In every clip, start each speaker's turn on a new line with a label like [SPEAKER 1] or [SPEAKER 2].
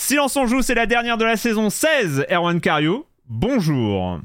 [SPEAKER 1] Silence on joue, c'est la dernière de la saison 16. Erwan Cario, bonjour.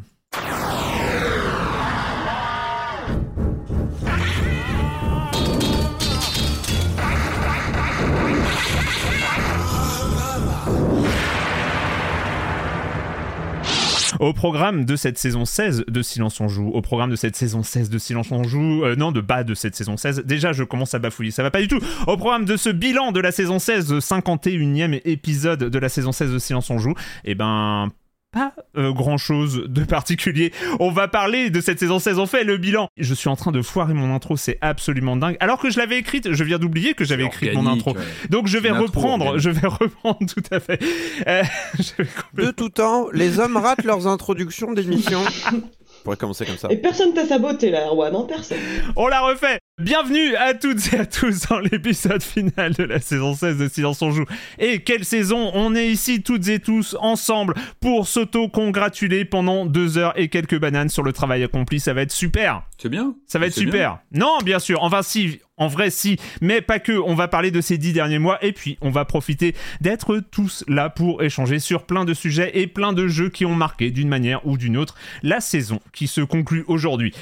[SPEAKER 1] Au programme de cette saison 16 de Silence on joue, au programme de cette saison 16 de Silence on joue, euh, non, de bas de cette saison 16, déjà je commence à bafouiller, ça va pas du tout. Au programme de ce bilan de la saison 16, 51e épisode de la saison 16 de Silence on joue, eh ben pas grand chose de particulier. On va parler de cette saison 16. On fait le bilan. Je suis en train de foirer mon intro, c'est absolument dingue. Alors que je l'avais écrite, je viens d'oublier que j'avais écrit mon intro.
[SPEAKER 2] ouais.
[SPEAKER 1] Donc je vais
[SPEAKER 2] intro
[SPEAKER 1] reprendre, je vais reprendre tout à fait. Euh, je vais
[SPEAKER 3] De tout temps, les hommes ratent leurs introductions d'émissions. On pourrait commencer comme ça.
[SPEAKER 4] Et personne t'a saboté là, Erwan, hein, personne.
[SPEAKER 1] On la refait Bienvenue à toutes et à tous dans l'épisode final de la saison 16 de Silence on joue. Et quelle saison On est ici toutes et tous ensemble pour s'auto-congratuler pendant deux heures et quelques bananes sur le travail accompli. Ça va être super
[SPEAKER 2] C'est bien.
[SPEAKER 1] Ça va être super. Non, bien sûr. Enfin, si. En vrai, si. Mais pas que. On va parler de ces dix derniers mois. Et puis, on va profiter d'être tous là pour échanger sur plein de sujets et plein de jeux qui ont marqué, d'une manière ou d'une autre, la saison qui se conclut aujourd'hui.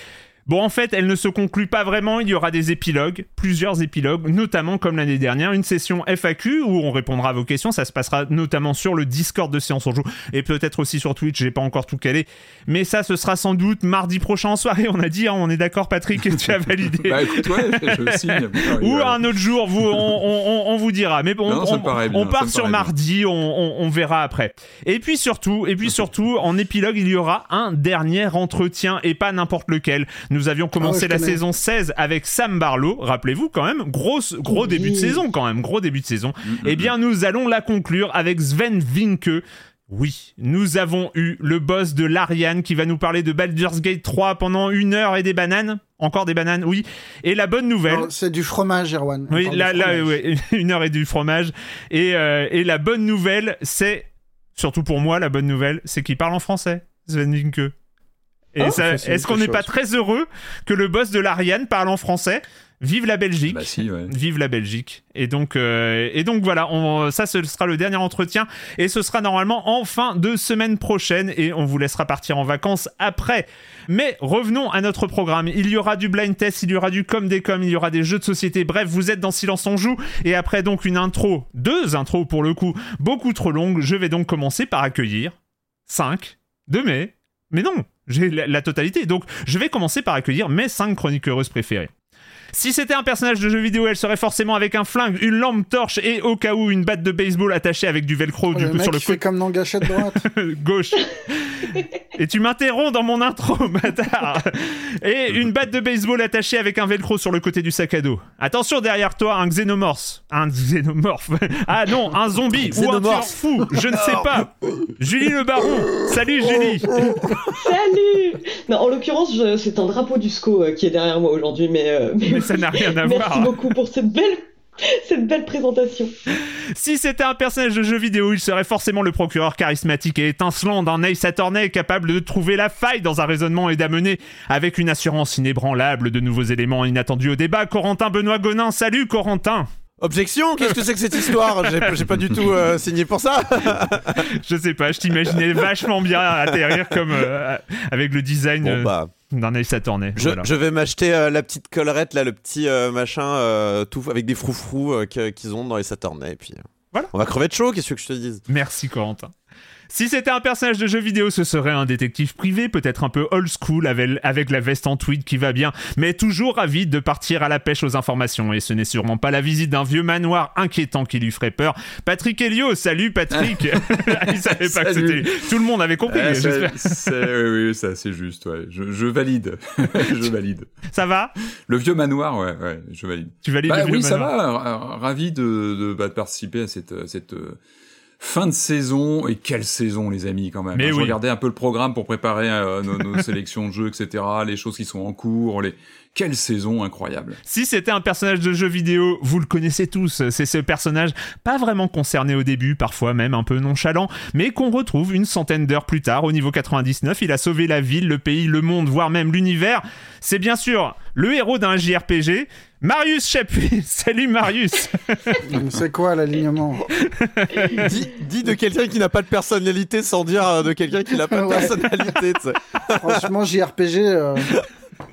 [SPEAKER 1] Bon, en fait, elle ne se conclut pas vraiment. Il y aura des épilogues, plusieurs épilogues, notamment comme l'année dernière, une session FAQ où on répondra à vos questions. Ça se passera notamment sur le Discord de Séance on Joue et peut-être aussi sur Twitch. J'ai pas encore tout calé. Mais ça, ce sera sans doute mardi prochain en soirée. On a dit, hein, on est d'accord, Patrick, tu as validé.
[SPEAKER 2] Bah écoute, ouais, je signe.
[SPEAKER 1] Ou un autre jour, vous, on, on- on- on vous dira. Mais bon,
[SPEAKER 2] Non,
[SPEAKER 1] on,
[SPEAKER 2] bien,
[SPEAKER 1] part sur mardi, on, verra après. Et puis surtout, et puis surtout, en épilogue, il y aura un dernier entretien et pas n'importe lequel. Nous avions commencé
[SPEAKER 5] Ah ouais, je
[SPEAKER 1] la
[SPEAKER 5] connais.
[SPEAKER 1] saison 16 avec Sam Barlow. Rappelez-vous quand même, grosse, gros
[SPEAKER 4] Oui.
[SPEAKER 1] début de saison quand même, gros début de saison.
[SPEAKER 2] Mm,
[SPEAKER 1] Eh bien, nous allons la conclure avec Sven Vinke. Oui, nous avons eu le boss de l'Ariane qui va nous parler de Baldur's Gate 3 pendant une heure et des bananes. Encore des bananes, oui. Et la bonne nouvelle.
[SPEAKER 5] C'est du fromage, Erwan.
[SPEAKER 1] Oui, là, là, ouais, une heure et du fromage. Et, euh, et la bonne nouvelle, c'est, surtout pour moi, la bonne nouvelle, c'est qu'il parle en français, Sven Vinke. Et
[SPEAKER 5] Oh,
[SPEAKER 1] ça- est-ce qu'on n'est pas très heureux que le boss de l'Ariane parle en français? Vive la Belgique
[SPEAKER 2] Bah si, ouais.
[SPEAKER 1] Vive la Belgique. Et donc, euh, et donc voilà, on, ça ce sera le dernier entretien et ce sera normalement en fin de semaine prochaine et on vous laissera partir en vacances après. Mais revenons à notre programme. Il y aura du blind test, il y aura du com des com, il y aura des jeux de société. Bref, vous êtes dans Silence on joue et après donc une intro, deux intros pour le coup, beaucoup trop longues. Je vais donc commencer par accueillir 5 de mai. Mais non, j'ai la, totalité. Donc je vais commencer par accueillir mes 5 chroniqueuses préférées. Si c'était un personnage de jeu vidéo, elle serait forcément avec un flingue, une lampe torche et au cas où une batte de baseball attachée avec du velcro
[SPEAKER 2] Oh,
[SPEAKER 1] du
[SPEAKER 2] le
[SPEAKER 1] coup,
[SPEAKER 2] mec
[SPEAKER 1] sur le
[SPEAKER 2] qui fait
[SPEAKER 1] côté
[SPEAKER 2] comme dans Gâchette droite.
[SPEAKER 1] gauche. Et tu m'interromps dans mon intro, bâtard. Et une batte de baseball attachée avec un velcro sur le côté du sac à dos. Attention derrière toi, un xénomorphe. Un xénomorphe. Ah non, un zombie ou un tueur fou. Je ne sais pas. Julie le baron. Salut Julie.
[SPEAKER 4] Salut Non, en l'occurrence, je- c'est un drapeau du SCO euh, qui est derrière moi aujourd'hui, mais, euh, mais,
[SPEAKER 1] Mais ça n'a rien à
[SPEAKER 4] merci
[SPEAKER 1] voir.
[SPEAKER 4] beaucoup pour cette belle, cette belle présentation.
[SPEAKER 1] Si c'était un personnage de jeu vidéo, il serait forcément le procureur charismatique et étincelant d'un Ace Attorney capable de trouver la faille dans un raisonnement et d'amener avec une assurance inébranlable de nouveaux éléments inattendus au débat. Corentin Benoît Gonin, salut Corentin
[SPEAKER 3] Objection Qu'est-ce que c'est que cette histoire? J'ai j'ai pas du tout euh, signé pour ça.
[SPEAKER 1] Je sais pas, je t'imaginais vachement bien atterrir comme euh, avec le design
[SPEAKER 3] Bon
[SPEAKER 1] euh,
[SPEAKER 3] bah,
[SPEAKER 1] d'un Ace Attorney.
[SPEAKER 3] je,
[SPEAKER 1] Voilà.
[SPEAKER 3] je vais m'acheter euh, la petite collerette là, le petit euh, machin euh, tout avec des froufrous qu'ils ont dans les Saturnays et puis.
[SPEAKER 1] Voilà.
[SPEAKER 3] On va crever de chaud. Qu'est-ce que je te dise?
[SPEAKER 1] Merci Corentin. Si c'était un personnage de jeu vidéo, ce serait un détective privé, peut-être un peu old school, avec, avec la veste en tweed qui va bien, mais toujours avide de partir à la pêche aux informations. Et ce n'est sûrement pas la visite d'un vieux manoir inquiétant qui lui ferait peur. Patrick Helio, salut Patrick Il savait pas que c'était... Tout le monde avait compris, j'espère.
[SPEAKER 5] c'est, c'est- oui, oui, c'est assez juste, ouais. Je, je valide. je valide.
[SPEAKER 1] Ça va?
[SPEAKER 5] Le vieux manoir, ouais, ouais, je valide.
[SPEAKER 1] Tu valides
[SPEAKER 5] Bah
[SPEAKER 1] le vieux
[SPEAKER 5] oui, ça va. ra- Ravi de, de, bah, de participer à cette, cette euh, fin de saison. Et quelle saison, les amis, quand même.
[SPEAKER 1] Mais
[SPEAKER 5] hein. Je
[SPEAKER 1] oui.
[SPEAKER 5] regardais un peu le programme pour préparer euh, nos, nos sélections de jeux, etc. Les choses qui sont en cours. Les... Quelle saison incroyable.
[SPEAKER 1] Si c'était un personnage de jeu vidéo, vous le connaissez tous, c'est ce personnage pas vraiment concerné au début, parfois même un peu nonchalant, mais qu'on retrouve une centaine d'heures plus tard au niveau 99, il a sauvé la ville, le pays, le monde, voire même l'univers. C'est bien sûr le héros d'un JRPG, Marius Chapuis. Salut Marius
[SPEAKER 2] C'est quoi l'alignement
[SPEAKER 3] dis, dis de quelqu'un qui n'a pas de personnalité sans dire euh, de quelqu'un qui n'a pas de
[SPEAKER 2] Ouais.
[SPEAKER 3] personnalité.
[SPEAKER 2] Franchement, JRPG, euh,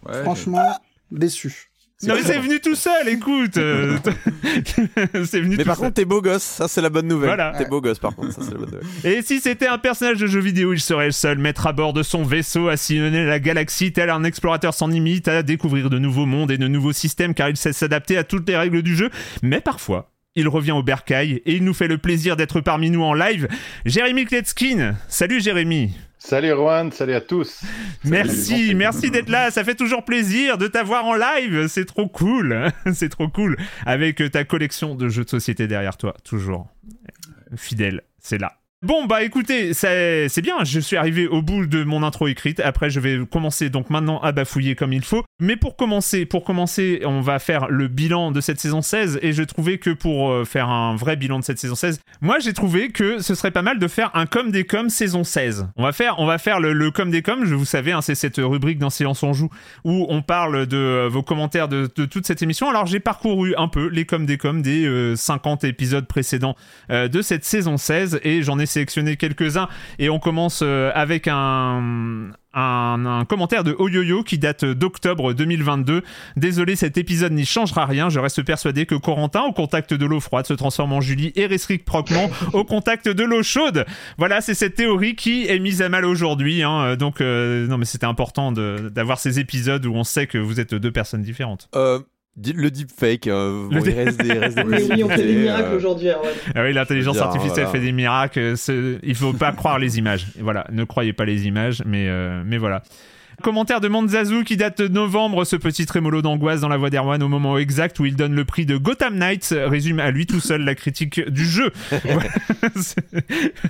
[SPEAKER 5] Ouais,
[SPEAKER 2] franchement, déçu.
[SPEAKER 1] Non mais c'est venu tout seul, écoute euh, C'est venu
[SPEAKER 3] Mais
[SPEAKER 1] tout
[SPEAKER 3] par
[SPEAKER 1] seul.
[SPEAKER 3] contre, t'es beau gosse. Ça, c'est la bonne nouvelle.
[SPEAKER 1] Voilà.
[SPEAKER 3] T'es beau gosse, par contre. Ça, c'est la bonne nouvelle.
[SPEAKER 1] Et si c'était un personnage de jeu vidéo, il serait le seul maître à bord de son vaisseau à sillonner la galaxie tel un explorateur sans limite, à découvrir de nouveaux mondes et de nouveaux systèmes car il sait s'adapter à toutes les règles du jeu. Mais parfois, il revient au bercail et il nous fait le plaisir d'être parmi nous en live. Jérémy Kletskin. Salut Jérémy.
[SPEAKER 6] Salut Erwan, salut à tous.
[SPEAKER 1] Merci, merci d'être là. Ça fait toujours plaisir de t'avoir en live. C'est trop cool. C'est trop cool. Avec ta collection de jeux de société derrière toi, toujours. Fidèle, c'est là. Bon bah écoutez, c'est bien, je suis arrivé au bout de mon intro écrite. Après je vais commencer donc maintenant à bafouiller comme il faut. Mais pour commencer, pour commencer, on va faire le bilan de cette saison 16 et je trouvais que pour euh, faire un vrai bilan de cette saison 16, moi j'ai trouvé que ce serait pas mal de faire un comme des comme saison 16. On va faire le, le comme des comme, je vous savez, hein, c'est cette rubrique dans Silence on joue où on parle de euh, vos commentaires de, toute cette émission. Alors j'ai parcouru un peu les comme des comme des euh, 50 épisodes précédents euh, de cette saison 16 et j'en ai sélectionné quelques-uns et on commence euh, avec un, un, commentaire de Oyoyo qui date d'octobre 2022. Désolé, cet épisode n'y changera rien. Je reste persuadé que Corentin, au contact de l'eau froide, se transforme en Julie et Restrict Procman au contact de l'eau chaude. Voilà, c'est cette théorie qui est mise à mal aujourd'hui. hein. Donc, euh, non, mais c'était important d'avoir ces épisodes où on sait que vous êtes deux personnes différentes.
[SPEAKER 3] Euh, le deepfake. euh, bon,
[SPEAKER 1] Le
[SPEAKER 3] il reste des, reste des
[SPEAKER 4] Mais oui, on fait des miracles
[SPEAKER 3] euh,
[SPEAKER 4] aujourd'hui.
[SPEAKER 1] Ah oui, l'intelligence
[SPEAKER 3] dire,
[SPEAKER 1] artificielle
[SPEAKER 3] voilà.
[SPEAKER 1] fait des miracles. c'est- Il faut pas croire les images. Voilà, ne croyez pas les images, mais, euh, mais voilà. Commentaire de Manzazu qui date de novembre, ce petit trémolo d'angoisse dans la voix d'Erwan au moment exact où il donne le prix de Gotham Knights, résume à lui tout seul la critique du jeu.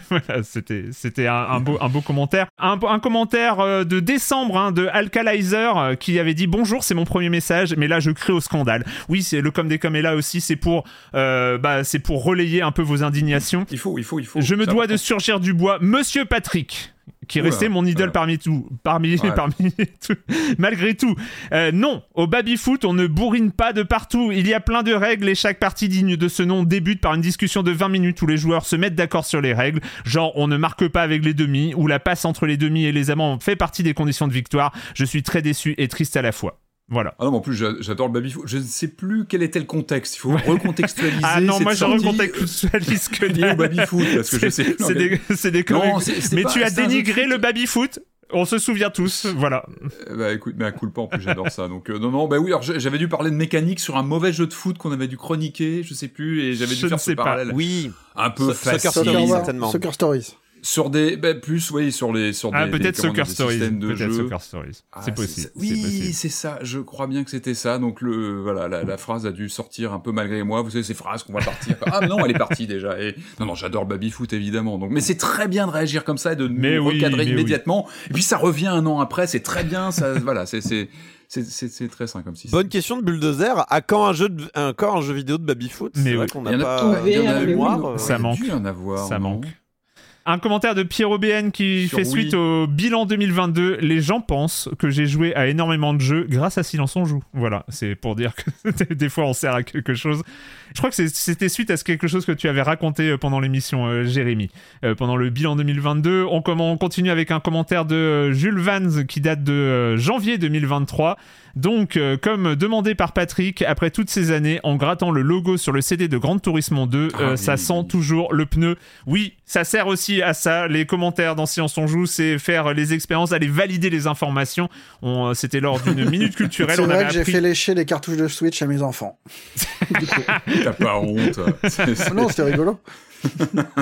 [SPEAKER 1] Voilà, c'était c'était un, un beau, un beau commentaire. Un, un commentaire euh, de décembre hein, de Alkalizer euh, qui avait dit bonjour, c'est mon premier message, mais là je crée au scandale. Oui, c'est le comme des comme est là aussi, c'est pour, euh, bah, c'est pour relayer un peu vos indignations.
[SPEAKER 5] Il faut, il faut, il faut.
[SPEAKER 1] Je me dois de surgir du bois, Monsieur Patrick. Qui
[SPEAKER 5] Oula,
[SPEAKER 1] restait mon idole
[SPEAKER 5] voilà.
[SPEAKER 1] parmi tout, parmi,
[SPEAKER 5] Ouais.
[SPEAKER 1] parmi tout, malgré tout. Euh, non, au baby-foot, on ne bourrine pas de partout. Il y a plein de règles et chaque partie digne de ce nom débute par une discussion de 20 minutes où les joueurs se mettent d'accord sur les règles. Genre, on ne marque pas avec les demi, ou la passe entre les demi et les amants fait partie des conditions de victoire. Je suis très déçu et triste à la fois. Voilà.
[SPEAKER 5] Ah non, mais en plus, j'a- j'adore le baby-foot. Je ne sais plus quel était le contexte. Il faut recontextualiser.
[SPEAKER 1] Ah non,
[SPEAKER 5] cette
[SPEAKER 1] moi je recontextualise que dalle.
[SPEAKER 5] baby-foot, parce que je sais.
[SPEAKER 1] c'est
[SPEAKER 5] mais-
[SPEAKER 1] des, c'est des
[SPEAKER 5] Non,
[SPEAKER 1] Mais
[SPEAKER 5] pas-
[SPEAKER 1] tu as dénigré
[SPEAKER 5] foot.
[SPEAKER 1] le baby-foot On se souvient tous, voilà.
[SPEAKER 5] Euh, bah écoute, mais à coup pas en plus j'adore ça. Donc euh, non non, bah oui, alors j'avais dû parler de mécanique sur un mauvais jeu de foot qu'on avait dû chroniquer, je sais plus, et j'avais dû
[SPEAKER 1] Je ne
[SPEAKER 5] faire
[SPEAKER 1] sais
[SPEAKER 5] ce
[SPEAKER 1] pas.
[SPEAKER 5] parallèle.
[SPEAKER 3] Oui.
[SPEAKER 5] Un peu
[SPEAKER 3] So-
[SPEAKER 5] facile.
[SPEAKER 3] Stories,
[SPEAKER 2] Soccer,
[SPEAKER 3] certainement.
[SPEAKER 2] Soccer Stories.
[SPEAKER 5] Sur des, bah, plus, oui, sur les, sur
[SPEAKER 1] Ah,
[SPEAKER 5] des,
[SPEAKER 1] peut-être Soccer
[SPEAKER 5] des
[SPEAKER 1] Stories.
[SPEAKER 5] de
[SPEAKER 1] Peut-être
[SPEAKER 5] jeu.
[SPEAKER 1] Soccer Stories.
[SPEAKER 5] Ah,
[SPEAKER 1] c'est possible. c'est
[SPEAKER 5] Oui,
[SPEAKER 1] possible.
[SPEAKER 5] c'est ça. Je crois bien que c'était ça. Donc le, voilà, la, la phrase a dû sortir un peu malgré moi. Vous savez ces phrases qu'on va partir. Ah non, elle est partie déjà. Et non, non, j'adore le baby foot évidemment. Donc, mais c'est très bien de réagir comme ça et de
[SPEAKER 1] Mais
[SPEAKER 5] nous
[SPEAKER 1] oui,
[SPEAKER 5] recadrer
[SPEAKER 1] mais
[SPEAKER 5] immédiatement. Et puis ça revient un an après. C'est très bien. Ça, voilà, c'est c'est c'est c'est c'est très sain comme système.
[SPEAKER 3] Bonne question de Bulldozer. À quand un jeu, de, un, quand un jeu vidéo de baby-foot
[SPEAKER 1] Mais
[SPEAKER 3] C'est vrai
[SPEAKER 1] oui.
[SPEAKER 5] Il y en a
[SPEAKER 3] pas
[SPEAKER 4] tout.
[SPEAKER 3] il y en a eu euh,
[SPEAKER 1] Ça
[SPEAKER 5] y
[SPEAKER 1] manque.
[SPEAKER 5] dû en avoir.
[SPEAKER 1] Ça manque. Un commentaire de Pierrot BN qui
[SPEAKER 5] Sur
[SPEAKER 1] fait
[SPEAKER 5] Wii.
[SPEAKER 1] suite au bilan 2022. Les gens pensent que j'ai joué à énormément de jeux grâce à Silence on joue. Voilà, c'est pour dire que des fois on sert à quelque chose. Je crois que c'était suite à ce quelque chose que tu avais raconté euh, pendant l'émission, euh, Jérémy. Euh, pendant le bilan 2022, on, continue avec un commentaire de euh, Jules Vans qui date de euh, janvier 2023. Donc, euh, comme demandé par Patrick, après toutes ces années, en grattant le logo sur le CD de Grand Turismo 2,
[SPEAKER 5] Ah
[SPEAKER 1] euh, ça
[SPEAKER 5] oui,
[SPEAKER 1] sent
[SPEAKER 5] oui.
[SPEAKER 1] toujours le pneu. Oui, ça sert aussi à ça. Les commentaires dans Silence on joue, c'est faire les expériences, aller valider les informations. On, euh, C'était lors d'une minute culturelle.
[SPEAKER 2] C'est vrai
[SPEAKER 1] avait
[SPEAKER 2] que j'ai
[SPEAKER 1] appris-
[SPEAKER 2] fait lécher les cartouches de Switch à mes enfants.
[SPEAKER 5] T'as pas honte.
[SPEAKER 2] Ah non, c'était rigolo.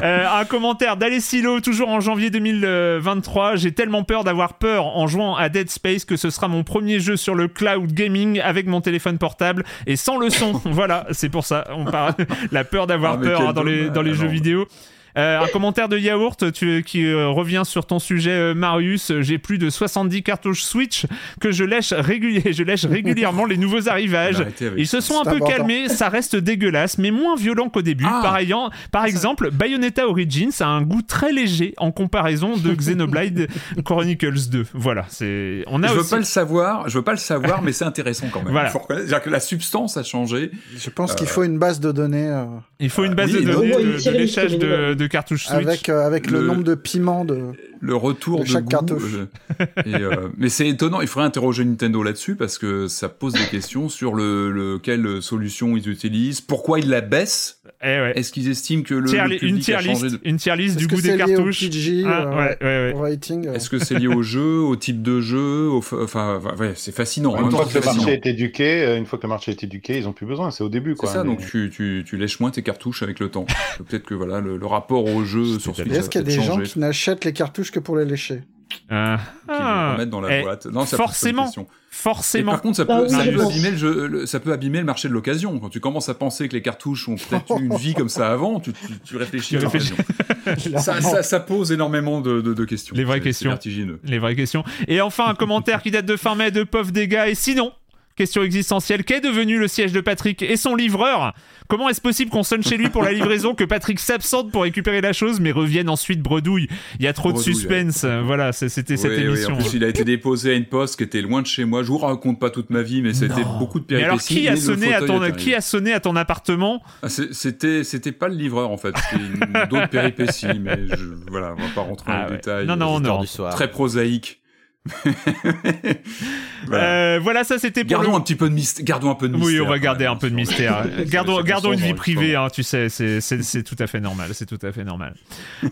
[SPEAKER 1] Euh, un commentaire d'Alessilo, toujours en janvier 2023. J'ai tellement peur d'avoir peur en jouant à Dead Space que ce sera mon premier jeu sur le cloud gaming avec mon téléphone portable et sans le son. voilà, c'est pour ça. On parle la peur d'avoir
[SPEAKER 5] Ah,
[SPEAKER 1] peur hein, dans les
[SPEAKER 5] dommage.
[SPEAKER 1] dans les
[SPEAKER 5] Ah,
[SPEAKER 1] jeux
[SPEAKER 5] non.
[SPEAKER 1] vidéo. Euh, un commentaire de Yaourt tu- qui euh, revient sur ton sujet, euh, Marius. J'ai plus de 70 cartouches Switch que je lèche, régulier, je lèche régulièrement les nouveaux arrivages. Ils se sont un peu
[SPEAKER 2] important.
[SPEAKER 1] calmés, ça reste dégueulasse, mais moins violent qu'au début.
[SPEAKER 5] Ah.
[SPEAKER 1] par, ayant- par exemple, Bayonetta Origins a un goût très léger en comparaison de Xenoblade Chronicles 2. Voilà, c'est. On a
[SPEAKER 5] Je veux
[SPEAKER 1] aussi.
[SPEAKER 5] pas le savoir, je veux pas le savoir, mais c'est intéressant quand même.
[SPEAKER 1] Voilà.
[SPEAKER 5] Il faut que la substance a changé.
[SPEAKER 2] Je pense qu'il faut une base de données euh,
[SPEAKER 1] Il faut une base
[SPEAKER 5] oui,
[SPEAKER 1] de données de, de
[SPEAKER 4] list
[SPEAKER 1] léchage de, de cartouches Switch.
[SPEAKER 2] avec, euh, avec le...
[SPEAKER 5] Le-
[SPEAKER 2] nombre de piments de.
[SPEAKER 5] Le retour
[SPEAKER 2] De
[SPEAKER 5] de,
[SPEAKER 2] chaque
[SPEAKER 5] goût,
[SPEAKER 2] cartouche.
[SPEAKER 5] euh, et, euh, mais c'est étonnant, il faudrait interroger Nintendo là-dessus parce que ça pose des questions sur le, le quelle solution ils utilisent, pourquoi ils la baissent.
[SPEAKER 1] Eh ouais.
[SPEAKER 5] Est-ce qu'ils estiment que le,
[SPEAKER 1] Tier-
[SPEAKER 5] le
[SPEAKER 1] une
[SPEAKER 5] public
[SPEAKER 1] tier
[SPEAKER 5] a changé
[SPEAKER 1] list,
[SPEAKER 5] de...
[SPEAKER 1] une tier list du goût des
[SPEAKER 2] c'est
[SPEAKER 1] cartouches. Ah,
[SPEAKER 2] euh,
[SPEAKER 1] ouais, ouais,
[SPEAKER 2] euh,
[SPEAKER 5] Est-ce que c'est lié au jeu, au type de jeu, au enfin, c'est fascinant.
[SPEAKER 6] Une fois
[SPEAKER 5] temps,
[SPEAKER 6] que le
[SPEAKER 5] c'est
[SPEAKER 6] marché est éduqué, euh, une fois que le marché est éduqué, ils ont plus besoin. C'est au début,
[SPEAKER 5] C'est
[SPEAKER 6] quoi.
[SPEAKER 5] ça,
[SPEAKER 6] mais-
[SPEAKER 5] donc tu, tu, tu lèches moins tes cartouches avec le temps. Peut-être que voilà, le, le rapport au jeu sur Switch
[SPEAKER 2] Est-ce qu'il y a des gens qui n'achètent les cartouches que pour les lécher
[SPEAKER 1] Ah,
[SPEAKER 5] les
[SPEAKER 1] ah.
[SPEAKER 5] remettent dans la
[SPEAKER 1] Eh,
[SPEAKER 5] boîte. Non,
[SPEAKER 1] forcément.
[SPEAKER 5] Et
[SPEAKER 1] forcément.
[SPEAKER 5] par contre, ça peut,
[SPEAKER 4] Ah oui,
[SPEAKER 5] ça,
[SPEAKER 4] je
[SPEAKER 5] peut
[SPEAKER 4] pense.
[SPEAKER 5] abîmer le, jeu- le- ça peut abîmer le marché de l'occasion. Quand tu commences à penser que les cartouches ont peut-être eu une vie comme ça avant, tu, tu, tu réfléchis.
[SPEAKER 1] Tu réfléchis.
[SPEAKER 5] ça, ça, ça pose énormément de, de, de questions.
[SPEAKER 1] Les vraies questions. Les vraies questions. Et enfin, un commentaire qui date de fin mai de Pof Dégâts. Et sinon, question existentielle, qu'est devenu le siège de Patrick et son livreur? Comment est-ce possible qu'on sonne chez lui pour la livraison, que Patrick s'absente pour récupérer la chose, mais revienne ensuite bredouille? Il y a trop
[SPEAKER 5] Bredouille,
[SPEAKER 1] de suspense. Voilà, c'est- c'était cette
[SPEAKER 5] Oui, oui,
[SPEAKER 1] émission.
[SPEAKER 5] en plus, il a été déposé à une poste qui était loin de chez moi. Je vous raconte pas toute ma vie, mais c'était beaucoup de
[SPEAKER 1] mais alors,
[SPEAKER 5] péripéties.
[SPEAKER 1] qui a,
[SPEAKER 5] le
[SPEAKER 1] sonné à ton, qui a sonné à ton appartement?
[SPEAKER 5] Ah, C'était, c'était pas le livreur en fait, c'était une- d'autres péripéties, mais je, voilà, on va pas rentrer dans
[SPEAKER 1] Ah
[SPEAKER 5] les
[SPEAKER 1] ouais.
[SPEAKER 5] détails.
[SPEAKER 1] Non, non, non.
[SPEAKER 5] Très prosaïque. voilà.
[SPEAKER 1] Euh, Voilà, ça c'était pour
[SPEAKER 5] Gardons
[SPEAKER 1] le-
[SPEAKER 5] un petit peu de mystère. Gardons un peu de mystère.
[SPEAKER 1] Oui, on va garder un peu de mystère. gardons gardons une vie privée, hein, tu sais, c'est- tout à fait normal. C'est tout à fait normal.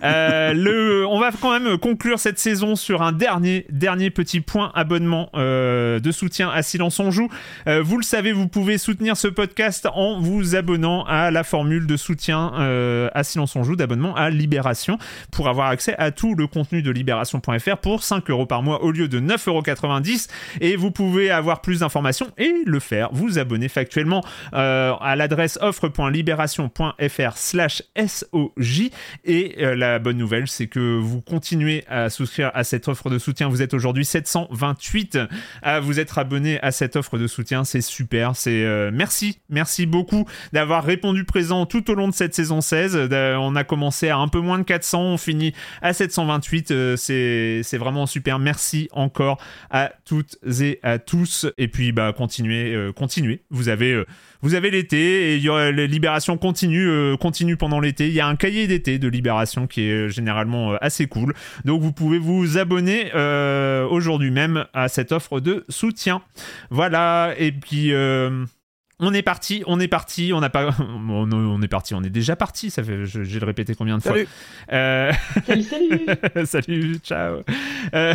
[SPEAKER 1] Euh, le, on va quand même conclure cette saison sur un dernier, dernier petit point abonnement euh, de soutien à Silence on joue. Vous le savez, vous pouvez soutenir ce podcast en vous abonnant à la formule de soutien à Silence on joue, d'abonnement à Libération, pour avoir accès à tout le contenu de Libération.fr pour 5 euros par mois au lieu de 9,90 euros. Et vous pouvez avoir plus d'informations et le faire, vous abonner factuellement euh, à l'adresse offre.libération.fr slash SOJ. Et euh, la bonne nouvelle, c'est que vous continuez à souscrire à cette offre de soutien. Vous êtes aujourd'hui 728 à vous être abonné à cette offre de soutien. C'est super. C'est euh, merci, merci beaucoup d'avoir répondu présent tout au long de cette saison 16. Euh, on a commencé à un peu moins de 400, on finit à 728. Euh, c'est c'est vraiment super. Merci encore à toutes et à tous. Et puis bah continuez, euh, continuez. Vous avez euh, vous avez l'été et il y aura les libérations continue euh, continue pendant l'été. Il y a un cahier d'été de libération qui est euh, généralement assez cool. Donc vous pouvez vous abonner aujourd'hui même à cette offre de soutien. Voilà. Et puis. on est parti, on est parti, on n'a pas, on, on est parti, on est déjà parti. Ça fait, j'ai le répété combien de fois.
[SPEAKER 3] Salut.
[SPEAKER 1] Euh,
[SPEAKER 4] Salut, salut
[SPEAKER 1] Salut, ciao. Euh,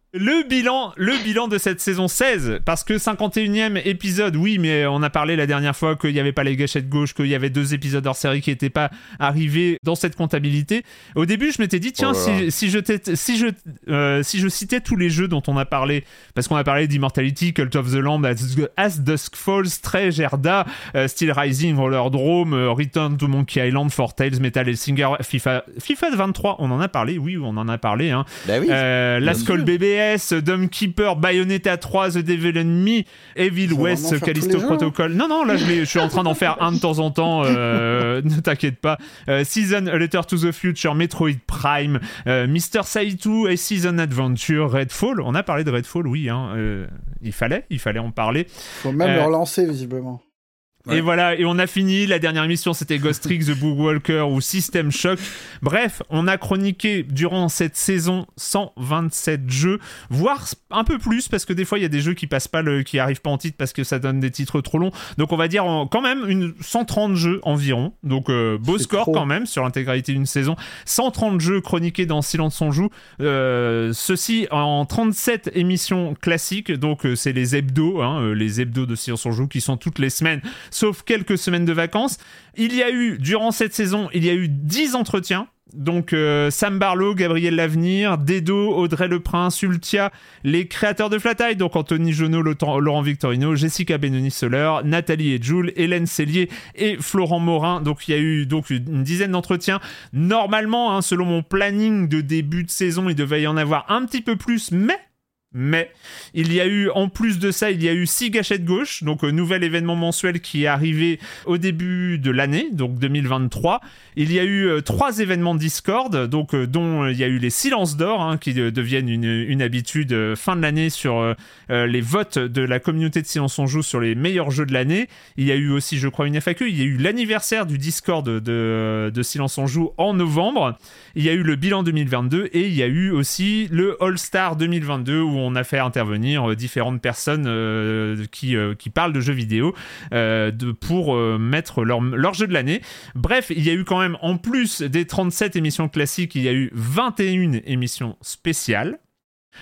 [SPEAKER 1] Le bilan, le bilan de cette saison 16, parce que 51e épisode, oui, mais on a parlé la dernière fois qu'il n'y avait pas les gâchettes gauche, qu'il y avait deux épisodes hors série qui n'étaient pas arrivés dans cette comptabilité. Au début, je m'étais dit, tiens,
[SPEAKER 3] Oh là là.
[SPEAKER 1] si, si je, t'ai- si, je, euh, si je citais tous les jeux dont on a parlé, parce qu'on a parlé d'Immortality, Cult of the Lamb, As, Dusk Falls, Stray, Gerda, euh, Steel Rising, Roller Drome, euh, Return to Monkey Island, Four Tales, Metal Hellsinger, FIFA, FIFA 23, on en a parlé, oui, on en a parlé, hein.
[SPEAKER 3] Bah oui.
[SPEAKER 1] Euh, Dome Keeper, Bayonetta 3, The Devil Me, Evil West, Callisto
[SPEAKER 2] hein.
[SPEAKER 1] Protocol. Non, non, là je, suis en train d'en faire un de temps en temps, euh, ne t'inquiète pas. Euh, Season A Letter to the Future, Metroid Prime, euh, Mr. Saitu et Season Adventure, Redfall. On a parlé de Redfall, oui, hein, euh, il fallait, il fallait en parler.
[SPEAKER 2] Faut même le relancer, visiblement.
[SPEAKER 5] Ouais.
[SPEAKER 1] Et voilà, et on a fini. La dernière émission, c'était Ghost Trick, The Bookwalker ou System Shock. Bref, on a chroniqué durant cette saison 127 jeux, voire un peu plus, parce que des fois, il y a des jeux qui passent pas, le, qui arrivent pas en titre parce que ça donne des titres trop longs. Donc, on va dire en- quand même une 130 jeux environ. Donc, euh, beau score
[SPEAKER 2] trop.
[SPEAKER 1] quand même sur l'intégralité d'une saison. 130 jeux chroniqués dans Silence on joue. Euh, ceci en 37 émissions classiques. Donc, euh, c'est les hebdos, hein, euh, les hebdos de Silence on joue qui sont toutes les semaines sauf quelques semaines de vacances. Il y a eu, durant cette saison, il y a eu 10 entretiens. Donc euh, Sam Barlow, Gabriel Lavenir, Dedo, Audrey Le Prince, Ultia, les créateurs de Flat Eye, donc Anthony Jonot, Laurent Victorino, Jessica Benoni-Soler, Nathalie et Jules, Hélène Cellier et Florent Morin. Donc il y a eu donc une dizaine d'entretiens. Normalement, hein, selon mon planning de début de saison, il devait y en avoir un petit peu plus, mais mais il y a eu, en plus de ça, il y a eu six gâchettes gauche, donc un nouvel événement mensuel qui est arrivé au début de l'année, donc 2023. Il y a eu euh, trois événements Discord, donc euh, dont euh, il y a eu les silences d'or, hein, qui euh, deviennent une, une habitude euh, fin de l'année sur euh, euh, les votes de la communauté de Silence on Joue sur les meilleurs jeux de l'année. Il y a eu aussi, je crois, une FAQ. Il y a eu l'anniversaire du Discord de, de Silence on Joue en novembre. Il y a eu le bilan 2022 et il y a eu aussi le All Star 2022 où a fait intervenir euh, différentes personnes euh, qui, euh, qui parlent de jeux vidéo pour mettre leur, leur jeu de l'année. Bref, il y a eu quand même, en plus des 37 émissions classiques, il y a eu 21 émissions spéciales.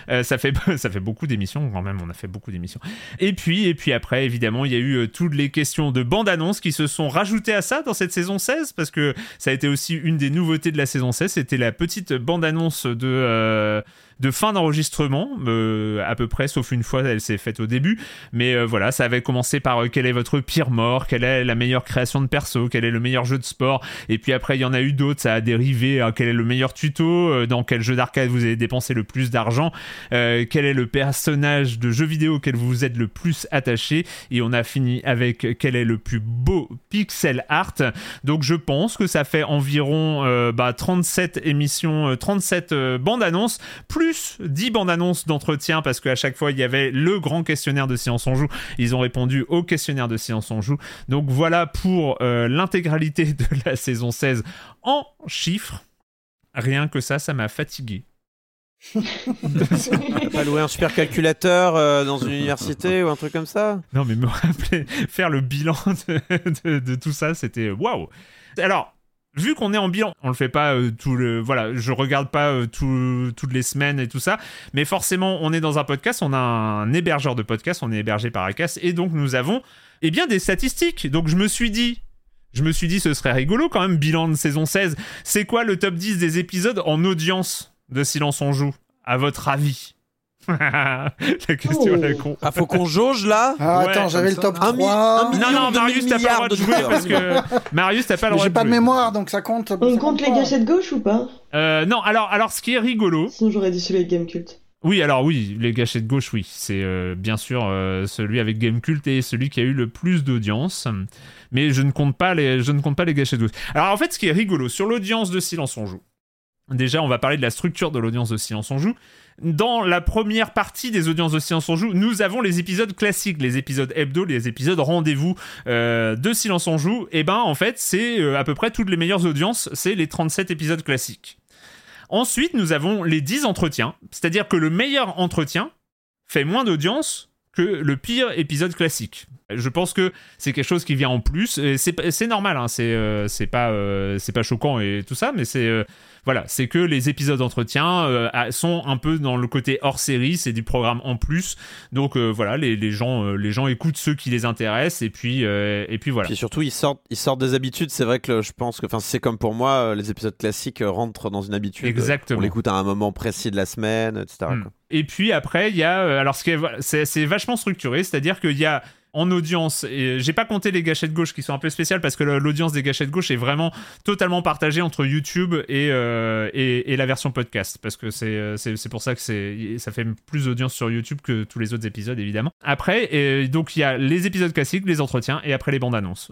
[SPEAKER 1] Ça fait ça fait beaucoup d'émissions quand même on a fait beaucoup d'émissions et puis et puis après évidemment il y a eu toutes les questions de bande annonce qui se sont rajoutées à ça dans cette saison 16 parce que ça a été aussi une des nouveautés de la saison 16 c'était la petite bande annonce de de fin d'enregistrement euh, à peu près sauf une fois elle s'est faite au début. Mais euh, voilà ça avait commencé par euh, quel est votre pire mort quelle est la meilleure création de perso quel est le meilleur jeu de sport. Et puis après il y en a eu d'autres ça a dérivé à quel est le meilleur tuto euh, dans quel jeu d'arcade vous avez dépensé le plus d'argent euh, quel est le personnage de jeu vidéo auquel vous vous êtes le plus attaché. Et on a fini avec quel est le plus beau pixel art. Donc je pense que ça fait environ euh, bah, 37 émissions euh, 37 euh, bandes annonces plus 10 bandes annonces d'entretien parce qu'à chaque fois il y avait le grand questionnaire de Science on joue. Ils ont répondu au questionnaire de Science on joue. Donc voilà pour euh, l'intégralité de la saison 16 en chiffres. Rien que ça ça m'a fatigué.
[SPEAKER 3] Pas loué un super calculateur euh, dans une université ou un truc comme ça?
[SPEAKER 1] Non, mais me rappeler, faire le bilan de, de- de tout ça, c'était waouh. Alors, vu qu'on est en bilan, on le fait pas euh, tout le. Voilà, je regarde pas euh, tout- toutes les semaines et tout ça, mais forcément, on est dans un podcast, on a un hébergeur de podcast, on est hébergé par Acas, et donc nous avons, eh bien, des statistiques. Donc, je me suis dit. Je me suis dit, ce serait rigolo quand même, bilan de saison 16. C'est quoi le top 10 des épisodes en audience de Silence on Joue, à votre avis? La question
[SPEAKER 4] Oh.
[SPEAKER 1] est con.
[SPEAKER 3] Ah, faut qu'on jauge là
[SPEAKER 2] Ah,
[SPEAKER 1] Ouais,
[SPEAKER 2] attends, j'avais le top
[SPEAKER 3] Un mi-
[SPEAKER 2] 3.
[SPEAKER 3] un
[SPEAKER 1] Non,
[SPEAKER 3] million
[SPEAKER 1] non, Marius, t'as pas le droit de jouer parce que. Marius, t'as pas le droit
[SPEAKER 2] j'ai
[SPEAKER 1] de
[SPEAKER 2] pas de
[SPEAKER 1] jouer.
[SPEAKER 2] mémoire, donc ça compte.
[SPEAKER 4] On
[SPEAKER 2] ça
[SPEAKER 4] compte les gâchettes gauche ou pas
[SPEAKER 1] Euh, non, alors, alors, ce qui est rigolo.
[SPEAKER 4] Sinon j'aurais dit celui avec Gamecult.
[SPEAKER 1] Oui, alors oui, les gâchettes de gauche, oui. C'est euh, bien sûr euh, celui avec Gamecult et celui qui a eu le plus d'audience. Mais je ne compte pas les, je ne compte pas les gâchettes de gauche. Alors en fait, ce qui est rigolo, sur l'audience de Silence on joue. Déjà, on va parler de la structure de l'audience de Silence on joue. Dans la première partie des audiences de Silence on joue, nous avons les épisodes classiques, les épisodes hebdo, les épisodes rendez-vous euh, de Silence on joue. Et ben, en fait, c'est euh, à peu près toutes les meilleures audiences, c'est les 37 épisodes classiques. Ensuite, nous avons les 10 entretiens, c'est-à-dire que le meilleur entretien fait moins d'audience que le pire épisode classique. Je pense que c'est quelque chose qui vient en plus. et C'est normal, hein, c'est euh, c'est pas, euh, c'est pas choquant et tout ça, mais c'est euh, voilà, c'est que les épisodes d'entretien euh, sont un peu dans le côté hors série, c'est du programme en plus. Donc voilà, les, les gens, les gens écoutent ceux qui les intéressent et puis et puis voilà.
[SPEAKER 3] Puis surtout, ils sortent, ils sortent des habitudes. C'est vrai que je pense que, c'est comme pour moi, les épisodes classiques rentrent dans une habitude.
[SPEAKER 1] Exactement.
[SPEAKER 3] On l'écoute à un moment précis de la semaine, etc.
[SPEAKER 1] Hmm.
[SPEAKER 3] quoi.
[SPEAKER 1] Et puis après, il y a. euh, alors, c'est, vachement structuré, c'est-à-dire qu'il y a en audience, et j'ai pas compté les gâchettes gauche qui sont un peu spéciales parce que l'audience des gâchettes gauche est vraiment totalement partagée entre YouTube et, euh, et, et la version podcast parce que c'est, euh, pour ça que ça fait plus d'audience sur YouTube que tous les autres épisodes évidemment. Après, et donc il y a les épisodes classiques, les entretiens et après les bandes annonces.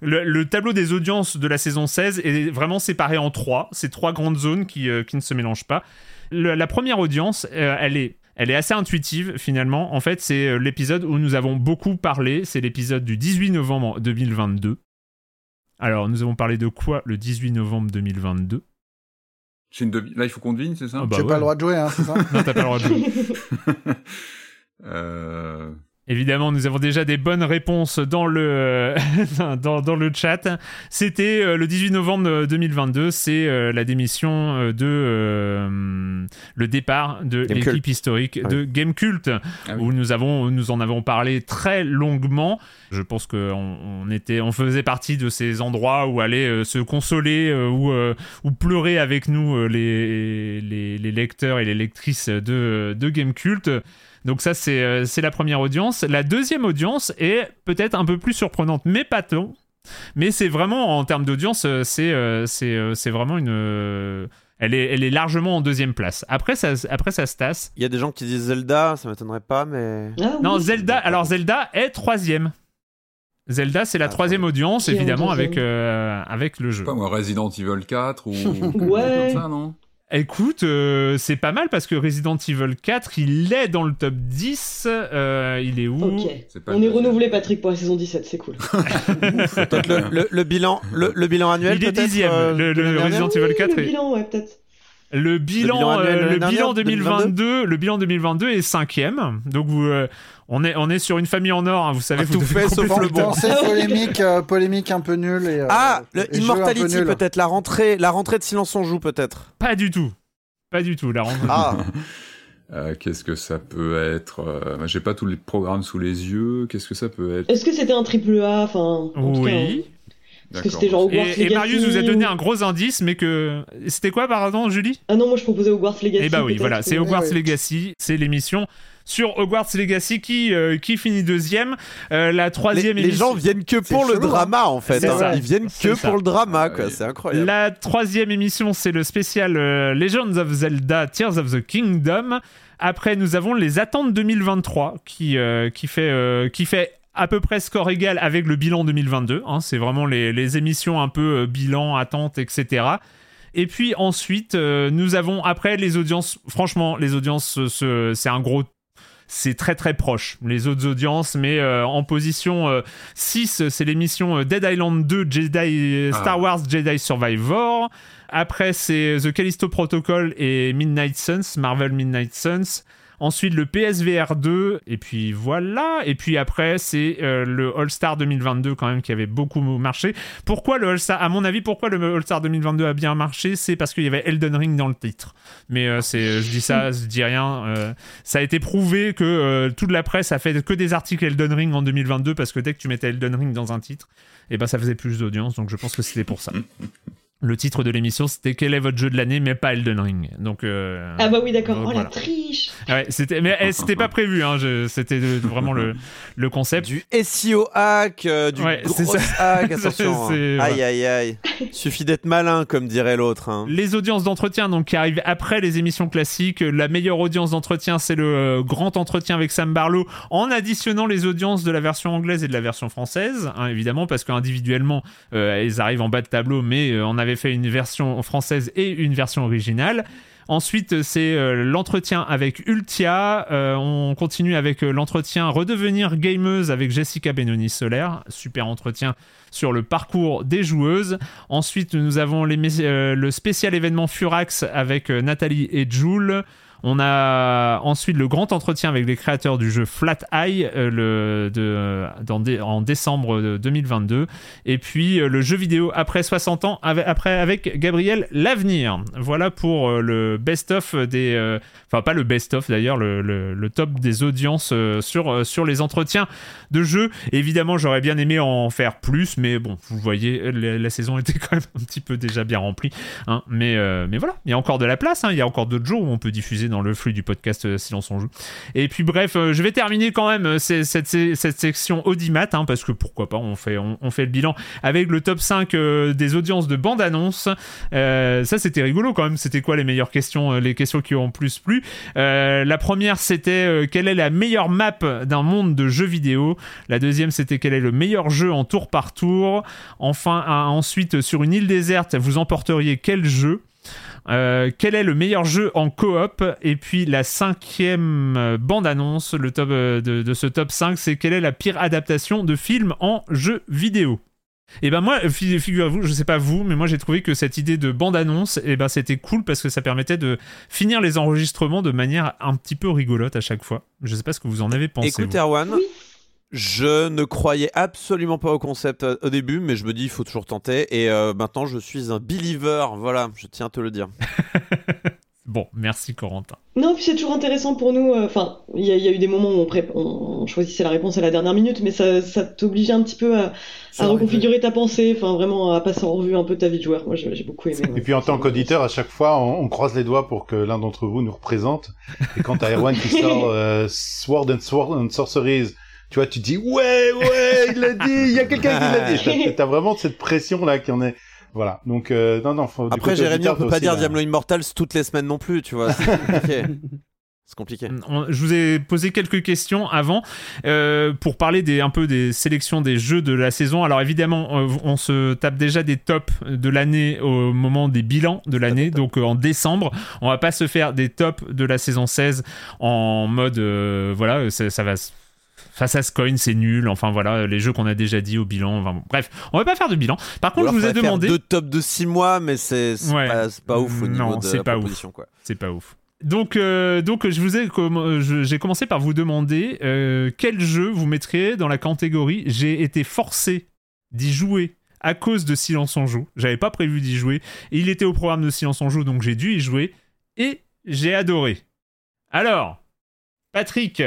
[SPEAKER 1] Le, le tableau des audiences de la saison 16 est vraiment séparé en trois, c'est trois grandes zones qui, qui ne se mélangent pas. Le- la première audience, euh, elle est elle est assez intuitive finalement. En fait, c'est euh, l'épisode où nous avons beaucoup parlé. C'est l'épisode du 18 novembre 2022. Alors, nous avons parlé de quoi le 18 novembre 2022
[SPEAKER 5] C'est une Là, il faut qu'on devine, c'est ça?
[SPEAKER 1] Ah bah
[SPEAKER 2] J'ai
[SPEAKER 1] ouais.
[SPEAKER 2] pas le droit de jouer, hein, c'est ça?
[SPEAKER 1] Non, t'as pas le droit de jouer.
[SPEAKER 5] Euh,
[SPEAKER 1] Évidemment, nous avons déjà des bonnes réponses dans le, dans, dans le chat. C'était euh, le 18 novembre euh, 2022, c'est euh, la démission euh, de euh, le départ de
[SPEAKER 3] Game
[SPEAKER 1] l'équipe
[SPEAKER 3] Cult.
[SPEAKER 1] historique
[SPEAKER 3] Ah
[SPEAKER 1] de Game Cult,
[SPEAKER 5] ah oui.
[SPEAKER 1] où nous avons nous en avons parlé très longuement. Je pense qu'on on était on faisait partie de ces endroits où aller euh, se consoler euh, ou euh, ou pleurer avec nous euh, les, les les lecteurs et les lectrices de de Game Cult. Donc ça, c'est euh, c'est la première audience. La deuxième audience est peut-être un peu plus surprenante, mais pas tant. Mais c'est vraiment, en termes d'audience, euh, c'est euh, c'est euh, c'est vraiment une... euh, elle, est, elle est largement en deuxième place. Après, ça, après, ça se tasse.
[SPEAKER 3] Il y a des gens qui disent Zelda, ça m'étonnerait pas, mais.
[SPEAKER 4] Ah
[SPEAKER 1] Non,
[SPEAKER 4] oui.
[SPEAKER 1] Zelda, alors Zelda est troisième. Zelda, c'est la
[SPEAKER 3] Ah,
[SPEAKER 1] troisième audience,
[SPEAKER 4] Qui est en
[SPEAKER 1] évidemment, avec, euh, avec le
[SPEAKER 5] Je
[SPEAKER 1] jeu.
[SPEAKER 5] sais pas moi, Resident Evil 4 ou.
[SPEAKER 4] Ouais.
[SPEAKER 5] Comme ça, non?
[SPEAKER 1] Écoute, euh, c'est pas mal parce que Resident Evil 4, il est dans le top 10. euh, il est où
[SPEAKER 4] Ok.
[SPEAKER 5] C'est pas
[SPEAKER 4] On
[SPEAKER 5] le
[SPEAKER 4] est renouvelé, Patrick, pour la saison 17, c'est cool.
[SPEAKER 3] Le, le- le bilan, le, le bilan annuel.
[SPEAKER 1] Il est dixième.
[SPEAKER 3] euh,
[SPEAKER 1] Le- le Resident Evil 4
[SPEAKER 4] le
[SPEAKER 1] est-
[SPEAKER 4] bilan, ouais, peut-être.
[SPEAKER 1] Le bilan,
[SPEAKER 3] bilan annuel de
[SPEAKER 1] euh,
[SPEAKER 3] l'année
[SPEAKER 1] le bilan
[SPEAKER 3] dernière,
[SPEAKER 1] 2022, le bilan 2022 est cinquième. Donc vous, euh, on est, on est sur une famille en or. hein, vous savez,
[SPEAKER 3] Ah,
[SPEAKER 1] vous
[SPEAKER 3] tout fait, sauf le bon.
[SPEAKER 2] Polémique, euh, polémique un peu nulle. Et, euh,
[SPEAKER 3] Ah, le
[SPEAKER 2] et peu
[SPEAKER 3] Immortality peut-être, la rentrée, la rentrée de Silence on joue peut-être.
[SPEAKER 1] Pas du tout. Pas du tout. La rentrée.
[SPEAKER 3] Ah,
[SPEAKER 5] Euh, Qu'est-ce que ça peut être euh, bah, J'ai pas tous les programmes sous les yeux. Qu'est-ce que ça peut être?
[SPEAKER 4] Est-ce que c'était un triple A Enfin, en tout cas,
[SPEAKER 1] oui.
[SPEAKER 4] Est-ce que c'était genre Hogwarts
[SPEAKER 1] Et, Marius vous a donné
[SPEAKER 4] ou-
[SPEAKER 1] un gros indice, mais que c'était quoi, pardon, Julie?
[SPEAKER 4] Ah non, moi je proposais Hogwarts Legacy.
[SPEAKER 1] Eh bah oui, voilà, c'est Hogwarts. Legacy, c'est l'émission sur Hogwarts Legacy qui, euh, qui finit deuxième. Euh, la
[SPEAKER 3] les,
[SPEAKER 1] troisième
[SPEAKER 3] les
[SPEAKER 1] émission.
[SPEAKER 3] gens viennent que pour le
[SPEAKER 2] chelou,
[SPEAKER 3] drama en fait. Hein.
[SPEAKER 1] ça.
[SPEAKER 3] Ils viennent que
[SPEAKER 1] ça.
[SPEAKER 3] pour le drama, quoi.
[SPEAKER 5] oui.
[SPEAKER 3] C'est incroyable.
[SPEAKER 1] La troisième émission, c'est le spécial euh, Legends of Zelda Tears of the Kingdom. Après, nous avons les attentes 2023 qui, euh, qui, fait, euh, qui fait à peu près score égal avec le bilan 2022. hein. c'est vraiment les, les émissions un peu euh, bilan, attentes, etc. Et puis ensuite, euh, nous avons après les audiences. Franchement, les audiences, ce- c'est un gros. C'est très très proche, les autres audiences, mais euh, en position euh, 6, c'est l'émission Dead Island 2 Jedi, Star
[SPEAKER 5] Ah.
[SPEAKER 1] Wars Jedi Survivor. Après, c'est The Callisto Protocol et Midnight Suns, Marvel Midnight Suns. Ensuite, le PSVR 2, et puis voilà. Et puis après, c'est euh, le All-Star 2022 quand même qui avait beaucoup marché. Pourquoi le All-Star À mon avis, pourquoi le All-Star 2022 a bien marché C'est parce qu'il y avait Elden Ring dans le titre. Mais euh, c'est, je dis ça, je dis rien. euh, ça a été prouvé que toute la presse a fait que des articles Elden Ring en 2022 parce que dès que tu mettais Elden Ring dans un titre, et ben ça faisait plus d'audience. Donc je pense que c'était pour ça. Le titre de l'émission, c'était quel est votre jeu de l'année, mais pas Elden Ring. Donc euh,
[SPEAKER 4] Ah bah oui, d'accord.
[SPEAKER 1] donc,
[SPEAKER 4] Oh
[SPEAKER 1] voilà.
[SPEAKER 4] la triche
[SPEAKER 1] Ouais, c'était, mais eh, c'était pas prévu. Hein, je- c'était vraiment le, le concept.
[SPEAKER 3] Du SEO hack, euh, du
[SPEAKER 1] Ouais,
[SPEAKER 3] gros
[SPEAKER 1] c'est
[SPEAKER 3] hack, attention.
[SPEAKER 1] C'est-
[SPEAKER 3] hein. Aïe aïe aïe. Suffit d'être malin, comme dirait l'autre. hein.
[SPEAKER 1] Les audiences d'entretien donc qui arrivent après les émissions classiques. La meilleure audience d'entretien, c'est le euh, grand entretien avec Sam Barlow, en additionnant les audiences de la version anglaise et de la version française, hein, évidemment, parce qu'individuellement, euh, elles arrivent en bas de tableau, mais euh, on fait une version française et une version originale. Ensuite, c'est euh, l'entretien avec Ultia. Euh, on continue avec euh, l'entretien Redevenir gameuse avec Jessica Benoni Solaire. Super entretien sur le parcours des joueuses. Ensuite, nous avons le spécial événement Furax avec Nathalie et Jules. On a ensuite le grand entretien avec les créateurs du jeu Flat Eye euh, le, de, en décembre de 2022. Et puis euh, le jeu vidéo après 60 ans avec, après, Gabriel L'Avenir. Voilà pour euh, le best-of des... Enfin pas le best-of d'ailleurs, le, top des audiences sur, les entretiens de jeux. Évidemment j'aurais bien aimé en faire plus, mais bon, vous voyez, la, saison était quand même un petit peu déjà bien remplie. hein. mais, mais voilà, il y a encore de la place, hein. il y a encore d'autres jours où on peut diffuser dans le flux du podcast euh, Silence on joue. Et puis bref, euh, je vais terminer quand même euh, cette, section Audimat, hein, parce que pourquoi pas, on fait, le bilan avec le top 5 euh, des audiences de bande-annonce. Ça c'était rigolo quand même, c'était quoi les meilleures questions, les questions qui ont plus plu? La première c'était quelle est la meilleure map d'un monde de jeux vidéo? La deuxième c'était quel est le meilleur jeu en tour par tour? Enfin, ensuite, sur une île déserte, vous emporteriez quel jeu? Euh, quel est le meilleur jeu en coop Et puis la cinquième euh, bande-annonce le top, euh, de, de ce top 5, c'est quelle est la pire adaptation de film en jeu vidéo et ben moi, fi- figurez-vous, je sais pas vous, mais moi j'ai trouvé que cette idée de bande-annonce, et ben c'était cool parce que ça permettait de finir les enregistrements de manière un petit peu rigolote à chaque fois. Je sais pas ce que vous en avez pensé.
[SPEAKER 3] Écoute,
[SPEAKER 1] vous.
[SPEAKER 3] Erwan,
[SPEAKER 4] Oui.
[SPEAKER 3] Je ne croyais absolument pas au concept euh, au début, mais je me dis, il faut toujours tenter. Et euh, maintenant, je suis un believer. Voilà, je tiens à te le dire.
[SPEAKER 1] Bon, merci Corentin.
[SPEAKER 4] Non, puis c'est toujours intéressant pour nous. euh, Enfin, il y, a- il y a eu des moments où on, pré- on choisissait la réponse à la dernière minute, mais ça, ça t'obligeait un petit peu à, à reconfigurer ta pensée, enfin vraiment à passer en revue un peu ta vie de joueur. Moi, j'ai beaucoup aimé.
[SPEAKER 6] Et puis en tant qu'auditeur, à chaque fois, on, on croise les doigts pour que l'un d'entre vous nous représente. Et quand t'as Erwan qui sort euh, Sword and Sword and Sorceries, tu vois, tu dis ouais, ouais, il l'a dit, il y a quelqu'un qui l'a dit. T'as- vraiment cette pression là qui en est. Voilà. Donc euh, non, non. Faut,
[SPEAKER 3] Après, Jérémy, on peut pas dire Diablo Immortals toutes les semaines non plus, tu vois. C'est compliqué. C'est compliqué.
[SPEAKER 1] On- je vous ai posé quelques questions avant euh, pour parler des, un peu des sélections des jeux de la saison. Alors évidemment, euh, on se tape déjà des tops de l'année au moment des bilans de l'année, donc euh, en décembre. On va pas se faire des tops de la saison 16 en mode euh, voilà, ça, ça va. Face à Scoin, c'est nul. Enfin voilà, les jeux qu'on a déjà dit au bilan. Enfin, bon. Bref, on va pas faire de bilan. Par contre, je vous ai demandé.
[SPEAKER 3] deux tops de 6 mois, mais c'est
[SPEAKER 1] Ouais.
[SPEAKER 3] pas, ouf au
[SPEAKER 1] Non,
[SPEAKER 3] niveau de
[SPEAKER 1] c'est
[SPEAKER 3] la
[SPEAKER 1] pas ouf.
[SPEAKER 3] proposition.
[SPEAKER 1] C'est pas ouf. Donc, euh, donc je vous ai je- j'ai commencé par vous demander euh, quel jeu vous mettriez dans la catégorie j'ai été forcé d'y jouer à cause de Silence on joue. J'avais pas prévu d'y jouer. Il était au programme de Silence on joue, donc j'ai dû y jouer et j'ai adoré. Alors, Patrick,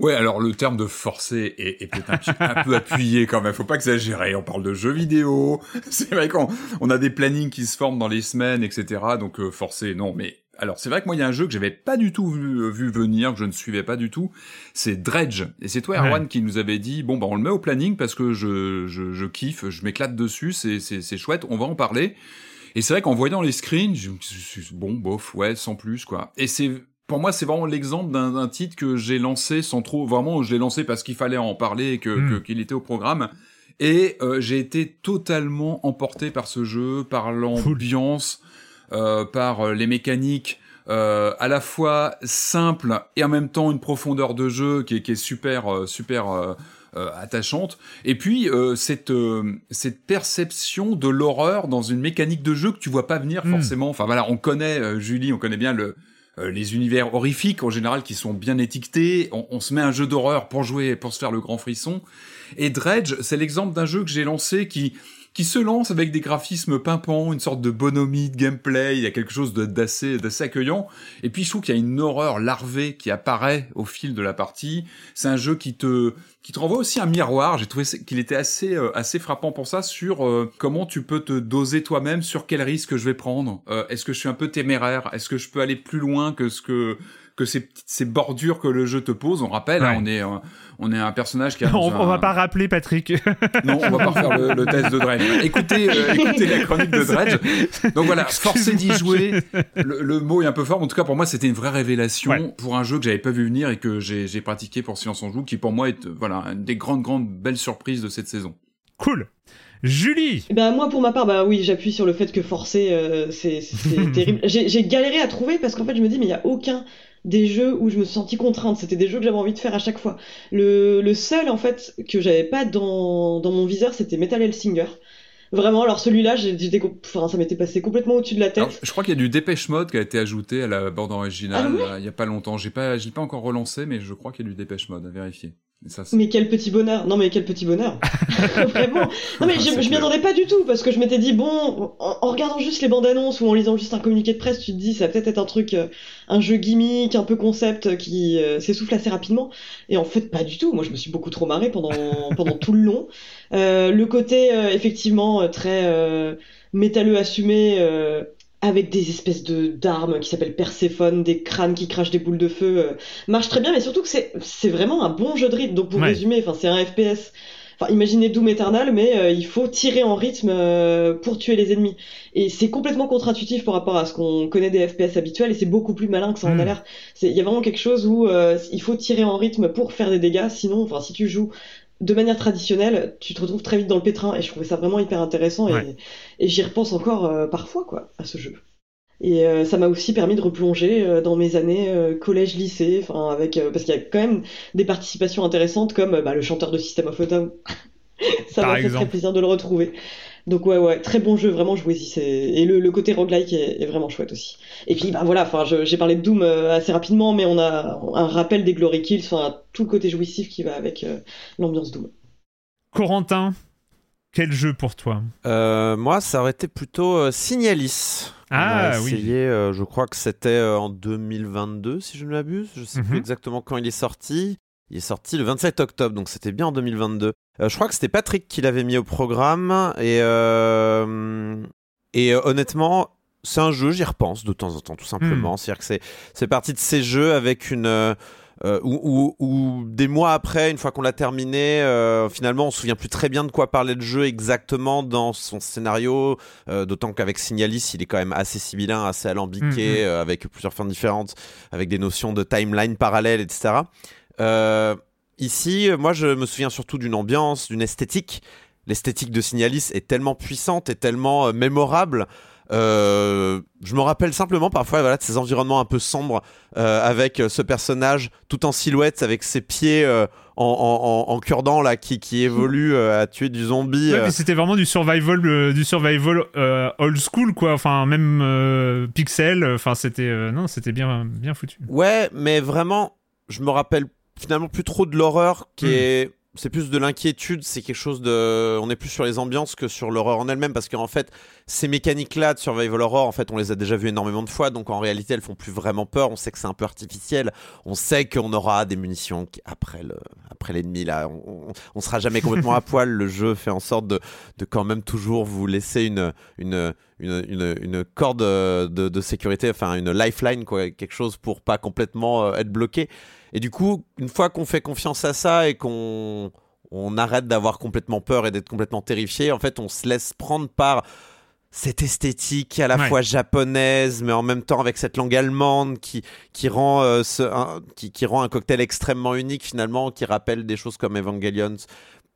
[SPEAKER 5] Ouais, alors le terme de forcer est, est peut-être un, un peu appuyé quand même. Faut pas exagérer. On parle de jeux vidéo. C'est vrai qu'on on a des plannings qui se forment dans les semaines, etc. Donc euh, forcer, non. Mais alors c'est vrai que moi il y a un jeu que j'avais pas du tout vu, vu venir, que je ne suivais pas du tout. C'est Dredge. Et c'est toi,
[SPEAKER 1] Ouais.
[SPEAKER 5] Erwan, qui nous avait dit bon bah on le met au planning parce que je je, je kiffe, je m'éclate dessus. C'est chouette. On va en parler. Et c'est vrai qu'en voyant les screens, je, je- bon, bof, ouais, sans plus, quoi. Et c'est, pour moi, c'est vraiment l'exemple d'un titre que j'ai lancé sans trop, vraiment, je l'ai lancé parce qu'il fallait en parler et que,
[SPEAKER 1] Mm.
[SPEAKER 5] que- qu'il était au programme. Et euh, j'ai été totalement emporté par ce jeu, par l'ambiance, euh, par euh, les mécaniques, euh, à la fois simples et en même temps une profondeur de jeu qui est, qui est super, super attachante. Et puis cette cette perception de l'horreur dans une mécanique de jeu que tu vois pas venir
[SPEAKER 1] Mm.
[SPEAKER 5] forcément. Enfin voilà, on connaît Julie, on connaît bien le les univers horrifiques en général qui sont bien étiquetés. On, on se met un jeu d'horreur pour jouer, pour se faire le grand frisson. Et Dredge, c'est l'exemple d'un jeu que j'ai lancé qui qui se lance avec des graphismes pimpants, une sorte de bonhomie de gameplay, il y a quelque chose d'assez accueillant. Et puis je trouve qu'il y a une horreur larvée qui apparaît au fil de la partie. C'est un jeu qui te qui te renvoie aussi un miroir. J'ai trouvé qu'il était assez euh, assez frappant pour ça sur euh, comment tu peux te doser toi-même sur quel risque je vais prendre. Euh, Est-ce que je suis un peu téméraire? Est-ce que je peux aller plus loin que ce que que ces, petites- ces bordures que le jeu te pose. On rappelle, hein, on est euh, on est un personnage qui a
[SPEAKER 1] on, on
[SPEAKER 5] un-
[SPEAKER 1] va pas rappeler Patrick.
[SPEAKER 5] non, on va pas refaire le, le test de Dredge. Écoutez, euh, écoutez la chronique de Dredge. Donc voilà, forcé d'y jouer. Le, le mot est un peu fort. En tout cas, pour moi, c'était une vraie révélation
[SPEAKER 1] Ouais.
[SPEAKER 5] pour un jeu que j'avais pas vu venir et que j'ai pratiqué pour Science en Joue, qui pour moi est voilà une des grandes grandes belles surprises de cette saison.
[SPEAKER 1] cool. Julie,
[SPEAKER 4] Eh Ben, moi, pour ma part, bah oui, j'appuie sur le fait que forcer, euh, c'est terrible. J'ai j'ai galéré à trouver parce qu'en fait, je me dis, mais il y a aucun des jeux où je me suis sentie contrainte. C'était des jeux que j'avais envie de faire à chaque fois. Le, le seul, en fait, que j'avais pas dans, dans mon viseur, c'était Metal Hellsinger. Vraiment, alors celui-là, com- enfin, ça m'était passé complètement au-dessus de la tête.
[SPEAKER 5] Alors, je crois qu'il y a du Dépêche Mode qui a été ajouté à la bande originale
[SPEAKER 4] Ah
[SPEAKER 5] là, il y a pas longtemps. J'ai pas, je l'ai pas encore relancé, mais je crois qu'il y a du Dépêche Mode à vérifier. Ça,
[SPEAKER 4] Mais quel petit bonheur. Non mais quel petit bonheur. Vraiment. Non mais je, m'y attendais pas du tout parce que je m'étais dit bon en, en regardant juste les bandes annonces ou en lisant juste un communiqué de presse tu te dis ça va peut-être être un truc euh, un jeu gimmick un peu concept euh, qui euh, s'essouffle assez rapidement. Et en fait pas du tout. Moi je me suis beaucoup trop marré pendant pendant tout le long. Euh, le côté euh, effectivement très euh, métalleux assumé euh, avec des espèces de d'armes qui s'appellent Perséphone, des crânes qui crachent des boules de feu, euh, marche très bien, mais surtout que c'est c'est vraiment un bon jeu de rythme. Donc pour
[SPEAKER 1] Ouais.
[SPEAKER 4] résumer, enfin c'est un FPS. Enfin imaginez Doom Eternal, mais euh, il faut tirer en rythme euh, pour tuer les ennemis. Et c'est complètement contre-intuitif par rapport à ce qu'on connaît des FPS habituels, et c'est beaucoup plus malin que ça en
[SPEAKER 1] Mm.
[SPEAKER 4] a l'air. C'est- Il y a vraiment quelque chose où euh, il faut tirer en rythme pour faire des dégâts, sinon, enfin si tu joues de manière traditionnelle, tu te retrouves très vite dans le pétrin, et je trouvais ça vraiment hyper intéressant, et,
[SPEAKER 1] Ouais.
[SPEAKER 4] et j'y repense encore euh, parfois quoi à ce jeu. Et euh, ça m'a aussi permis de replonger euh, dans mes années collège-lycée, enfin avec parce qu'il y a quand même des participations intéressantes comme bah, le chanteur de System of a Down. ça m'a fait très plaisir de le retrouver. Donc ouais ouais, très bon jeu, vraiment jouez-y. Et le, le côté roguelike est, est vraiment chouette aussi. Et puis bah voilà, enfin j'ai parlé de Doom euh, assez rapidement, mais on a un rappel des Glory Kills, enfin tout le côté jouissif qui va avec euh, l'ambiance Doom.
[SPEAKER 1] Corentin, quel jeu pour toi?
[SPEAKER 3] Euh, moi, ça aurait été plutôt euh, Signalis. On
[SPEAKER 1] Ah, oui.
[SPEAKER 3] euh, je crois que c'était euh, en 2022, si je ne m'abuse. Je sais
[SPEAKER 1] Mhm.
[SPEAKER 3] plus exactement quand il est sorti. Il est sorti le 27 octobre, donc c'était bien en 2022. Euh, je crois que c'était Patrick qui l'avait mis au programme. Et, euh, et euh, honnêtement, c'est un jeu, j'y repense de temps en temps, tout simplement. C'est-à-dire que c'est, c'est parti de ces jeux avec une. euh, où des mois après, une fois qu'on l'a terminé, euh, finalement, on se souvient plus très bien de quoi parlait le jeu exactement dans son scénario. Euh, D'autant qu'avec Signalis, il est quand même assez sibyllin, assez alambiqué,
[SPEAKER 1] Mhm.
[SPEAKER 3] euh, avec plusieurs fins différentes, avec des notions de timeline parallèle, etc. Ici, euh, moi, je me souviens surtout d'une ambiance, d'une esthétique. L'esthétique de Signalis est tellement puissante et tellement euh, mémorable. Euh, je me rappelle simplement parfois voilà, de ces environnements un peu sombres euh, avec ce personnage tout en silhouette avec ses pieds euh, en, en, en, en cure-dent là qui, qui évolue à tuer du zombie.
[SPEAKER 1] Ouais, c'était vraiment du survival, du survival old school, quoi. Enfin, même pixel. Enfin, c'était non, c'était bien, bien foutu.
[SPEAKER 3] Ouais, mais vraiment, je me rappelle finalement plus trop de l'horreur qui
[SPEAKER 1] Hmm.
[SPEAKER 3] est. C'est plus de l'inquiétude, c'est quelque chose de. On est plus sur les ambiances que sur l'horreur en elle-même, parce qu'en fait, ces mécaniques-là de survival horror, en fait, on les a déjà vues énormément de fois, donc en réalité, elles font plus vraiment peur. On sait que c'est un peu artificiel. On sait qu'on aura des munitions après le, après l'ennemi. Là, on, on, on sera jamais complètement à poil. Le jeu fait en sorte de, de quand même toujours vous laisser une, une, une, une, une corde de, de sécurité, enfin une lifeline, quoi, quelque chose pour pas complètement euh, être bloqué. Et du coup, une fois qu'on fait confiance à ça et qu'on on arrête d'avoir complètement peur et d'être complètement terrifié, en fait, on se laisse prendre par cette esthétique à la
[SPEAKER 1] Ouais.
[SPEAKER 3] fois japonaise, mais en même temps avec cette langue allemande qui, qui, rend, euh, ce, un, qui, qui rend un cocktail extrêmement unique finalement, qui rappelle des choses comme Evangelion.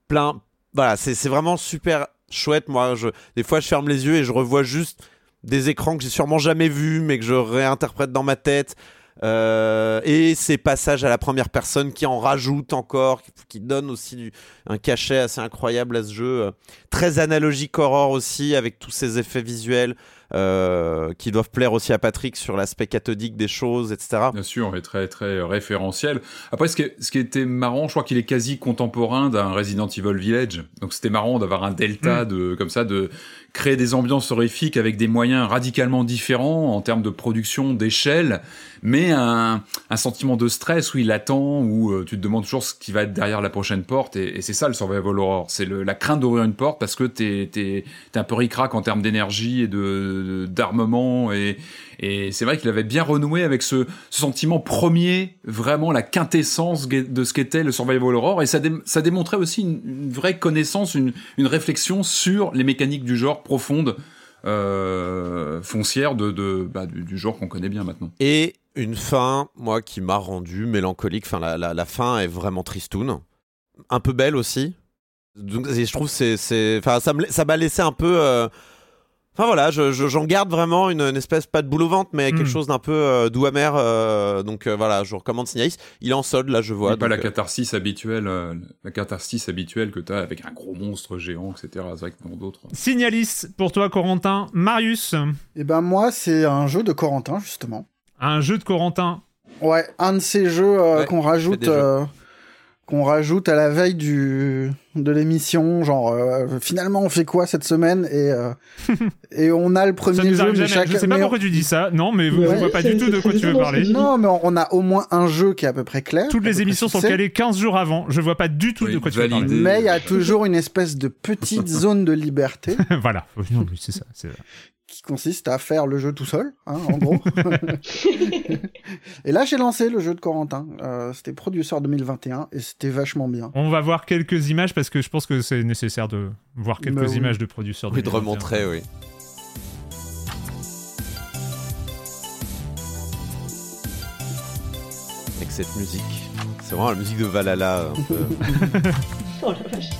[SPEAKER 3] Plein. Voilà, c'est c'est vraiment super chouette. Moi, je, des fois, je ferme les yeux et je revois juste des écrans que j'ai sûrement jamais vus, mais que je réinterprète dans ma tête. Euh, et ces passages à la première personne qui en rajoutent encore, qui, donnent aussi du- un cachet assez incroyable à ce jeu. Euh, Très analogique horror aussi, avec tous ces effets visuels euh, qui doivent plaire aussi à Patrick sur l'aspect cathodique des choses, etc.
[SPEAKER 5] Bien sûr, et très très euh, référentiel. Après, ce qui, ce qui était marrant, je crois qu'il est quasi contemporain d'un Resident Evil Village. Donc c'était marrant d'avoir un delta de comme ça, de créer des ambiances horrifiques avec des moyens radicalement différents en termes de production, d'échelle, mais un, un sentiment de stress où il attend, où euh, tu te demandes toujours ce qui va être derrière la prochaine porte. Et, c'est ça le survival horror, c'est la crainte d'ouvrir une porte parce que t'es t'es t'es un peu ric-rac en termes d'énergie et de d'armement et et c'est vrai qu'il avait bien renoué avec ce, ce sentiment premier, vraiment la quintessence de ce qu'était le survival horror. Et ça démontrait aussi une, une vraie connaissance, une, une réflexion sur les mécaniques du genre profonde, euh, foncière de, de, bah, du, du genre qu'on connaît bien maintenant.
[SPEAKER 3] Et une fin, moi, qui m'a rendu mélancolique. Enfin, la, la, fin est vraiment tristoun. Un peu belle aussi. Donc, je trouve c'est, enfin, ça m'a laissé un peu, euh, Enfin voilà, je- je- j'en garde vraiment une, une espèce, pas de boule au ventre, mais quelque
[SPEAKER 1] Mm.
[SPEAKER 3] chose d'un peu euh, doux amer. euh, donc euh, voilà, je recommande Signalis. Il est en solde, là, je vois.
[SPEAKER 5] Et pas la
[SPEAKER 3] donc, euh,
[SPEAKER 5] catharsis habituelle, euh, la catharsis habituelle que t'as avec un gros monstre géant, etc. C'est vrai que dans d'autres.
[SPEAKER 1] Signalis pour toi, Corentin. Marius,
[SPEAKER 2] Et ben moi, c'est un jeu de Corentin, justement.
[SPEAKER 1] un jeu de Corentin.
[SPEAKER 2] Ouais, un de ces jeux euh,
[SPEAKER 3] Ouais,
[SPEAKER 2] qu'on rajoute, qu'on rajoute à la veille du de l'émission. Genre, euh, finalement, on fait quoi cette semaine Et euh, et on a le
[SPEAKER 1] Ça
[SPEAKER 2] premier
[SPEAKER 1] nous
[SPEAKER 2] jeu,
[SPEAKER 1] jamais.
[SPEAKER 2] chaque.
[SPEAKER 1] Je sais pas
[SPEAKER 2] mais
[SPEAKER 1] pourquoi tu dis ça. Non, mais je
[SPEAKER 4] Ouais,
[SPEAKER 1] vois pas du tout de quoi tu veux parler.
[SPEAKER 2] Non, mais on a au moins un jeu qui est à peu près clair.
[SPEAKER 1] Toutes les émissions sont calées 15 jours avant. Je vois pas du tout
[SPEAKER 5] Oui,
[SPEAKER 1] de quoi tu veux parler.
[SPEAKER 2] Mais il y a toujours une espèce de petite zone de liberté
[SPEAKER 1] voilà. Non, mais c'est ça.
[SPEAKER 2] Qui consiste à faire le jeu tout seul, hein, en gros. et là, j'ai lancé le jeu de Corentin. Euh, c'était Producer 2021 et c'était vachement bien.
[SPEAKER 1] On va voir quelques images parce que je pense que c'est nécessaire de voir quelques
[SPEAKER 2] Bah oui.
[SPEAKER 1] images de producteurs.
[SPEAKER 3] oui, de
[SPEAKER 1] 2021.
[SPEAKER 3] remontrer, oui. Avec cette musique. C'est vraiment la musique de Valhalla. un peu.
[SPEAKER 4] Oh la vache.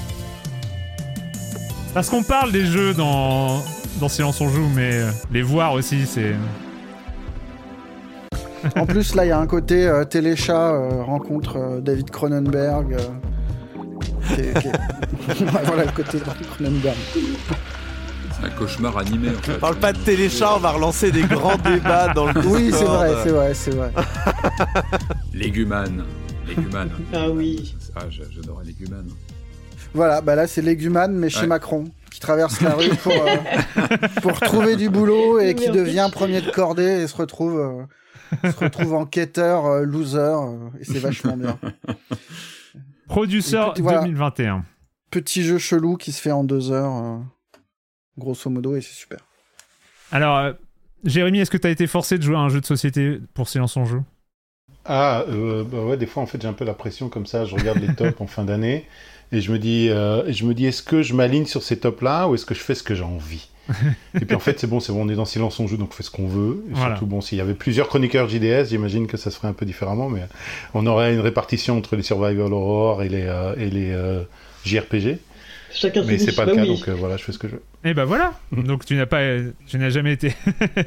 [SPEAKER 1] Parce qu'on parle des jeux dans, dans Silence on joue, mais euh, les voir aussi, c'est.
[SPEAKER 2] En plus, là, il y a un côté euh, téléchat euh, rencontre euh, David Cronenberg. euh, qui est- qui est- Ouais, voilà le côté David Cronenberg.
[SPEAKER 5] C'est un cauchemar animé, en fait.
[SPEAKER 3] Parle pas de téléchat, on va relancer des grands débats dans le
[SPEAKER 2] Oui, c'est vrai, c'est vrai, c'est vrai.
[SPEAKER 5] Légumane. Légumane.
[SPEAKER 4] Ah oui.
[SPEAKER 5] Ah, j'a- j'adorais Légumane.
[SPEAKER 2] Voilà, bah là, c'est Légumane, mais chez
[SPEAKER 5] Ouais.
[SPEAKER 2] Macron, qui traverse la rue pour, euh, pour trouver du boulot et qui
[SPEAKER 4] en
[SPEAKER 2] devient premier de cordée et se retrouve, euh, se retrouve enquêteur, euh, loser, et c'est vachement bien. Voilà.
[SPEAKER 1] 2021.
[SPEAKER 2] Petit jeu chelou qui se fait en deux heures, euh, grosso modo, et c'est super.
[SPEAKER 1] Alors, euh, Jérémy, est-ce que tu as été forcé de jouer à un jeu de société pour Silence on joue
[SPEAKER 6] Ah, euh, bah ouais, des fois, en fait, j'ai un peu la pression comme ça. Je regarde les tops en fin d'année et je me dis, euh, et je me dis, est-ce que je m'aligne sur ces tops-là ou est-ce que je fais ce que j'ai envie Et puis en fait, c'est bon, c'est bon, on est dans silence on joue, donc on fait ce qu'on veut. Et
[SPEAKER 1] Voilà.
[SPEAKER 6] Surtout, bon, s'il y avait plusieurs chroniqueurs JDS, j'imagine que ça se ferait un peu différemment, mais on aurait une répartition entre les survival horror et les euh, et les euh, JRPG.
[SPEAKER 4] Chacun
[SPEAKER 6] Mais c'est pas le cas,
[SPEAKER 4] oui.
[SPEAKER 6] donc euh, voilà, je fais ce que je veux.
[SPEAKER 1] Eh ben voilà. Donc tu n'as pas, tu n'as jamais été.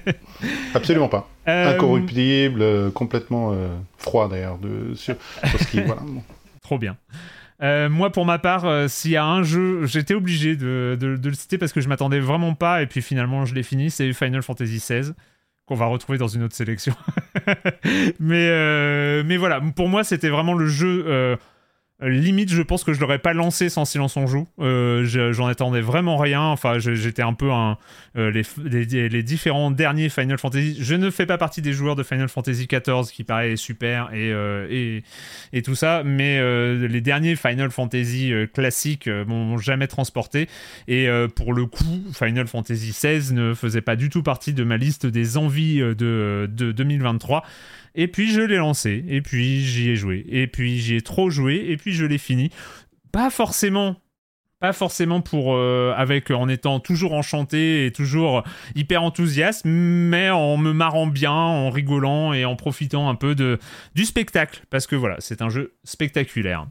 [SPEAKER 6] Absolument pas.
[SPEAKER 1] Euh,
[SPEAKER 6] Incorruptible, euh, complètement euh, froid d'ailleurs de sur, sur ce qui voilà. bon.
[SPEAKER 1] Trop bien. Euh, moi, pour ma part, euh, s'il y a un jeu, j'étais obligé de, le citer parce que je m'attendais vraiment pas, et puis finalement, je l'ai fini. C'est Final Fantasy XVI qu'on va retrouver dans une autre sélection. euh, mais voilà, pour moi, c'était vraiment le jeu. Euh, Limite, je pense que je l'aurais pas lancé sans Silence on joue. Euh, je- J'en attendais vraiment rien. Enfin, j'étais un peu un, euh, les, les- les différents derniers Final Fantasy. Je ne fais pas partie des joueurs de Final Fantasy XIV qui paraît super et, euh, et, et tout ça, mais euh, les derniers Final Fantasy euh, classiques m'ont jamais transporté. Et pour le coup, Final Fantasy XVI ne faisait pas du tout partie de ma liste des envies de, de 2023. Et puis je l'ai lancé, et puis j'y ai joué, et puis j'y ai trop joué, et puis je l'ai fini. Pas forcément. Pas forcément pour euh, avec en étant toujours enchanté et toujours hyper enthousiaste, mais en me marrant bien, en rigolant et en profitant un peu de du spectacle, parce que voilà, c'est un jeu spectaculaire.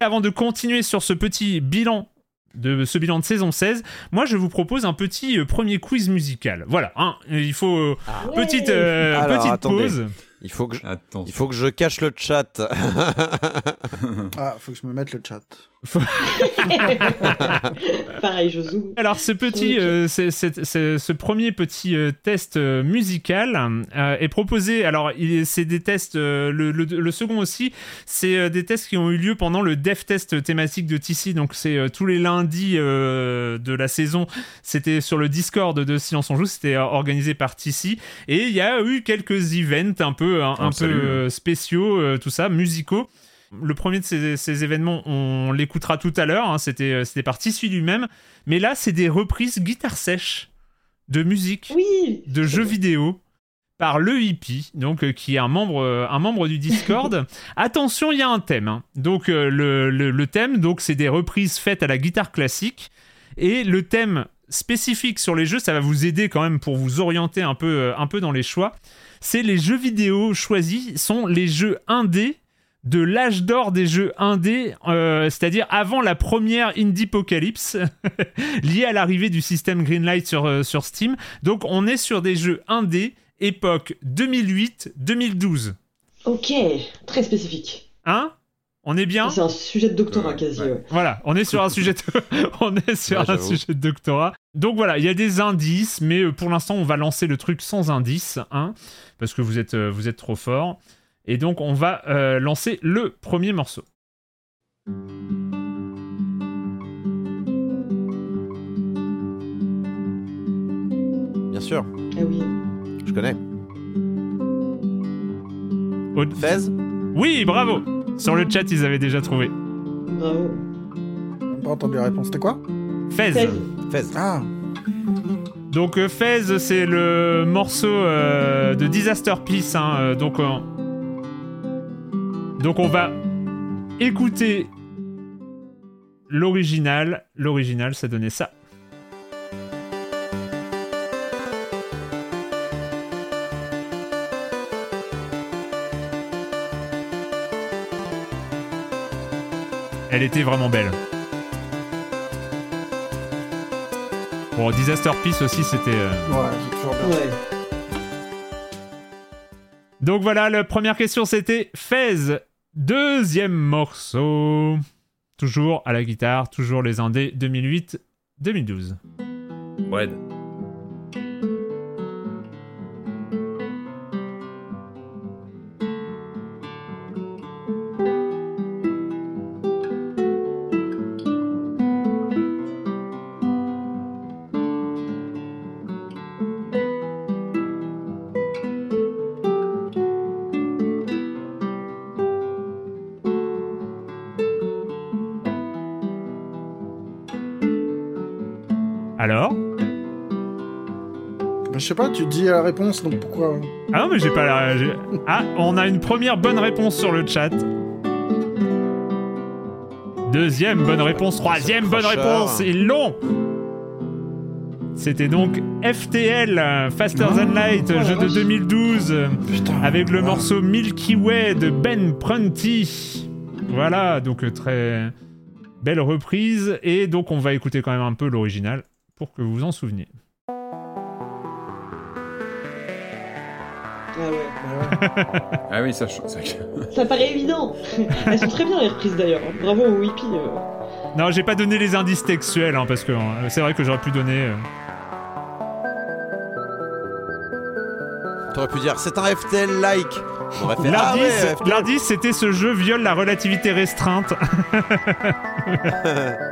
[SPEAKER 1] Avant de continuer sur ce petit bilan de ce bilan de saison 16, moi je vous propose un petit euh, premier quiz musical. Voilà, hein, il faut euh,
[SPEAKER 4] Ouais.
[SPEAKER 1] petite euh,
[SPEAKER 3] Alors,
[SPEAKER 1] petite
[SPEAKER 3] attendez.
[SPEAKER 1] pause.
[SPEAKER 3] Il faut que je...
[SPEAKER 5] Attends.
[SPEAKER 3] Il faut que je cache le chat.
[SPEAKER 2] Ah, faut que je me mette le chat.
[SPEAKER 4] Pareil, je zoome.
[SPEAKER 1] Alors ce petit, euh, c'est- c'est- c'est- ce premier petit euh, test euh, musical euh, est proposé. Alors il c'est des tests. euh, le, le- le second aussi, c'est euh, des tests qui ont eu lieu pendant le Dev Test thématique de TC. Donc c'est euh, tous les lundis euh, de la saison. C'était sur le Discord de Silence on joue. C'était euh, organisé par TC et il y a eu quelques events un peu un,
[SPEAKER 5] On
[SPEAKER 1] un peu euh, spéciaux, euh, tout ça, musicaux. Le premier de ces, ces événements, on l'écoutera tout à l'heure. hein, c'était, euh, c'était par Tissu lui-même. Mais là, c'est des reprises guitare sèche de musique,
[SPEAKER 4] Oui.
[SPEAKER 1] de jeux vidéo par le hippie, donc euh, qui est un membre, euh, un membre du Discord. Attention, il y a un thème. hein. Donc euh, le, le- le thème, donc c'est des reprises faites à la guitare classique et le thème spécifique sur les jeux, ça va vous aider quand même pour vous orienter un peu, euh, un peu dans les choix. C'est les jeux vidéo choisis sont les jeux indés de l'âge d'or des jeux indés, euh, c'est-à-dire avant la première Indiepocalypse, liée à l'arrivée du système Greenlight sur, euh, sur Steam. Donc on est sur des jeux indés, époque 2008-2012.
[SPEAKER 4] Ok, très spécifique.
[SPEAKER 1] Hein? On est bien
[SPEAKER 4] C'est un sujet de doctorat quasi.
[SPEAKER 5] ouais.
[SPEAKER 4] ouais.
[SPEAKER 1] Voilà, on est sur un sujet de, on est sur
[SPEAKER 3] Ouais,
[SPEAKER 1] un sujet de doctorat. Donc voilà, il y a des indices, mais euh, pour l'instant, on va lancer le truc sans indices, hein, parce que vous êtes, euh, vous êtes trop fort. Et donc, on va euh, lancer le premier morceau.
[SPEAKER 3] Bien sûr,
[SPEAKER 4] Ah oui.
[SPEAKER 3] je connais. Fez
[SPEAKER 1] Oui, bravo Sur le chat, ils avaient déjà trouvé.
[SPEAKER 4] Bravo.
[SPEAKER 2] J'ai pas entendu la réponse. C'était quoi?
[SPEAKER 1] Fez.
[SPEAKER 4] Fez.
[SPEAKER 3] Fez.
[SPEAKER 2] Ah,
[SPEAKER 1] Donc euh, Fez, c'est le morceau euh, de Disaster Peace. hein, euh, donc, euh, donc on va écouter l'original. L'original, ça donnait ça. Elle était vraiment belle. Bon, Disaster Peace aussi, c'était... euh,
[SPEAKER 2] ouais, j'ai toujours bien.
[SPEAKER 4] Ouais.
[SPEAKER 1] Donc voilà, la première question c'était Fez. Deuxième morceau. Toujours à la guitare, toujours les indés 2008-2012.
[SPEAKER 5] Brad.
[SPEAKER 2] Sais pas, tu dis la réponse, donc pourquoi
[SPEAKER 1] Ah non, mais j'ai pas la. Ah, on a une première bonne réponse sur le chat. Deuxième bonne réponse, troisième bonne réponse, ils l'ont C'était donc FTL, Faster Than Light,
[SPEAKER 4] Oh
[SPEAKER 1] jeu de
[SPEAKER 4] vache.
[SPEAKER 1] 2012.
[SPEAKER 2] Putain.
[SPEAKER 1] avec le
[SPEAKER 2] ouais.
[SPEAKER 1] morceau Milky Way de Ben Prunty. Voilà, donc euh, très belle reprise. Et donc on va écouter quand même un peu l'original pour que vous vous en souveniez.
[SPEAKER 4] Ah
[SPEAKER 5] oui, ça. ch- ça-
[SPEAKER 4] Ça paraît évident. Elles sont très bien les reprises d'ailleurs. Bravo au Whippy. euh.
[SPEAKER 1] Non, j'ai pas donné les indices textuels hein, parce que euh, c'est vrai que j'aurais pu donner. euh,
[SPEAKER 3] T'aurais pu dire c'est un FTL like. Ah ouais,
[SPEAKER 1] l'indice, c'était ce jeu viole la relativité restreinte.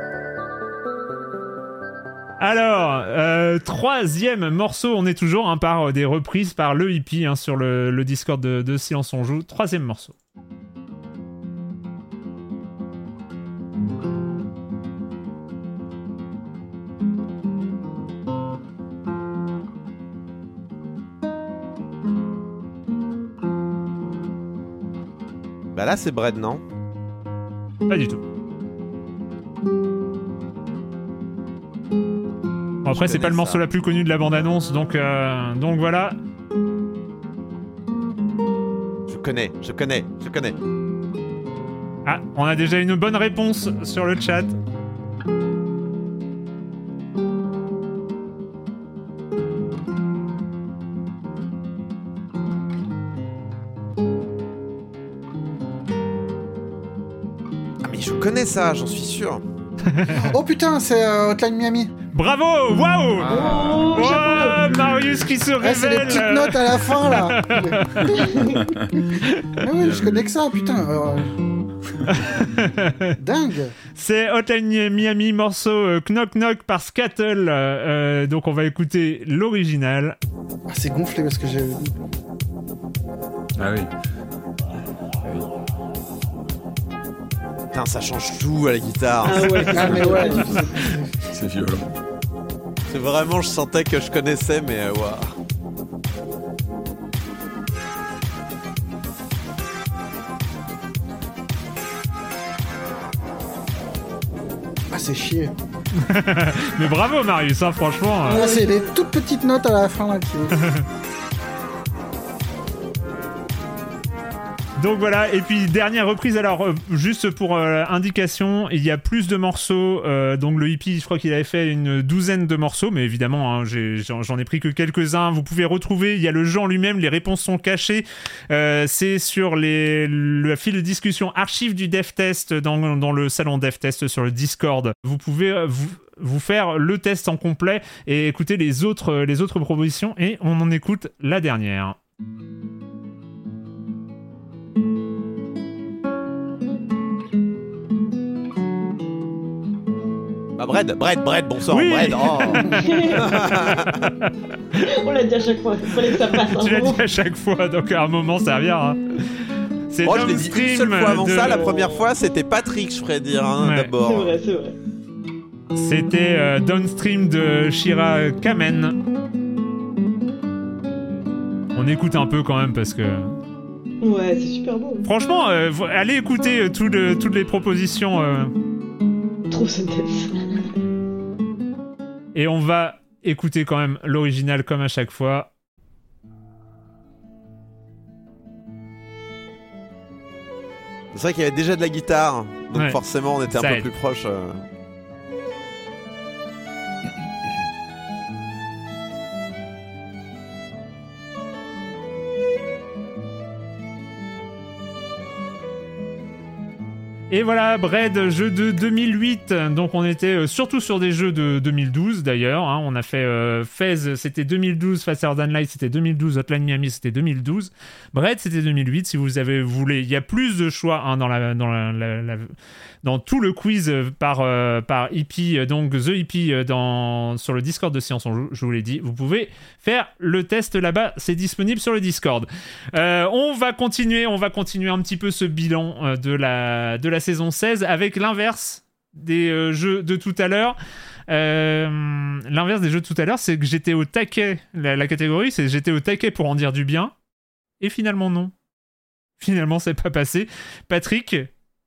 [SPEAKER 1] Alors, euh, troisième morceau, on est toujours hein, par euh, des reprises par le hippie hein, sur le, le Discord de, de Silence on joue. Troisième morceau.
[SPEAKER 3] Bah là c'est Bread non?
[SPEAKER 1] Pas du tout. Bon, après, c'est pas le morceau la plus connue de la bande-annonce, donc, euh, donc voilà.
[SPEAKER 3] Je connais, je connais, je connais.
[SPEAKER 1] Ah, on a déjà une bonne réponse sur le chat.
[SPEAKER 3] Ah mais je connais ça, j'en suis sûr.
[SPEAKER 2] Oh putain, c'est euh, Hotline Miami.
[SPEAKER 1] Bravo Waouh
[SPEAKER 4] Oh,
[SPEAKER 1] Ouais,
[SPEAKER 4] chapeau
[SPEAKER 1] Marius qui se
[SPEAKER 2] Ouais, c'est les
[SPEAKER 1] révèle
[SPEAKER 2] petites notes à la fin là. Mais oui, je connais que ça, putain. euh. Dingue.
[SPEAKER 1] C'est Hotline Miami, morceau euh, Knock Knock par Scattle. euh, euh, donc on va écouter l'original.
[SPEAKER 2] Ah, c'est gonflé parce que j'ai.
[SPEAKER 5] Ah oui.
[SPEAKER 3] Putain, ça change tout à la guitare.
[SPEAKER 4] Ah ouais.
[SPEAKER 2] Ah mais ouais.
[SPEAKER 5] C'est violent.
[SPEAKER 3] C'est vraiment, je sentais que je connaissais, mais euh, waouh.
[SPEAKER 2] Ah, c'est chier.
[SPEAKER 1] Mais bravo Marius, hein, franchement. euh.
[SPEAKER 2] Ah, c'est les toutes petites notes à la fin là. qui-
[SPEAKER 1] Donc voilà, et puis dernière reprise, alors euh, juste pour euh, indication, il y a plus de morceaux, euh, donc le hippie je crois qu'il avait fait une douzaine de morceaux, mais évidemment hein, j'en ai pris que quelques-uns, vous pouvez retrouver, il y a le genre lui-même, les réponses sont cachées, c'est sur les, le fil de discussion archive du DevTest dans, dans le salon DevTest sur le Discord, vous pouvez vous, vous faire le test en complet et écouter les autres, les autres propositions, et on en écoute la dernière.
[SPEAKER 3] Bah, Bread, Bread, Bread, bon sang,
[SPEAKER 1] Oui.
[SPEAKER 3] Bread. oh.
[SPEAKER 4] On l'a dit à chaque fois, il fallait que ça passe. un
[SPEAKER 1] Tu l'as dit à chaque fois, donc à un moment ça reviendra. C'est
[SPEAKER 3] Oh, je l'ai dit une seule fois avant
[SPEAKER 1] de-
[SPEAKER 3] ça. La première fois, c'était Patrick, je ferais dire, hein,
[SPEAKER 1] Ouais.
[SPEAKER 4] C'est
[SPEAKER 3] d'abord.
[SPEAKER 4] vrai, c'est vrai.
[SPEAKER 1] C'était euh, Downstream de Shira Kamen. On écoute un peu quand même parce que.
[SPEAKER 4] Ouais, c'est super beau.
[SPEAKER 1] Franchement, euh, allez écouter euh, tout le- toutes les propositions euh,
[SPEAKER 4] Trop Sentence.
[SPEAKER 1] Et on va écouter quand même l'original comme à chaque fois.
[SPEAKER 3] C'est vrai qu'il y avait déjà de la guitare, donc
[SPEAKER 1] Ouais.
[SPEAKER 3] forcément, on était un
[SPEAKER 1] Ça
[SPEAKER 3] peu
[SPEAKER 1] aide.
[SPEAKER 3] plus proche. euh.
[SPEAKER 1] Et voilà, Bread, jeu de 2008. Donc on était euh, surtout sur des jeux de 2012 d'ailleurs. hein. On a fait euh, Fez, c'était 2012. Faster Than Light, c'était 2012. Hotline Miami, c'était 2012. Bread, c'était 2008. Si vous avez voulu, il y a plus de choix hein, dans tout le quiz euh, par hippie. Donc The Hippie sur le Discord de Science. Je vous l'ai dit. Vous pouvez faire le test là-bas. C'est disponible sur le Discord. On va continuer, on va continuer un petit peu ce bilan de la de la saison 16 avec l'inverse des euh, jeux de tout à l'heure. Euh, l'inverse des jeux de tout à l'heure, c'est que j'étais au taquet. La, catégorie, c'est j'étais au taquet pour en dire du bien, et finalement non. Finalement, c'est pas passé. Patrick,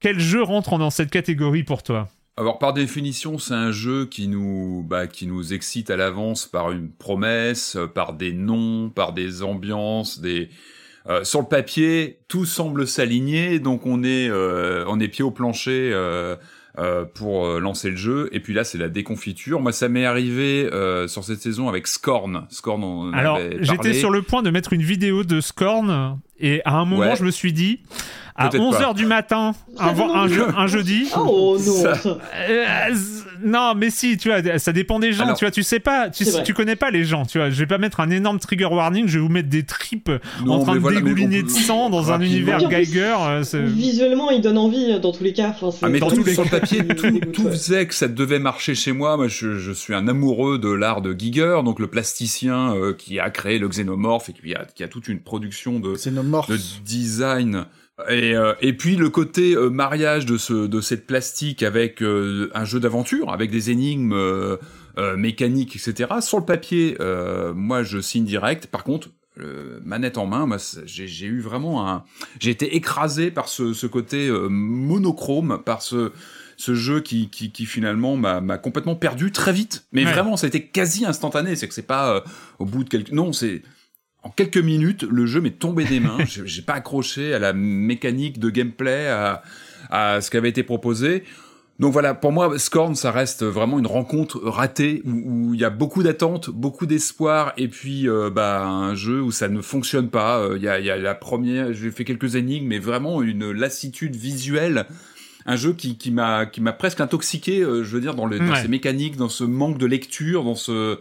[SPEAKER 1] quel jeu rentre dans cette catégorie pour toi?
[SPEAKER 5] Alors par définition, c'est un jeu qui nous, bah, qui nous excite à l'avance par une promesse, par des noms, par des ambiances, des. Euh, sur le papier, tout semble s'aligner, donc on est, euh, on est pied au plancher euh, euh, pour euh, lancer le jeu. Et puis là, c'est la déconfiture. Moi, ça m'est arrivé euh, sur cette saison avec Scorn. Scorn, on
[SPEAKER 1] Alors, j'étais sur le point de mettre une vidéo de Scorn, et à un moment,
[SPEAKER 5] Ouais.
[SPEAKER 1] je me suis dit, à
[SPEAKER 5] Peut-être
[SPEAKER 1] 11h
[SPEAKER 5] pas.
[SPEAKER 1] du matin, un, un jeudi.
[SPEAKER 4] Oh non,
[SPEAKER 5] Ça-.
[SPEAKER 1] Euh, non, mais si, tu vois, ça dépend des gens,
[SPEAKER 5] Alors-
[SPEAKER 1] tu vois, tu sais pas, tu, connais pas les gens, tu vois, je vais pas mettre un énorme trigger warning, je vais vous mettre des tripes
[SPEAKER 5] Non,
[SPEAKER 1] en train de
[SPEAKER 5] voilà,
[SPEAKER 1] dégouliner
[SPEAKER 5] on
[SPEAKER 1] de sang dans un univers Geiger. euh,
[SPEAKER 4] Visuellement, il donne envie euh, dans tous les cas. Enfin, c'est-
[SPEAKER 5] Ah mais
[SPEAKER 1] Dans
[SPEAKER 5] tout,
[SPEAKER 1] tous les
[SPEAKER 5] sur le
[SPEAKER 1] cas.
[SPEAKER 5] papier, tout, faisait que ça devait marcher chez moi. Moi, je, je suis un amoureux de l'art de Giger, donc le plasticien euh, qui a créé le xénomorphe et qui a, qui a toute une production de design. Et, euh, et puis le côté euh, mariage de ce de cette plastique avec euh, un jeu d'aventure, avec des énigmes mécaniques, etc. Sur le papier, moi je signe direct. Par contre, manette en main, j'ai eu vraiment un, j'ai été écrasé par ce, ce côté monochrome, par ce ce jeu qui, qui, qui finalement m'a m'a complètement perdu très vite. Mais
[SPEAKER 1] Ouais.
[SPEAKER 5] vraiment, ça a été quasi instantané. C'est que c'est pas au bout de quelques... Non, c'est... En quelques minutes, le jeu m'est tombé des mains. J'ai pas accroché à la mécanique de gameplay, à, à ce qui avait été proposé. Donc voilà, pour moi, Scorn, ça reste vraiment une rencontre ratée où il y a beaucoup d'attentes, beaucoup d'espoir, et puis euh, bah un jeu où ça ne fonctionne pas. Euh, Il y, y a la première, j'ai fait quelques énigmes, mais vraiment une lassitude visuelle. Un jeu qui, qui m'a qui m'a presque intoxiqué, euh, je veux dire, dans, le, dans
[SPEAKER 1] Ouais.
[SPEAKER 5] ses mécaniques, dans ce manque de lecture, dans ce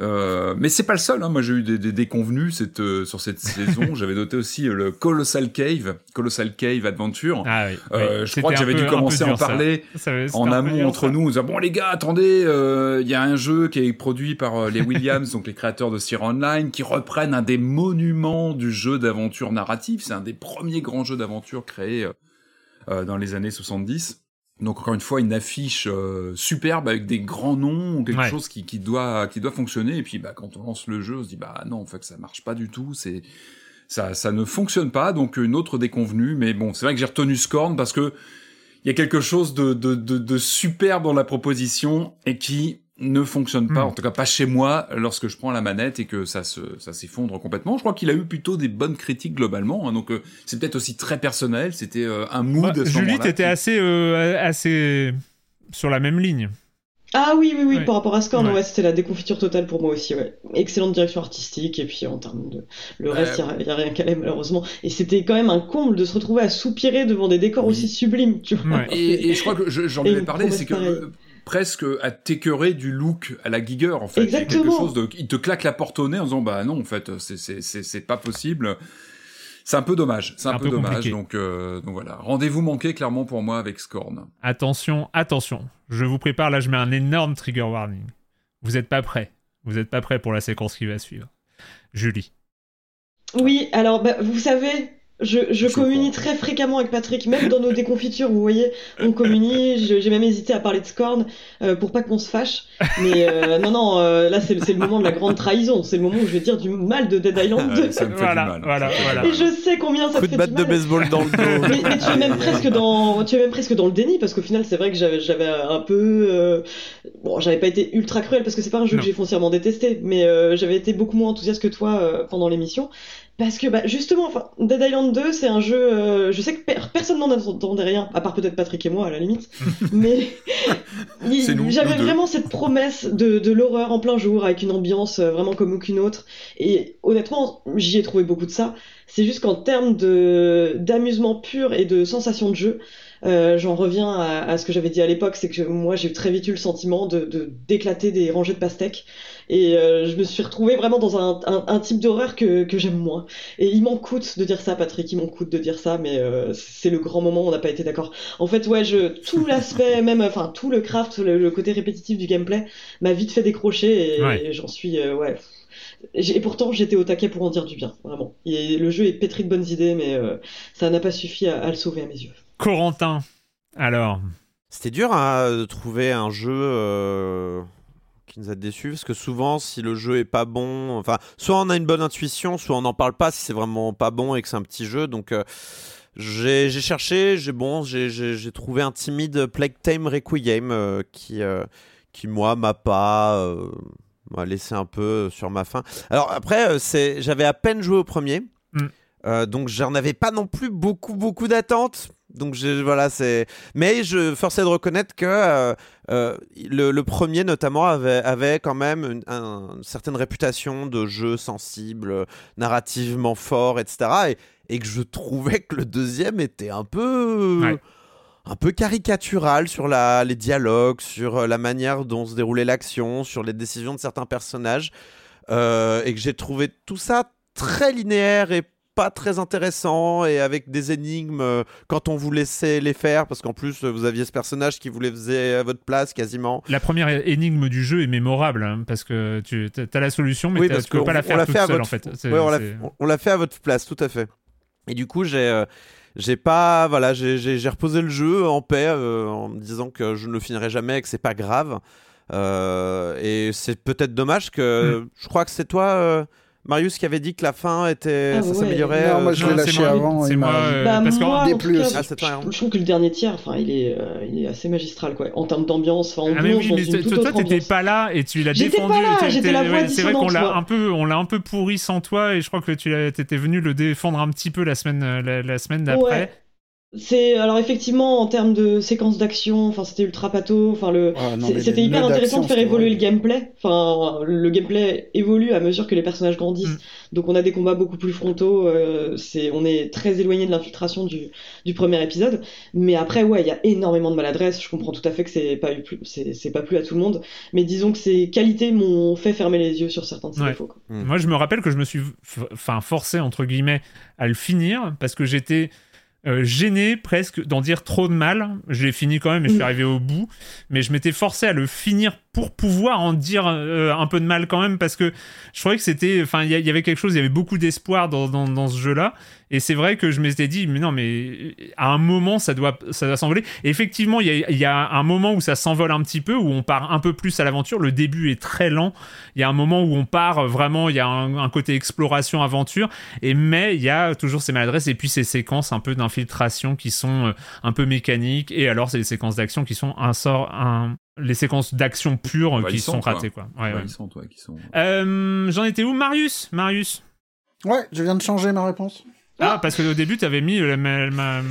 [SPEAKER 5] euh, mais c'est pas le seul. Hein. Moi, j'ai eu des, des déconvenus cette, euh, sur cette saison. J'avais noté aussi euh, le Colossal Cave, Colossal Cave Adventure.
[SPEAKER 1] Ah oui.
[SPEAKER 5] Euh, je crois que j'avais dû commencer à en
[SPEAKER 1] ça.
[SPEAKER 5] parler
[SPEAKER 1] Ça
[SPEAKER 5] en amont
[SPEAKER 1] dur,
[SPEAKER 5] entre
[SPEAKER 1] ça.
[SPEAKER 5] nous, en disant bon les gars, attendez, euh, il y a un jeu qui est produit par euh, les Williams, donc les créateurs de Sierra Online, qui reprennent un des monuments du jeu d'aventure narratif. C'est un des premiers grands jeux d'aventure créés dans les années 70. Donc encore une fois une affiche euh, superbe avec des grands noms, quelque
[SPEAKER 1] Ouais.
[SPEAKER 5] chose qui, qui doit qui doit fonctionner. Et puis bah quand on lance le jeu, on se dit bah non en fait ça marche pas du tout. C'est ça ça ne fonctionne pas. Donc une autre déconvenue. Mais bon c'est vrai que j'ai retenu Scorn parce que il y a quelque chose de, de, de, de superbe dans la proposition et qui ne fonctionne pas,
[SPEAKER 1] Hmm.
[SPEAKER 5] en tout cas pas chez moi, lorsque je prends la manette et que ça se, ça s'effondre complètement. Je crois qu'il a eu plutôt des bonnes critiques globalement, hein, donc euh, c'est peut-être aussi très personnel. C'était euh, un mood.
[SPEAKER 1] Bah,
[SPEAKER 5] à ce
[SPEAKER 1] Julie,
[SPEAKER 5] moment-là
[SPEAKER 1] t'étais
[SPEAKER 5] qui-
[SPEAKER 1] assez, euh, assez sur la même ligne.
[SPEAKER 4] Ah oui, oui, oui,
[SPEAKER 1] Ouais.
[SPEAKER 4] par rapport à Scorn,
[SPEAKER 1] Ouais.
[SPEAKER 4] ouais, c'était la déconfiture totale pour moi aussi, ouais. Excellente direction artistique, et puis en termes de. Le
[SPEAKER 5] Ouais.
[SPEAKER 4] reste, il n'y a, rien qu'à aller, malheureusement. Et c'était quand même un comble de se retrouver à soupirer devant des décors
[SPEAKER 5] Oui.
[SPEAKER 4] aussi sublimes, tu vois.
[SPEAKER 1] Ouais.
[SPEAKER 5] Et, et je crois que je- j'en avais
[SPEAKER 4] une
[SPEAKER 5] parlé, c'est que presque à t'écœurer du look à la Giger en fait. Il y a quelque chose de, il te claque la porte au nez en disant bah non en fait c'est c'est c'est c'est pas possible. C'est un peu dommage, c'est un,
[SPEAKER 1] Un
[SPEAKER 5] peu,
[SPEAKER 1] peu
[SPEAKER 5] dommage. Donc euh, donc voilà, rendez-vous manqué clairement pour moi avec Scorn.
[SPEAKER 1] Attention, attention. Je vous prépare, là je mets un énorme trigger warning. Vous n'êtes pas prêts. Vous n'êtes pas prêts pour la séquence qui va suivre. Julie.
[SPEAKER 4] Oui, alors, bah, vous savez, je, je communie très fréquemment avec Patrick, même dans nos déconfitures, vous voyez, on communie, j'ai même hésité à parler de Scorn euh, pour pas qu'on se fâche, mais euh, non, non, euh, là c'est le- c'est le moment de la grande trahison, c'est le moment où je vais dire du mal de Dead Island 2.
[SPEAKER 5] Ah, ça me fait
[SPEAKER 1] Voilà,
[SPEAKER 5] du mal.
[SPEAKER 1] voilà,
[SPEAKER 5] fait
[SPEAKER 1] voilà.
[SPEAKER 4] Et
[SPEAKER 5] mal.
[SPEAKER 4] je sais combien ça
[SPEAKER 3] Coup
[SPEAKER 4] te
[SPEAKER 3] de
[SPEAKER 4] fait du
[SPEAKER 3] batte de
[SPEAKER 4] mal.
[SPEAKER 3] baseball dans le dos.
[SPEAKER 4] mais, mais tu es même presque dans tu es même presque dans le déni parce qu'au final c'est vrai que j'avais j'avais un peu euh, bon j'avais pas été ultra cruel parce que c'est pas un jeu
[SPEAKER 1] Non.
[SPEAKER 4] que j'ai foncièrement détesté mais euh, j'avais été beaucoup moins enthousiaste que toi euh, pendant l'émission parce que bah justement enfin Dead Island 2 c'est un jeu euh, je sais que per- personne n'en attendait rien à part peut-être Patrick et moi à la limite. Mais j'avais vraiment cette promesse de, de l'horreur en plein jour avec une ambiance euh, vraiment comme aucune autre. Et honnêtement j'y ai trouvé beaucoup de ça. C'est juste qu'en termes de d'amusement pur et de sensation de jeu, euh, j'en reviens à, à ce que j'avais dit à l'époque, c'est que moi j'ai très vite eu le sentiment de de- d'éclater des rangées de pastèques et euh, je me suis retrouvée vraiment dans un, un, un type d'horreur que, que j'aime moins. Et il m'en coûte de dire ça, Patrick, il m'en coûte de dire ça, mais euh, c'est le grand moment où on n'a pas été d'accord. En fait, ouais, je tout l'aspect, même enfin tout le craft, le, le côté répétitif du gameplay m'a vite fait décrocher et,
[SPEAKER 1] Ouais.
[SPEAKER 4] et j'en suis euh, ouais. Et pourtant, j'étais au taquet pour en dire du bien, vraiment. Et le jeu est pétri de bonnes idées, mais euh, ça n'a pas suffi à, à le sauver à mes yeux.
[SPEAKER 1] Corentin. Alors,
[SPEAKER 3] C'était dur hein, de trouver un jeu euh, qui nous a déçus parce que souvent, si le jeu est pas bon, enfin, soit on a une bonne intuition, soit on n'en parle pas si c'est vraiment pas bon et que c'est un petit jeu. Donc, euh, j'ai cherché, j'ai bon, j'ai- trouvé un timide Plague Tame Requiem euh, qui, qui moi m'a pas m'a laissé un peu sur ma faim. Alors après, c'est j'avais à peine joué au premier.
[SPEAKER 1] Mm.
[SPEAKER 3] Euh, donc j'en avais pas non plus beaucoup beaucoup d'attentes donc je, voilà c'est mais je forçais de reconnaître que euh, euh, le, le premier notamment avait, avait quand même une, un- une certaine réputation de jeu sensible narrativement fort etc et, et que je trouvais que le deuxième était un peu
[SPEAKER 1] Ouais.
[SPEAKER 3] un peu caricatural sur la, les dialogues sur euh, la manière dont se déroulait l'action sur les décisions de certains personnages euh, et que j'ai trouvé tout ça très linéaire et pas très intéressant et avec des énigmes euh, quand on vous laissait les faire parce qu'en plus vous aviez ce personnage qui vous les faisait à votre place quasiment.
[SPEAKER 1] la première énigme du jeu est mémorable hein, parce que tu as la solution, mais
[SPEAKER 3] Oui, parce
[SPEAKER 1] tu peux pas la faire toute
[SPEAKER 3] fait
[SPEAKER 1] seule
[SPEAKER 3] votre-
[SPEAKER 1] en fait.
[SPEAKER 3] Ouais, on l'a- on- fait à votre place, tout à fait. Et du coup, j'ai euh, j'ai pas voilà, j'ai- j'ai j'ai reposé le jeu en paix euh, en me disant que je ne le finirai jamais et que c'est pas grave. Et c'est peut-être dommage que
[SPEAKER 1] Hmm.
[SPEAKER 3] je crois que c'est toi Marius qui avait dit que la fin était
[SPEAKER 4] Ah
[SPEAKER 3] ça
[SPEAKER 4] ouais.
[SPEAKER 3] s'améliorait.
[SPEAKER 2] Non, moi,
[SPEAKER 3] euh,
[SPEAKER 2] je l'ai lâché avant,
[SPEAKER 1] C'est
[SPEAKER 2] il
[SPEAKER 1] moi, euh,
[SPEAKER 4] bah,
[SPEAKER 1] parce
[SPEAKER 4] moi, en
[SPEAKER 2] plus
[SPEAKER 4] cas.
[SPEAKER 3] Ah,
[SPEAKER 4] je,
[SPEAKER 3] hein.
[SPEAKER 4] je trouve que le dernier tiers, enfin, il est, euh, il est assez magistral, quoi. En termes d'ambiance, enfin, on
[SPEAKER 1] Ah mais oui, mais
[SPEAKER 4] toute
[SPEAKER 1] toi, t'étais pas là et tu l'as
[SPEAKER 4] J'étais
[SPEAKER 1] défendu.
[SPEAKER 4] pas là, j'étais la voix
[SPEAKER 1] ouais, C'est vrai qu'on l'a un peu, on l'a un peu pourri sans toi et je crois que tu t'étais venu le défendre un petit peu la semaine, euh, la, la semaine d'après.
[SPEAKER 4] Ouais. C'est alors effectivement en termes de séquence d'action, enfin c'était ultra pato, enfin le
[SPEAKER 2] Ah,
[SPEAKER 4] c'était hyper intéressant de faire évoluer le gameplay. Enfin le gameplay évolue à mesure que les personnages grandissent,
[SPEAKER 1] Mm.
[SPEAKER 4] donc on a des combats beaucoup plus frontaux. euh, c'est on est très éloigné de l'infiltration du du premier épisode, mais après ouais il y a énormément de maladresse. Je comprends tout à fait que c'est pas eu plus, c'est pas plu à tout le monde, mais disons que ces qualités m'ont fait fermer les yeux sur certains de ces
[SPEAKER 1] Ouais.
[SPEAKER 4] défauts. quoi.
[SPEAKER 3] Mm.
[SPEAKER 1] Moi, je me rappelle que je me suis enfin forcé entre guillemets à le finir parce que j'étais euh, gêné presque d'en dire trop de mal. Je l'ai fini quand même et je suis
[SPEAKER 4] Mm.
[SPEAKER 1] arrivé au bout, mais je m'étais forcé à le finir pour pouvoir en dire euh, un peu de mal quand même parce que je trouvais que c'était, enfin, il y, avait quelque chose, il y avait beaucoup d'espoir dans, dans, dans ce jeu-là Et c'est vrai que je m'étais dit, mais non, mais à un moment, ça doit, ça doit s'envoler. Effectivement, il y y a un moment où ça s'envole un petit peu, où on part un peu plus à l'aventure. Le début est très lent. Il y a un moment où on part vraiment, il y a un, un côté exploration, aventure. Et mais il y a toujours ces maladresses et puis ces séquences un peu d'infiltration qui sont euh, un peu mécaniques. Et alors, c'est les séquences d'action qui sont un sort, un, les séquences d'action pures qui sont ratées, quoi. Ouais, ouais.
[SPEAKER 5] Qui sont...
[SPEAKER 1] Euh, J'en étais où Marius? Marius
[SPEAKER 2] Ouais, je viens de changer ma réponse.
[SPEAKER 1] Ah, parce qu'au début, t'avais mis la ma, ma-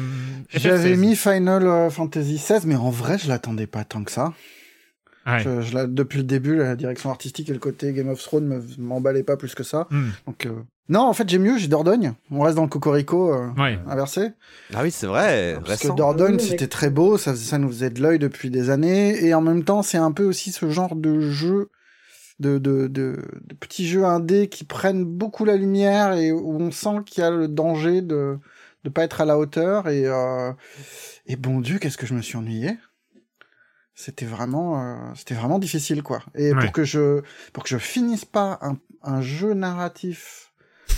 [SPEAKER 2] J'avais
[SPEAKER 1] FF16.
[SPEAKER 2] mis Final euh, Fantasy XVI, mais en vrai, je l'attendais pas tant que ça.
[SPEAKER 1] Ouais.
[SPEAKER 2] Je, je la- depuis le début, la direction artistique et le côté Game of Thrones me- m'emballaient pas plus que ça.
[SPEAKER 1] Hmm.
[SPEAKER 2] Donc, euh, Non, en fait, j'ai mieux, j'ai Dordogne. On reste dans le Cocorico euh,
[SPEAKER 1] Ouais.
[SPEAKER 2] inversé.
[SPEAKER 3] Ah oui, c'est vrai.
[SPEAKER 2] Parce
[SPEAKER 3] récent.
[SPEAKER 2] que Dordogne,
[SPEAKER 4] Oui,
[SPEAKER 2] c'était très beau, ça, faisait- ça nous faisait de l'œil depuis des années. Et en même temps, c'est un peu aussi ce genre de jeu, de, de, de, de petits jeux indés qui prennent beaucoup la lumière et où on sent qu'il y a le danger de de pas être à la hauteur. Et, euh, et bon Dieu, qu'est-ce que je me suis ennuyé. C'était vraiment, euh, c'était vraiment difficile, quoi. Et
[SPEAKER 1] Ouais.
[SPEAKER 2] pour que je, pour que je finisse pas un, un jeu narratif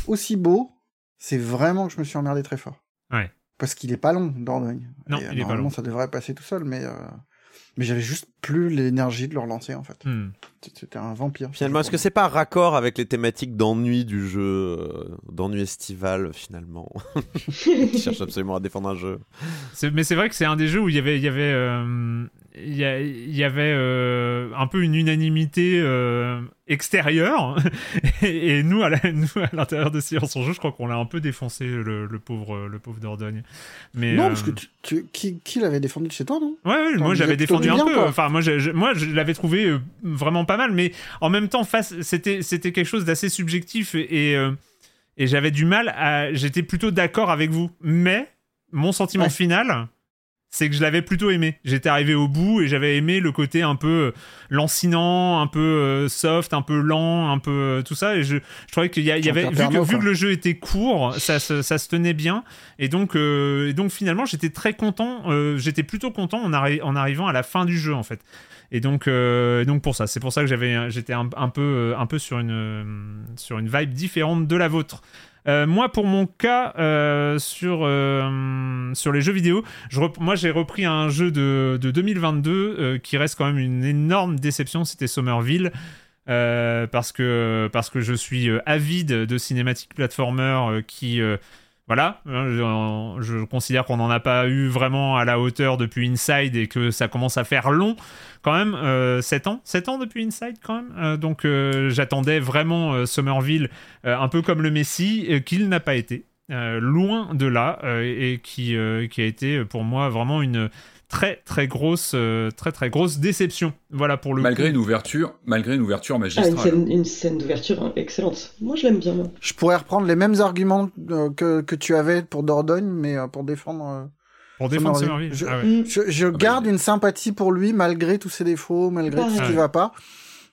[SPEAKER 2] aussi beau, c'est vraiment que je me suis emmerdé très fort.
[SPEAKER 1] Ouais.
[SPEAKER 2] Parce qu'il est pas long, Dordogne.
[SPEAKER 1] Non,
[SPEAKER 2] Et, euh,
[SPEAKER 1] il est pas
[SPEAKER 2] normalement,
[SPEAKER 1] long.
[SPEAKER 2] ça devrait passer tout seul, mais, euh, mais j'avais juste plus l'énergie de le relancer, en fait.
[SPEAKER 1] Hmm.
[SPEAKER 2] C'était un vampire.
[SPEAKER 3] Finalement, est-ce que c'est pas raccord avec les thématiques d'ennui du jeu, euh, d'ennui estival finalement Qui cherche absolument à défendre un jeu.
[SPEAKER 1] Mais c'est vrai que c'est un des jeux où il y avait, il y avait, euh, il y, a- il y avait euh, un peu une unanimité euh, extérieure. et, et nous, à l'intérieur de Silence en jeu, je crois qu'on l'a un peu défoncé, le, le pauvre, le pauvre Dordogne. Mais,
[SPEAKER 2] Non,
[SPEAKER 1] euh,
[SPEAKER 2] parce que tu, tu- qui, qui l'avait défendu de chez toi, non?
[SPEAKER 1] Ouais, ouais, moi j'avais défendu
[SPEAKER 2] du
[SPEAKER 1] un
[SPEAKER 2] bien,
[SPEAKER 1] peu.
[SPEAKER 2] quoi.
[SPEAKER 1] Enfin, moi je, je- moi je l'avais trouvé euh, vraiment pas mal, mais en même temps, c'était, quelque chose d'assez subjectif et, et, euh, et j'avais du mal à. J'étais plutôt d'accord avec vous, mais mon sentiment
[SPEAKER 2] Ouais.
[SPEAKER 1] final, c'est que je l'avais plutôt aimé. J'étais arrivé au bout et j'avais aimé le côté un peu euh, lancinant, un peu euh, soft, un peu lent, un peu euh, tout ça. Et je, je trouvais qu'il y, a- il y avait, vu
[SPEAKER 2] Jean-Pierre
[SPEAKER 1] que, vu que le jeu était court, ça, se- ça se tenait bien. Et donc, euh, et donc finalement, j'étais très content. euh, j'étais plutôt content en, arri- en arrivant à la fin du jeu, en fait. Et donc, euh, et donc pour ça, c'est pour ça que j'avais, j'étais un, un peu, un peu sur une, sur une vibe différente de la vôtre. Euh, moi, pour mon cas, euh, sur, euh, sur les jeux vidéo, je moi j'ai repris un jeu de, de 2022 euh, qui reste quand même une énorme déception, c'était Somerville. Parce que parce que je suis avide de cinématiques platformer qui voilà hein, je, considère qu'on n'en a pas eu vraiment à la hauteur depuis Inside et que ça commence à faire long quand même euh, 7 ans. 7 ans depuis Inside quand même. Euh, donc euh, j'attendais vraiment euh, Somerville un peu comme le Messi qu'il n'a pas été. Loin de là et qui a été pour moi vraiment une très très grosse euh, très très grosse déception voilà pour le
[SPEAKER 5] Malgré
[SPEAKER 1] coup.
[SPEAKER 5] une ouverture, malgré une ouverture
[SPEAKER 4] Ah, une
[SPEAKER 5] magistrale.
[SPEAKER 4] scène, une scène d'ouverture hein, excellente. Moi, je l'aime bien. moi.
[SPEAKER 2] Je pourrais reprendre les mêmes arguments euh, que, que tu avais pour Dordogne, mais euh, pour défendre. euh,
[SPEAKER 1] pour défendre
[SPEAKER 2] Somerville.
[SPEAKER 1] Somerville
[SPEAKER 2] Je-
[SPEAKER 1] Ah ouais.
[SPEAKER 4] Mm.
[SPEAKER 2] Je, je
[SPEAKER 5] bah,
[SPEAKER 2] garde
[SPEAKER 5] il-
[SPEAKER 2] une sympathie pour lui malgré tous ses défauts, malgré tout ce qui va pas.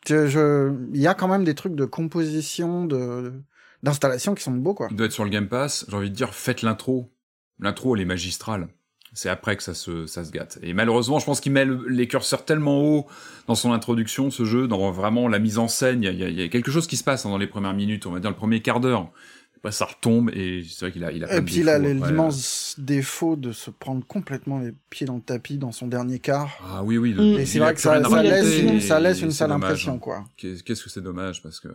[SPEAKER 2] Je, je- il y a quand même des trucs de composition, de d'installation qui sont beaux quoi.
[SPEAKER 5] Il doit être sur le Game Pass. J'ai envie de dire, faites l'intro. L'intro, elle est magistrale. C'est après que ça se, ça se gâte. Et malheureusement, je pense qu'il met le- les curseurs tellement haut dans son introduction, ce jeu, dans vraiment la mise en scène. Il y a, il y a- il y a quelque chose qui se passe hein, dans les premières minutes, on va dire le premier quart d'heure. Après, ça retombe et c'est vrai qu'il a, il a
[SPEAKER 2] Et puis
[SPEAKER 5] défauts, après.
[SPEAKER 2] l'immense défaut de se prendre complètement les pieds dans le tapis dans son dernier quart.
[SPEAKER 5] Ah oui, oui. de-
[SPEAKER 4] Mm.
[SPEAKER 5] il
[SPEAKER 2] Et c'est
[SPEAKER 5] a
[SPEAKER 2] vrai que ça, ça laisse, une, ça laisse une sale
[SPEAKER 5] dommage.
[SPEAKER 2] impression quoi.
[SPEAKER 5] Qu'est- Qu'est-ce que c'est dommage parce que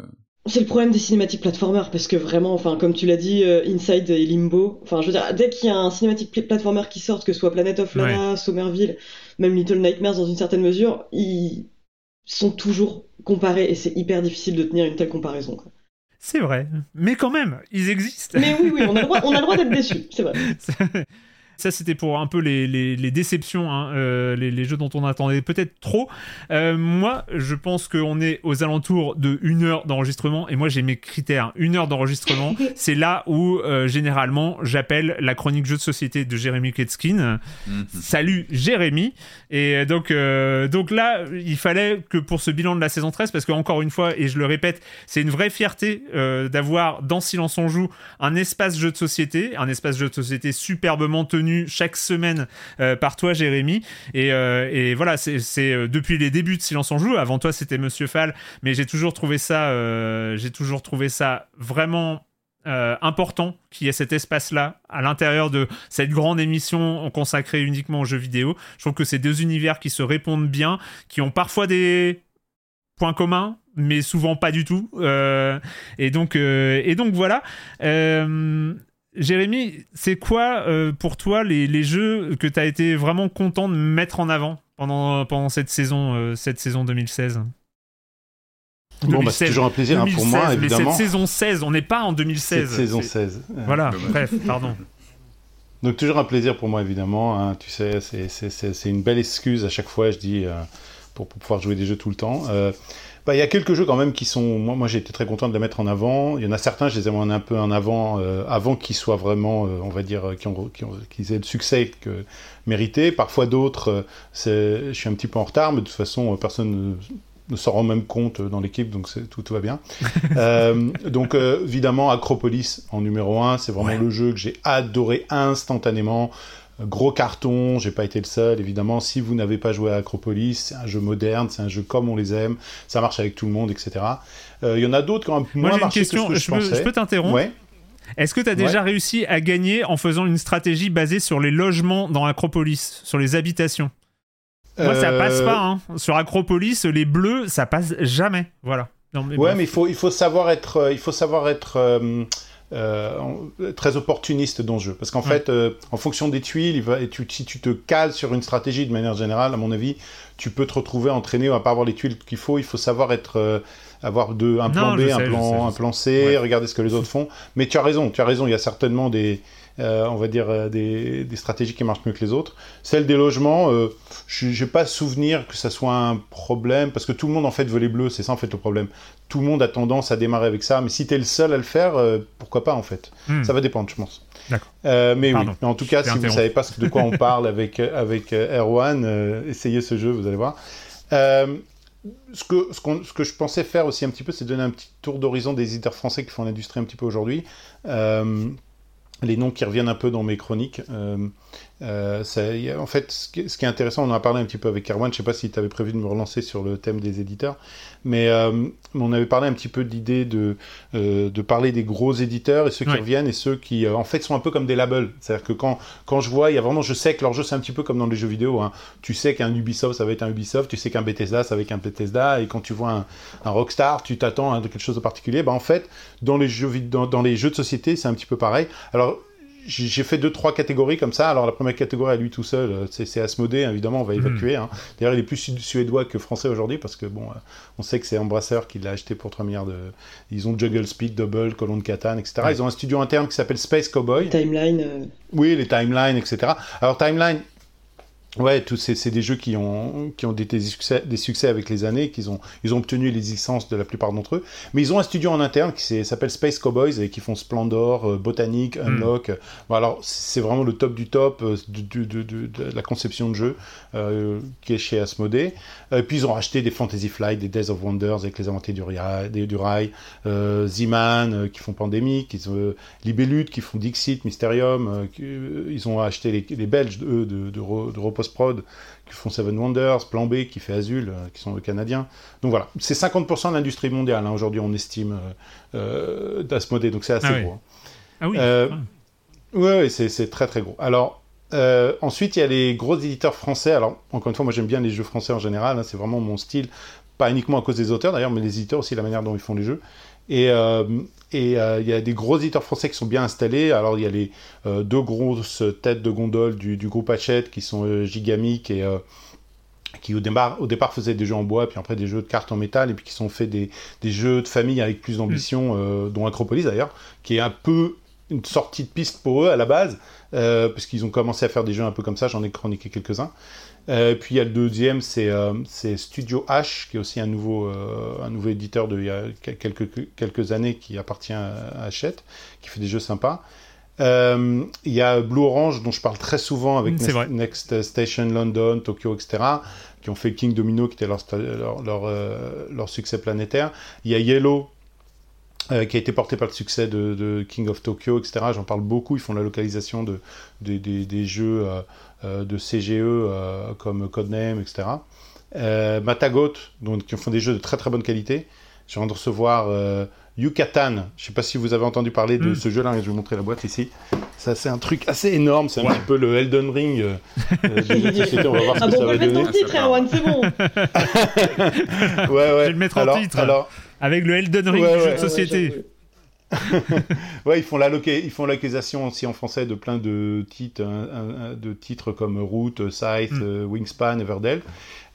[SPEAKER 4] C'est le problème des cinématiques platformer parce que vraiment, enfin, comme tu l'as dit, euh, Inside et Limbo, enfin, je veux dire, dès qu'il y a un cinématique pl- platformer qui sort, que ce soit Planet of Lana, Somerville, même Little Nightmares dans une certaine mesure, ils sont toujours comparés et c'est hyper difficile de tenir une telle comparaison. quoi.
[SPEAKER 1] C'est vrai, mais quand même, ils existent.
[SPEAKER 4] Mais oui, oui, on a le droit, on a le droit d'être déçu, c'est vrai.
[SPEAKER 1] Ça, c'était pour un peu les, les, les déceptions, hein, euh, les, les jeux dont on attendait peut-être trop. Euh, moi, je pense qu'on est aux alentours de une heure d'enregistrement, et moi, j'ai mes critères. Une heure d'enregistrement, c'est là où, euh, généralement, j'appelle la chronique jeu de société de Jérémy Ketskin.
[SPEAKER 5] Mhm.
[SPEAKER 1] Salut Jérémy. Et donc, euh, donc là, il fallait que pour ce bilan de la saison 13, parce que encore une fois, et je le répète, c'est une vraie fierté euh, d'avoir dans Silence on joue un espace jeu de société, un espace jeu de société superbement tenu chaque semaine euh, par toi Jérémy. Et, euh, voilà, c'est euh, depuis les débuts de Silence on joue. Avant toi, c'était Monsieur Fall, mais j'ai toujours trouvé ça, j'ai toujours trouvé ça vraiment important qu'il y ait cet espace-là à l'intérieur de cette grande émission consacrée uniquement aux jeux vidéo. Je trouve que c'est deux univers qui se répondent bien, qui ont parfois des points communs, mais souvent pas du tout. et donc, et donc voilà. Jérémy, c'est quoi pour toi les, les jeux que tu as été vraiment content de mettre en avant pendant, pendant cette saison, cette saison 2016
[SPEAKER 6] Bon, bah, c'est toujours un plaisir hein, pour moi, évidemment.
[SPEAKER 1] Mais cette saison 16, on n'est pas en 2016.
[SPEAKER 6] Cette saison 16.
[SPEAKER 1] Voilà, bref, pardon.
[SPEAKER 6] Donc toujours un plaisir pour moi, évidemment. Hein, tu sais, c'est une belle excuse à chaque fois, je dis, euh, pour, pour, pouvoir jouer des jeux tout le temps. Euh, bah, il y a quelques jeux quand même qui sont... Moi, moi j'ai été très content de les mettre en avant. Il y en a certains, je les ai mis un peu en avant, euh, avant qu'ils soient vraiment, on va dire, qu'ils ont, qu aient le succès que mérité. Parfois d'autres, je suis un petit peu en retard, mais de toute façon, personne ne s'en rend même compte dans l'équipe, donc tout, tout va bien. euh, donc euh, évidemment, Acropolis en numéro 1, c'est vraiment ouais. le jeu que j'ai adoré instantanément. Gros carton, j'ai pas été le seul, évidemment. Si vous n'avez pas joué à Acropolis, c'est un jeu moderne, c'est un jeu comme on les aime, ça marche avec tout le monde, etc. Il euh, y en a d'autres qui ont moins
[SPEAKER 1] Moi,
[SPEAKER 6] marché
[SPEAKER 1] question,
[SPEAKER 6] que ce que je,
[SPEAKER 1] je
[SPEAKER 6] pensais.
[SPEAKER 1] Peux, je peux t'interrompre
[SPEAKER 6] ouais.
[SPEAKER 1] Est-ce que tu as déjà ouais. réussi à gagner en faisant une stratégie basée sur les logements dans Acropolis, sur les habitations? Moi, ça passe pas. Hein. Sur Acropolis, les bleus, ça passe jamais. Voilà.
[SPEAKER 6] Non, mais ouais, bref. mais il faut, il faut savoir être, euh, il faut savoir être euh, euh, très opportuniste dans le jeu. Parce qu'en ouais. fait, euh, en fonction des tuiles, il va, et tu, si tu te cales sur une stratégie de manière générale, à mon avis, tu peux te retrouver entraîné à pas avoir les tuiles qu'il faut. Il faut savoir être euh, avoir de, un plan
[SPEAKER 1] non,
[SPEAKER 6] B,
[SPEAKER 1] sais,
[SPEAKER 6] un, plan,
[SPEAKER 1] sais,
[SPEAKER 6] un plan C, ouais. regarder ce que les autres font. Mais tu as raison, tu as raison. Il y a certainement des, euh, on va dire, euh, des, des, stratégies qui marchent mieux que les autres. Celle des logements, euh, je n'ai pas souvenir que ça soit un problème, parce que tout le monde en fait veut les bleus, c'est ça en fait le problème. Tout le monde a tendance à démarrer avec ça, mais si tu es le seul à le faire, euh, pourquoi pas en fait
[SPEAKER 1] Hmm.
[SPEAKER 6] Ça va dépendre, je pense.
[SPEAKER 1] D'accord.
[SPEAKER 6] Euh, mais
[SPEAKER 1] Pardon,
[SPEAKER 6] oui, mais en tout cas, si vous ne savez pas de quoi on parle avec, avec euh, Erwan, essayez ce jeu, vous allez voir. Euh, ce que, ce, ce, que je pensais faire aussi un petit peu, c'est donner un petit tour d'horizon des éditeurs français qui font l'industrie un petit peu aujourd'hui. Les noms qui reviennent un peu dans mes chroniques. Euh, euh, en fait, ce qui, ce qui, est intéressant, on en a parlé un petit peu avec Erwan, je ne sais pas si tu avais prévu de me relancer sur le thème des éditeurs, mais euh, on avait parlé un petit peu de l'idée de, euh, de parler des gros éditeurs et ceux qui
[SPEAKER 1] ouais.
[SPEAKER 6] reviennent et ceux qui, euh, en fait, sont un peu comme des labels. C'est-à-dire que quand, quand je vois, il y a vraiment, je sais que leur jeu, c'est un petit peu comme dans les jeux vidéo. Hein. Tu sais qu'un Ubisoft, ça va être un Ubisoft, tu sais qu'un Bethesda, ça va être un Bethesda, et quand tu vois un, un Rockstar, tu t'attends à quelque chose de particulier. Bah, en fait, dans les jeux, dans, dans les jeux de société, c'est un petit peu pareil. Alors, j'ai fait deux trois catégories comme ça. Alors la première catégorie à lui tout seul, euh, c'est Asmodée, évidemment, on va évacuer. Mmh. Hein. D'ailleurs, il est plus suédois que français aujourd'hui parce que bon, euh, on sait que c'est Embracer qui l'a acheté pour 3 milliards de. Ils ont Juggle Speed, Double, Colonne Catan, etc. Ouais. Ils ont un studio interne qui s'appelle Space Cowboy.
[SPEAKER 4] Timeline. Euh...
[SPEAKER 6] Oui, les timelines, etc. Alors Timeline, Ouais, c'est des jeux qui ont, qui ont des, des, succès, des succès avec les années, qu'ils ont, ils ont obtenu les licences de la plupart d'entre eux. Mais ils ont un studio en interne qui s'appelle Space Cowboys et qui font Splendor, euh, Botanic, Unlock. Mm. Bon, alors, c'est vraiment le top du top euh, de, la conception de jeu euh, qui est chez Asmodée. Et puis, ils ont acheté des Fantasy Flight, des Days of Wonders avec les aventures du rail, du rail Z-Man qui font Pandémique, ils ont Libellude qui font Dixit, Mysterium. ils ont acheté les, les Belges, eux, de, de, de, de Repos Prod qui font Seven Wonders, Plan B qui fait Azul, euh, qui sont le Canadiens. Donc voilà, c'est 50% de l'industrie mondiale, hein, aujourd'hui on estime euh, d'Asmodée, donc c'est assez
[SPEAKER 1] ah
[SPEAKER 6] gros. Hein.
[SPEAKER 1] Ah oui
[SPEAKER 6] euh, ouais. ouais, c'est très très gros. Alors, euh, ensuite, il y a les gros éditeurs français. Alors, encore une fois, moi j'aime bien les jeux français en général, hein, c'est vraiment mon style, pas uniquement à cause des auteurs d'ailleurs, mais les éditeurs aussi, la manière dont ils font les jeux. Et euh, et il euh, y a des gros éditeurs français qui sont bien installés. Alors il y a les euh, deux grosses têtes de gondole du, du groupe Hachette qui sont euh, Gigamic et qui au départ, au départ faisaient des jeux en bois, puis après des jeux de cartes en métal, et puis qui sont fait des, des jeux de famille avec plus d'ambition, mmh. dont Acropolis d'ailleurs, qui est un peu une sortie de piste pour eux à la base, euh, parce qu'ils ont commencé à faire des jeux un peu comme ça, j'en ai chroniqué quelques-uns. Euh, puis il y a le deuxième, c'est euh, Studio H, qui est aussi un nouveau, euh, un nouveau éditeur de il y a quelques, quelques années qui appartient à Hachette, qui fait des jeux sympas. Euh, il y a Blue Orange, dont je parle très souvent avec Next, Next, Station London, Tokyo, etc., qui ont fait King Domino, qui était leur, leur, leur, leur succès planétaire. Il y a Yellow, euh, qui a été porté par le succès de, de King of Tokyo, etc. J'en parle beaucoup. Ils font la localisation de, de, de des jeux euh, de CGE euh, comme Codename, etc. Matagot, donc, qui font des jeux de très très bonne qualité. Je viens de recevoir euh, Yucatan. Je sais pas si vous avez entendu parler de
[SPEAKER 1] Mm.
[SPEAKER 6] ce jeu-là. Je vais vous montrer la boîte ici. Ça, c'est un truc assez énorme. C'est un petit peu le Elden Ring euh, euh, de. On va voir ce
[SPEAKER 4] Ah
[SPEAKER 6] que
[SPEAKER 4] bon,
[SPEAKER 6] ça va
[SPEAKER 4] peut le mettre
[SPEAKER 6] donner.
[SPEAKER 4] dans le titre, Erwan, c'est bon.
[SPEAKER 6] Ouais, ouais.
[SPEAKER 1] Je vais le mettre en
[SPEAKER 6] alors,
[SPEAKER 1] titre.
[SPEAKER 6] Alors,
[SPEAKER 1] Avec le Elden Ring
[SPEAKER 6] Ouais,
[SPEAKER 1] du jeu de société.
[SPEAKER 6] Ouais, ils font l'alloca- ils font l'accusation aussi en français de plein de titres, hein, de titres comme Root, Scythe,
[SPEAKER 1] Mm.
[SPEAKER 6] euh, Wingspan, Everdell.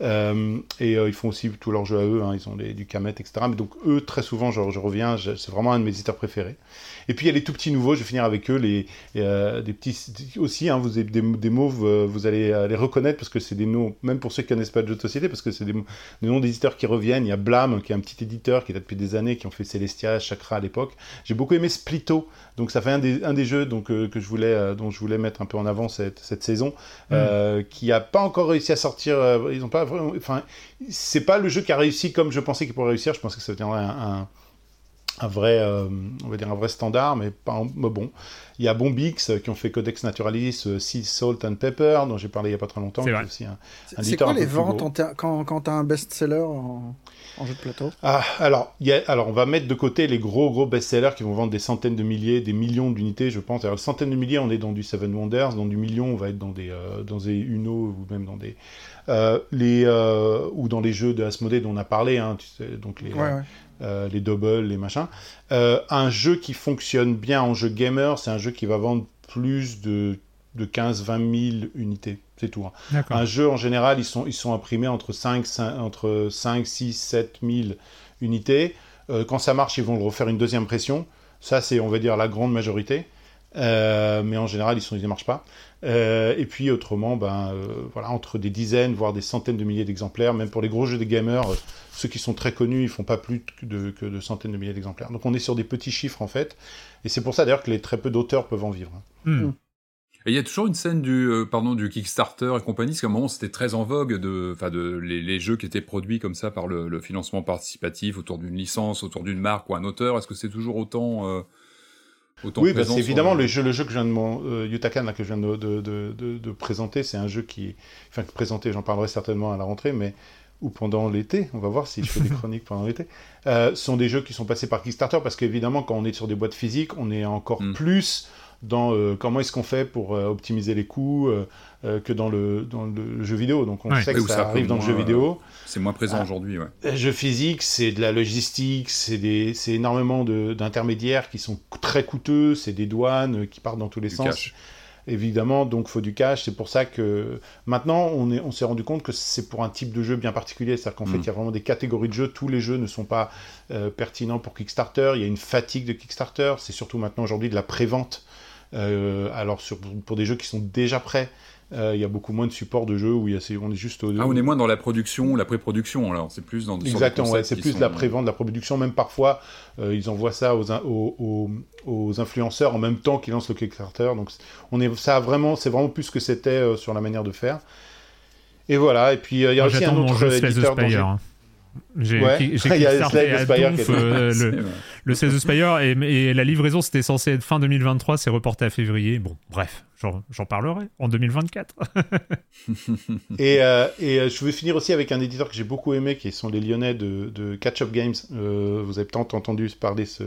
[SPEAKER 6] Euh, et euh, ils font aussi tous leurs jeux à eux, hein, ils ont du Kamet, etc. Mais donc eux, très souvent, je, je reviens, c'est vraiment un de mes éditeurs préférés. Et puis il y a les tout petits nouveaux, je vais finir avec eux, les, euh, des petits aussi, hein, vous avez des, des mots, vous, vous allez euh, les reconnaître parce que c'est des noms, même pour ceux qui connaissent pas de jeux de société, parce que c'est des, des noms d'éditeurs qui reviennent. Il y a Blam, qui est un petit éditeur qui est là depuis des années, qui ont fait Celestia, Chakra à l'époque. J'ai beaucoup aimé Splitto, donc ça fait un des, un des jeux donc, euh, que je voulais, euh, dont je voulais mettre un peu en avant cette, cette saison, euh, qui a pas encore réussi à sortir. euh, ils ont pas vraiment, enfin, c'est pas le jeu qui a réussi comme je pensais qu'il pourrait réussir. Je pensais que ça deviendrait un, un, un vrai, euh, on va dire un vrai standard, mais pas un- mais bon. Il y a Bombix euh, qui ont fait Codex Naturalis, euh, Sea Salt and Pepper, dont j'ai parlé il y a pas très longtemps.
[SPEAKER 1] C'est
[SPEAKER 6] aussi un- un
[SPEAKER 2] C'est quoi
[SPEAKER 6] un
[SPEAKER 2] les ventes en quand, quand t'as un best-seller en, en jeu de plateau?
[SPEAKER 6] Ah, alors, il y a- alors, on va mettre de côté les gros, gros best-sellers qui vont vendre des centaines de milliers, des millions d'unités, je pense. Alors, centaines de milliers, on est dans du Seven Wonders, dans du million, on va être dans des, euh, dans des Uno ou même dans des. euh, les, euh, ou dans les jeux de Asmodée dont on a parlé, hein, tu sais, donc les,
[SPEAKER 2] Ouais, ouais.
[SPEAKER 6] Euh, les doubles, les machins. Euh, un jeu qui fonctionne bien en jeu gamer, c'est un jeu qui va vendre plus de, de 15-20 000 unités. C'est tout. hein. Un jeu, en général, ils sont, ils sont imprimés entre 5, 5, entre 5 6, 7 000 unités. Euh, quand ça marche, ils vont le refaire une deuxième pression. Ça, c'est, on va dire, la grande majorité. Mais en général, ils sont, ils ne marchent pas. Euh, et puis, autrement, ben, euh, voilà, entre des dizaines, voire des centaines de milliers d'exemplaires. Même pour les gros jeux des gamers, euh, ceux qui sont très connus, ils font pas plus que de, que de centaines de milliers d'exemplaires. Donc, on est sur des petits chiffres, en fait. Et c'est pour ça, d'ailleurs, que les très peu d'auteurs peuvent en vivre.
[SPEAKER 1] Hmm.
[SPEAKER 5] Et il y a toujours une scène du, euh, pardon, du Kickstarter et compagnie, parce qu'à un moment c'était très en vogue de, enfin de les, les jeux qui étaient produits comme ça par le, le financement participatif autour d'une licence, autour d'une marque ou un auteur. Est-ce que c'est toujours autant, euh, autant
[SPEAKER 6] Oui, bah, c'est évidemment
[SPEAKER 5] le-
[SPEAKER 6] le jeu, le jeu que je viens de mon, euh, Yutakan, là, que je viens de, de, de, de- de présenter, c'est un jeu qui, enfin, que présenter, j'en parlerai certainement à la rentrée, mais ou pendant l'été, on va voir si je fais des chroniques pendant l'été. Euh, sont des jeux qui sont passés par Kickstarter parce qu'évidemment, quand on est sur des boîtes physiques, on est encore
[SPEAKER 5] Mm.
[SPEAKER 6] plus dans euh, comment est-ce qu'on fait pour euh, optimiser les coûts euh, que dans le, dans le jeu vidéo. Donc on
[SPEAKER 1] Ouais.
[SPEAKER 6] sait que ça arrive dans le jeu vidéo.
[SPEAKER 5] C'est moins présent
[SPEAKER 6] Ah.
[SPEAKER 5] aujourd'hui, ouais.
[SPEAKER 6] Jeu physique, c'est de la logistique, c'est énormément d'intermédiaires qui sont très coûteux, c'est des douanes qui partent dans tous les
[SPEAKER 5] Du
[SPEAKER 6] sens.
[SPEAKER 5] cash.
[SPEAKER 6] Évidemment, donc faut du cash. C'est pour ça que maintenant on est, on s'est rendu compte que c'est pour un type de jeu bien particulier. C'est-à-dire qu'en fait,
[SPEAKER 5] Mm.
[SPEAKER 6] il y a vraiment des catégories de jeux. Tous les jeux ne sont pas pertinents pour Kickstarter. Il y a une fatigue de Kickstarter. C'est surtout maintenant aujourd'hui de la prévente. Euh, alors sur, pour des jeux qui sont déjà prêts, euh, il y a beaucoup moins de support de jeux où il y a, c'est- on est juste au.
[SPEAKER 5] Ah, on est moins dans la production, la pré-production, alors c'est plus dans
[SPEAKER 6] Exactement, ouais, c'est plus
[SPEAKER 5] sont-
[SPEAKER 6] de la prévente, de la production. Même parfois, euh, ils envoient ça aux, aux, influenceurs en même temps qu'ils lancent le Kickstarter. Donc, on est, ça a vraiment, c'est vraiment plus ce que c'était euh, sur la manière de faire. Et voilà. Et puis, euh, il y a
[SPEAKER 1] Moi,
[SPEAKER 6] aussi un
[SPEAKER 1] j'attends mon
[SPEAKER 6] autre
[SPEAKER 1] jeu
[SPEAKER 6] éditeur dont
[SPEAKER 1] hein. J'ai
[SPEAKER 6] Ouais.
[SPEAKER 1] euh, le, le Slay the Spire et, et la livraison c'était censé être fin 2023, c'est reporté à février. Bon, bref, j'en parlerai en 2024.
[SPEAKER 6] Et, euh, et euh, je vais finir aussi avec un éditeur que j'ai beaucoup aimé, qui sont les Lyonnais de, de Catch Up Games. Euh, vous avez peut-être entendu parler ce,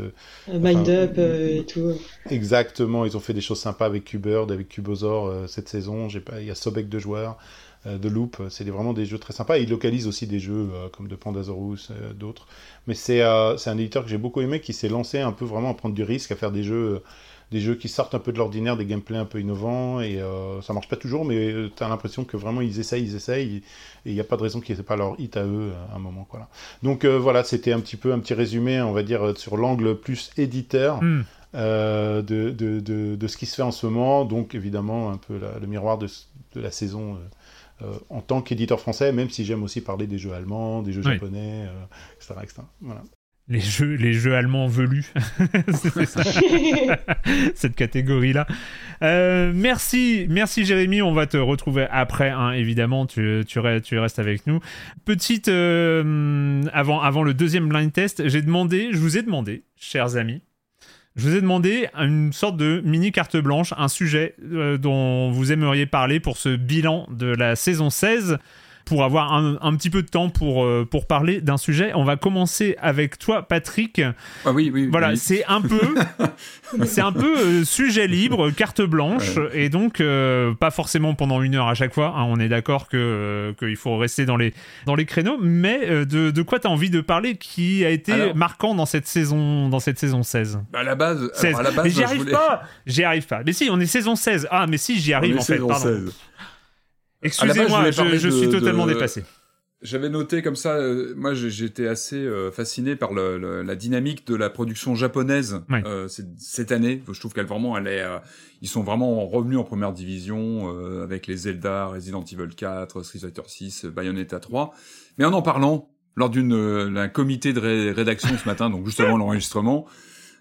[SPEAKER 4] Mind Up euh, et tout.
[SPEAKER 6] Exactement, ils ont fait des choses sympas avec Qbird, avec Cubosaur euh, cette saison. J'ai pas, il y a Sobek de joueurs, de Loop. C'est des- vraiment des jeux très sympas. Et ils localisent aussi des jeux euh, comme de Pandasaurus, euh, d'autres. Mais c'est euh, c'est un éditeur que j'ai beaucoup aimé, qui s'est lancé un peu vraiment à prendre du risque, à faire des jeux, euh, des jeux qui sortent un peu de l'ordinaire, des gameplays un peu innovants. Et euh, ça marche pas toujours, mais tu as l'impression que vraiment ils essayent, ils essayent. Et il n'y a pas de raison qu'ils n'aient pas leur hit à eux euh, à un moment. Quoi, là. Donc euh, voilà, c'était un petit peu un petit résumé, on va dire, euh, sur l'angle plus éditeur
[SPEAKER 1] Hmm.
[SPEAKER 6] euh, de, de, de, de ce qui se fait en ce moment. Donc, évidemment, un peu la- le miroir de la saison euh, en tant qu'éditeur français, même si j'aime aussi parler des jeux allemands, des jeux
[SPEAKER 1] Oui.
[SPEAKER 6] japonais, euh, etc., etc. Voilà.
[SPEAKER 1] Les jeux, les jeux allemands velus. C'était ça, cette catégorie-là. Euh, merci, merci Jérémy. On va te retrouver après, hein, évidemment. Tu, tu, re- tu restes avec nous. Petite, euh, avant, avant le deuxième blind test, j'ai demandé, je vous ai demandé, chers amis, je vous ai demandé une sorte de mini carte blanche, un sujet euh, dont vous aimeriez parler pour ce bilan de la saison 16. Pour avoir un, un petit peu de temps pour, euh, pour parler d'un sujet. On va commencer avec toi, Patrick.
[SPEAKER 5] Ah oui, oui.
[SPEAKER 1] Voilà,
[SPEAKER 5] oui.
[SPEAKER 1] c'est un peu, c'est un peu euh, sujet libre, carte blanche, et donc euh, pas forcément pendant une heure à chaque fois. hein, on est d'accord que euh, qu'il faut rester dans les dans les créneaux, mais euh, de, de quoi tu as envie de parler qui a été
[SPEAKER 5] Alors-
[SPEAKER 1] marquant dans cette saison dans cette saison 16
[SPEAKER 5] Bah, à la base,
[SPEAKER 1] 16.
[SPEAKER 5] alors, à la base,
[SPEAKER 1] mais j'y arrive
[SPEAKER 5] voulais-
[SPEAKER 1] pas J'y arrive pas. Mais si, on est saison 16. Ah, mais si, j'y
[SPEAKER 5] On
[SPEAKER 1] arrive
[SPEAKER 5] est
[SPEAKER 1] en fait.
[SPEAKER 5] saison
[SPEAKER 1] Pardon.
[SPEAKER 5] 16.
[SPEAKER 1] Excusez-moi, je, je
[SPEAKER 5] de-
[SPEAKER 1] suis totalement
[SPEAKER 5] de-
[SPEAKER 1] dépassé.
[SPEAKER 5] J'avais noté comme ça, euh, moi j'étais assez euh, fasciné par le, le- la dynamique de la production japonaise euh, cette, cette année. Je trouve qu'elle vraiment, elle est, euh, ils sont vraiment revenus en première division euh, avec les Zelda, Resident Evil 4, Street Fighter 6, Bayonetta 3. Mais en en parlant lors d'une euh, d'un comité de ré- rédaction ce matin, donc justement l'enregistrement,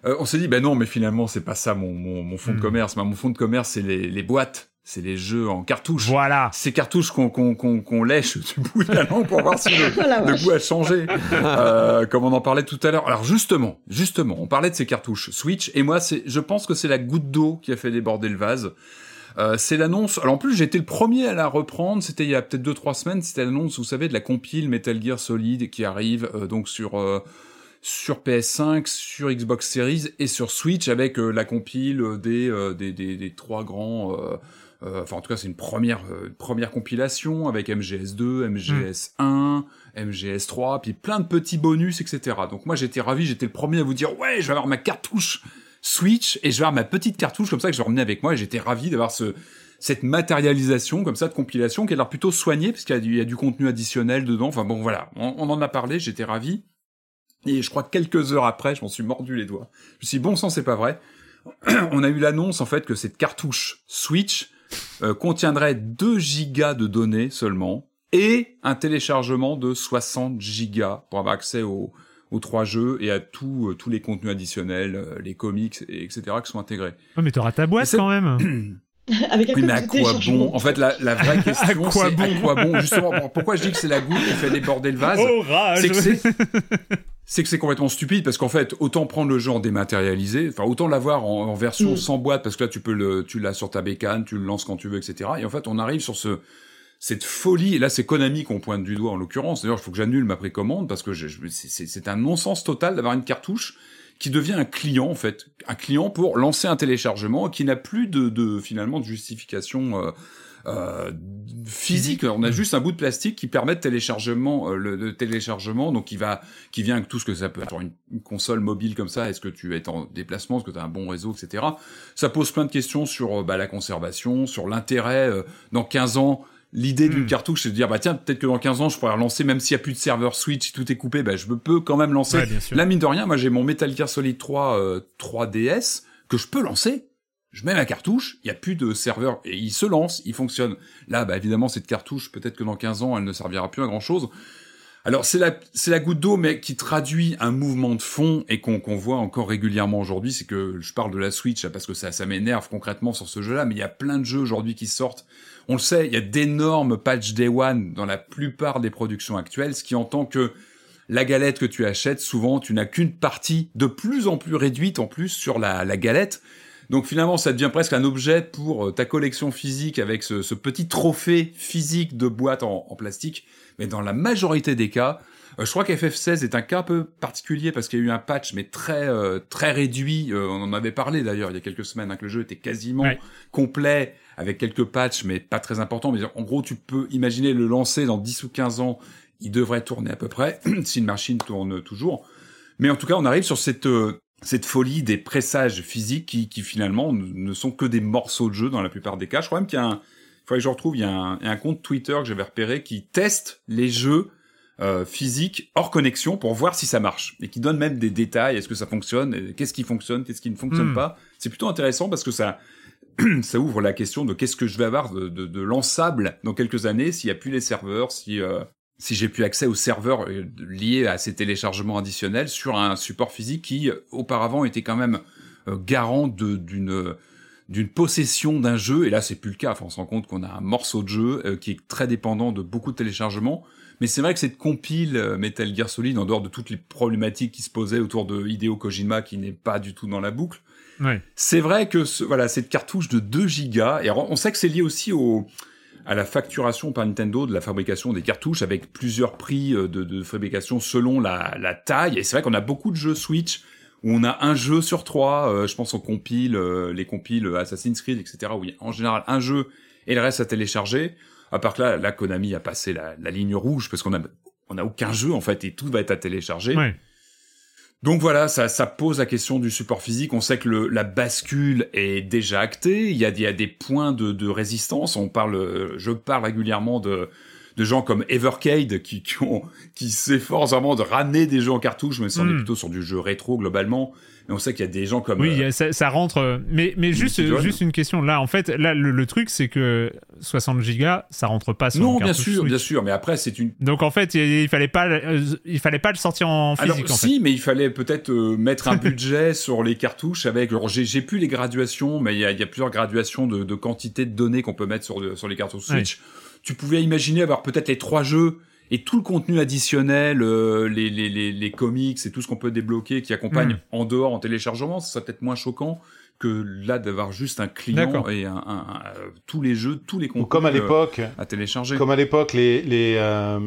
[SPEAKER 5] euh, on s'est dit ben non, mais finalement c'est pas ça mon, mon, mon fond de
[SPEAKER 1] Hmm.
[SPEAKER 5] commerce. Mon fond de commerce c'est les, les boîtes, c'est les jeux en cartouche
[SPEAKER 1] Voilà.
[SPEAKER 5] ces cartouches qu'on qu'on qu'on qu'on lèche du bout de la langue pour voir si le, goût a changé, euh, comme on en parlait tout à l'heure. Alors justement, justement, on parlait de ces cartouches Switch, et moi, c'est, je pense que c'est la goutte d'eau qui a fait déborder le vase. Euh, c'est l'annonce. Alors en plus, j'ai été le premier à la reprendre. C'était il y a peut-être deux trois semaines. C'était l'annonce, vous savez, de la compile Metal Gear Solid qui arrive euh, donc sur euh, sur PS5, sur Xbox Series et sur Switch avec euh, la compile des, euh, des, des des trois grands. Euh, enfin, en tout cas, c'est une première euh, compilation avec MGS2, MGS1, MGS3, puis plein de petits bonus, etc. Donc moi, j'étais ravi. J'étais le premier à vous dire ouais, je vais avoir ma cartouche Switch et je vais avoir ma petite cartouche comme ça que je vais emmener avec moi et j'étais ravi d'avoir ce cette matérialisation comme ça de compilation qui a l'air plutôt soignée parce qu'il y, a du- il y a du contenu additionnel dedans. Enfin bon voilà, on, on en a parlé, j'étais ravi. Et je crois que quelques heures après, je m'en suis mordu les doigts. Je me suis dit, bon sang, c'est pas vrai. on a eu l'annonce en fait que cette cartouche Switch euh, contiendrait 2 gigas de données seulement et un téléchargement de 60 gigas pour avoir accès aux, aux trois jeux et à tout, euh, tous les contenus additionnels, euh, les comics, et etc. qui sont intégrés.
[SPEAKER 1] Ouais, mais t'auras ta boîte quand même.
[SPEAKER 4] Avec
[SPEAKER 5] Oui, mais à quoi bon? En fait, la, la vraie question,
[SPEAKER 1] quoi
[SPEAKER 5] c'est
[SPEAKER 1] bon?
[SPEAKER 5] à quoi bon? Justement, bon, pourquoi je dis que c'est la goutte qui fait déborder le vase?
[SPEAKER 1] Oh, rage
[SPEAKER 5] c'est que c'est c'est que c'est complètement stupide parce qu'en fait autant prendre le jeu en dématérialisé enfin autant l'avoir en, en version
[SPEAKER 4] Mm.
[SPEAKER 5] sans boîte parce que là tu peux le tu l'as sur ta bécane tu le lances quand tu veux etc et en fait on arrive sur ce cette folie. Et là c'est Konami qu'on pointe du doigt en l'occurrence. D'ailleurs il faut que j'annule ma précommande parce que je, je- c'est- c'est c'est un non-sens total d'avoir une cartouche qui devient un client en fait. Un client pour lancer un téléchargement qui n'a plus de, de finalement de justification euh, euh, physique. On a juste un bout de plastique qui permet de téléchargement, euh, le, le téléchargement, donc qui va, qui vient avec tout ce que ça peut être. Une, une console mobile comme ça, est-ce que tu es en déplacement, est-ce que tu as un bon réseau, etc. Ça pose plein de questions sur euh, bah, la conservation, sur l'intérêt euh, dans 15 ans. L'idée d'une
[SPEAKER 1] Hmm.
[SPEAKER 5] cartouche, c'est de dire bah tiens peut-être que dans 15 ans je pourrais relancer même s'il y a plus de serveur Switch, si tout est coupé, bah je peux quand même lancer.
[SPEAKER 1] Ouais.
[SPEAKER 5] Là mine de rien, moi j'ai mon Metal Gear Solid 3 euh, 3DS que je peux lancer. Je mets ma cartouche, il y a plus de serveur et il se lance, il fonctionne. Là, bah évidemment cette cartouche, peut-être que dans 15 ans, elle ne servira plus à grand chose. Alors c'est la c'est la goutte d'eau, mais qui traduit un mouvement de fond et qu'on qu'on voit encore régulièrement aujourd'hui. C'est que je parle de la Switch là, parce que ça ça m'énerve concrètement sur ce jeu-là, mais il y a plein de jeux aujourd'hui qui sortent. On le sait, il y a d'énormes patch day one dans la plupart des productions actuelles, ce qui entend que la galette que tu achètes, souvent tu n'as qu'une partie de plus en plus réduite en plus sur la, la galette. Donc finalement, ça devient presque un objet pour euh, ta collection physique avec ce, ce petit trophée physique de boîte en, en plastique. Mais dans la majorité des cas, euh, je crois qu'FF16 est un cas un peu particulier parce qu'il y a eu un patch mais très euh, très réduit. Euh, on en avait parlé d'ailleurs il y a quelques semaines hein, que le jeu était quasiment
[SPEAKER 1] Ouais.
[SPEAKER 5] complet avec quelques patchs mais pas très importants. Mais en gros, tu peux imaginer le lancer dans 10 ou 15 ans. Il devrait tourner à peu près si une machine tourne toujours. Mais en tout cas, on arrive sur cette euh, cette folie des pressages physiques qui, qui finalement ne sont que des morceaux de jeu dans la plupart des cas. Je crois même qu'il y a un, il faudrait que je retrouve, il y a un, il y a un compte Twitter que j'avais repéré qui teste les jeux euh, physiques hors connexion pour voir si ça marche et qui donne même des détails. Est-ce que ça fonctionne? Qu'est-ce qui fonctionne? Qu'est-ce qui ne fonctionne
[SPEAKER 1] Hmm.
[SPEAKER 5] pas? C'est plutôt intéressant parce que ça ça ouvre la question de qu'est-ce que je vais avoir de, de, de lançable dans quelques années s'il y a plus les serveurs, si euh, si j'ai plus accès aux serveurs euh, liés à ces téléchargements additionnels sur un support physique qui euh, auparavant était quand même euh, garant d'une d'une possession d'un jeu. Et là c'est plus le cas. Enfin, on se rend compte qu'on a un morceau de jeu qui est très dépendant de beaucoup de téléchargements. Mais c'est vrai que cette compile Metal Gear Solid en dehors de toutes les problématiques qui se posaient autour de Hideo Kojima qui n'est pas du tout dans la boucle c'est vrai que ce, voilà cette cartouche de 2 gigas et on sait que c'est lié aussi au à la facturation par Nintendo de la fabrication des cartouches avec plusieurs prix de, de fabrication selon la, la taille. Et c'est vrai qu'on a beaucoup de jeux Switch où on a un jeu sur trois. je pense aux compiles, les compiles Assassin's Creed, etc. Où il y a en général un jeu et le reste à télécharger. À part que là, la Konami a passé la, la ligne rouge parce qu'on a on a aucun jeu en fait et tout va être à télécharger. Ouais. Donc voilà, ça, ça pose la question du support physique. On sait que le, la bascule est déjà actée. Il y a, il y a des points de, de, résistance. On parle, je parle régulièrement de, de gens comme Evercade qui, qui, ont, qui s'efforcent vraiment de ramener des jeux en cartouche, mais ça on est hmm. plutôt sur du jeu rétro globalement. Mais on sait qu'il y a des gens comme.
[SPEAKER 1] Oui, euh, ça, ça, rentre. Euh, mais, mais juste, juste une question. Là, en fait, là, le, truc, c'est que 60 gigas, ça rentre pas sur
[SPEAKER 5] Non, bien sûr, bien sûr. Mais après, c'est une.
[SPEAKER 1] Donc en fait, il, fallait pas, euh, il fallait pas le sortir en physique.
[SPEAKER 5] Alors, si, mais il fallait peut-être mettre un budget sur les cartouches avec. Alors, j'ai plus les graduations, mais il y a, y a, plusieurs graduations de, de quantité de données qu'on peut mettre sur, sur les cartouches Switch. Tu pouvais imaginer avoir peut-être les trois jeux et tout le contenu additionnel, euh, les, les, les, les, comics et tout ce qu'on peut débloquer qui accompagne hmm. en dehors en téléchargement, ça serait peut-être moins choquant que là d'avoir juste un client et un, un, tous les jeux, tous les contenus
[SPEAKER 6] comme à l'époque
[SPEAKER 5] euh, à télécharger.
[SPEAKER 6] Comme à l'époque, les, les, euh,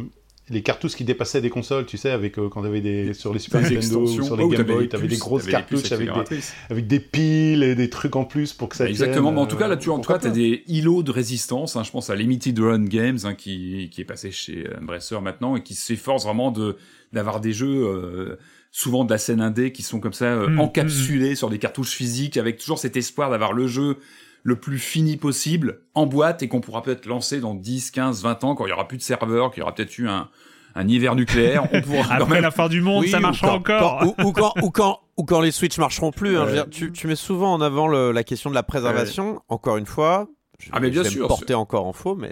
[SPEAKER 6] les cartouches qui dépassaient des consoles, tu sais, avec euh, quand t'avais des sur les Super Nintendo ou sur les oh, Game Boy, t'avais des grosses cartouches avec des, avec des piles et des trucs en plus pour que ça.
[SPEAKER 5] Exactement. mais en tout cas, là, tu en tout cas, t'as des îlots de résistance. Hein, je pense à Limited Run Games hein, qui qui est passé chez Embracer maintenant et qui s'efforce vraiment de d'avoir des jeux. Euh, souvent de la scène indé qui sont comme ça euh, mm, encapsulés sur des cartouches physiques avec toujours cet espoir d'avoir le jeu le plus fini possible en boîte et qu'on pourra peut-être lancer dans 10, 15, 20 ans quand il y aura plus de serveurs, qu'il y aura peut-être eu un, un hiver nucléaire. On
[SPEAKER 1] pourra Après la fin du monde, ça marchera encore.
[SPEAKER 3] ou, quand, ou, quand, ou quand les Switch marcheront plus. Hein, tu, tu, mets souvent en avant le, la question de la préservation. Encore une fois, je, ah mais bien sûr, porter encore en faux, mais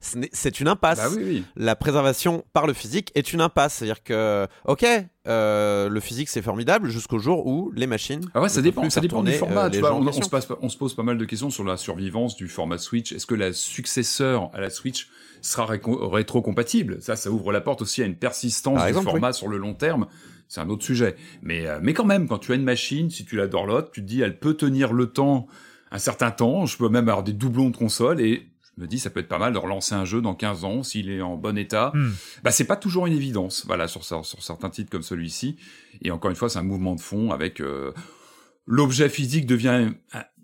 [SPEAKER 3] c'est une impasse.
[SPEAKER 5] Bah oui, oui.
[SPEAKER 3] La préservation par le physique est une impasse. C'est-à-dire que, ok, euh, le physique c'est formidable jusqu'au jour où les machines.
[SPEAKER 5] Ah ouais, ça dépend, ça dépend du format. Euh, tu vois, on, on, se passe, on, se pose pas mal de questions sur la survivance du format Switch. Est-ce que la successeur à la Switch sera rétro-compatible? Ça, ça ouvre la porte aussi à une persistance du format sur le long terme. C'est un autre sujet. Mais, euh, mais quand même, quand tu as une machine, si tu la dorlotes, tu te dis, elle peut tenir le temps un certain temps. Je peux même avoir des doublons de console et je me dis ça peut être pas mal de relancer un jeu dans 15 ans s'il est en bon état. Hmm. Bah c'est pas toujours une évidence, voilà sur sur certains titres comme celui-ci. Et encore une fois, c'est un mouvement de fond avec euh, l'objet physique devient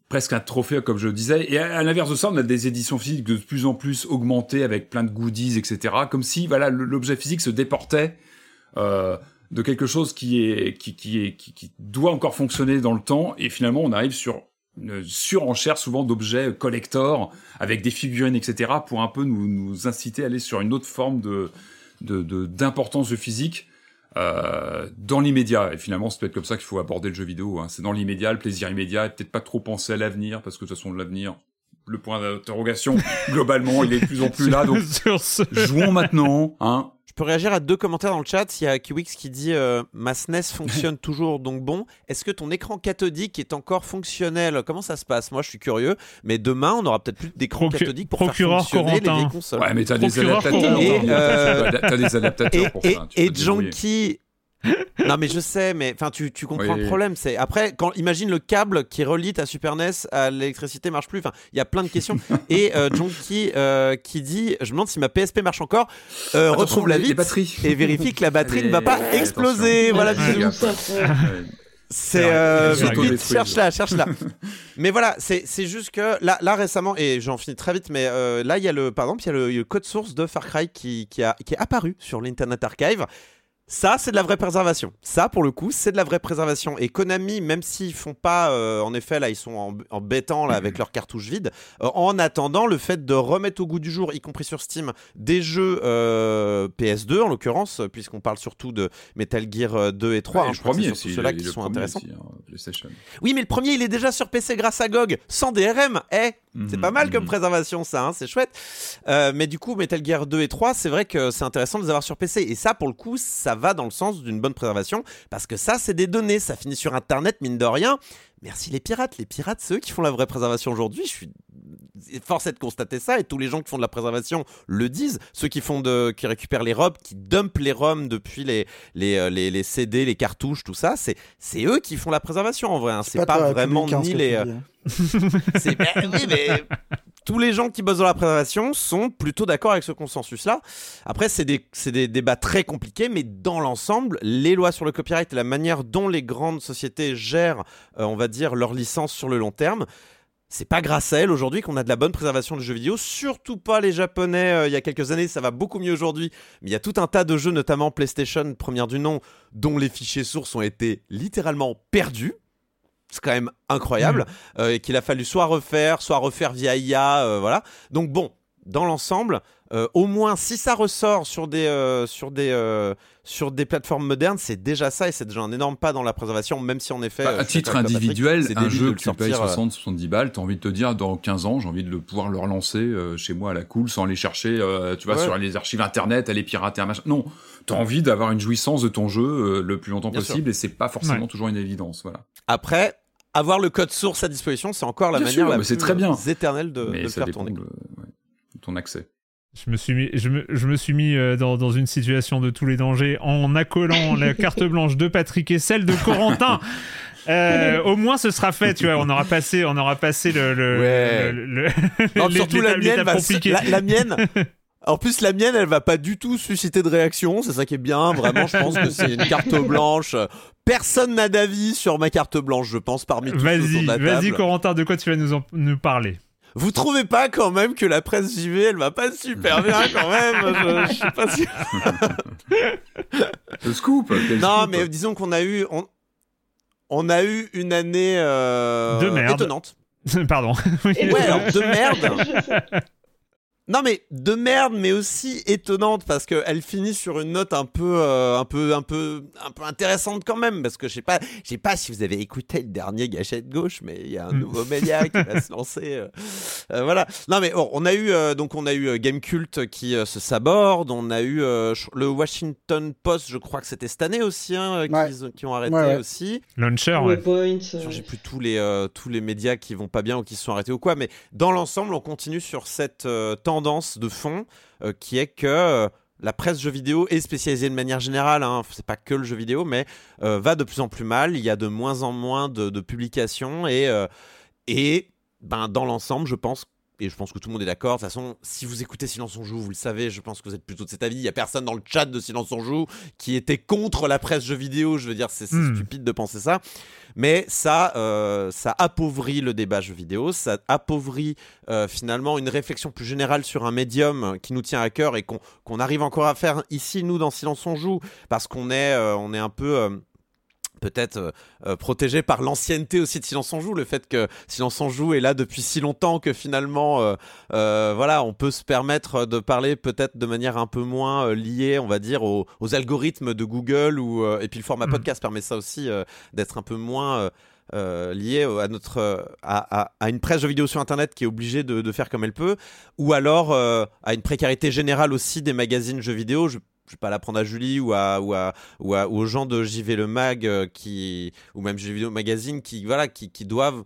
[SPEAKER 5] presque un trophée comme je le disais. Et à, l'inverse de ça, on a des éditions physiques de plus en plus augmentées avec plein de goodies, etc. Comme si voilà l'objet physique se déportait. Euh, de quelque chose qui est qui, qui est qui, qui doit encore fonctionner dans le temps et finalement on arrive sur une surenchère souvent d'objets collector avec des figurines, etc., pour un peu nous, nous inciter à aller sur une autre forme de d'importance de, physique euh, dans l'immédiat. Et finalement, c'est peut-être comme ça qu'il faut aborder le jeu vidéo. Hein. C'est dans l'immédiat, le plaisir immédiat, et peut-être pas trop penser à l'avenir, parce que de toute façon, l'avenir, le point d'interrogation, globalement, il est de plus en plus là. Donc, jouons maintenant. Hein.
[SPEAKER 3] Je peux réagir à deux commentaires dans le chat. Il y a Kiwix qui dit euh, Ma SNES fonctionne toujours, donc bon. Est-ce que ton écran cathodique est encore fonctionnel? Comment ça se passe? Moi, je suis curieux. Mais demain, on aura peut-être plus d'écran cathodique pour faire fonctionner les vieilles consoles.
[SPEAKER 5] Ouais, mais t'as des adaptateurs. Et, euh... t'as des adaptateurs pour
[SPEAKER 3] ça. Et, et Junkie non mais je sais, mais enfin tu, tu comprends le problème. C'est après quand imagine le câble qui relie ta Super NES à l'électricité marche plus. Enfin, il y a plein de questions. Et euh, Jonky euh, qui dit, je me demande si ma PSP marche encore. Euh, retrouve la vie et vérifie que la batterie ne va pas exploser. Voilà, C'est euh, cherche là, cherche là. mais voilà, c'est c'est juste que là là récemment et j'en finis très vite, mais euh, là il y a le par exemple il y a le, code source de Far Cry qui qui a qui est apparu sur l'Internet Archive. Ça, c'est de la vraie préservation. Ça, pour le coup, c'est de la vraie préservation. Et Konami, même s'ils font pas, euh, en effet, là, ils sont en, en bêtant là, avec leurs cartouches vides, euh, en attendant le fait de remettre au goût du jour, y compris sur Steam, des jeux euh, PS2, en l'occurrence, puisqu'on parle surtout de Metal Gear 2 et 3.
[SPEAKER 5] Hein,
[SPEAKER 3] je
[SPEAKER 5] crois
[SPEAKER 3] c'est
[SPEAKER 5] surtout
[SPEAKER 3] ceux-là qui sont intéressants.
[SPEAKER 5] Hein,
[SPEAKER 3] oui, mais le premier, il est déjà sur PC grâce à GOG, sans DRM. Eh, c'est pas mal comme mhm. préservation, ça, hein, c'est chouette. mais du coup, Metal Gear 2 et 3, c'est vrai que c'est intéressant de les avoir sur PC. Et ça, pour le coup, ça va dans le sens d'une bonne préservation, parce que ça, c'est des données, ça finit sur Internet, mine de rien. Merci les pirates, les pirates, c'est eux qui font la vraie préservation aujourd'hui. Je suis forcé de constater ça et tous les gens qui font de la préservation le disent. Ceux qui font de, qui récupèrent les robes, qui dumpent les ROM depuis les les, euh, les, les CD, les cartouches, tout ça, c'est c'est eux qui font la préservation en vrai. Hein. C'est pas, vraiment ni les. Oui, mais tous les gens qui bossent dans la préservation sont plutôt d'accord avec ce consensus-là. Après, c'est des, débats très compliqués, mais dans l'ensemble, les lois sur le copyright et la manière dont les grandes sociétés gèrent, euh, on va dire, leurs licences sur le long terme, c'est pas grâce à elles aujourd'hui qu'on a de la bonne préservation de jeux vidéo, surtout pas les japonais euh, il y a quelques années, ça va beaucoup mieux aujourd'hui, mais il y a tout un tas de jeux, notamment PlayStation, première du nom, dont les fichiers sources ont été littéralement perdus c'est quand même incroyable, mm. euh, et qu'il a fallu soit refaire, soit refaire via IA, euh, voilà. Donc bon, dans l'ensemble, euh, au moins si ça ressort sur des, sur des, sur des plateformes modernes, c'est déjà ça, et c'est déjà un énorme pas dans la préservation, même si en effet...
[SPEAKER 5] Bah, à titre individuel, un jeu que tu payes 60-70 balles, t'as envie de te dire, dans 15 ans, j'ai envie de le pouvoir le relancer chez moi à la cool, sans aller chercher, tu vois, sur les archives internet, aller pirater un machin. Non, t'as envie d'avoir une jouissance de ton jeu le plus longtemps possible, et c'est pas forcément toujours une évidence, voilà.
[SPEAKER 3] Après, avoir le code source à disposition, c'est encore la manière la plus
[SPEAKER 5] très bien.
[SPEAKER 3] éternelle de, de faire tourner. De,
[SPEAKER 5] ton accès.
[SPEAKER 1] Je me suis mis, je me, je me suis mis euh, dans, dans, une situation de tous les dangers en accolant la carte blanche de Patrick et celle de Corentin. Euh, au moins ce sera fait, tu vois. On aura passé, on aura passé le, le,
[SPEAKER 3] ouais.
[SPEAKER 1] le,
[SPEAKER 3] non, surtout la mienne, la, la mienne. En plus, la mienne, elle va pas du tout susciter de réaction. C'est ça qui est bien. Vraiment, je pense que c'est une carte blanche. Personne n'a d'avis sur ma carte blanche, je pense, parmi tous
[SPEAKER 1] Vas-y, vas-y, Corentin, de quoi tu vas nous, nous parler?
[SPEAKER 3] Vous trouvez pas quand même que la presse JV elle va pas super bien quand même? Je, sais pas si
[SPEAKER 5] le scoop
[SPEAKER 3] non mais disons qu'on a eu on, a eu une année euh,
[SPEAKER 1] de merde.
[SPEAKER 3] étonnante.
[SPEAKER 1] Pardon.
[SPEAKER 3] Ouais alors de merde Non mais de merde, mais aussi étonnante parce qu'elle finit sur une note un peu, euh, un peu, un peu, un peu intéressante quand même parce que je sais pas, je sais pas si vous avez écouté le dernier Gâchette gauche, mais il y a un mm. nouveau média qui va se lancer. Euh, euh, voilà. Non mais on a eu donc on a eu Game Cult qui se saborde, on a eu le Washington Post, je crois que c'était cette année aussi, hein, qui, ont arrêté aussi.
[SPEAKER 1] Launcher. Ouais.
[SPEAKER 3] J'ai plus tous les tous les médias qui vont pas bien ou qui se sont arrêtés ou quoi, mais dans l'ensemble, on continue sur cette tendance de fond euh, qui est que euh, la presse jeux vidéo est spécialisée de manière générale, hein, c'est pas que le jeu vidéo, mais euh, va de plus en plus mal. Il y a de moins en moins de, publications et, et ben, dans l'ensemble, je pense et je pense que tout le monde est d'accord. De toute façon, si vous écoutez Silence on joue, vous le savez, je pense que vous êtes plutôt de cet avis. Il y a personne dans le chat de Silence on joue qui était contre la presse jeux vidéo. Je veux dire, c'est hmm. stupide de penser ça. Mais ça, euh, ça appauvrit le débat jeux vidéo, ça appauvrit euh, finalement une réflexion plus générale sur un médium qui nous tient à cœur et qu'on arrive encore à faire ici, nous, dans Silence on joue, parce qu'on est, euh, on est un peu peut-être euh, euh, protégé par l'ancienneté aussi de Silence en Joue, le fait que Silence en Joue est là depuis si longtemps que finalement, euh, voilà, on peut se permettre de parler peut-être de manière un peu moins liée, on va dire, aux, algorithmes de Google ou et puis le format mm. podcast permet ça aussi d'être un peu moins lié à notre à, une presse de vidéo sur internet qui est obligée de, faire comme elle peut ou alors à une précarité générale aussi des magazines jeux vidéo je je vais pas l'apprendre à Julie ou à, ou, à, ou, aux gens de JV Le Mag euh, qui, ou même JV Vidéo Magazine qui, voilà, qui, qui doivent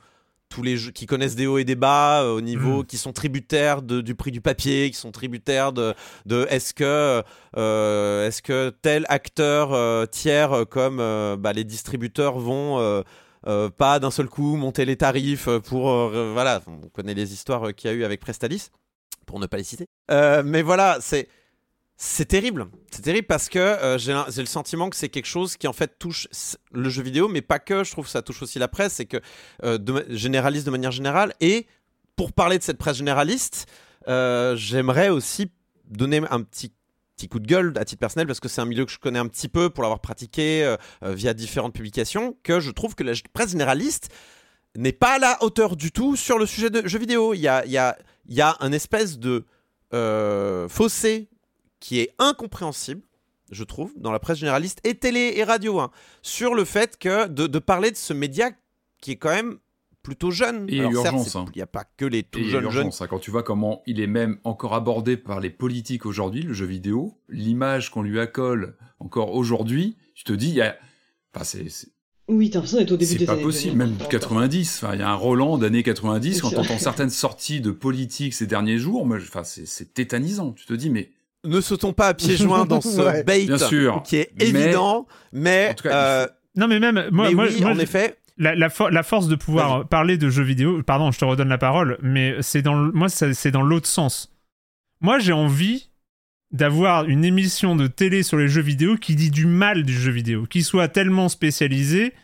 [SPEAKER 3] tous les jeux, qui connaissent des hauts et des bas euh, au niveau, mm. qui sont tributaires de, du prix du papier, qui sont tributaires de, de est-ce que, euh, est-ce que tel acteur tiers comme bah, les distributeurs vont pas d'un seul coup monter les tarifs pour, voilà, on connaît les histoires qu'il y a eu avec Prestalis, pour ne pas les citer. mais voilà, c'est c'est terrible. C'est terrible parce que euh, j'ai le sentiment que c'est quelque chose qui en fait touche le jeu vidéo, mais pas que. Je trouve que ça touche aussi la presse, c'est que euh, généralise de manière générale. Et pour parler de cette presse généraliste, euh, j'aimerais aussi donner un petit petit coup de gueule à titre personnel parce que c'est un milieu que je connais un petit peu pour l'avoir pratiqué via différentes publications que je trouve que la presse généraliste n'est pas à la hauteur du tout sur le sujet de jeux vidéo. Il y a un espèce de fossé qui est incompréhensible, je trouve, dans la presse généraliste et télé et radio, hein, sur le fait que de, parler de ce média qui est quand même plutôt jeune.
[SPEAKER 5] Et urgence. Hein.
[SPEAKER 3] Il n'y a pas que les tout jeunes urgence,
[SPEAKER 5] hein. Quand tu vois comment il est même encore abordé par les politiques aujourd'hui, le jeu vidéo, l'image qu'on lui accole encore aujourd'hui, tu te dis, il y a... enfin, c'est,
[SPEAKER 4] oui, t'as l'impression d'être au début
[SPEAKER 5] des
[SPEAKER 4] années
[SPEAKER 5] C'est pas possible, même 90. Enfin, il y a un Roland d'années 90. Quand t'entends certaines sorties de politique ces derniers jours, enfin, c'est tétanisant. Tu te dis, mais
[SPEAKER 3] ne sautons pas à pieds joints dans ce bait qui est évident, mais,
[SPEAKER 1] euh, non mais même moi,
[SPEAKER 3] oui, en effet,
[SPEAKER 1] la, la, la, force de pouvoir parler de jeux vidéo, pardon, je te redonne la parole, mais c'est dans le, moi, c'est dans l'autre sens. Moi, j'ai envie d'avoir une émission de télé sur les jeux vidéo qui dit du mal du jeu vidéo, qui soit tellement spécialisée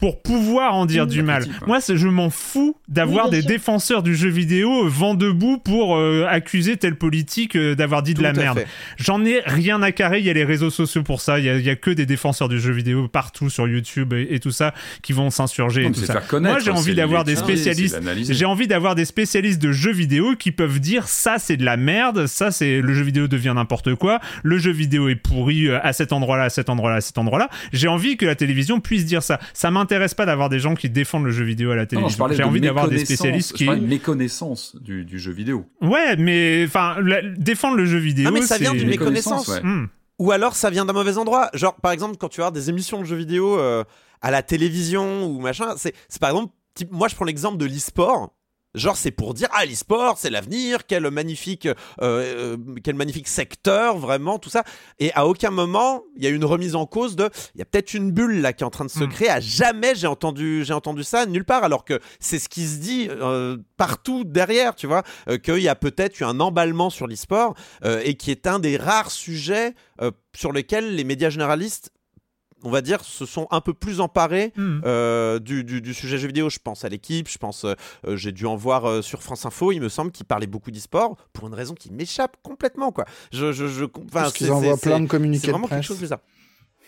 [SPEAKER 1] pour pouvoir en dire du mal. Moi, je m'en fous d'avoir des défenseurs du jeu vidéo vent debout pour euh, accuser tel politique euh, d'avoir dit de la merde. J'en ai rien à carrer. Il y a les réseaux sociaux pour ça. Il y a, que des défenseurs du jeu vidéo partout sur YouTube et, tout ça qui vont s'insurger et tout ça. Moi, j'ai envie d'avoir des spécialistes. J'ai envie d'avoir des spécialistes de jeux vidéo qui peuvent dire ça, c'est de la merde. Ça, c'est le jeu vidéo devient n'importe quoi. Le jeu vidéo est pourri euh, à cet endroit-là, à cet endroit-là, à cet endroit-là. J'ai envie que la télévision puisse dire ça. Ça m'intéresse m'intéresse pas d'avoir des gens qui défendent le jeu vidéo à la télévision. J'ai envie d'avoir des spécialistes qui.
[SPEAKER 5] Je de méconnaissance du, du, jeu vidéo.
[SPEAKER 1] Ouais, mais enfin, défendre le jeu vidéo.
[SPEAKER 3] Ah, mais ça vient d'une méconnaissance. Hmm. Ou alors ça vient d'un mauvais endroit. Genre, par exemple, quand tu as des émissions de jeux vidéo euh, à la télévision ou machin, c'est par exemple, moi je prends l'exemple de l'e-sport. Genre, c'est pour dire, ah, l'e-sport, c'est l'avenir, quel magnifique, euh, euh, quel magnifique secteur, vraiment, tout ça. Et à aucun moment, il y a une remise en cause de, il y a peut-être une bulle là qui est en train de se hmm. créer. À jamais j'ai entendu, j'ai entendu ça nulle part, alors que c'est ce qui se dit euh, partout derrière, tu vois, qu'il y a peut-être eu un emballement sur l'e-sport et qui est un des rares sujets sur lesquels les médias généralistes on va dire, se sont un peu plus emparés hmm. euh, du, sujet jeu vidéo. Je pense à l'équipe, je pense, euh, euh, j'ai dû en voir sur France Info, il me semble, qu'ils parlaient beaucoup d'e-sport pour une raison qui m'échappe complètement, quoi. Je, je, je
[SPEAKER 2] Parce qu'ils envoient plein de communiqués
[SPEAKER 3] C'est vraiment quelque chose de ça.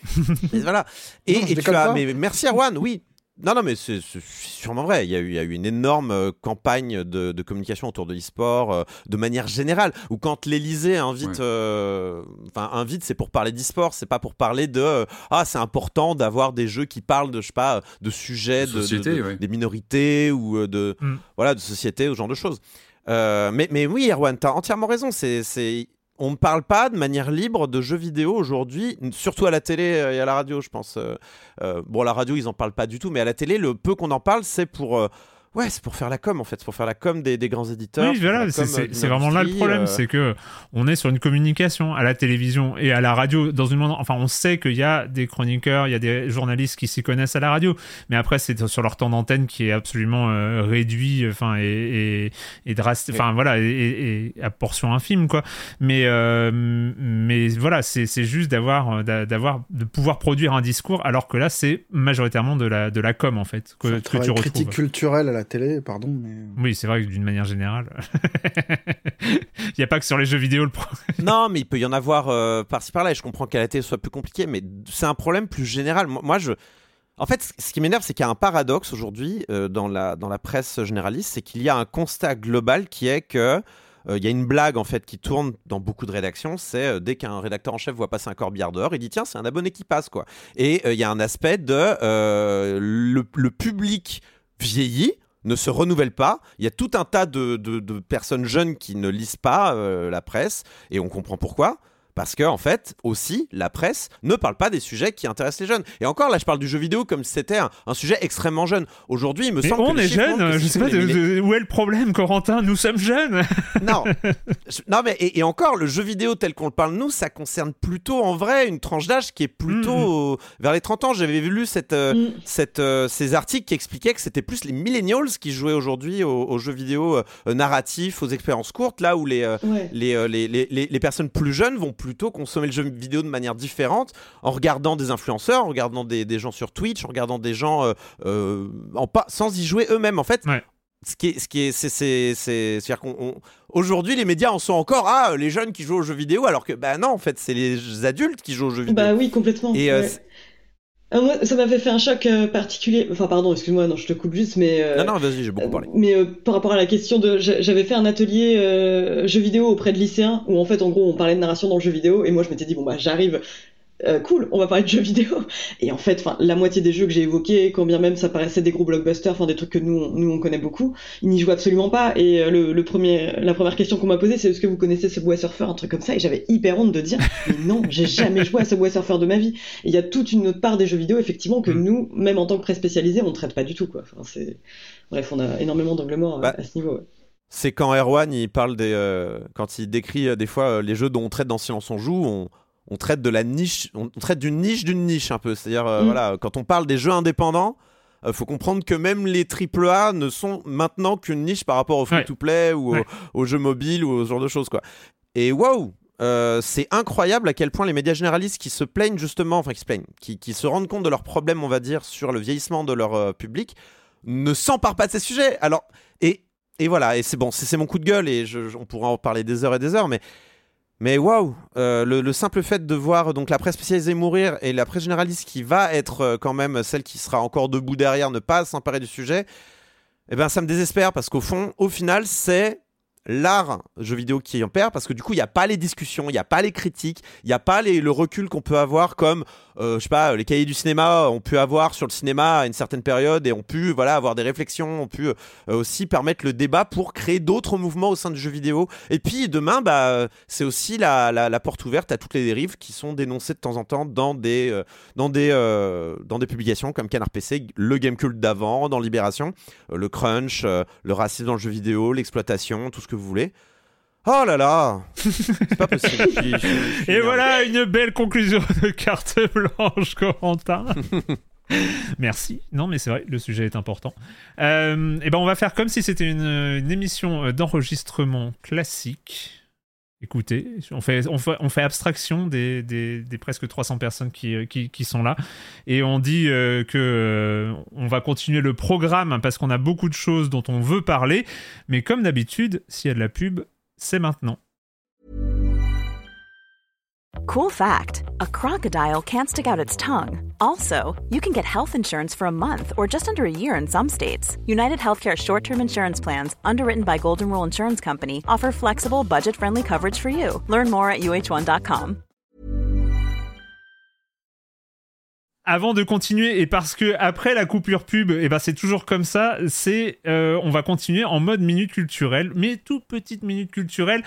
[SPEAKER 3] voilà. Et, et tu as, mais merci Erwan, oui, non, non, mais c'est sûrement vrai. Il y, a eu, il y, a eu, une énorme euh, campagne de, communication autour de l'e-sport euh, de manière générale. Ou quand l'Elysée invite, euh, enfin invite, c'est pour parler d'e-sport, c'est pas pour parler de ah c'est important d'avoir des jeux qui parlent de je sais pas de sujets de, des minorités ou de mm. voilà de société, ce genre de choses. mais, mais oui, Erwan, as entièrement raison. C'est on ne parle pas de manière libre de jeux vidéo aujourd'hui, surtout à la télé et à la radio, je pense. Euh, euh, bon, la radio, ils en parlent pas du tout, mais à la télé, le peu qu'on en parle, c'est pour euh, Ouais, c'est pour faire la com en fait, c'est pour faire la com des, des grands éditeurs.
[SPEAKER 1] Oui, voilà, c'est vraiment là le problème, euh. c'est que on est sur une communication à la télévision et à la radio dans une enfin on sait qu'il y a des chroniqueurs, il y a des journalistes qui s'y connaissent à la radio, mais après c'est sur leur temps d'antenne qui est absolument euh, réduit, enfin et, et, et drastique, enfin voilà, et, à portion infime quoi. Mais euh, mais voilà, c'est juste d'avoir d'avoir de pouvoir produire un discours alors que là c'est majoritairement de la de la com en fait que, que tu retrouves.
[SPEAKER 2] critique culturelle à la télé, pardon. Mais...
[SPEAKER 1] Oui, c'est vrai que d'une manière générale, il n'y a pas que sur les jeux vidéo le problème.
[SPEAKER 3] non, mais il peut y en avoir euh, par-ci par-là, et je comprends qu'à la télé soit plus compliqué, mais c'est un problème plus général. Moi, je. En fait, ce qui m'énerve, c'est qu'il y a un paradoxe aujourd'hui euh, dans, la, dans la presse généraliste, c'est qu'il y a un constat global qui est que euh, il y a une blague en fait qui tourne dans beaucoup de rédactions, c'est dès qu'un rédacteur en chef voit passer un corbillard dehors, il dit tiens c'est un abonné qui passe quoi. Et il y a un aspect de le, le, public vieillit, ne se renouvelle pas. Il y a tout un tas de, personnes jeunes qui ne lisent pas euh, la presse, et on comprend pourquoi. Parce que, en fait, aussi, la presse ne parle pas des sujets qui intéressent les jeunes. Et encore, là, je parle du jeu vidéo comme si c'était un, sujet extrêmement jeune. Aujourd'hui, il me semble
[SPEAKER 1] on est jeunes, je sais pas où est le problème, Corentin, nous sommes jeunes.
[SPEAKER 3] non, non mais et, encore, le jeu vidéo tel qu'on le parle nous, ça concerne plutôt en vrai une tranche d'âge qui est plutôt mm, mm. vers les 30 ans. J'avais lu cette, euh, mm. cette, euh, ces articles qui expliquaient que c'était plus les millennials qui jouaient aujourd'hui aux, jeux vidéo euh, narratifs, aux expériences courtes, là où les, les, les, les, les, personnes plus jeunes vont plutôt consommer le jeu vidéo de manière différente en regardant des influenceurs, en regardant des, gens sur Twitch, en regardant des gens euh, euh, en pas, sans y jouer eux-mêmes. En fait, ce qui est, ce qui est, c'est, c'est, c'est, à dire qu'aujourd'hui les médias en sont encore à les jeunes qui jouent aux jeux vidéo, alors que bah non, en fait, c'est les adultes qui jouent aux jeux vidéo.
[SPEAKER 4] Bah oui, complètement. Et euh, ah, moi, ça m'avait fait un choc particulier. Enfin, pardon, excuse-moi, non, je te coupe juste, mais.
[SPEAKER 3] non, non, vas-y, j'ai beaucoup parlé.
[SPEAKER 4] mais par rapport à la question de, j'avais fait un atelier jeux vidéo auprès de lycéens où en fait, en gros, on parlait de narration dans le jeu vidéo et moi, je m'étais dit bon bah, j'arrive euh, cool, on va parler de jeux vidéo. Et en fait, la moitié des jeux que j'ai évoqués, quand bien même ça paraissait des gros blockbusters, enfin des trucs que nous, nous on connaît beaucoup, ils n'y jouent absolument pas. Et euh, le, premier, la première question qu'on m'a posée, c'est est-ce que vous connaissez ce Subway Surfer, un truc comme ça? Et j'avais hyper honte de dire, mais non, j'ai jamais joué à ce Subway Surfer de ma vie. Et il y a toute une autre part des jeux vidéo, effectivement, que mm. nous, même en tant que presse spécialisée, on ne traite pas du tout, quoi. Enfin, c'est, bref, on a énormément d'anglements bah, à ce niveau.
[SPEAKER 3] C'est quand Erwan il parle des, euh, quand il décrit des fois les jeux dont on traite dans Silence on joue, on on traite de la niche, on traite d'une niche d'une niche un peu. C'est-à-dire, euh, mm. voilà, quand on parle des jeux indépendants, euh, faut comprendre que même les AAA ne sont maintenant qu'une niche par rapport au free-to-play ou
[SPEAKER 1] Ouais.
[SPEAKER 3] aux, jeux mobiles ou aux genre de choses quoi. Et waouh, euh, c'est incroyable à quel point les médias généralistes qui se plaignent justement, enfin qui se plaignent, qui, qui se rendent compte de leurs problèmes, on va dire, sur le vieillissement de leur public, ne s'emparent pas de ces sujets. Alors, et, et voilà, et c'est bon, c'est c'est mon coup de gueule et je, je- on pourra en parler des heures et des heures, mais. Mais waouh, euh, le, le simple fait de voir donc la presse spécialisée mourir et la presse généraliste qui va être euh, quand même celle qui sera encore debout derrière, ne pas s'emparer du sujet, eh ben ça me désespère parce qu'au fond, au final, c'est l'art jeu vidéo qui en perd parce que du coup il n'y a pas les discussions, il n'y a pas les critiques, il n'y a pas les- le recul qu'on peut avoir comme euh, je sais pas les cahiers du cinéma ont pu avoir sur le cinéma à une certaine période et ont pu voilà avoir des réflexions, ont pu euh, aussi permettre le débat pour créer d'autres mouvements au sein du jeu vidéo. Et puis demain bah c'est aussi la, la, porte ouverte à toutes les dérives qui sont dénoncées de temps en temps dans des euh, dans des euh, dans des publications comme Canard PC, le Gamecult d'avant, dans Libération, le crunch, le racisme dans le jeu vidéo, l'exploitation, tout ce que vous voulez. Oh là là C'est pas possible. Je je je
[SPEAKER 1] Et voilà une belle conclusion de carte blanche, Corentin. Merci. Non, mais c'est vrai, le sujet est important. Euh, et ben, on va faire comme si c'était une, une émission d'enregistrement classique. Écoutez, on fait, on fait, on fait abstraction des, presque 300 personnes qui, sont là. Et on dit euh, euh, va continuer le programme parce qu'on a beaucoup de choses dont on veut parler. Mais comme d'habitude, s'il y a de la pub, c'est maintenant.
[SPEAKER 7] Cool fact a crocodile can't stick out its tongue. Also, you can get health insurance for a month or just under a year in some states. United Healthcare short term insurance plans, underwritten by Golden Rule Insurance Company, offer flexible, budget friendly coverage for you. Learn more at uh1.com.
[SPEAKER 1] Avant de continuer, et parce que après la coupure pub, et ben c'est toujours comme ça, c'est euh, on va continuer en mode minute culturelle, mais toute petite minute culturelle.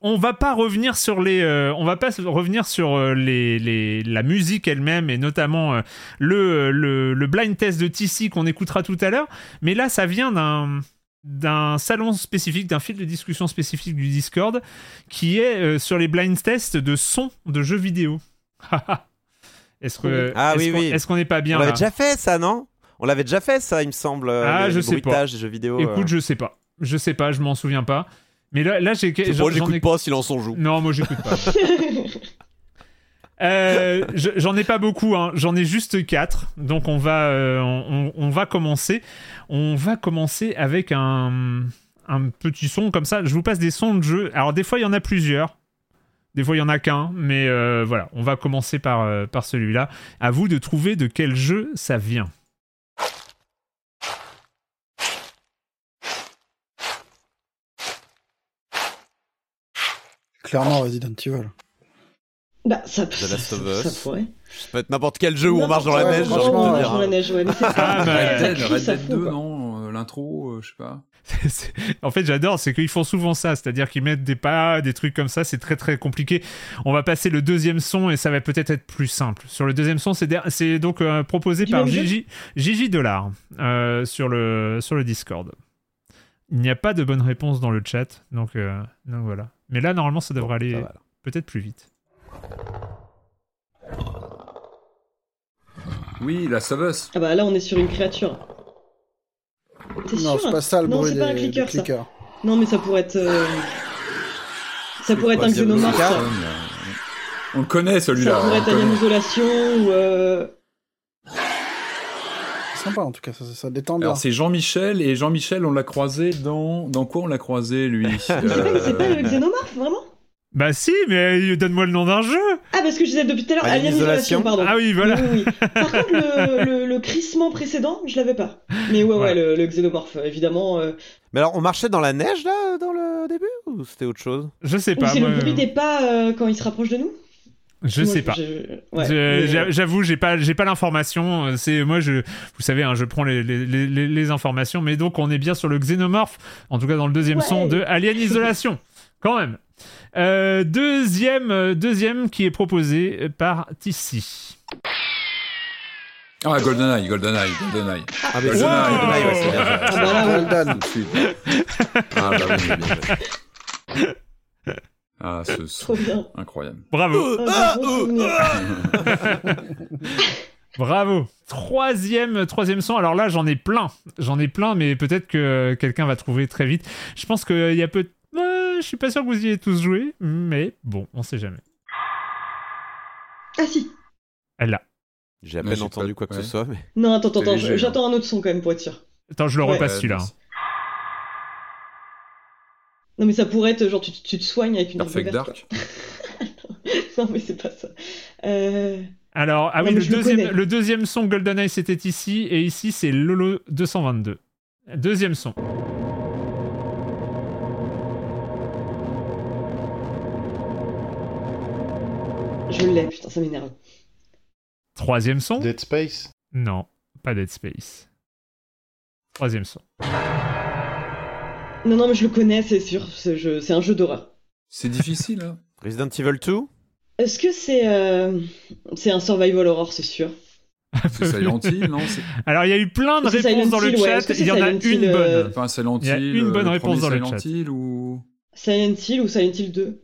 [SPEAKER 1] On va pas revenir sur les, euh, on va pas revenir sur euh, les, les- la musique elle-même et notamment euh, le, le le blind test de TC qu'on écoutera tout à l'heure. Mais là, ça vient d'un d'un salon spécifique, d'un fil de discussion spécifique du Discord, qui est sur les blind tests de sons de jeux vidéo. Est-ce que
[SPEAKER 3] Ah
[SPEAKER 1] est-ce
[SPEAKER 3] oui,
[SPEAKER 1] qu'on-
[SPEAKER 3] oui.
[SPEAKER 1] est-ce qu'on n'est pas bien
[SPEAKER 3] On l'avait déjà fait ça, non? On l'avait déjà fait ça, il me semble.
[SPEAKER 1] Ah,
[SPEAKER 3] les-
[SPEAKER 1] je sais pas.
[SPEAKER 3] des jeux vidéo.
[SPEAKER 1] Écoute, je sais pas. Je sais pas, je m'en souviens pas. Mais là, là j'ai. J'en
[SPEAKER 3] j'écoute
[SPEAKER 1] ai-
[SPEAKER 3] pas, silence on joue.
[SPEAKER 1] Non, moi j'écoute pas. Euh, je- j'en ai pas beaucoup, hein. j'en ai juste quatre. Donc on va, euh, on, on va commencer. On va commencer avec un, un petit son comme ça. Je vous passe des sons de jeu. Alors des fois il y en a plusieurs. Des fois il y en a qu'un, mais euh, voilà, on va commencer par, par celui-là. À vous de trouver de quel jeu ça vient.
[SPEAKER 2] Clairement Resident Evil.
[SPEAKER 4] Bah, ça,
[SPEAKER 3] The Last of
[SPEAKER 4] ça
[SPEAKER 3] Us.
[SPEAKER 4] pourrait.
[SPEAKER 3] Ça peut être n'importe quel jeu où on marche dans la neige, j'ai envie
[SPEAKER 2] franchement,
[SPEAKER 3] de
[SPEAKER 4] on
[SPEAKER 3] te
[SPEAKER 4] marche
[SPEAKER 3] dire.
[SPEAKER 4] dans la
[SPEAKER 3] hein.
[SPEAKER 4] neige, ouais, mais c'est ça.
[SPEAKER 1] Ah, bah,
[SPEAKER 4] ça
[SPEAKER 5] Red Dead,
[SPEAKER 4] crie,
[SPEAKER 5] Red
[SPEAKER 4] ça
[SPEAKER 5] Dead
[SPEAKER 4] fout,
[SPEAKER 5] 2,
[SPEAKER 4] quoi.
[SPEAKER 5] non euh, L'intro, euh, je sais pas.
[SPEAKER 1] En fait, j'adore, c'est qu'ils font souvent ça, c'est-à-dire qu'ils mettent des pas, des trucs comme ça, c'est très très compliqué. On va passer le deuxième son et ça va peut-être être plus simple. Sur le deuxième son, c'est donc euh, proposé
[SPEAKER 4] Du
[SPEAKER 1] par Gigi, Gigi Dollar euh, sur, le, sur le Discord. Il n'y a pas de bonne réponse dans le chat, donc, euh, donc voilà. Mais là, normalement, ça devrait aller peut-être plus vite.
[SPEAKER 5] Oui, la Us.
[SPEAKER 4] Ah bah là, on est sur une créature.
[SPEAKER 2] Non,
[SPEAKER 4] sûr
[SPEAKER 2] c'est pas ça le
[SPEAKER 4] Non,
[SPEAKER 2] bruit
[SPEAKER 4] c'est pas un clicker,
[SPEAKER 2] des
[SPEAKER 4] ça.
[SPEAKER 2] clickers.
[SPEAKER 4] Non, mais ça pourrait être. euh, Ça pourrait être un ça.
[SPEAKER 5] On le connaît celui-là.
[SPEAKER 4] Ça pourrait
[SPEAKER 5] on
[SPEAKER 4] être
[SPEAKER 5] le
[SPEAKER 4] Alien
[SPEAKER 5] connaît.
[SPEAKER 4] Isolation ou. euh,
[SPEAKER 2] sympa en tout cas, ça, ça détend bien.
[SPEAKER 5] Alors c'est Jean-Michel et Jean-Michel on l'a croisé dans dans quoi on l'a croisé lui
[SPEAKER 4] pas, c'est pas
[SPEAKER 5] Euh,
[SPEAKER 4] le xénomorphe, vraiment?
[SPEAKER 1] Bah si, mais euh, donne-moi le nom d'un jeu
[SPEAKER 4] Ah, parce que je disais depuis tout à l'heure,
[SPEAKER 3] Alien
[SPEAKER 4] Alien Isolation, pardon.
[SPEAKER 1] Ah oui, voilà.
[SPEAKER 4] Oui, oui, oui. Par contre, le, le, le crissement précédent, je l'avais pas. Mais ouais, ouais, le, le xénomorphe, évidemment. euh,
[SPEAKER 3] Mais alors, on marchait dans la neige là, dans le début Ou c'était autre chose?
[SPEAKER 1] Je sais
[SPEAKER 4] Ou
[SPEAKER 1] pas.
[SPEAKER 4] c'est
[SPEAKER 1] moi,
[SPEAKER 4] le bruit
[SPEAKER 1] euh,
[SPEAKER 4] des pas euh, quand il se rapproche de nous
[SPEAKER 1] Je
[SPEAKER 4] Moi,
[SPEAKER 1] sais pas.
[SPEAKER 4] ouais,
[SPEAKER 1] j'a- J'avoue, j'ai pas, j'ai pas l'information. Euh, C'est moi, je, vous savez, hein, je prends les, les, les, les informations, mais donc on est bien sur le xénomorphe, en tout cas dans le deuxième
[SPEAKER 4] Ouais.
[SPEAKER 1] son de Alien Isolation, quand même. Euh, deuxième, euh, deuxième qui est proposé par Tissi.
[SPEAKER 5] Ah GoldenEye, GoldenEye, GoldenEye.
[SPEAKER 3] Ah, mais
[SPEAKER 5] Wow.
[SPEAKER 3] c'est GoldenEye, ouais, c'est bien joué.
[SPEAKER 4] Ah bah là, ouais.
[SPEAKER 2] Well done.
[SPEAKER 5] Tout de suite.
[SPEAKER 3] Ah, bah oui, bien joué.
[SPEAKER 5] Ah ce son
[SPEAKER 4] Trop bien.
[SPEAKER 5] incroyable.
[SPEAKER 1] Bravo.
[SPEAKER 4] Ah, des bons souvenirs.
[SPEAKER 1] Bravo. Troisième, troisième son. Alors là, j'en ai plein. J'en ai plein, mais peut-être que quelqu'un va trouver très vite. Je pense qu'il y a peu. Euh, je suis pas sûr que vous y ayez tous joué, mais bon, on sait jamais.
[SPEAKER 4] Ah si.
[SPEAKER 1] Elle l'a.
[SPEAKER 3] J'ai à peine entendu quoi que
[SPEAKER 5] ouais.
[SPEAKER 3] ce soit, mais.
[SPEAKER 4] Non, attends, attends,
[SPEAKER 5] léger, hein.
[SPEAKER 4] j'attends un autre son quand même pour être sûr.
[SPEAKER 1] Attends, je le
[SPEAKER 4] Ouais.
[SPEAKER 1] repasse
[SPEAKER 5] Euh,
[SPEAKER 1] celui-là.
[SPEAKER 4] Non, mais ça pourrait être genre tu, tu te soignes avec une
[SPEAKER 5] Perfect Dark.
[SPEAKER 4] non, mais c'est pas ça. Euh...
[SPEAKER 1] Alors, ah oui, le
[SPEAKER 4] le
[SPEAKER 1] deuxième,
[SPEAKER 4] connais.
[SPEAKER 1] le deuxième son GoldenEye c'était ici, et ici c'est Lolo 222. Deuxième son.
[SPEAKER 4] Je l'ai, putain, ça m'énerve.
[SPEAKER 1] Troisième son?
[SPEAKER 6] Dead Space?
[SPEAKER 1] Non, pas Dead Space. Troisième son.
[SPEAKER 4] Non, non, mais je le connais, c'est sûr. C'est un jeu d'horreur.
[SPEAKER 5] C'est difficile, hein.
[SPEAKER 3] Resident Evil 2
[SPEAKER 4] Est-ce que c'est euh, c'est un survival horror, c'est sûr?
[SPEAKER 5] C'est Silent Hill, non C'est
[SPEAKER 1] Alors, il y a eu plein de
[SPEAKER 4] C'est
[SPEAKER 1] réponses
[SPEAKER 4] Silent
[SPEAKER 1] dans le
[SPEAKER 4] ouais.
[SPEAKER 1] chat. Il y en a
[SPEAKER 4] Silent
[SPEAKER 1] une
[SPEAKER 4] Hill, euh,
[SPEAKER 1] bonne.
[SPEAKER 5] pas Silent Hill.
[SPEAKER 1] Il y a une
[SPEAKER 5] euh,
[SPEAKER 1] bonne
[SPEAKER 5] le
[SPEAKER 1] réponse dans le
[SPEAKER 5] Silent
[SPEAKER 1] chat.
[SPEAKER 5] Hill ou.
[SPEAKER 4] Silent Hill ou Silent Hill 2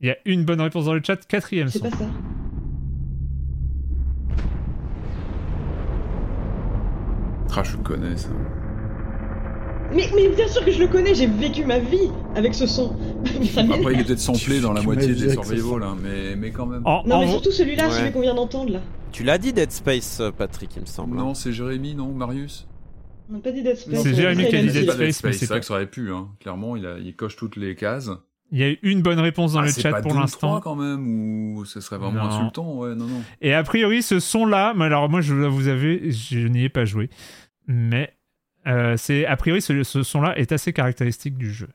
[SPEAKER 1] Il y a une bonne réponse dans le chat. Quatrième
[SPEAKER 4] C'est
[SPEAKER 1] son.
[SPEAKER 4] pas ça.
[SPEAKER 5] Ah, je connais ça.
[SPEAKER 4] Mais, mais bien sûr que je le connais, j'ai vécu ma vie avec ce son. Ça.
[SPEAKER 5] Après, il est peut-être samplé dans la
[SPEAKER 6] Tu
[SPEAKER 5] moitié des
[SPEAKER 6] dit avec ce
[SPEAKER 5] survival, hein, mais, mais quand même.
[SPEAKER 1] En-
[SPEAKER 4] Non,
[SPEAKER 1] en-
[SPEAKER 4] mais surtout celui-là,
[SPEAKER 3] Ouais.
[SPEAKER 4] celui qu'on vient d'entendre là.
[SPEAKER 3] Tu l'as dit Dead Space, euh, Patrick, il me semble.
[SPEAKER 5] Non, c'est Jérémy, non Marius?
[SPEAKER 4] On n'a pas dit Dead Space.
[SPEAKER 1] C'est
[SPEAKER 4] a
[SPEAKER 1] Jérémy qui a dit Dead Space, mais c'est
[SPEAKER 5] vrai que ça aurait pu, hein. Clairement, il, a, il coche toutes les cases.
[SPEAKER 1] Il y a eu une bonne réponse dans
[SPEAKER 5] Ah,
[SPEAKER 1] le chat
[SPEAKER 5] pas
[SPEAKER 1] pour l'instant.
[SPEAKER 5] 3 quand même, ou ce serait vraiment
[SPEAKER 1] Non.
[SPEAKER 5] insultant? Ouais, non, non.
[SPEAKER 1] Et a priori, ce son-là, mais alors moi, je vous avez, je n'y ai pas joué, mais euh, c'est a priori, ce, ce son-là est assez caractéristique du jeu.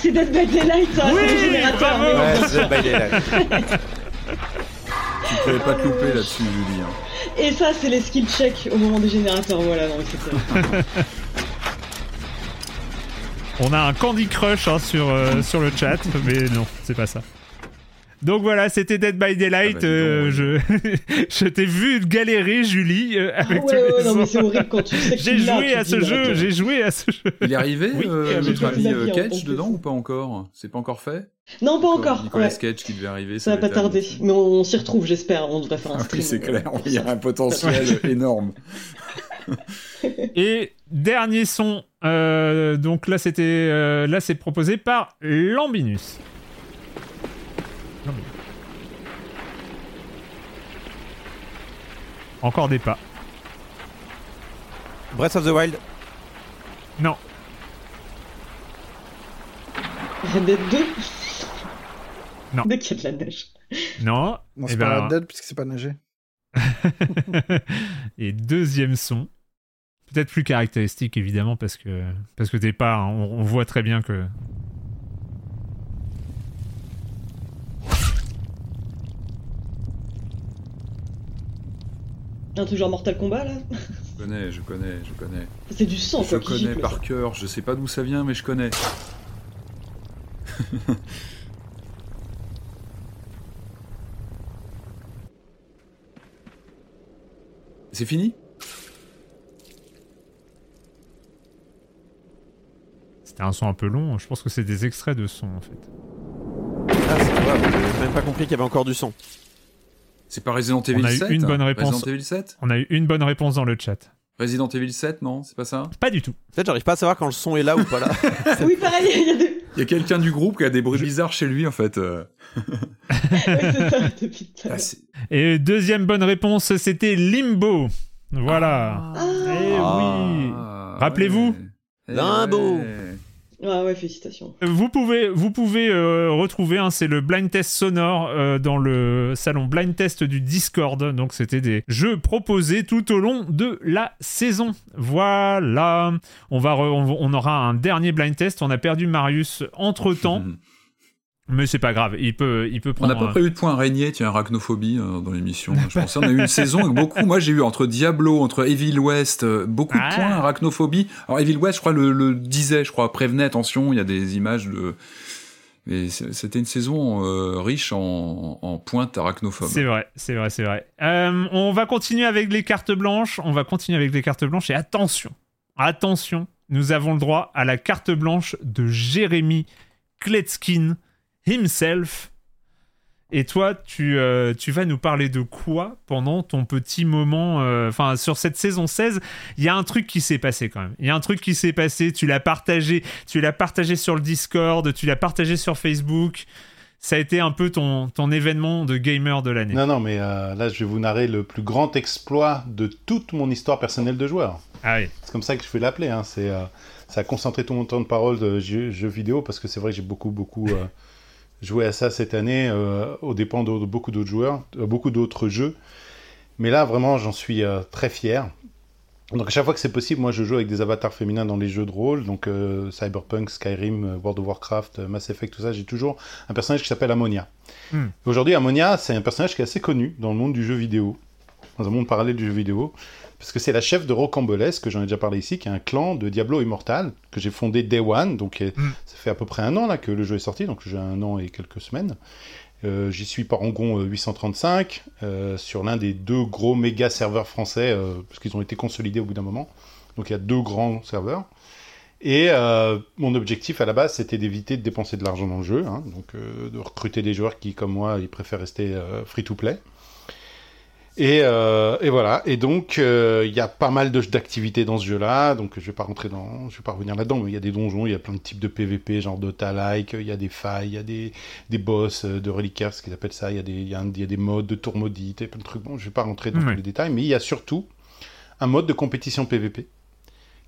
[SPEAKER 4] C'est Dead by Daylight, ça,
[SPEAKER 1] Oui,
[SPEAKER 4] c'est le générateur.
[SPEAKER 1] bravo.
[SPEAKER 4] mais-
[SPEAKER 3] Ouais, c'est Dead by Daylight.
[SPEAKER 5] Tu pouvais pas te louper là-dessus, Julie. hein.
[SPEAKER 4] Et ça, c'est les skill checks au moment des générateurs. Voilà, c'était.
[SPEAKER 1] On a un Candy Crush hein, sur, euh, sur le chat, mais non, c'est pas ça. Donc voilà, c'était Dead by Daylight.
[SPEAKER 5] Ah bah,
[SPEAKER 1] euh, je je t'ai vu galérer, Julie, euh,
[SPEAKER 4] Ah
[SPEAKER 1] avec
[SPEAKER 4] ouais,
[SPEAKER 1] tous
[SPEAKER 4] ouais,
[SPEAKER 1] les
[SPEAKER 4] non, mais c'est horrible quand tu sais que
[SPEAKER 1] J'ai joué à ce jeu, j'ai joué à ce jeu.
[SPEAKER 5] Il est arrivé,
[SPEAKER 1] Oui,
[SPEAKER 5] euh, notre ami
[SPEAKER 4] la
[SPEAKER 5] euh, dedans ou pas encore? C'est pas encore fait?
[SPEAKER 4] Non, pas encore.
[SPEAKER 5] Nicolas
[SPEAKER 4] ouais.
[SPEAKER 5] Cage qui devait arriver.
[SPEAKER 4] Ça va pas
[SPEAKER 5] va être
[SPEAKER 4] tarder. Mais on, on s'y retrouve, j'espère. On devrait faire un
[SPEAKER 5] Ah
[SPEAKER 4] stream.
[SPEAKER 5] oui, c'est clair, il y a
[SPEAKER 4] ça.
[SPEAKER 5] un potentiel énorme.
[SPEAKER 1] Et dernier son, euh, donc là c'était, euh, là c'est proposé par. Lambinus. Encore des pas.
[SPEAKER 3] Breath of the Wild.
[SPEAKER 1] Non,
[SPEAKER 4] Red Dead 2
[SPEAKER 1] Non.
[SPEAKER 4] Dès qu'il y a de la neige.
[SPEAKER 1] non.
[SPEAKER 2] Non,
[SPEAKER 1] eh
[SPEAKER 2] c'est pas
[SPEAKER 1] ben,
[SPEAKER 2] Red Dead puisque c'est pas neigé.
[SPEAKER 1] Et deuxième son, peut-être plus caractéristique évidemment parce que parce que t'es pas, hein, on, on voit très bien que.
[SPEAKER 4] Un truc genre Mortal Kombat là
[SPEAKER 5] Je connais, je connais, je connais.
[SPEAKER 4] C'est du sang
[SPEAKER 5] Je
[SPEAKER 4] quoi qui
[SPEAKER 5] connais
[SPEAKER 4] gicle,
[SPEAKER 5] par
[SPEAKER 4] ça.
[SPEAKER 5] cœur, je sais pas d'où ça vient, mais je connais. C'est fini?
[SPEAKER 1] C'était un son un peu long. Je pense que c'est des extraits de son en fait.
[SPEAKER 3] Ah, c'est pas grave, j'ai même pas compris qu'il y avait encore du son.
[SPEAKER 5] C'est pas Resident Evil
[SPEAKER 1] a eu
[SPEAKER 5] 7
[SPEAKER 1] une bonne réponse.
[SPEAKER 5] Resident Evil 7
[SPEAKER 1] On a eu une bonne réponse dans le chat.
[SPEAKER 5] Resident Evil 7, non C'est pas ça
[SPEAKER 1] Pas du tout.
[SPEAKER 3] En fait, j'arrive pas à savoir quand le son est là ou pas là.
[SPEAKER 4] Oui, pareil, il y a des.
[SPEAKER 5] Il y a quelqu'un du groupe qui a des bruits bizarres chez lui en fait. euh.
[SPEAKER 4] Ouais, ça,
[SPEAKER 1] Et deuxième bonne réponse, c'était Limbo. Voilà.
[SPEAKER 4] Ah.
[SPEAKER 1] Eh oui.
[SPEAKER 5] Ah,
[SPEAKER 1] Rappelez-vous
[SPEAKER 5] ouais.
[SPEAKER 3] Limbo.
[SPEAKER 5] Eh,
[SPEAKER 4] Ouais, ouais, félicitations.
[SPEAKER 1] Vous pouvez, vous pouvez euh, retrouver, hein, c'est le blind test sonore euh, dans le salon blind test du Discord. Donc c'était des jeux proposés tout au long de la saison. Voilà. On va, re- on, on aura un dernier blind test. On a perdu Marius entre temps, mais c'est pas grave. Il peut, il peut
[SPEAKER 5] On
[SPEAKER 1] prendre.
[SPEAKER 5] n'a pas prévu de point araignée, tiens, arachnophobie euh, dans l'émission. Je pensais on a eu une saison avec beaucoup. Moi, j'ai eu entre Diablo, entre Evil West, euh, beaucoup
[SPEAKER 1] Ah.
[SPEAKER 5] de points arachnophobie. Alors, Evil West, je crois, le, le disait, je crois, prévenait, attention, il y a des images de. C- c'était une saison euh, riche en, en pointes arachnophobe.
[SPEAKER 1] C'est vrai, c'est vrai, c'est vrai. Euh, on va continuer avec les cartes blanches. On va continuer avec les cartes blanches. Et attention, attention, nous avons le droit à la carte blanche de Jérémy Kletskin himself. Et toi, tu, euh, tu vas nous parler de quoi pendant ton petit moment euh, Enfin, sur cette saison 16, il y a un truc qui s'est passé quand même. Il y a un truc qui s'est passé. Tu l'as partagé, tu l'as partagé sur le Discord, tu l'as partagé sur Facebook. Ça a été un peu ton, ton événement de gamer de l'année.
[SPEAKER 6] Non, non, mais euh, là, je vais vous narrer le plus grand exploit de toute mon histoire personnelle de joueur.
[SPEAKER 1] Ah oui.
[SPEAKER 6] C'est comme ça que je vais l'appeler. Hein. C'est, ça a concentré tout mon temps de parole de jeux, jeux vidéo parce que c'est vrai que j'ai beaucoup, beaucoup joué à ça cette année euh, aux dépens de, beaucoup d'autres joueurs, euh, beaucoup d'autres jeux. Mais là, vraiment, j'en suis euh, très fier. Donc à chaque fois que c'est possible, moi je joue avec des avatars féminins dans les jeux de rôle, donc Cyberpunk, Skyrim, World of Warcraft, Mass Effect, tout ça, j'ai toujours un personnage qui s'appelle Ammonia. Hmm. Aujourd'hui, Ammonia, c'est un personnage qui est assez connu dans le monde du jeu vidéo, dans un monde parallèle du jeu vidéo parce que c'est la chef de Rocambolesque, que j'en ai déjà parlé ici, qui est un clan de Diablo Immortal, que j'ai fondé Day One, donc euh, mm. ça fait à peu près un an là que le jeu est sorti, donc j'ai un an et quelques semaines. Euh, j'y suis Parangon 835, euh, sur l'un des deux gros méga serveurs français, parce qu'ils ont été consolidés au bout d'un moment. Donc il y a deux grands serveurs. Et mon objectif à la base, c'était d'éviter de dépenser de l'argent dans le jeu, hein, donc de recruter des joueurs qui, comme moi, ils préfèrent rester free-to-play. Et, euh, et, voilà. Et donc, euh, il y a pas mal d'activités dans ce jeu-là. Donc, je vais pas rentrer dans, je vais pas revenir là-dedans, mais il y a des donjons, il y a plein de types de PVP, genre Dota-like, il y a des failles, il y a des, des boss euh, de reliquaires, ce qu'ils appellent ça. Il y a des, il y a, il y a des modes de tour maudite et plein de trucs. Bon, je vais pas rentrer dans tous les détails, mais il y a surtout un mode de compétition PVP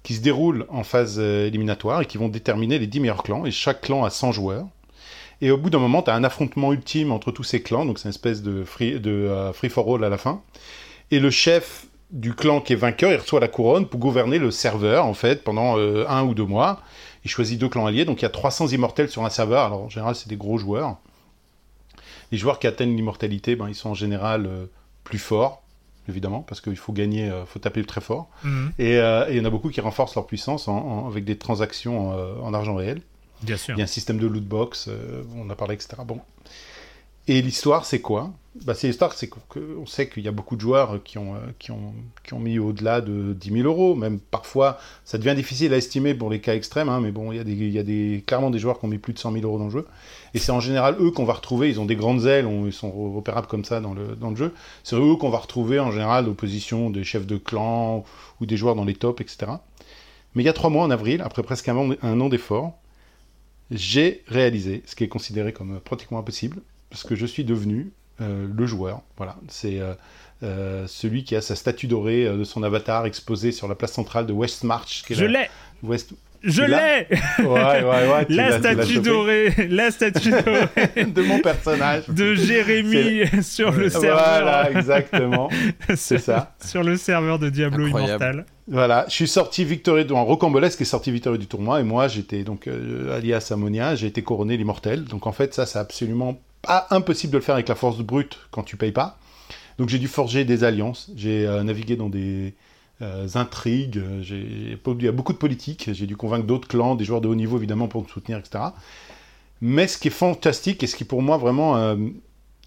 [SPEAKER 6] qui se déroule en phase éliminatoire et qui vont déterminer les 10 meilleurs clans. Et chaque clan a 100 joueurs. Et au bout d'un moment, tu as un affrontement ultime entre tous ces clans, donc c'est une espèce de free, de, euh, free for all à la fin. Et le chef du clan qui est vainqueur, il reçoit la couronne pour gouverner le serveur, en fait, pendant euh, un ou deux mois. Il choisit deux clans alliés, donc il y a 300 immortels sur un serveur. Alors en général, c'est des gros joueurs. Les joueurs qui atteignent l'immortalité, ben, ils sont en général euh, plus forts, évidemment, parce qu'il faut gagner, il faut taper très fort. Mhm. Et, il y en a beaucoup qui renforcent leur puissance avec des transactions en argent réel.
[SPEAKER 1] Bien sûr.
[SPEAKER 6] Il y a un système de loot box, euh, on a parlé, etc. Bon. Et l'histoire, c'est quoi? Bah, C'est l'histoire, c'est qu'on sait qu'il y a beaucoup de joueurs qui ont, euh, qui ont, qui ont mis au-delà de 10 000 euros. Même parfois, ça devient difficile à estimer pour les cas extrêmes, hein, mais bon, il y a, des, y a des, clairement des joueurs qui ont mis plus de 100 000 euros dans le jeu. Et c'est en général eux qu'on va retrouver, ils ont des grandes ailes, ils sont opérables comme ça dans le, dans le jeu. C'est eux qu'on va retrouver en général aux positions des chefs de clan ou des joueurs dans les tops, etc. Mais il y a trois mois, en avril, après presque un an d'efforts, j'ai réalisé ce qui est considéré comme pratiquement impossible, parce que je suis devenu euh, le joueur. Voilà, c'est euh, euh, celui qui a sa statue dorée de son avatar exposée sur la place centrale de Westmarch.
[SPEAKER 1] je l'ai
[SPEAKER 6] West...
[SPEAKER 1] Je l'ai.
[SPEAKER 6] Ouais, ouais, ouais,
[SPEAKER 1] La statue dorée La statue dorée
[SPEAKER 6] De mon personnage.
[SPEAKER 1] De Jérémy sur le serveur.
[SPEAKER 6] Voilà, exactement. C'est ça.
[SPEAKER 1] Sur le serveur de Diablo Immortal.
[SPEAKER 6] Voilà, je suis sorti victorieux, donc Rocambolesque est sorti victorieux du tournoi, et moi j'étais donc euh, alias Ammonia, j'ai été couronné l'immortel. Donc en fait, ça c'est absolument pas impossible de le faire avec la force brute quand tu payes pas. Donc j'ai dû forger des alliances, j'ai euh, navigué dans des euh, intrigues, j'ai il y a beaucoup de politique, j'ai dû convaincre d'autres clans, des joueurs de haut niveau évidemment pour me soutenir, etc. Mais ce qui est fantastique et ce qui pour moi vraiment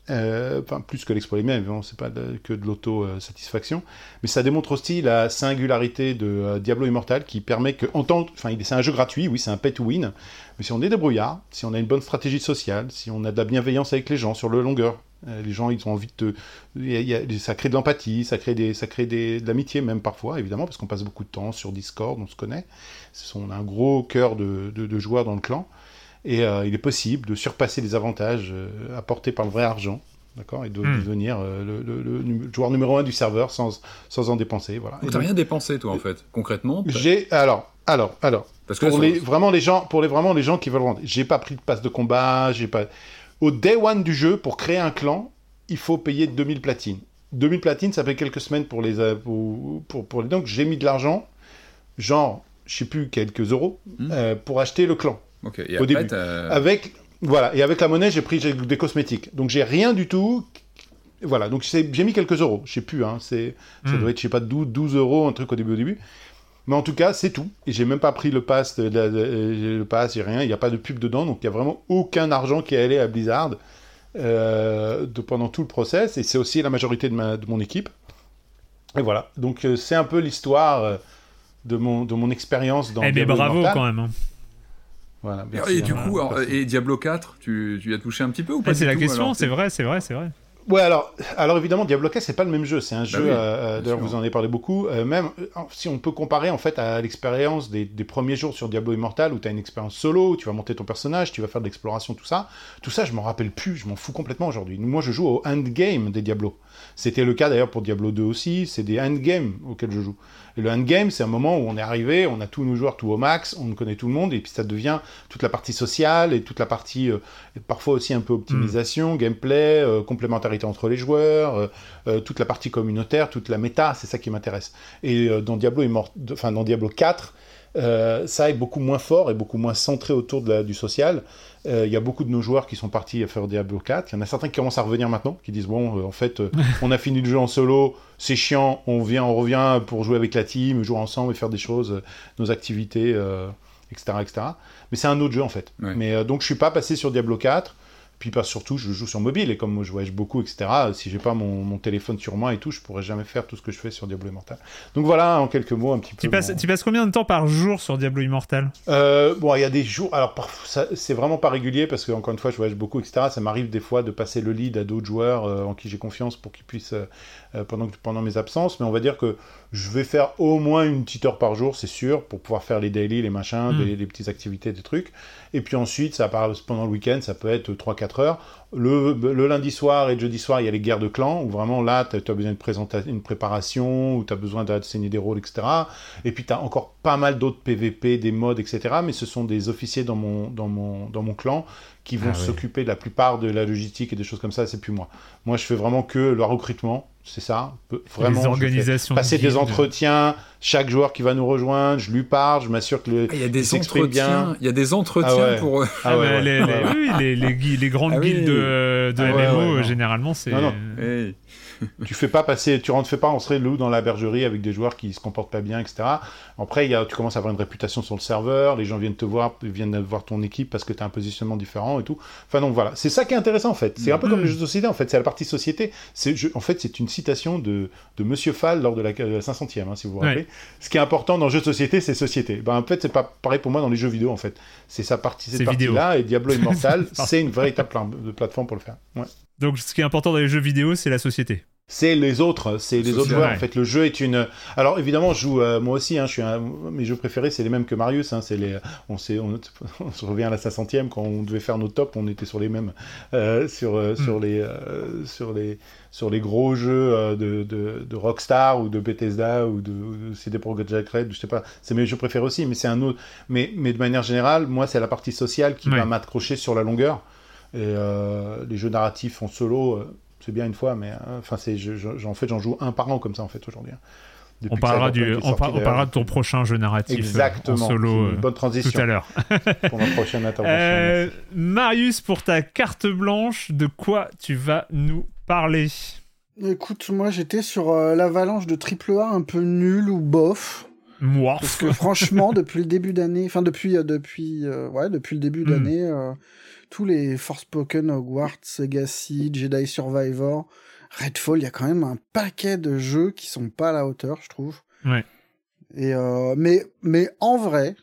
[SPEAKER 6] euh, enfin plus que l'exploit lui-même, c'est pas que de l'auto-satisfaction, mais ça démontre aussi la singularité de euh, Diablo Immortal qui permet que, en tant, enfin c'est un jeu gratuit, oui c'est un pay to win, mais si on est débrouillard, si on a une bonne stratégie sociale, si on a de la bienveillance avec les gens sur le longueur, euh, les gens ils ont envie de, te... ça crée de l'empathie, ça crée des, ça crée des... de l'amitié même parfois évidemment parce qu'on passe beaucoup de temps sur Discord, on se connaît, on a un gros cœur de, de joueurs dans le clan. Et euh, il est possible de surpasser les avantages euh, apportés par le vrai argent, d'accord, et de hmm. devenir euh, le, joueur numéro un du serveur sans, sans en dépenser. Voilà.
[SPEAKER 5] Donc t'as rien dépensé toi en fait, concrètement
[SPEAKER 6] J'ai alors alors alors Parce que pour les vraiment les gens pour les vraiment les gens qui veulent rentrer, j'ai pas pris de passe de combat, j'ai pas au day one du jeu pour créer un clan, il faut payer 2000 platines. 2000 platines, ça fait quelques semaines pour les pour, pour, pour les donc j'ai mis de l'argent, genre je sais plus quelques euros hmm. pour acheter le clan
[SPEAKER 5] au début.
[SPEAKER 6] Avec, voilà, et avec la monnaie, j'ai pris des cosmétiques. Donc j'ai rien du tout. Voilà, donc j'ai mis quelques euros. Je sais plus, hein, c'est, ça hmm. doit être, je sais pas, 12, 12 euros, un truc au début. Au début. Mais en tout cas, c'est tout. Et j'ai même pas pris le pass, le pass, il rien. Il n'y a pas de pub dedans, donc il y a vraiment aucun argent qui est allé à Blizzard euh, de, pendant tout le process. Et c'est aussi la majorité de, ma, de mon équipe. Et voilà. Donc euh, c'est un peu l'histoire euh, de mon, de mon expérience dans.
[SPEAKER 1] Eh bien, bravo quand même. Hein.
[SPEAKER 6] Voilà,
[SPEAKER 5] Et,
[SPEAKER 6] merci,
[SPEAKER 5] et du
[SPEAKER 6] hein.
[SPEAKER 5] coup, alors, et Diablo 4, tu, tu y as touché un petit peu ou pas
[SPEAKER 1] Ah, c'est la
[SPEAKER 5] tout,
[SPEAKER 1] question, c'est vrai, c'est vrai, c'est vrai.
[SPEAKER 6] Ouais, alors, alors évidemment, Diablo 4, c'est pas le même jeu. C'est un jeu,
[SPEAKER 5] oui,
[SPEAKER 6] euh, d'ailleurs, vous en avez parlé beaucoup. euh, même euh, si on peut comparer en fait à l'expérience des, des premiers jours sur Diablo Immortal, où tu as une expérience solo, où tu vas monter ton personnage, tu vas faire de l'exploration, tout ça. Tout ça, je m'en rappelle plus, je m'en fous complètement aujourd'hui. Moi, je joue au endgame des Diablo. C'était le cas d'ailleurs pour Diablo 2 aussi. C'est des endgames auxquels je joue. Et le endgame, c'est un moment où on est arrivé, on a tous nos joueurs tout au max, on connaît tout le monde, et puis ça devient toute la partie sociale et toute la partie, euh, parfois aussi un peu optimisation, gameplay, euh, complémentarité entre les joueurs, euh, toute la partie communautaire, toute la méta, c'est ça qui m'intéresse. Et dans Diablo, Immort- enfin dans Diablo 4, euh, ça est beaucoup moins fort et beaucoup moins centré autour de la- du social. Euh, Il y a beaucoup de nos joueurs qui sont partis à faire Diablo 4. Il y en a certains qui commencent à revenir maintenant, qui disent bon, euh, en fait, euh, on a fini le jeu en solo, c'est chiant, on vient, on revient pour jouer avec la team, jouer ensemble et faire des choses, euh, nos activités, euh, etc., etc. Mais c'est un autre jeu en fait.
[SPEAKER 5] Ouais.
[SPEAKER 6] Mais euh, donc je suis pas passé sur Diablo 4. Puis pas surtout, je joue sur mobile et comme moi je voyage beaucoup, etc. Si j'ai pas mon, mon téléphone sur moi et tout, je pourrais jamais faire tout ce que je fais sur Diablo Immortal. Donc voilà, en quelques mots, un petit peu.
[SPEAKER 1] Tu passes,
[SPEAKER 6] mon-
[SPEAKER 1] tu passes combien de temps par jour sur Diablo Immortal?
[SPEAKER 6] Euh, bon, il y a des jours. Alors, c'est vraiment pas régulier parce que, encore une fois, je voyage beaucoup, etc. Ça m'arrive des fois de passer le lead à d'autres joueurs euh, en qui j'ai confiance pour qu'ils puissent euh, pendant pendant mes absences. Mais on va dire que je vais faire au moins une petite heure par jour, c'est sûr, pour pouvoir faire les daily, les machins,
[SPEAKER 1] Mm.
[SPEAKER 6] des, les petites activités, des trucs. Et puis ensuite, ça part pendant le week-end, ça peut être 3-4 heures. Le, le lundi soir et le jeudi soir, il y a les guerres de clans où vraiment là, tu as besoin de une préparation, où tu as besoin d'assigner des rôles, etc. Et puis tu as encore pas mal d'autres PVP, des modes, etc. Mais ce sont des officiers dans mon, dans mon, dans mon clan qui vont
[SPEAKER 1] Ah
[SPEAKER 6] s'occuper de la plupart de la logistique et des choses comme ça, c'est plus moi. Moi, je fais vraiment que le recrutement, c'est ça. Vraiment,
[SPEAKER 1] Les organisations.
[SPEAKER 6] passer des entretiens, chaque joueur qui va nous rejoindre, je lui parle, je m'assure que le,
[SPEAKER 5] Ah, Il y a des
[SPEAKER 6] s'exprime
[SPEAKER 5] entretiens,
[SPEAKER 6] bien.
[SPEAKER 5] il y a des entretiens
[SPEAKER 6] Ah ouais.
[SPEAKER 5] pour.
[SPEAKER 1] Ah,
[SPEAKER 6] ouais,
[SPEAKER 1] les,
[SPEAKER 6] ouais,
[SPEAKER 1] les- grandes
[SPEAKER 5] Ah oui.
[SPEAKER 1] guildes de, de
[SPEAKER 6] Ah ouais,
[SPEAKER 1] MMO, généralement, c'est.
[SPEAKER 6] Non, non.
[SPEAKER 5] hey.
[SPEAKER 6] tu fais pas passer, tu rentres fais pas entrer le loup dans la bergerie avec des joueurs qui se comportent pas bien, etc. Après, il y a, tu commences à avoir une réputation sur le serveur, les gens viennent te voir, viennent voir ton équipe parce que tu as un positionnement différent et tout. Enfin donc voilà, c'est ça qui est intéressant en fait. C'est un peu comme les jeux de société en fait, c'est la partie société. Je- en fait, c'est une citation de, de Monsieur Fall lors de la, de la 500e, hein, si vous vous
[SPEAKER 1] Ouais.
[SPEAKER 6] rappelez. Ce qui est important dans le jeu de société, c'est société. Ben en fait, c'est pas pareil pour moi dans les jeux vidéo en fait. C'est sa partie, cette partie-là et Diablo Immortal, c'est une véritable plateforme pour le faire. Ouais.
[SPEAKER 1] Donc, ce qui est important dans les jeux vidéo, c'est la société.
[SPEAKER 6] C'est les autres, c'est les autres joueurs. En fait, le jeu est une. Alors évidemment, je joue euh, moi aussi. Hein, je suis un... mes jeux préférés, c'est les mêmes que Marius. Hein, c'est les. On s'est, on... on se revient à la 500e quand on devait faire nos tops, on était sur les mêmes, euh, sur euh, sur
[SPEAKER 1] Mm.
[SPEAKER 6] les sur les sur les gros jeux de, de, de Rockstar ou de Bethesda ou de, de CD Projekt Red. Je sais pas. C'est mes jeux préférés aussi, mais c'est un autre. Mais mais de manière générale, moi, c'est la partie sociale qui va m'accrocher sur la longueur. Et les jeux narratifs en solo, c'est bien une fois, mais euh, enfin, c'est, je, je- en fait, j'en joue un par an comme ça en fait aujourd'hui. hein. Depuis
[SPEAKER 1] On parlera, du, on, par- parlera de ton prochain jeu narratif euh,
[SPEAKER 6] Exactement.
[SPEAKER 1] en solo euh,
[SPEAKER 6] une bonne
[SPEAKER 1] tout
[SPEAKER 6] transition
[SPEAKER 1] à l'heure.
[SPEAKER 6] pour ma prochaine intervention.
[SPEAKER 1] Euh, Marius, pour ta carte blanche, de quoi tu vas nous parler?
[SPEAKER 2] Écoute, moi j'étais sur euh, l'avalanche de AAA un peu nul ou bof.
[SPEAKER 1] Moi.
[SPEAKER 2] Parce que franchement, depuis le début d'année, enfin depuis, euh, depuis, ouais, depuis le début
[SPEAKER 1] Hmm.
[SPEAKER 2] d'année, euh, tous les Forspoken, Hogwarts, Legacy, Jedi Survivor, Redfall, il y a quand même un paquet de jeux qui sont pas à la hauteur, je trouve.
[SPEAKER 1] Ouais.
[SPEAKER 2] Et euh, mais, mais en vrai,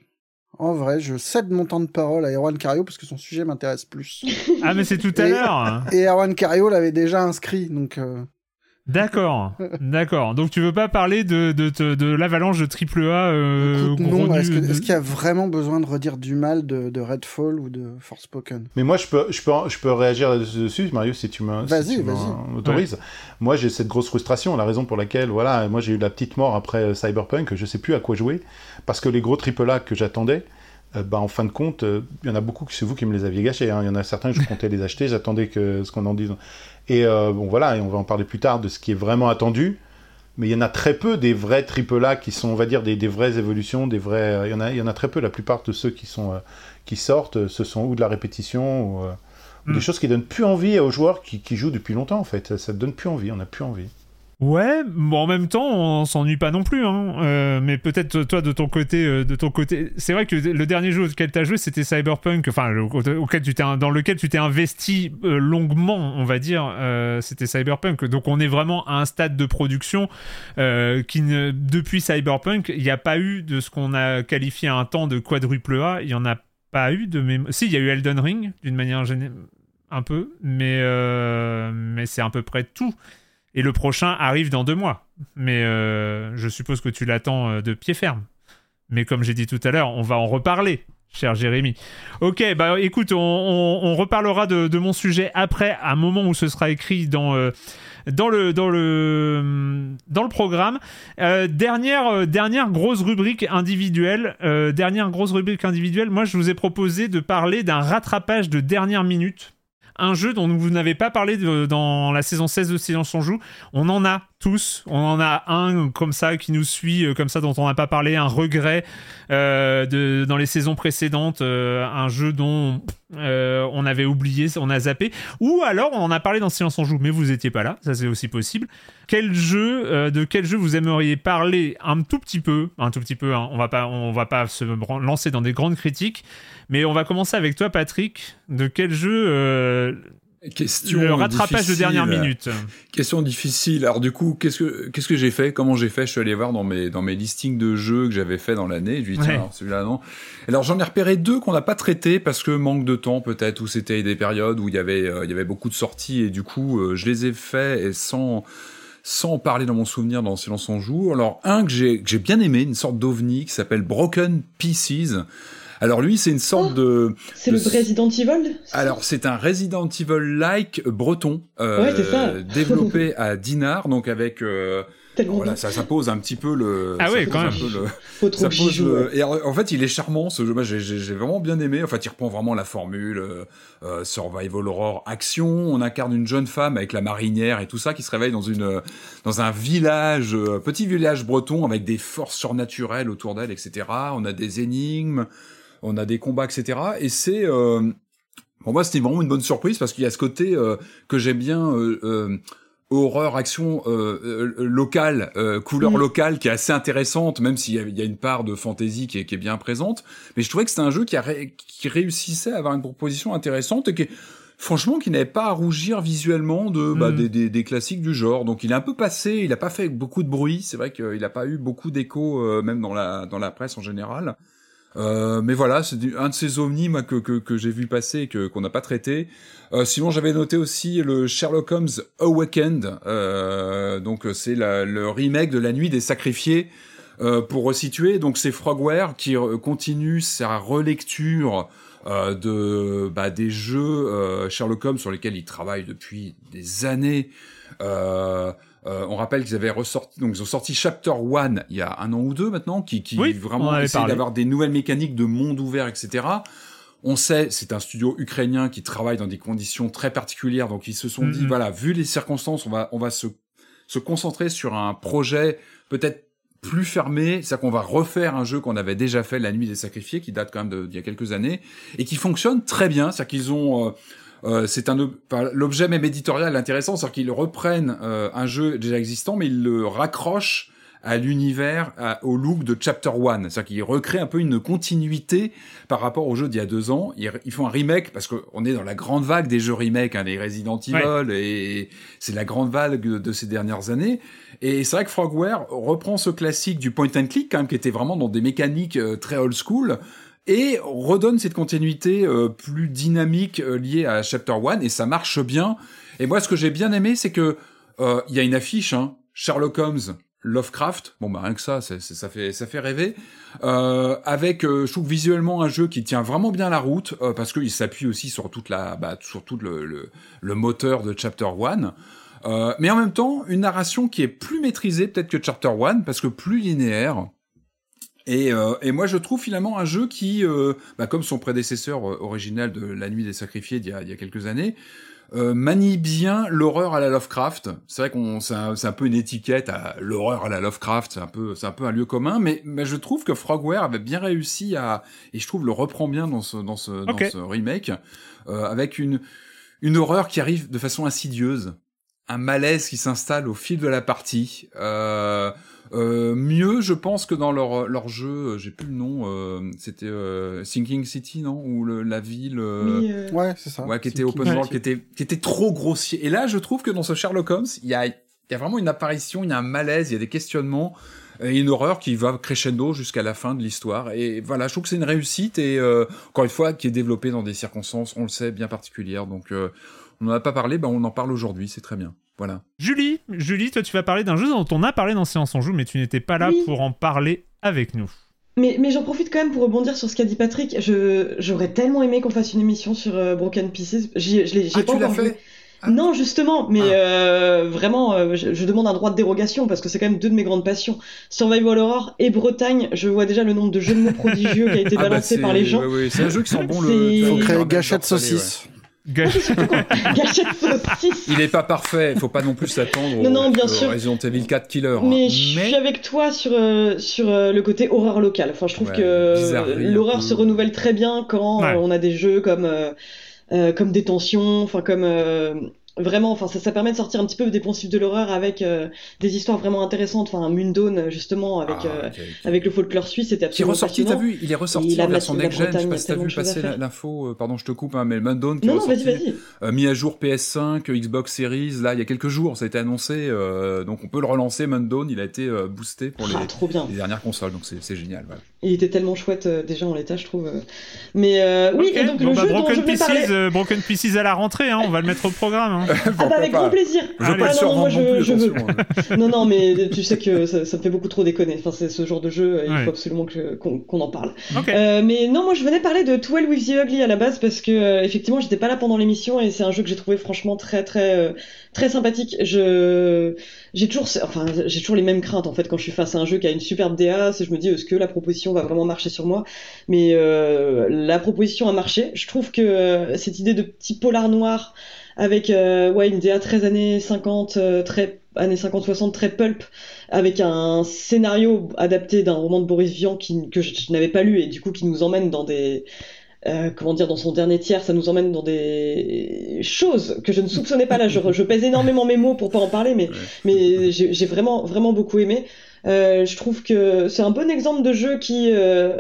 [SPEAKER 2] en vrai, je cède mon temps de parole à Erwan Cario parce que son sujet m'intéresse plus.
[SPEAKER 1] Ah, mais c'est tout à l'heure.
[SPEAKER 2] Et Erwan Cario l'avait déjà inscrit, donc. euh,
[SPEAKER 1] D'accord, d'accord. Donc tu veux pas parler de, de, de, de l'avalanche de AAA euh,
[SPEAKER 2] écoute,
[SPEAKER 1] gros
[SPEAKER 2] non, est-ce qu'il y a vraiment besoin de redire du mal de, de Redfall ou de Forspoken?
[SPEAKER 6] Mais moi, je peux, je peux, je peux réagir dessus, Marius, si tu me, si
[SPEAKER 2] Vas-y,
[SPEAKER 6] tu
[SPEAKER 2] vas-y.
[SPEAKER 6] m'autorises. Moi, j'ai cette grosse frustration, la raison pour laquelle, voilà, moi, j'ai eu la petite mort après euh, Cyberpunk, je sais plus à quoi jouer, parce que les gros AAA que j'attendais, euh, bah, en fin de compte, euh, il y en a beaucoup que c'est vous qui me les aviez gâchés. hein. Il y en a certains, je comptais les acheter, j'attendais que ce qu'on en dise. Et euh, bon, voilà, et on va en parler plus tard de ce qui est vraiment attendu. Mais il y en a très peu des vrais AAA qui sont, on va dire, des, des vraies évolutions, des vrais. euh, il y en a, il y en a très peu. La plupart de ceux qui sont, euh, qui sortent, euh, ce sont ou de la répétition ou, euh, ou des choses qui donnent plus envie aux joueurs qui, qui jouent depuis longtemps. En fait, ça, ça donne plus envie. On n'a plus envie.
[SPEAKER 1] Ouais, bon, en même temps, on s'ennuie pas non plus, hein. Euh, mais peut-être toi de ton côté, euh, de ton côté, c'est vrai que le dernier jeu auquel t'as joué, c'était Cyberpunk, enfin tu t'es, dans lequel tu t'es investi euh, longuement, on va dire, euh, c'était Cyberpunk. Donc on est vraiment à un stade de production euh, qui, ne, depuis Cyberpunk, il n'y a pas eu de ce qu'on a qualifié un temps de quadruple A, il y en a pas eu de mémoire. Si, il y a eu Elden Ring, d'une manière un peu, mais, euh, mais c'est à peu près tout. Et le prochain arrive dans deux mois. Mais euh, je suppose que tu l'attends euh, de pied ferme. Mais comme j'ai dit tout à l'heure, on va en reparler, cher Jérémy. Ok, bah écoute, on, reparlera de, mon sujet après, à un moment où ce sera écrit dans, euh, le, dans, le, dans le programme. Dernière, dernière grosse rubrique individuelle. dernière grosse rubrique individuelle. Moi, je vous ai proposé de parler d'un rattrapage de dernière minute. Un jeu dont vous n'avez pas parlé dans la saison 16 de Silence on joue. On en a tous. On en a un comme ça qui nous suit, euh, comme ça dont on n'a pas parlé. Un regret euh, de, dans les saisons précédentes. euh, un jeu dont euh, on avait oublié, on a zappé. Ou alors on en a parlé dans Silence on joue, mais vous étiez pas là. Ça c'est aussi possible. Quel jeu, euh, de quel jeu vous aimeriez parler un tout petit peu, un tout petit peu. hein, on va pas, on va pas se lancer dans des grandes critiques, mais on va commencer avec toi, Patrick. De quel jeu euh,
[SPEAKER 5] Question
[SPEAKER 1] le rattrapage de
[SPEAKER 5] difficile.
[SPEAKER 1] dernière minute
[SPEAKER 5] Question difficile. Alors du coup, qu'est-ce que qu'est-ce que j'ai fait? Comment j'ai fait? Je suis allé voir dans mes dans mes listings de jeux que j'avais fait dans l'année. Je lui dis
[SPEAKER 1] Ouais.
[SPEAKER 5] tiens, alors, celui-là non. Alors j'en ai repéré deux qu'on n'a pas traités parce que manque de temps peut-être ou c'était des périodes où il y avait euh, il y avait beaucoup de sorties et du coup euh, je les ai faits et sans sans parler dans mon souvenir dans Silence on joue. Alors un que j'ai que j'ai bien aimé, une sorte d'ovni qui s'appelle Broken Pieces. Alors lui, c'est une sorte de
[SPEAKER 4] C'est le
[SPEAKER 5] de-
[SPEAKER 4] Resident Evil
[SPEAKER 5] alors, c'est un Resident Evil-like breton, euh,
[SPEAKER 4] Ouais, c'est ça.
[SPEAKER 5] développé à Dinard, donc avec... euh,
[SPEAKER 4] Tellement
[SPEAKER 5] voilà, ça, ça pose un petit peu le...
[SPEAKER 1] Ah
[SPEAKER 5] pose
[SPEAKER 1] quand
[SPEAKER 5] un
[SPEAKER 1] même.
[SPEAKER 5] peu le-
[SPEAKER 4] Faut trop
[SPEAKER 5] ça pose le-
[SPEAKER 4] ouais.
[SPEAKER 5] Et en fait, il est charmant, ce jeu. Moi, j'ai- vraiment bien aimé. En fait, il reprend vraiment la formule euh, euh, survival horror action. On incarne une jeune femme avec la marinière et tout ça qui se réveille dans une euh, dans un village, euh, petit village breton avec des forces surnaturelles autour d'elle, etc. On a des énigmes, on a des combats, etc. Et c'est euh, pour moi, c'était vraiment une bonne surprise parce qu'il y a ce côté euh, que j'aime bien. euh, horreur action euh, euh, locale euh, couleur
[SPEAKER 4] Mm.
[SPEAKER 5] locale qui est assez intéressante même s'il y y a une part de fantasy qui est, qui est bien présente mais je trouvais que c'était un jeu qui, a ré- qui réussissait à avoir une proposition intéressante et qui franchement qui n'avait pas à rougir visuellement de bah,
[SPEAKER 1] Mm.
[SPEAKER 5] des, des, des classiques du genre donc il est un peu passé il a pas fait beaucoup de bruit c'est vrai qu'il a pas eu beaucoup d'écho euh, même dans la dans la presse en général euh, mais voilà, c'est un de ces ovnis moi, que, que, que j'ai vu passer et qu'on n'a pas traité. Euh, sinon, j'avais noté aussi le Sherlock Holmes Awakened. Euh, donc, c'est le remake de La Nuit des Sacrifiés. Euh, pour resituer, donc c'est Frogware qui continue sa relecture euh, de bah, des jeux Sherlock Holmes sur lesquels il travaille depuis des années. Euh, euh, on rappelle qu'ils avaient ressorti, donc ils ont sorti Chapter One il y a un an ou deux maintenant, qui, qui
[SPEAKER 1] Oui,
[SPEAKER 5] vraiment essaie d'avoir des nouvelles mécaniques de monde ouvert, etc. On sait, c'est un studio ukrainien qui travaille dans des conditions très particulières, donc ils se sont dit,
[SPEAKER 1] Mhm.
[SPEAKER 5] voilà, vu les circonstances, on va, on va se, se concentrer sur un projet peut-être plus fermé, c'est-à-dire qu'on va refaire un jeu qu'on avait déjà fait, La Nuit des Sacrifiés, qui date quand même d'il y a quelques années, et qui fonctionne très bien, c'est-à-dire qu'ils ont... euh, euh, c'est un l'objet même éditorial intéressant, c'est-à-dire qu'ils reprennent euh, un jeu déjà existant, mais ils le raccrochent à l'univers, au look de Chapter One. C'est-à-dire qu'ils recréent un peu une continuité par rapport au jeu d'il y a deux ans. Ils, ils font un remake, parce qu'on est dans la grande vague des jeux remake, hein, les Resident Evil, et c'est la grande vague de, de ces dernières années. Et c'est vrai que Frogware reprend ce classique du point and click, quand même, qui était vraiment dans des mécaniques euh, très old school, et redonne cette continuité euh, plus dynamique euh, liée à Chapter One, et ça marche bien. Et moi, ce que j'ai bien aimé, c'est que euh, il y a une affiche, hein, Sherlock Holmes, Lovecraft. Bon, bah rien que ça, c'est- ça fait ça fait rêver. Euh, avec, je trouve visuellement un jeu qui tient vraiment bien la route parce qu'il s'appuie aussi sur toute la, bah, sur tout le, le, le moteur de Chapter One. Euh, mais en même temps, une narration qui est plus maîtrisée peut-être que Chapter One parce que plus linéaire. Et, euh, et moi, je trouve finalement un jeu qui, euh, bah, comme son prédécesseur euh, original de La Nuit des Sacrifiés d'il y a, il y a quelques années, euh, manie bien l'horreur à la Lovecraft. C'est vrai qu'on c'est un, peu une étiquette à l'horreur à la Lovecraft, c'est un peu c'est un peu un lieu commun, mais, mais je trouve que Frogware avait bien réussi à et je trouve le reprend bien dans ce dans ce dans ce remake euh, avec une une horreur qui arrive de façon insidieuse, un malaise qui s'installe au fil de la partie. Euh, euh, mieux, je pense que dans leur leur jeu, euh, j'ai plus le nom, euh, c'était euh, Sinking City, non, ou le, la ville. euh,
[SPEAKER 4] Oui, euh,
[SPEAKER 2] Ouais, c'est ça.
[SPEAKER 5] ouais, qui était
[SPEAKER 2] Sinking
[SPEAKER 5] open world, qui était, qui était trop grossier. Et là, je trouve que dans ce Sherlock Holmes, il y a, il y a vraiment une apparition, il y a un malaise, il y a des questionnements. et une horreur qui va crescendo jusqu'à la fin de l'histoire. Et voilà, je trouve que c'est une réussite et euh, encore une fois qui est développée dans des circonstances, on le sait, bien particulières. Donc euh, on n'en a pas parlé, ben on en parle aujourd'hui, c'est très bien. Voilà.
[SPEAKER 1] Julie, Julie, toi tu vas parler d'un jeu dont on a parlé dans Séance en Joue, mais tu n'étais pas là
[SPEAKER 4] Oui.
[SPEAKER 1] pour en parler avec nous.
[SPEAKER 4] Mais, mais j'en profite quand même pour rebondir sur ce qu'a dit Patrick. Je, j'aurais tellement aimé qu'on fasse une émission sur euh, Broken Pieces. J'y, je l'ai, j'ai
[SPEAKER 5] Ah,
[SPEAKER 4] pas
[SPEAKER 5] tu l'as
[SPEAKER 4] encore
[SPEAKER 5] fait Ah.
[SPEAKER 4] Non, justement, mais
[SPEAKER 5] Ah.
[SPEAKER 4] euh, vraiment, euh, je, je demande un droit de dérogation parce que c'est quand même deux de mes grandes passions. Survival Horror et Bretagne, je vois déjà le nombre de jeux de mots prodigieux qui a été
[SPEAKER 5] Ah bah,
[SPEAKER 4] balancé par les gens.
[SPEAKER 5] ouais, ouais, c'est un jeu qui sent bon le.
[SPEAKER 4] Faut
[SPEAKER 2] créer
[SPEAKER 5] le
[SPEAKER 2] gâchette
[SPEAKER 5] salé, ouais.
[SPEAKER 2] Saucisse.
[SPEAKER 1] Gâche-
[SPEAKER 4] Gâchette saucisse.
[SPEAKER 5] Il est pas parfait, il faut pas non plus s'attendre
[SPEAKER 4] Non,
[SPEAKER 5] au,
[SPEAKER 4] non, bien
[SPEAKER 5] au
[SPEAKER 4] sûr.
[SPEAKER 5] Resident Evil 4 Killer. hein.
[SPEAKER 4] Mais je suis avec toi sur, euh, sur euh, le côté horreur locale. Enfin, je trouve
[SPEAKER 5] Ouais,
[SPEAKER 4] que
[SPEAKER 5] un
[SPEAKER 4] l'horreur se renouvelle très bien quand
[SPEAKER 1] Ouais.
[SPEAKER 4] on a des jeux comme, euh, euh, comme Détention, enfin comme euh, vraiment, enfin ça, ça permet de sortir un petit peu des poncifs de l'horreur avec euh, des histoires vraiment intéressantes. Enfin, Mundone justement avec
[SPEAKER 5] Ah,
[SPEAKER 4] euh, avec le folklore suisse, c'était
[SPEAKER 5] Qui est
[SPEAKER 4] absolument
[SPEAKER 5] ressorti, t'as
[SPEAKER 4] passionnant.
[SPEAKER 5] vu? Il est ressorti
[SPEAKER 4] Il a
[SPEAKER 5] en version
[SPEAKER 4] Mathilde
[SPEAKER 5] next-gen. Je sais pas si t'as vu passer l'info. euh, Pardon, je te coupe, hein, mais Mundone qui est
[SPEAKER 4] Non,
[SPEAKER 5] euh, mis à jour PS5, Xbox Series, là, il y a quelques jours, ça a été annoncé. euh, donc on peut le relancer, Mundone. Il a été euh, boosté pour les,
[SPEAKER 4] Ah, trop bien.
[SPEAKER 5] les dernières consoles, donc c'est génial. voilà.
[SPEAKER 4] Il était tellement chouette euh, déjà en l'état, je trouve. Mais euh, oui, et donc
[SPEAKER 1] bon,
[SPEAKER 4] le
[SPEAKER 1] bah,
[SPEAKER 4] jeu dont je
[SPEAKER 1] Broken Pieces, Broken Pieces à la rentrée, hein, on va le mettre au programme.
[SPEAKER 4] Ah bah avec
[SPEAKER 5] pas.
[SPEAKER 4] grand plaisir.
[SPEAKER 5] Je
[SPEAKER 4] Ah, non, non, moi, je-
[SPEAKER 5] plus,
[SPEAKER 4] je veux. Non, non, mais tu sais que ça, ça me fait beaucoup trop déconner. Enfin, c'est ce genre de jeu, il
[SPEAKER 1] Ouais.
[SPEAKER 4] faut absolument que- qu'on qu'on en parle.
[SPEAKER 1] Ok.
[SPEAKER 4] Euh, mais non, moi je venais parler de Twelve with the Ugly à la base parce que euh, effectivement j'étais pas là pendant l'émission et c'est un jeu que j'ai trouvé franchement très très euh, très sympathique. Je j'ai toujours enfin j'ai toujours les mêmes craintes en fait quand je suis face à un jeu qui a une superbe DA, c'est je me dis est-ce que la proposition va vraiment marcher sur moi? Mais euh, la proposition a marché. Je trouve que euh, cette idée de petit polar noir avec euh, ouais une DA très années 50 euh, très années 50-60 très pulp avec un scénario adapté d'un roman de Boris Vian qui, que je, je n'avais pas lu et du coup qui nous emmène dans des euh, comment dire dans son dernier tiers ça nous emmène dans des choses que je ne soupçonnais pas là. Je, je pèse énormément mes mots pour pas en parler mais mais j'ai vraiment vraiment beaucoup aimé. Euh, je trouve que c'est un bon exemple de jeu qui euh,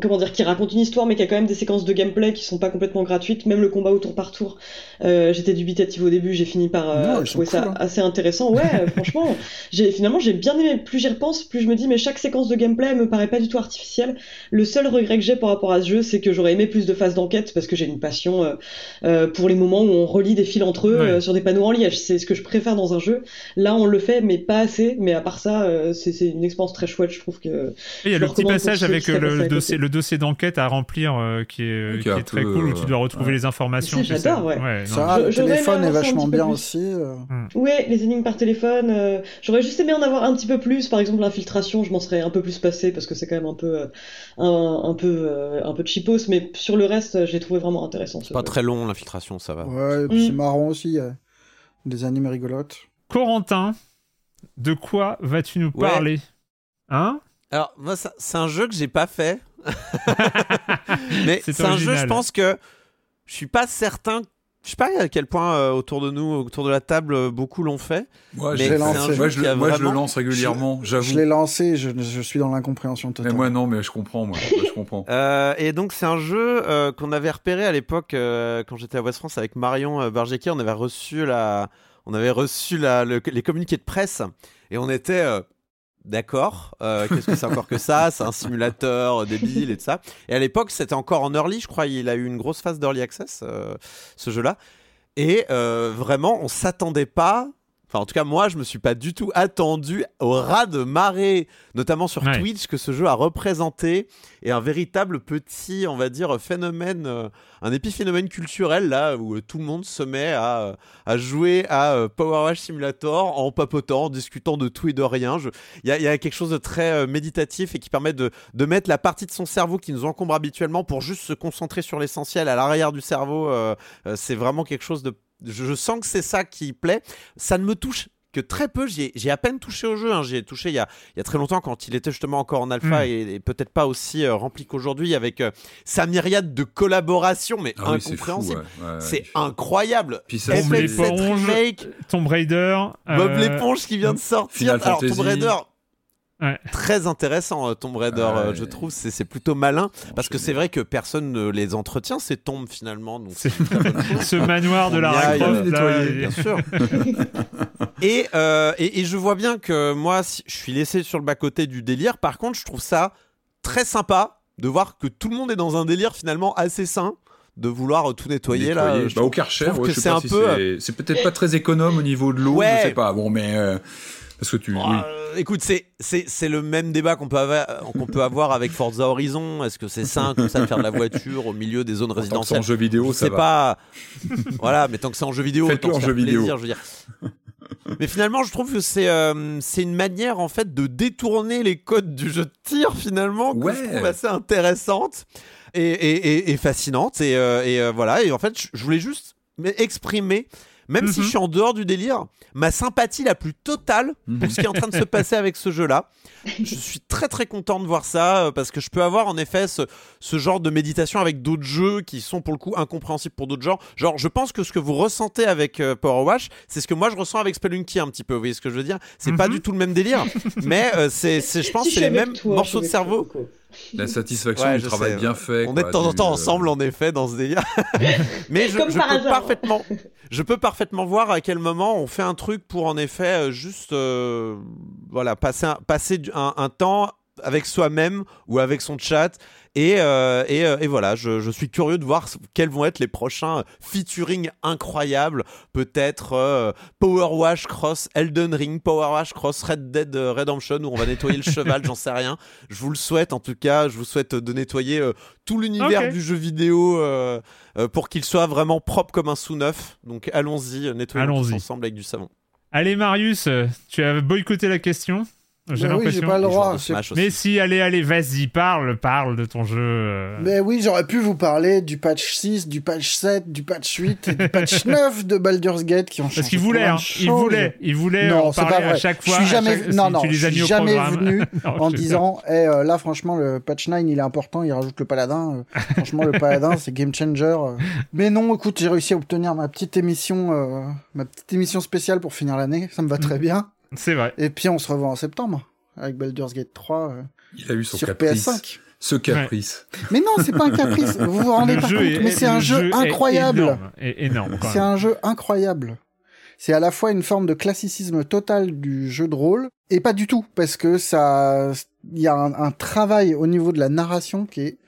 [SPEAKER 4] comment dire qui raconte une histoire mais qui a quand même des séquences de gameplay qui sont pas complètement gratuites même le combat au tour par tour. Euh, j'étais dubitatif au début j'ai fini par euh,
[SPEAKER 2] Non,
[SPEAKER 4] trouver ça
[SPEAKER 2] cool, hein.
[SPEAKER 4] assez intéressant. Ouais franchement j'ai finalement j'ai bien aimé. Plus j'y repense plus je me dis mais chaque séquence de gameplay me paraît pas du tout artificielle. Le seul regret que j'ai par rapport à ce jeu c'est que j'aurais aimé plus de phases d'enquête parce que j'ai une passion euh, euh, pour les moments où on relie des fils entre eux
[SPEAKER 1] Ouais.
[SPEAKER 4] euh, sur des panneaux en liège. C'est ce que je préfère dans un jeu. Là on le fait mais pas assez. Mais à part ça euh, c'est c'est une expérience très chouette je trouve que
[SPEAKER 1] il y a le
[SPEAKER 4] le
[SPEAKER 1] petit passage avec le
[SPEAKER 4] côté.
[SPEAKER 1] Le dossier d'enquête à remplir euh, qui est,
[SPEAKER 5] qui
[SPEAKER 1] très
[SPEAKER 5] peu,
[SPEAKER 1] cool où tu dois
[SPEAKER 5] euh,
[SPEAKER 1] retrouver
[SPEAKER 5] ouais.
[SPEAKER 1] les informations.
[SPEAKER 4] J'adore, ouais.
[SPEAKER 2] Ça,
[SPEAKER 4] Je-
[SPEAKER 2] le téléphone est vachement bien
[SPEAKER 4] plus.
[SPEAKER 2] aussi. euh.
[SPEAKER 4] Ouais, les énigmes par téléphone. euh, J'aurais juste aimé en avoir un petit peu plus. Par exemple, l'infiltration, je m'en serais un peu plus passé parce que c'est quand même un peu, euh, un, un peu, euh, un peu cheapos. Mais sur le reste, j'ai trouvé vraiment intéressant. ce
[SPEAKER 3] Pas très long l'infiltration, ça va.
[SPEAKER 2] Ouais, c'est
[SPEAKER 4] Mm.
[SPEAKER 2] marrant aussi. Des animes rigolotes.
[SPEAKER 1] Corentin, de quoi vas-tu nous
[SPEAKER 3] Ouais.
[SPEAKER 1] parler? Hein?
[SPEAKER 3] Alors, moi, c'est un jeu que j'ai pas fait. Mais
[SPEAKER 1] C'est
[SPEAKER 3] un jeu, je pense que je suis pas certain. Je sais pas à quel point euh, autour de nous, autour de la table, euh, beaucoup l'ont fait.
[SPEAKER 5] Moi,
[SPEAKER 3] Mais
[SPEAKER 5] je-
[SPEAKER 2] un
[SPEAKER 5] moi, je, le- moi, je le lance régulièrement,
[SPEAKER 2] Je
[SPEAKER 5] j'avoue.
[SPEAKER 2] l'ai lancé, je, je suis dans l'incompréhension
[SPEAKER 5] Mais
[SPEAKER 2] totale.
[SPEAKER 5] moi, non, mais je comprends, moi. Moi, je comprends.
[SPEAKER 3] Euh, et donc c'est un jeu euh, qu'on avait repéré à l'époque euh, quand j'étais à West France avec Marion euh, Bargecky. On avait reçu la, on avait reçu la, le- les communiqués de presse et on était euh, d'accord. euh, Qu'est-ce que c'est encore que ça? C'est un simulateur débile et tout ça. Et à l'époque c'était encore en early. Je crois il a eu une grosse phase d'early access euh, ce jeu-là. Et euh, vraiment on s'attendait pas. Enfin, en tout cas, moi, je me suis pas du tout attendu au ras de marée, notamment sur
[SPEAKER 1] Ouais.
[SPEAKER 3] Twitch, que ce jeu a représenté et un véritable petit, on va dire, phénomène, euh, un épiphénomène culturel là où euh, tout le monde se met à, euh, à jouer à euh, Power Wash Simulator en papotant, en discutant de tout et de rien. Il y, a- il y a quelque chose de très euh, méditatif et qui permet de, de mettre la partie de son cerveau qui nous encombre habituellement pour juste se concentrer sur l'essentiel à l'arrière du cerveau. c'est vraiment quelque chose de. Je, sens que c'est ça qui plaît. Ça ne me touche que très peu. J'ai à peine touché au jeu. hein. J'y ai touché il y a, il y a très longtemps quand il était justement encore en alpha
[SPEAKER 1] Mm.
[SPEAKER 3] et, et peut-être pas aussi euh, rempli qu'aujourd'hui avec euh, sa myriade de collaborations, mais
[SPEAKER 5] Ah oui, c'est
[SPEAKER 3] incompréhensible.
[SPEAKER 5] ouais, ouais, ouais.
[SPEAKER 3] C'est incroyable.
[SPEAKER 5] Puis ça,
[SPEAKER 1] Tomb
[SPEAKER 3] FF7
[SPEAKER 1] les Ponges,
[SPEAKER 3] Remake,
[SPEAKER 1] Tomb Raider.
[SPEAKER 3] Bob
[SPEAKER 1] euh,
[SPEAKER 3] l'éponge qui vient de sortir.
[SPEAKER 5] Final
[SPEAKER 3] Alors
[SPEAKER 5] Fantasy.
[SPEAKER 3] Tomb Raider,
[SPEAKER 1] Ouais.
[SPEAKER 3] très intéressant, euh, Tomb Raider. Euh,
[SPEAKER 5] ouais.
[SPEAKER 3] Je trouve c'est plutôt malin parce que c'est vrai que personne ne les entretient ces tombes finalement. Donc.
[SPEAKER 1] Ce manoir de
[SPEAKER 3] aille,
[SPEAKER 1] Croft, là,
[SPEAKER 5] nettoyer,
[SPEAKER 3] Bien sûr. et, euh, et, et je vois bien que moi, si- je suis laissé sur le bas-côté du délire. Par contre, je trouve ça très sympa de voir que tout le monde est dans un délire finalement assez sain de vouloir tout nettoyer, là.
[SPEAKER 5] Nettoyer.
[SPEAKER 3] Je
[SPEAKER 5] bah, au Karcher, ouais,
[SPEAKER 3] que
[SPEAKER 5] je sais
[SPEAKER 3] c'est
[SPEAKER 5] pas
[SPEAKER 3] un
[SPEAKER 5] si
[SPEAKER 3] peu,
[SPEAKER 5] c'est- c'est peut-être pas très économe au niveau de l'eau,
[SPEAKER 3] Ouais.
[SPEAKER 5] je sais pas. Bon, mais euh, parce que tu, oui.
[SPEAKER 3] Euh, écoute, c'est, c'est, c'est le même débat qu'on peut, avoir, qu'on peut avoir avec Forza Horizon. Est-ce que c'est sain comme ça de faire de la voiture au milieu des zones
[SPEAKER 5] Tant que c'est en
[SPEAKER 3] résidentielles
[SPEAKER 5] jeu vidéo, ça va.
[SPEAKER 3] pas. voilà, mais tant que c'est en jeu vidéo,
[SPEAKER 5] Faites-le
[SPEAKER 3] autant
[SPEAKER 5] en jeu vidéo.
[SPEAKER 3] plaisir, je veux dire. Mais finalement, je trouve que c'est euh, c'est une manière en fait de détourner les codes du jeu de tir finalement que je trouve assez intéressante et, et, et- et fascinante et, euh, euh, voilà et en fait je- je voulais juste exprimer même si
[SPEAKER 1] Mhm.
[SPEAKER 3] je suis en dehors du délire ma sympathie la plus totale
[SPEAKER 5] Mhm.
[SPEAKER 3] pour ce qui est en train de se passer avec ce jeu là je suis très très content de voir ça euh, parce que je peux avoir en effet ce, ce genre de méditation avec d'autres jeux qui sont pour le coup incompréhensibles pour d'autres genres. Genre, je pense que ce que vous ressentez avec euh, Power Wash, c'est ce que moi je ressens avec Spelunky un petit peu. Vous voyez ce que je veux dire? C'est pas
[SPEAKER 1] Mhm.
[SPEAKER 3] du tout le même délire, mais euh, c'est, je pense, c'est les mêmes
[SPEAKER 4] toi,
[SPEAKER 3] morceaux de
[SPEAKER 4] toi,
[SPEAKER 3] cerveau.
[SPEAKER 5] La satisfaction
[SPEAKER 3] Ouais,
[SPEAKER 5] du
[SPEAKER 3] je
[SPEAKER 5] travail
[SPEAKER 3] sais,
[SPEAKER 5] bien fait.
[SPEAKER 3] On
[SPEAKER 5] quoi,
[SPEAKER 3] est de temps en temps
[SPEAKER 5] euh,
[SPEAKER 3] ensemble en effet dans ce délire. mais je, je peux
[SPEAKER 4] hasard.
[SPEAKER 3] parfaitement, je peux parfaitement voir à quel moment on fait un truc pour en effet euh, juste, euh, voilà, passer un, temps avec soi-même ou avec son chat. Et, euh, et, euh, et voilà, je, je suis curieux de voir quels vont être les prochains featuring incroyables. Peut-être euh, Power Wash Cross Elden Ring, Power Wash Cross Red Dead Redemption, où on va nettoyer le cheval, j'en sais rien. Je vous le souhaite en tout cas, je vous souhaite de nettoyer tout l'univers du jeu vidéo pour qu'il soit vraiment propre comme un sous-neuf. Donc allons-y, nettoyons tous
[SPEAKER 1] Allons-y.
[SPEAKER 3] ensemble avec du savon.
[SPEAKER 1] Allez, Marius, tu as boycotté la question? J'ai
[SPEAKER 2] Bah oui, j'ai
[SPEAKER 1] l'impression.
[SPEAKER 2] pas le droit.
[SPEAKER 1] Mais si, allez, allez, vas-y, parle, parle de ton jeu. euh.
[SPEAKER 2] Mais oui, j'aurais pu vous parler du patch 6, du patch 7, du patch 8 et du patch 9 de Baldur's Gate qui ont changé.
[SPEAKER 1] Parce qu'il voulait,
[SPEAKER 2] plein
[SPEAKER 1] hein,
[SPEAKER 2] de
[SPEAKER 1] il
[SPEAKER 2] choses.
[SPEAKER 1] voulait, il voulait
[SPEAKER 2] Non,
[SPEAKER 1] en
[SPEAKER 2] c'est
[SPEAKER 1] parler
[SPEAKER 2] pas vrai.
[SPEAKER 1] à chaque fois.
[SPEAKER 2] Je suis jamais,
[SPEAKER 1] chaque-
[SPEAKER 2] non, non, je suis jamais venu
[SPEAKER 1] Non,
[SPEAKER 2] en disant, eh, euh, là, franchement, le patch 9, il est important, il rajoute le paladin. euh, franchement, le paladin, c'est game changer. euh. Mais non, écoute, j'ai réussi à obtenir ma petite émission, euh, ma petite émission spéciale pour finir l'année. Ça me va très bien.
[SPEAKER 1] C'est vrai.
[SPEAKER 2] Et puis, on se revoit en septembre avec Baldur's Gate 3 euh,
[SPEAKER 5] Il a eu son
[SPEAKER 2] sur
[SPEAKER 5] caprice.
[SPEAKER 2] PS5.
[SPEAKER 5] Ce caprice.
[SPEAKER 2] Mais non, c'est pas un caprice. Vous vous rendez
[SPEAKER 1] Le
[SPEAKER 2] pas compte,
[SPEAKER 1] est-
[SPEAKER 2] mais c'est un jeu incroyable.
[SPEAKER 1] énorme, est énorme.
[SPEAKER 2] C'est
[SPEAKER 1] même.
[SPEAKER 2] un jeu incroyable. C'est à la fois une forme de classicisme total du jeu de rôle et pas du tout parce que ça, il y a un, un travail au niveau de la narration qui est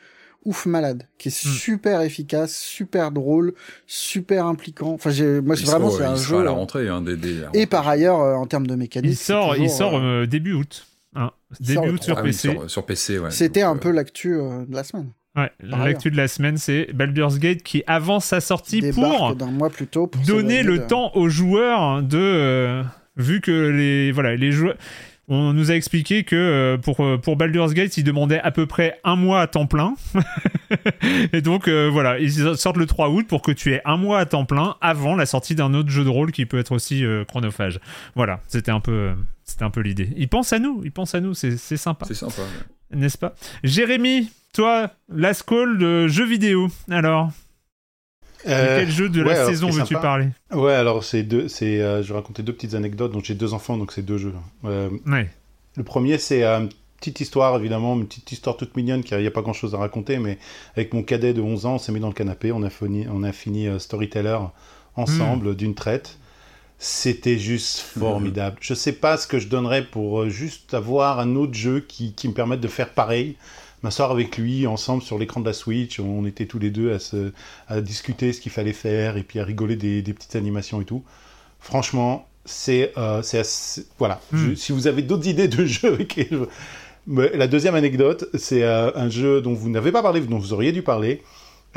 [SPEAKER 2] ouf malade, qui est
[SPEAKER 1] Hmm.
[SPEAKER 2] super efficace, super drôle, super impliquant. Enfin, j'ai, moi, c'est vraiment
[SPEAKER 5] sera-
[SPEAKER 2] c'est un
[SPEAKER 5] il
[SPEAKER 2] jeu.
[SPEAKER 5] sera à la
[SPEAKER 2] euh,
[SPEAKER 5] rentrée. Hein, des, des-
[SPEAKER 2] Et par ailleurs, euh, en termes de mécanique,
[SPEAKER 1] Il sort, il
[SPEAKER 2] toujours,
[SPEAKER 1] sort
[SPEAKER 2] euh,
[SPEAKER 1] euh, début août. hein. Début août sur
[SPEAKER 5] Ah oui,
[SPEAKER 1] PC.
[SPEAKER 5] sur, sur PC, ouais.
[SPEAKER 2] C'était un
[SPEAKER 5] euh,
[SPEAKER 2] peu l'actu euh, de la semaine.
[SPEAKER 1] Ouais, l'actu de la semaine, c'est Baldur's Gate qui avance sa sortie pour
[SPEAKER 2] d'un mois plus tôt pour
[SPEAKER 1] donner le
[SPEAKER 2] de-
[SPEAKER 1] temps aux joueurs de euh, vu que les voilà les joueurs on nous a expliqué que euh, pour euh, pour Baldur's Gate ils demandaient à peu près un mois à temps plein. Et donc euh, voilà ils sortent le 3 août pour que tu aies un mois à temps plein avant la sortie d'un autre jeu de rôle qui peut être aussi euh, chronophage. Voilà c'était un peu c'était un peu l'idée. Ils pensent à nous ils pensent à nous c'est c'est sympa.
[SPEAKER 5] C'est sympa. ouais.
[SPEAKER 1] n'est-ce pas? Jérémy toi last call de jeux vidéo alors?
[SPEAKER 6] Euh,
[SPEAKER 1] quel jeu de
[SPEAKER 6] ouais,
[SPEAKER 1] la
[SPEAKER 6] alors,
[SPEAKER 1] saison veux-tu parler
[SPEAKER 6] Ouais, alors c'est deux, c'est, euh, je vais raconter deux petites anecdotes. Donc j'ai deux enfants, donc c'est deux jeux. Euh,
[SPEAKER 1] ouais
[SPEAKER 6] le premier, c'est euh, une petite histoire, évidemment, une petite histoire toute mignonne, qui il n'y a pas grand-chose à raconter, mais avec mon cadet de 11 ans, on s'est mis dans le canapé, on a fini, on a fini Storyteller ensemble d'une traite. C'était juste formidable. Je sais pas ce que je donnerais pour juste avoir un autre jeu qui, qui me permette de faire pareil. M'asseoir avec lui ensemble sur l'écran de la Switch, on était tous les deux à, se, à discuter ce qu'il fallait faire et puis à rigoler des, des petites animations et tout. Franchement, c'est euh, assez- voilà.
[SPEAKER 1] Hmm.
[SPEAKER 6] Je- si vous avez d'autres idées de jeux, ok, je- Mais la deuxième anecdote, c'est euh, un jeu dont vous n'avez pas parlé, dont vous auriez dû parler.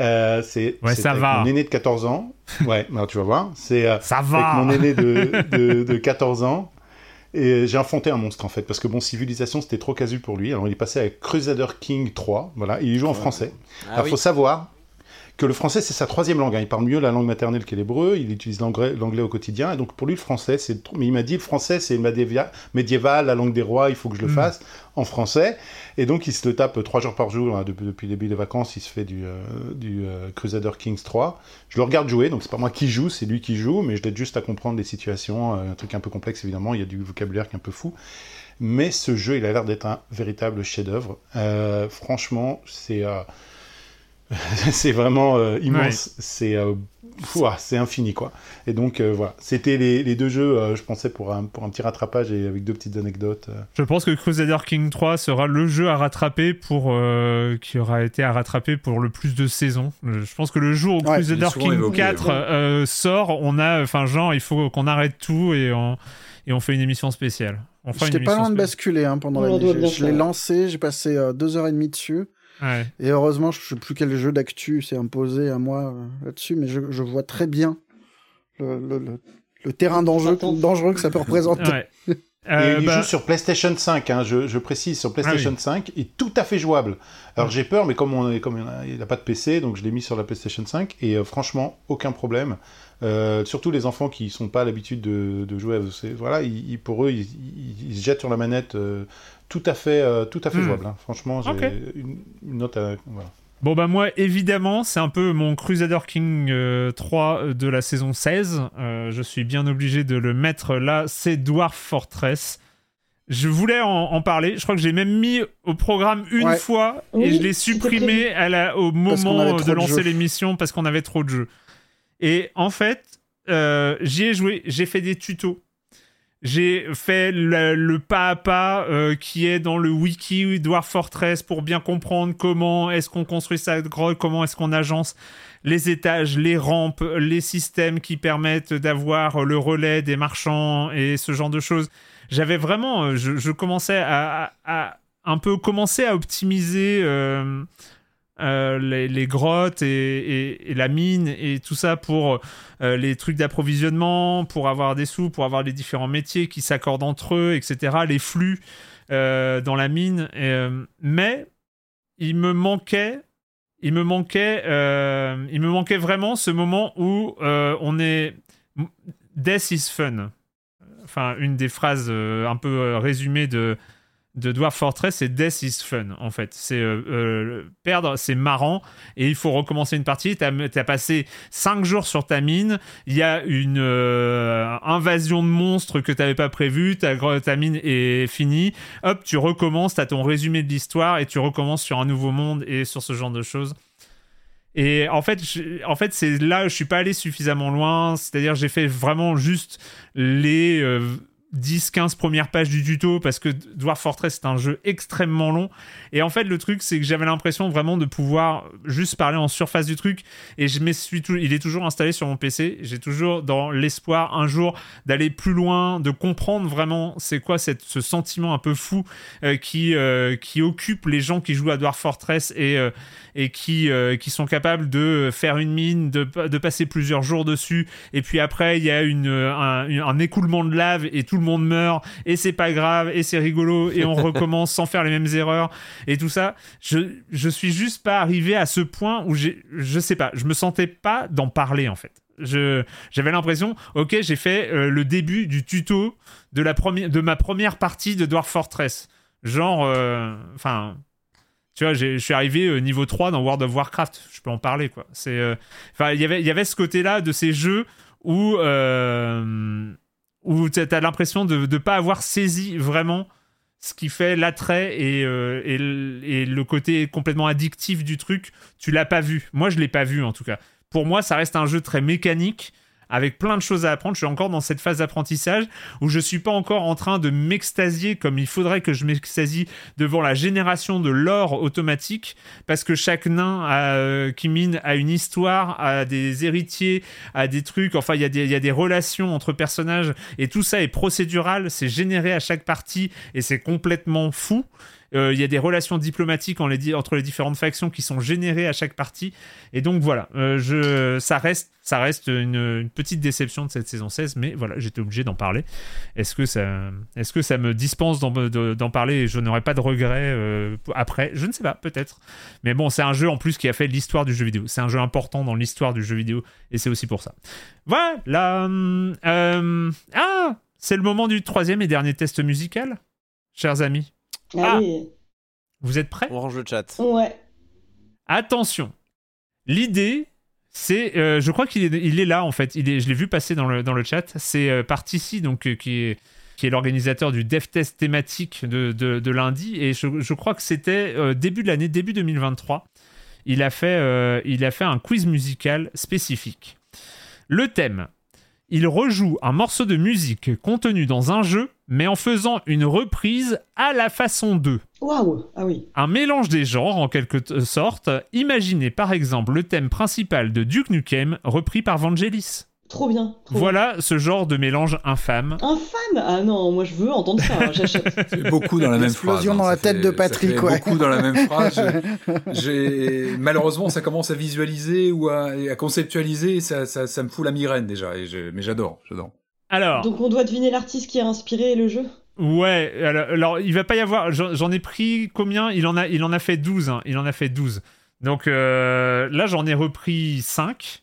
[SPEAKER 6] Euh, c'est
[SPEAKER 1] Ouais,
[SPEAKER 6] c'est
[SPEAKER 1] ça
[SPEAKER 6] avec
[SPEAKER 1] va.
[SPEAKER 6] mon aîné de 14 ans. Ouais, alors tu vas voir. C'est euh,
[SPEAKER 1] ça
[SPEAKER 6] avec mon aîné de, de, de 14 ans. Et j'ai enfanté un monstre en fait, parce que bon, Civilisation c'était trop casu pour lui. Alors il est passé à Crusader King 3, voilà, et il joue en français.
[SPEAKER 3] Ah
[SPEAKER 6] Alors
[SPEAKER 3] oui.
[SPEAKER 6] faut savoir que le français c'est sa troisième langue. hein. Il parle mieux la langue maternelle que l'hébreu, il utilise l'anglais au quotidien, et donc pour lui le français c'est. trop- Mais il m'a dit le français c'est médiéval, médiéval, la langue des rois, il faut que je le
[SPEAKER 1] Mm.
[SPEAKER 6] fasse en français. Et donc il se le tape trois jours par jour hein, depuis, depuis le début des vacances, il se fait du, euh, du euh, Crusader Kings 3. Je le regarde jouer, donc c'est pas moi qui joue, c'est lui qui joue, mais je l'aide juste à comprendre les situations, euh, un truc un peu complexe évidemment, il y a du vocabulaire qui est un peu fou. Mais ce jeu, il a l'air d'être un véritable chef-d'œuvre. Franchement, c'est c'est vraiment immense. C'est c'est infini quoi. Et donc euh, voilà, c'était les, les deux jeux. euh, je pensais pour un pour un petit rattrapage et avec deux petites anecdotes. euh.
[SPEAKER 1] Je pense que Crusader King 3 sera le jeu à rattraper pour euh, qui aura été à rattraper pour le plus de saisons. Je pense que le jour où
[SPEAKER 2] Ouais,
[SPEAKER 1] Crusader King
[SPEAKER 5] évoqué,
[SPEAKER 1] 4
[SPEAKER 5] ouais.
[SPEAKER 1] euh, sort, on a enfin genre il faut qu'on arrête tout et on et on fait une émission spéciale.
[SPEAKER 2] J'étais pas loin de basculer hein, pendant la nuit. Je, l'ai lancé, j'ai passé euh, deux heures et demie dessus.
[SPEAKER 1] Ouais.
[SPEAKER 2] Et heureusement, je sais plus quel jeu d'actu s'est imposé à moi euh, là-dessus, mais je, je vois très bien le, le, le, le terrain dangereux que ça peut représenter.
[SPEAKER 1] Ouais.
[SPEAKER 6] Et
[SPEAKER 1] Euh,
[SPEAKER 6] il
[SPEAKER 1] bah,
[SPEAKER 6] joue sur PlayStation 5, hein, je, je précise, sur PlayStation
[SPEAKER 1] Ah
[SPEAKER 6] 5, est tout à fait jouable. Alors j'ai peur, mais comme, on, comme il n'a pas de PC, donc je l'ai mis sur la PlayStation 5, et euh, franchement, aucun problème. Euh, surtout les enfants qui sont pas à l'habitude de, de jouer, à ces- voilà, ils, ils- pour eux, ils, ils- ils se jettent sur la manette, euh, tout à fait, euh, tout à fait
[SPEAKER 1] Hmm.
[SPEAKER 6] jouable. hein. Franchement, j'ai une, une note à, voilà.
[SPEAKER 1] Bon bah moi évidemment c'est un peu mon Crusader King euh, 3 de la saison 16. Euh, je suis bien obligé de le mettre là. C'est Dwarf Fortress. Je voulais en, en parler. Je crois que j'ai même mis au programme une
[SPEAKER 2] Ouais.
[SPEAKER 1] fois et
[SPEAKER 4] Oui,
[SPEAKER 1] je l'ai supprimé
[SPEAKER 4] prévu.
[SPEAKER 1] à la, au moment de lancer l'émission parce qu'on avait trop de jeux. Et en fait, euh, j'y ai joué. J'ai fait des tutos. J'ai fait le, pas à pas euh, qui est dans le wiki Dwarf Fortress pour bien comprendre comment est-ce qu'on construit sa grotte, comment est-ce qu'on agence les étages, les rampes, les systèmes qui permettent d'avoir le relais des marchands et ce genre de choses. J'avais vraiment, euh, je, commençais à un peu commencer à optimiser euh, euh, les, grottes et, la mine et tout ça pour euh, les trucs d'approvisionnement, pour avoir des sous, pour avoir les différents métiers qui s'accordent entre eux, etc. Les flux euh, dans la mine. Mais il me manquait, il me manquait, il me manquait vraiment ce moment où on est Death is fun. Enfin, une des phrases un peu résumées de de Dwarf Fortress, c'est Death is fun, en fait. C'est euh, euh, perdre, c'est marrant, et il faut recommencer une partie. T'as as passé 5 jours sur ta mine, il y a une euh, invasion de monstres que t'avais pas prévu, ta, mine est finie, hop, tu recommences, t'as ton résumé de l'histoire, et tu recommences sur un nouveau monde et sur ce genre de choses. Et en fait, en fait c'est là je suis pas allé suffisamment loin. C'est-à-dire, j'ai fait vraiment juste les 10-15 premières pages du tuto parce que Dwarf Fortress c'est un jeu extrêmement long. Et en fait, le truc, c'est que j'avais l'impression vraiment de pouvoir juste parler en surface du truc. Et je suis tou- il est toujours installé sur mon PC. J'ai toujours dans l'espoir un jour d'aller plus loin, de comprendre vraiment c'est quoi cette, ce sentiment un peu fou euh, qui, euh, qui occupe les gens qui jouent à Dwarf Fortress et, euh, et qui, qui sont capables de faire une mine, de, de passer plusieurs jours dessus, et puis après il y a une, un, un écoulement de lave et tout le monde meurt, et c'est pas grave, et c'est rigolo, et on recommence sans faire les mêmes erreurs, et tout ça. Je, je suis juste pas arrivé à ce point où j'ai, je sais pas, je me sentais pas d'en parler en fait. Je, j'avais l'impression, ok, j'ai fait euh, le début du tuto de, la première, de ma première partie de Dwarf Fortress. Genre, euh, enfin, tu vois, je suis arrivé euh, niveau 3 dans World of Warcraft. Je peux en parler, quoi. C'est, euh, enfin, il y avait- il y avait ce côté-là de ces jeux où, euh, où t'as as, l'impression de ne pas avoir saisi vraiment ce qui fait l'attrait et, euh, et le côté complètement addictif du truc. Tu l'as pas vu. Moi, je l'ai pas vu, en tout cas. Pour moi, ça reste un jeu très mécanique avec plein de choses à apprendre. Je suis encore dans cette phase d'apprentissage où je suis pas encore en train de m'extasier comme il faudrait que je m'extasie devant la génération de l'or automatique parce que chaque nain euh, qui mine a une histoire, a des héritiers, a des trucs. Enfin, il y a des relations entre personnages et tout ça est procédural. C'est généré à chaque partie et c'est complètement fou. Euh, Il y a des relations diplomatiques entre les différentes factions qui sont générées à chaque partie. Et donc voilà, euh, ça reste, une, petite déception de cette saison 16, mais voilà, j'étais obligé d'en parler. Est-ce que ça, me dispense d'en, de- d'en parler et je n'aurai pas de regrets euh, après? Je ne sais pas, peut-être. Mais bon, c'est un jeu en plus qui a fait l'histoire du jeu vidéo. C'est un jeu important dans l'histoire du jeu vidéo et c'est aussi pour ça. Voilà. ah, c'est le moment du troisième et dernier test musical, chers amis. Ah.
[SPEAKER 4] Allez.
[SPEAKER 1] Vous êtes prêts?
[SPEAKER 3] On range le chat.
[SPEAKER 4] Ouais.
[SPEAKER 1] Attention, l'idée, c'est, euh, je crois qu'il est, il est là en fait. Il est, je l'ai vu passer dans le dans le chat. C'est euh, Partici donc euh, qui est qui est l'organisateur du Dev Test thématique de, de, de lundi. Et je, je crois que c'était euh, début de l'année, début 2023. Il a, fait, euh, il a fait un quiz musical spécifique. Le thème il rejoue un morceau de musique contenu dans un jeu, mais en faisant une reprise à la façon 2.
[SPEAKER 4] Waouh Ah oui.
[SPEAKER 1] Un mélange des genres en quelque sorte. Imaginez par exemple le thème principal de Duke Nukem repris par Vangelis.
[SPEAKER 4] Trop bien. trop
[SPEAKER 1] Voilà ce genre de mélange infâme.
[SPEAKER 4] Infâme Ah non, moi je veux entendre ça, hein, j'achète.
[SPEAKER 5] C'est beaucoup dans la même phrase.
[SPEAKER 2] Explosion
[SPEAKER 5] hein,
[SPEAKER 2] dans la tête
[SPEAKER 5] fait-
[SPEAKER 2] de Patrick, ouais.
[SPEAKER 5] Beaucoup dans la même phrase. J'ai- malheureusement ça commence à visualiser ou à, conceptualiser, ça, ça, ça me fout la migraine déjà. Et je- mais j'adore, j'adore.
[SPEAKER 1] Alors,
[SPEAKER 4] Donc on doit deviner l'artiste qui a inspiré le jeu?
[SPEAKER 1] Ouais, alors, alors, il va pas y avoir. J'en j'en ai pris combien? Il en, a, il en a fait 12. hein, il en a fait 12. Donc euh, là, j'en ai repris 5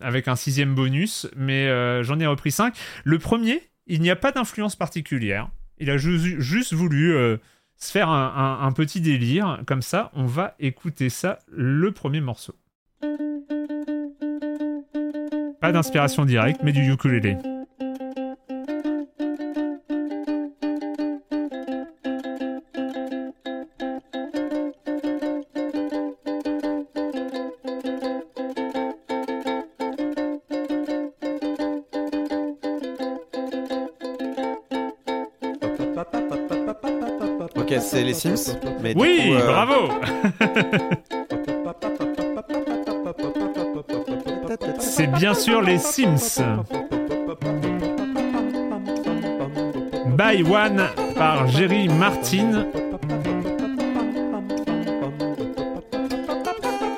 [SPEAKER 1] avec un sixième bonus, mais euh, j'en ai repris 5. Le premier, il n'y a pas d'influence particulière. Il a ju- juste voulu euh, se faire un petit délire. Comme ça, on va écouter ça, le premier morceau. Pas d'inspiration directe, mais du ukulélé.
[SPEAKER 3] C'est les Sims. Mais
[SPEAKER 1] Oui,
[SPEAKER 3] coup, euh,
[SPEAKER 1] bravo C'est bien sûr les Sims. By One par Jerry Martin.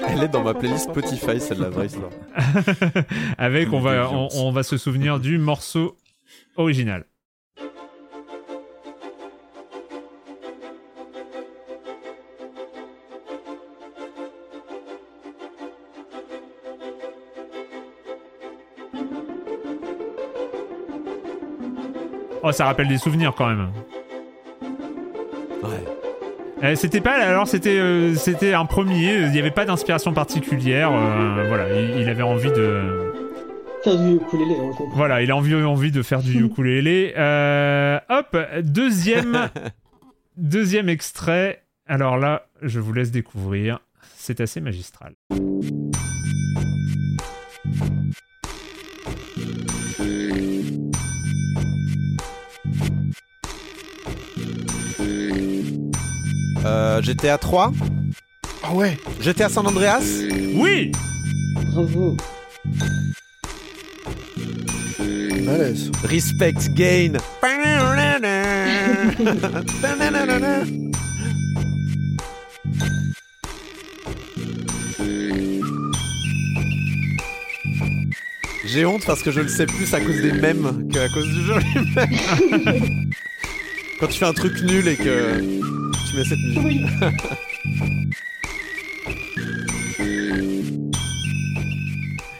[SPEAKER 3] Elle est dans ma playlist Spotify, celle-là, vraie histoire.
[SPEAKER 1] Avec, on va, on, on va se souvenir du morceau original. Oh, ça rappelle des souvenirs quand même.
[SPEAKER 3] Ouais.
[SPEAKER 1] Euh, c'était pas alors c'était euh, c'était un premier il n'y avait pas d'inspiration particulière euh, voilà il, il avait envie de
[SPEAKER 4] Faire du ukulélé, on le comprend.
[SPEAKER 1] voilà il a envie envie de faire du ukulélé Euh, hop deuxième deuxième extrait alors là je vous laisse découvrir c'est assez magistral
[SPEAKER 3] Euh, GTA 3
[SPEAKER 2] Ah ouais.
[SPEAKER 3] GTA San Andreas.
[SPEAKER 1] Oui.
[SPEAKER 4] Bravo.
[SPEAKER 3] Respect Gain. J'ai honte parce que je le sais plus à cause des mèmes qu'à cause du jeu. Lui-même. Quand tu fais un truc nul et que tu mets cette musique.
[SPEAKER 4] Oui.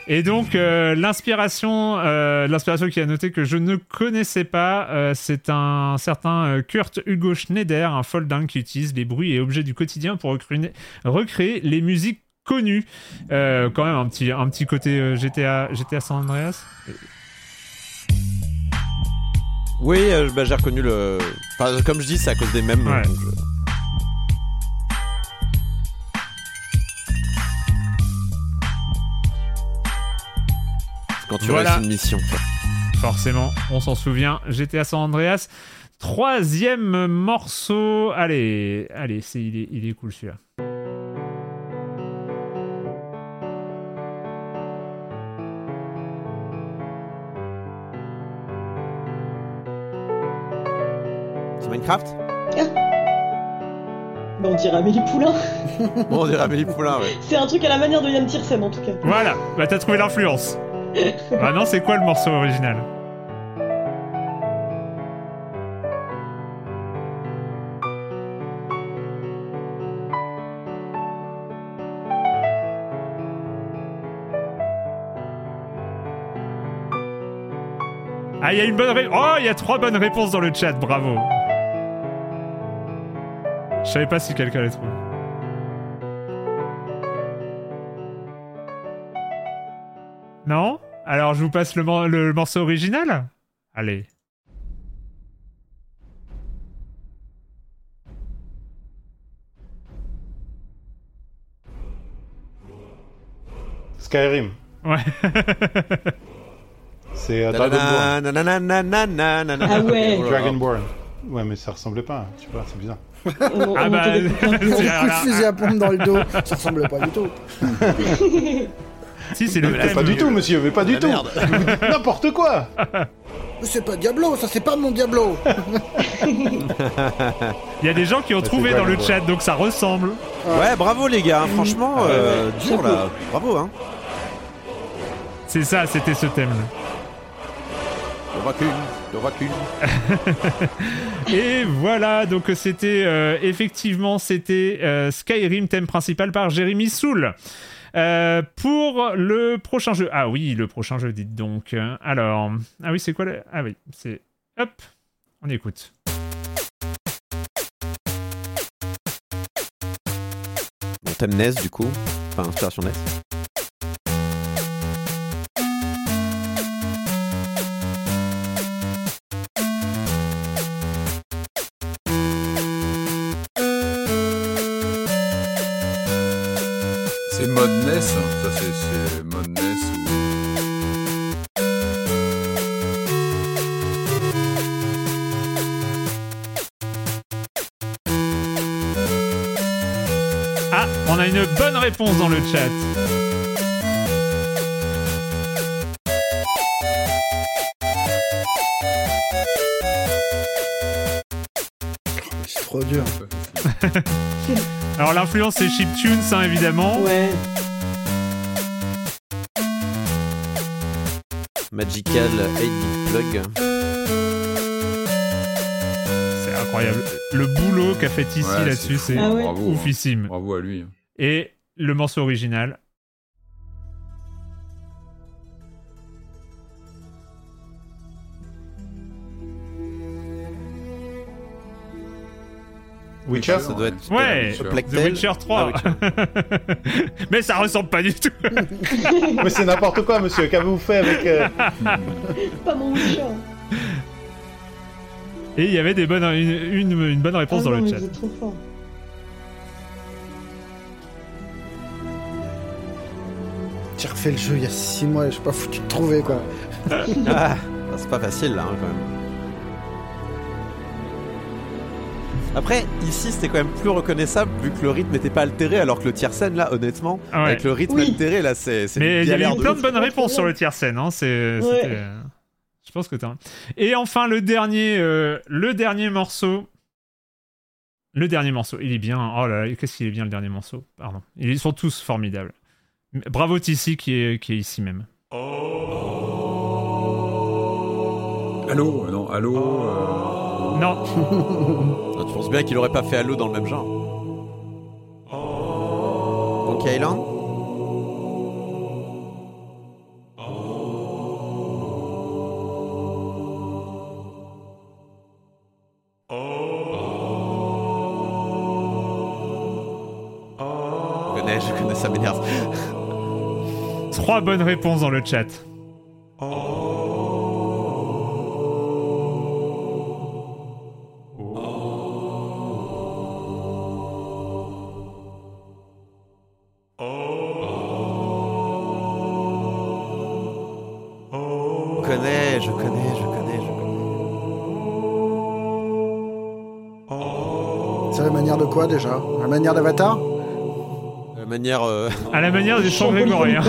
[SPEAKER 1] Et donc euh, l'inspiration, euh, l'inspiration qui a noté que je ne connaissais pas, euh, c'est un certain Kurt Hugo Schneider, un folding qui utilise les bruits et objets du quotidien pour recréer, recréer les musiques connues. Euh, quand même un petit, un petit côté euh, GTA, GTA San Andreas.
[SPEAKER 3] Oui, euh, bah, j'ai reconnu le. Enfin, comme je dis, c'est à cause des.
[SPEAKER 1] Ouais.
[SPEAKER 3] Quand tu
[SPEAKER 1] Voilà.
[SPEAKER 3] réussis une mission.
[SPEAKER 1] Forcément, on s'en souvient. GTA San Andreas. Troisième morceau. Allez, allez, c'est, il, est, il est cool celui-là.
[SPEAKER 3] C'est Minecraft?
[SPEAKER 4] Bah, on dirait Amélie Poulain.
[SPEAKER 3] Bon, on dirait Amélie Poulain, ouais.
[SPEAKER 4] C'est un truc à la manière de Yann Tiersen en tout cas.
[SPEAKER 1] Voilà, bah t'as trouvé l'influence. ah non, c'est quoi le morceau original? Ah, il y a une bonne ré- Oh, il y a trois bonnes réponses dans le chat, bravo. Je savais pas si quelqu'un l'avait trouvé. Non? Alors, je vous passe le, morceau original? Allez.
[SPEAKER 6] Skyrim.
[SPEAKER 1] Ouais.
[SPEAKER 6] C'est euh, Dragonborn.
[SPEAKER 4] Ouais.
[SPEAKER 6] Dragonborn. Ouais, mais ça ressemblait pas, hein. tu vois, c'est bizarre.
[SPEAKER 4] On,
[SPEAKER 1] ah
[SPEAKER 4] on bah, un
[SPEAKER 2] coup de à pompe dans le dos, ça ressemble pas du tout
[SPEAKER 1] si, c'est le
[SPEAKER 6] Mais
[SPEAKER 1] thème.
[SPEAKER 6] pas du tout, monsieur, mais pas du tout. N'importe quoi.
[SPEAKER 2] Mais C'est pas Diablo, ça c'est pas mon Diablo.
[SPEAKER 1] Il y a des gens qui ont trouvé dans le chat, donc ça ressemble.
[SPEAKER 3] Ouais, bravo les gars, franchement, euh, dur là. Bravo, hein.
[SPEAKER 1] C'est ça, c'était ce thème-là.
[SPEAKER 3] Le recul, le.
[SPEAKER 1] Et voilà, donc c'était euh, effectivement c'était euh, Skyrim thème principal par Jérémy Soul. Euh, pour le prochain jeu. Ah oui, le prochain jeu, dites donc. Alors, ah oui, c'est quoi le... Ah oui, c'est... Hop, on écoute.
[SPEAKER 3] Mon thème NES du coup, enfin inspiration NES.
[SPEAKER 5] Mode NES, hein. ça c'est c'est mode NES ou...
[SPEAKER 1] Ah, on a une bonne réponse dans le chat.
[SPEAKER 2] C'est trop dur.
[SPEAKER 1] Alors l'influence c'est chiptunes, hein, évidemment.
[SPEAKER 4] Ouais.
[SPEAKER 3] Magical 8-bit plug.
[SPEAKER 1] C'est incroyable. Le boulot qu'a fait ici
[SPEAKER 5] Ouais,
[SPEAKER 1] là-dessus, c'est
[SPEAKER 4] Ah ouais.
[SPEAKER 5] Hein.
[SPEAKER 1] oufissime.
[SPEAKER 5] Bravo à lui. hein.
[SPEAKER 1] Et le morceau original.
[SPEAKER 6] Witcher
[SPEAKER 3] Ça doit être
[SPEAKER 1] Ouais,
[SPEAKER 5] Witcher.
[SPEAKER 1] The. Witcher 3.
[SPEAKER 3] Ah,
[SPEAKER 1] Mais ça ressemble pas du tout.
[SPEAKER 6] Mais c'est n'importe quoi, monsieur. Qu'avez-vous fait avec. euh,
[SPEAKER 4] Pas mon Witcher.
[SPEAKER 1] Et il y avait des bonnes, une, une- une bonne réponse
[SPEAKER 4] Ah
[SPEAKER 1] dans
[SPEAKER 4] non,
[SPEAKER 1] le chat.
[SPEAKER 4] trop fort.
[SPEAKER 2] J'ai refait le jeu il y a 6 mois, je suis pas foutu de trouver quoi.
[SPEAKER 3] Ah, c'est pas facile là hein, quand même. Après, ici c'était quand même plus reconnaissable vu que le rythme n'était pas altéré, alors que le tiers scène là, honnêtement,
[SPEAKER 1] Ah ouais.
[SPEAKER 3] avec le rythme
[SPEAKER 4] Oui.
[SPEAKER 3] altéré là, c'est c'est
[SPEAKER 1] Mais il y avait plein de bonnes réponses sur le tiers scène. Hein. C'est,
[SPEAKER 4] Ouais.
[SPEAKER 1] euh, Je pense que t'as. Et enfin le dernier, euh, le dernier morceau. Le dernier morceau, il est bien. Oh là là, qu'est-ce qu'il est bien le dernier morceau. Pardon. Ils sont tous formidables. Bravo Tissi qui est, qui est ici même.
[SPEAKER 5] Allô euh, Non, allô euh,
[SPEAKER 1] Non,
[SPEAKER 3] Ah, tu penses bien qu'il aurait pas fait Halo dans le même genre. Monkey Island Je connais, je connais, ça m'énerve.
[SPEAKER 1] trois bonnes réponses dans le chat.
[SPEAKER 2] Déjà La manière d'Avatar
[SPEAKER 3] De manière euh,
[SPEAKER 1] À la manière des chants grégoriens.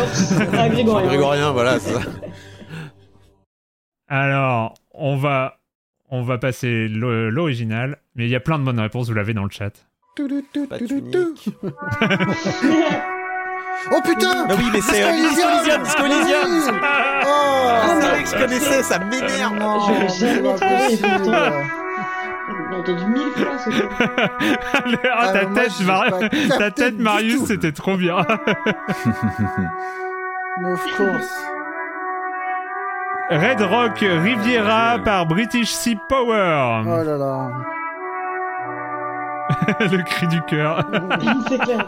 [SPEAKER 4] Ah, Grégorien.
[SPEAKER 3] grégorien, voilà, c'est ça.
[SPEAKER 1] Alors, on va, on va passer l'original, mais il y a plein de bonnes réponses, vous l'avez dans le chat.
[SPEAKER 2] Oh putain
[SPEAKER 3] Bah oui, mais c'est.
[SPEAKER 2] Oh
[SPEAKER 3] Ah, c'est vrai que je connaissais, ça m'énerve.
[SPEAKER 2] C'est
[SPEAKER 4] jamais pourtant. J'ai entendu mille fois ce.
[SPEAKER 1] Ah, ta tête, Mar- ta Marius, c'était trop bien.
[SPEAKER 2] Mais of course.
[SPEAKER 1] Red Rock Riviera par British Sea Power.
[SPEAKER 2] Oh là là.
[SPEAKER 1] le cri du cœur.
[SPEAKER 4] C'est clair.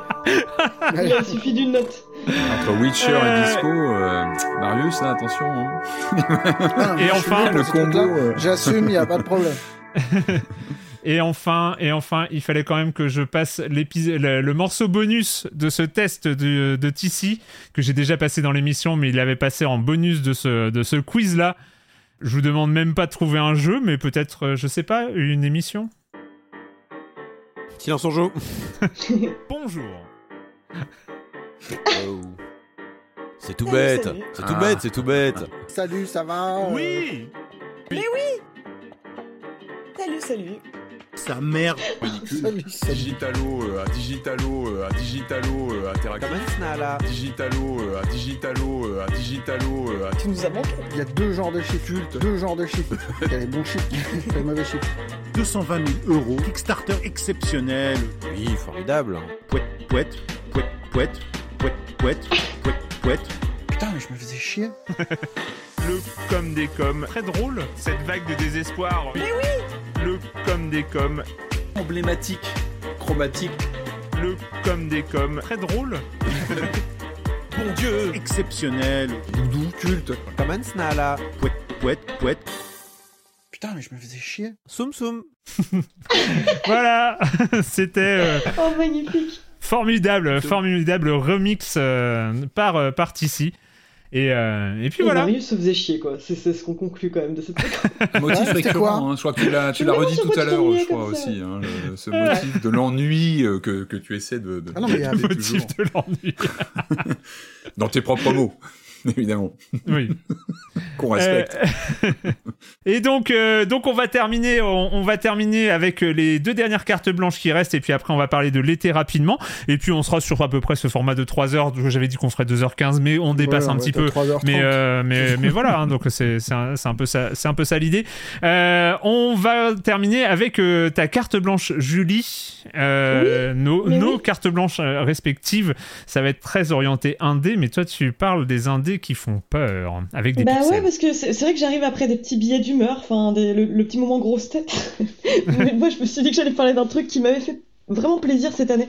[SPEAKER 4] Il a suffi d'une note.
[SPEAKER 5] Entre Witcher
[SPEAKER 1] Euh.
[SPEAKER 5] et Disco, euh, Marius, là, attention. hein.
[SPEAKER 2] Ah non,
[SPEAKER 1] Et enfin,
[SPEAKER 5] le combo, euh.
[SPEAKER 2] J'assume, il n'y a pas de problème.
[SPEAKER 1] et enfin, et enfin, il fallait quand même que je passe l'épisode, le, le morceau bonus de ce test de, de Tissi que j'ai déjà passé dans l'émission, mais il l'avait passé en bonus de ce, de ce quiz-là. Je vous demande même pas de trouver un jeu, mais peut-être, euh, je sais pas, une émission.
[SPEAKER 3] Silence on joue.
[SPEAKER 1] Bonjour.
[SPEAKER 3] Oh. C'est tout bête.
[SPEAKER 4] salut.
[SPEAKER 3] C'est tout
[SPEAKER 6] Ah.
[SPEAKER 3] bête, c'est tout bête.
[SPEAKER 2] Salut, ça va? Euh,
[SPEAKER 1] Oui.
[SPEAKER 4] Salut, salut.
[SPEAKER 8] Sa mère.
[SPEAKER 2] Salut, salut.
[SPEAKER 5] Digitalo, euh, à Digitalo, euh, à Digitalo, euh, interactif. Digitalo, euh, à Digitalo, euh, à Digitalo, euh, à
[SPEAKER 4] Tu nous as manqué.
[SPEAKER 2] Il y a deux genres de chiffres. Deux genres de chiffres. Il y a les bons chiffres et les mauvais chiffres.
[SPEAKER 8] 220 000 euros. Kickstarter exceptionnel.
[SPEAKER 3] Oui, formidable.
[SPEAKER 8] Pouette, pouette, pouette, pouette, pouette, pouette, pouette, pouette.
[SPEAKER 2] Putain, mais je me faisais chier.
[SPEAKER 1] Le comme des coms. Très drôle, cette vague de désespoir. Mais oui Le comme des coms.
[SPEAKER 5] emblématique, chromatique.
[SPEAKER 1] Le comme des coms. Très drôle.
[SPEAKER 5] Mon Dieu
[SPEAKER 8] Exceptionnel.
[SPEAKER 5] Doudou, culte.
[SPEAKER 3] Comment snala
[SPEAKER 8] Pouette, pouette, pouette.
[SPEAKER 2] Putain, mais je me faisais chier.
[SPEAKER 3] Soum soum.
[SPEAKER 1] voilà, c'était euh,
[SPEAKER 4] Oh, magnifique.
[SPEAKER 1] formidable, formidable remix euh, par euh, par Tissi. Et, euh, et puis
[SPEAKER 4] Et
[SPEAKER 1] voilà.
[SPEAKER 4] Marius se faisait chier, quoi. C'est c'est ce qu'on conclut quand même de cette.
[SPEAKER 5] Motif récurrent,
[SPEAKER 2] quoi
[SPEAKER 5] hein, je crois que tu l'as, redit tout à l'heure, je crois aussi, hein, le- ce motif de l'ennui euh, que, que tu essaies de, de
[SPEAKER 2] Ah non, mais il y a-
[SPEAKER 5] de
[SPEAKER 1] Motif
[SPEAKER 5] toujours.
[SPEAKER 1] de l'ennui.
[SPEAKER 5] dans tes propres mots, évidemment,
[SPEAKER 1] Oui.
[SPEAKER 5] qu'on respecte.
[SPEAKER 1] Euh, et donc, euh, donc on va terminer, on, on va terminer avec euh, les deux dernières cartes blanches qui restent, et puis après on va parler de l'été rapidement, et puis on sera sur à peu près ce format de 3 heures. J'avais dit qu'on ferait 2h15, mais on dépasse un
[SPEAKER 2] ouais,
[SPEAKER 1] petit peu.
[SPEAKER 2] 3h30.
[SPEAKER 1] Mais, euh, mais, mais voilà, hein, donc c'est c'est un, c'est un peu ça, c'est un peu ça l'idée. Euh, on va terminer avec euh, ta carte blanche, Julie. Euh, nos nos
[SPEAKER 4] oui.
[SPEAKER 1] cartes blanches respectives, ça va être très orienté indé, mais toi tu parles des indés qui font peur avec des
[SPEAKER 4] Bah
[SPEAKER 1] pixels.
[SPEAKER 4] ouais, parce que c'est vrai que j'arrive après des petits billets d'humeur, enfin le, le petit moment grosse tête. Mais moi, je me suis dit que j'allais parler d'un truc qui m'avait fait vraiment plaisir cette année.